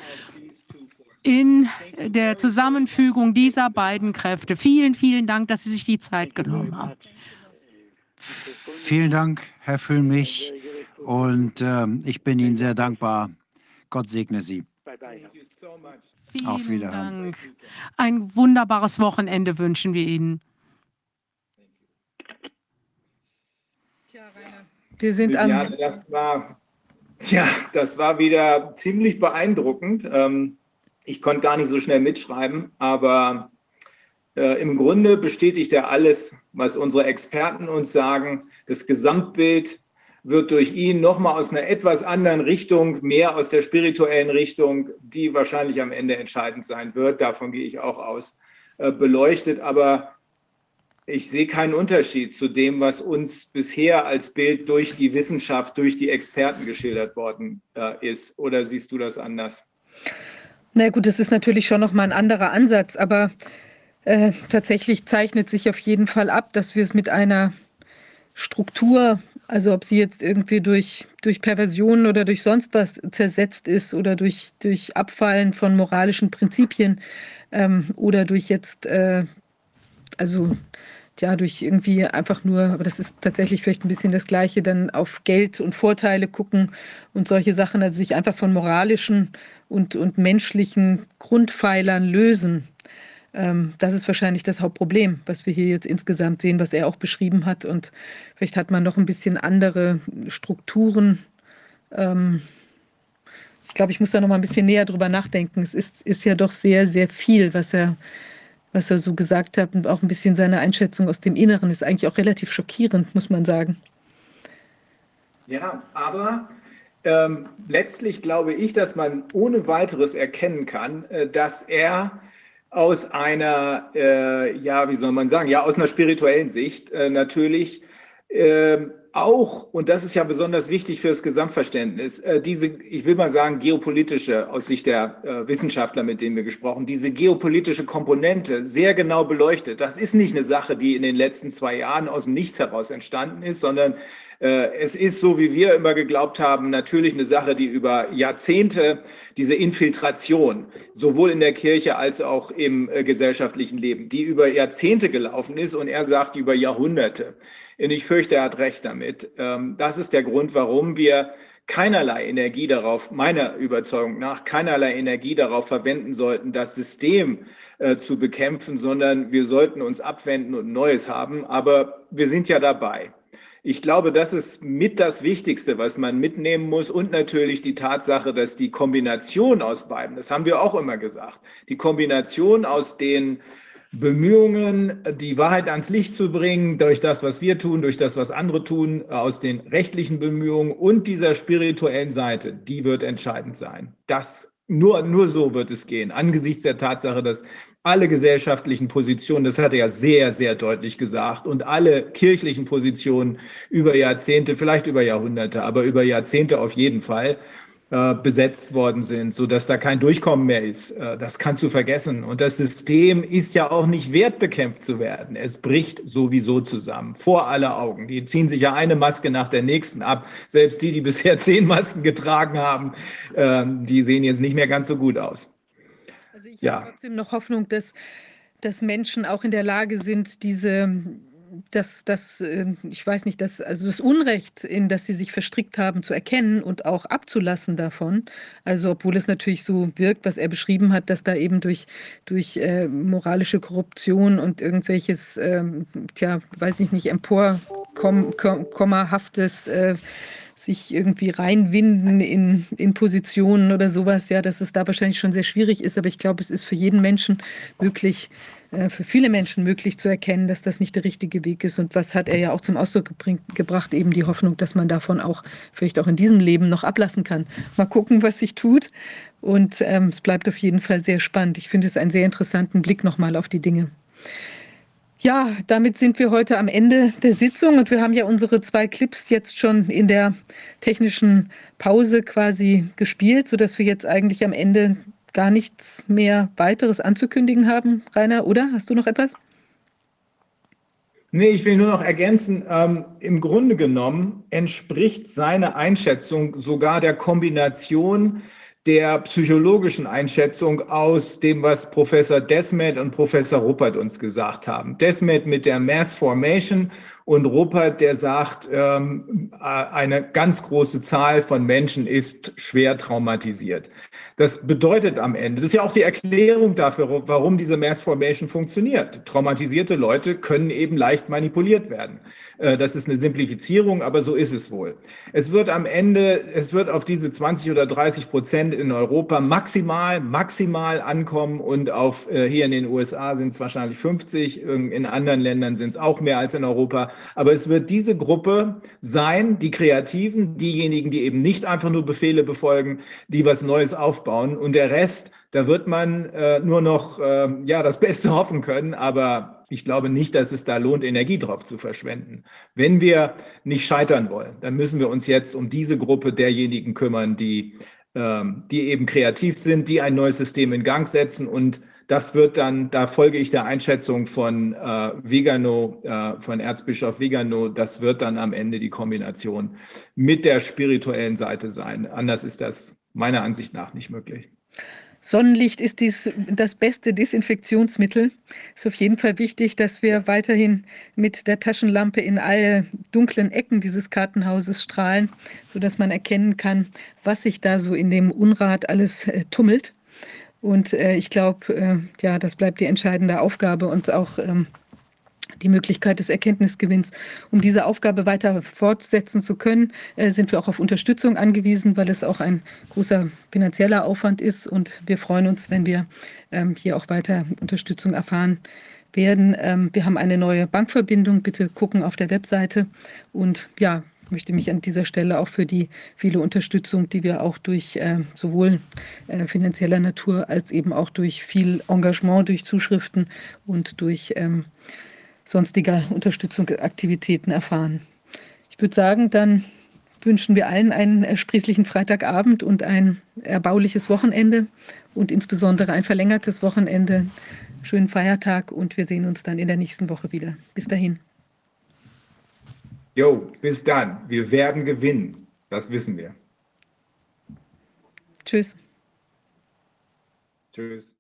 in der Zusammenfügung dieser beiden Kräfte. Vielen, vielen Dank, dass Sie sich die Zeit genommen haben. Vielen Dank, Herr Füllmich. Und äh, ich bin Ihnen sehr dankbar. Gott segne Sie. Vielen Auf Wiederhören. Dank. Ein wunderbares Wochenende wünschen wir Ihnen. Wir sind am. Ja, das war, ja, das war wieder ziemlich beeindruckend. Ähm, ich konnte gar nicht so schnell mitschreiben, aber äh, im Grunde bestätigt er alles, was unsere Experten uns sagen. Das Gesamtbild wird durch ihn nochmal aus einer etwas anderen Richtung, mehr aus der spirituellen Richtung, die wahrscheinlich am Ende entscheidend sein wird, davon gehe ich auch aus, äh, beleuchtet. Aber ich sehe keinen Unterschied zu dem, was uns bisher als Bild durch die Wissenschaft, durch die Experten geschildert worden äh, ist. Oder siehst du das anders? Na gut, das ist natürlich schon nochmal ein anderer Ansatz, aber äh, tatsächlich zeichnet sich auf jeden Fall ab, dass wir es mit einer Struktur also ob sie jetzt irgendwie durch, durch Perversionen oder durch sonst was zersetzt ist oder durch, durch Abfallen von moralischen Prinzipien ähm, oder durch jetzt, äh, also ja, durch irgendwie einfach nur, aber das ist tatsächlich vielleicht ein bisschen das Gleiche, dann auf Geld und Vorteile gucken und solche Sachen, also sich einfach von moralischen und, und menschlichen Grundpfeilern lösen. Ähm, das ist wahrscheinlich das Hauptproblem, was wir hier jetzt insgesamt sehen, was er auch beschrieben hat. Und vielleicht hat man noch ein bisschen andere Strukturen. Ähm, ich glaube, ich muss da noch mal ein bisschen näher drüber nachdenken. Es ist, ist ja doch sehr, sehr viel, was er, was er so gesagt hat. Und auch ein bisschen seine Einschätzung aus dem Inneren ist eigentlich auch relativ schockierend, muss man sagen. Ja, aber ähm, letztlich glaube ich, dass man ohne weiteres erkennen kann, äh, dass er aus einer, äh, ja, wie soll man sagen, ja, aus einer spirituellen Sicht äh, natürlich äh, auch, und das ist ja besonders wichtig für das Gesamtverständnis, äh, diese, ich will mal sagen, geopolitische, aus Sicht der äh, Wissenschaftler, mit denen wir gesprochen, diese geopolitische Komponente sehr genau beleuchtet. Das ist nicht eine Sache, die in den letzten zwei Jahren aus dem Nichts heraus entstanden ist, sondern äh, es ist, so wie wir immer geglaubt haben, natürlich eine Sache, die über Jahrzehnte diese Infiltration, sowohl in der Kirche als auch im gesellschaftlichen Leben, die über Jahrzehnte gelaufen ist und er sagt über Jahrhunderte. Und ich fürchte, er hat recht damit. Ähm, das ist der Grund, warum wir keinerlei Energie darauf, meiner Überzeugung nach, keinerlei Energie darauf verwenden sollten, das System äh, zu bekämpfen, sondern wir sollten uns abwenden und Neues haben. Aber wir sind ja dabei. Ich glaube, das ist mit das Wichtigste, was man mitnehmen muss und natürlich die Tatsache, dass die Kombination aus beiden, das haben wir auch immer gesagt, die Kombination aus den Bemühungen, die Wahrheit ans Licht zu bringen, durch das, was wir tun, durch das, was andere tun, aus den rechtlichen Bemühungen und dieser spirituellen Seite, die wird entscheidend sein. Das nur, nur so wird es gehen, angesichts der Tatsache, dass alle gesellschaftlichen Positionen, das hat er ja sehr, sehr deutlich gesagt, und alle kirchlichen Positionen über Jahrzehnte, vielleicht über Jahrhunderte, aber über Jahrzehnte auf jeden Fall äh, besetzt worden sind, sodass da kein Durchkommen mehr ist. Äh, das kannst du vergessen. Und das System ist ja auch nicht wert, bekämpft zu werden. Es bricht sowieso zusammen, vor aller Augen. Die ziehen sich ja eine Maske nach der nächsten ab. Selbst die, die bisher [LAUGHS] zehn Masken getragen haben, äh, die sehen jetzt nicht mehr ganz so gut aus ich ja. habe trotzdem noch Hoffnung, dass, dass Menschen auch in der Lage sind, diese, das, das, ähm, ich weiß nicht, das, also das Unrecht, in das sie sich verstrickt haben, zu erkennen und auch abzulassen davon. Also, obwohl es natürlich so wirkt, was er beschrieben hat, dass da eben durch, durch äh, moralische Korruption und irgendwelches, ähm, tja, weiß ich nicht, emporkommerhaftes äh, sich irgendwie reinwinden in, in Positionen oder sowas, ja, dass es da wahrscheinlich schon sehr schwierig ist. Aber ich glaube, es ist für jeden Menschen äh, für viele Menschen möglich zu erkennen, dass das nicht der richtige Weg ist. Und was hat er ja auch zum Ausdruck gebracht, eben die Hoffnung, dass man davon auch vielleicht auch in diesem Leben noch ablassen kann. Mal gucken, was sich tut. Und ähm, es bleibt auf jeden Fall sehr spannend. Ich finde es einen sehr interessanten Blick nochmal auf die Dinge. Ja, damit sind wir heute am Ende der Sitzung und wir haben ja unsere zwei Clips jetzt schon in der technischen Pause quasi gespielt, sodass wir jetzt eigentlich am Ende gar nichts mehr weiteres anzukündigen haben. Rainer, oder? Hast du noch etwas? Nee, ich will nur noch ergänzen, ähm, im Grunde genommen entspricht seine Einschätzung sogar der Kombination der psychologischen Einschätzung aus dem, was Professor Desmet und Professor Ruppert uns gesagt haben. Desmet mit der Mass Formation und Ruppert, der sagt, ähm, eine ganz große Zahl von Menschen ist schwer traumatisiert. Das bedeutet am Ende, das ist ja auch die Erklärung dafür, warum diese Mass Formation funktioniert. Traumatisierte Leute können eben leicht manipuliert werden. Äh, das ist eine Simplifizierung, aber so ist es wohl. Es wird am Ende, es wird auf diese 20 oder 30 Prozent in Europa maximal, maximal ankommen und auf, äh, hier in den USA sind es wahrscheinlich 50, in anderen Ländern sind es auch mehr als in Europa. Aber es wird diese Gruppe sein, die Kreativen, diejenigen, die eben nicht einfach nur Befehle befolgen, die was Neues aufbauen aufbauen und der Rest, da wird man äh, nur noch äh, ja, das [LAUGHS] Beste hoffen können, aber ich glaube nicht, dass es da lohnt, Energie drauf zu verschwenden. Wenn wir nicht scheitern wollen, dann müssen wir uns jetzt um diese Gruppe derjenigen kümmern, die, ähm, die eben kreativ sind, die ein neues System in Gang setzen und das wird dann, da folge ich der Einschätzung von äh, Vigano, äh, von Erzbischof Vigano, das wird dann am Ende die Kombination mit der spirituellen Seite sein. Anders ist das meiner Ansicht nach nicht möglich. Sonnenlicht ist dies das beste Desinfektionsmittel. Es ist auf jeden Fall wichtig, dass wir weiterhin mit der Taschenlampe in alle dunklen Ecken dieses Kartenhauses strahlen, sodass man erkennen kann, was sich da so in dem Unrat alles äh, tummelt. Und äh, ich glaube, äh, ja, das bleibt die entscheidende Aufgabe und auch ähm, die Möglichkeit des Erkenntnisgewinns. Um diese Aufgabe weiter fortsetzen zu können, äh, sind wir auch auf Unterstützung angewiesen, weil es auch ein großer finanzieller Aufwand ist. Und wir freuen uns, wenn wir ähm, hier auch weiter Unterstützung erfahren werden. Ähm, wir haben eine neue Bankverbindung. Bitte gucken auf der Webseite. Und ja, möchte mich an dieser Stelle auch für die viele Unterstützung, die wir auch durch äh, sowohl äh, finanzieller Natur als eben auch durch viel Engagement, durch Zuschriften und durch ähm, sonstiger Unterstützungsaktivitäten erfahren. Ich würde sagen, dann wünschen wir allen einen ersprießlichen Freitagabend und ein erbauliches Wochenende und insbesondere ein verlängertes Wochenende. Schönen Feiertag und wir sehen uns dann in der nächsten Woche wieder. Bis dahin. Jo, bis dann. Wir werden gewinnen. Das wissen wir. Tschüss. Tschüss.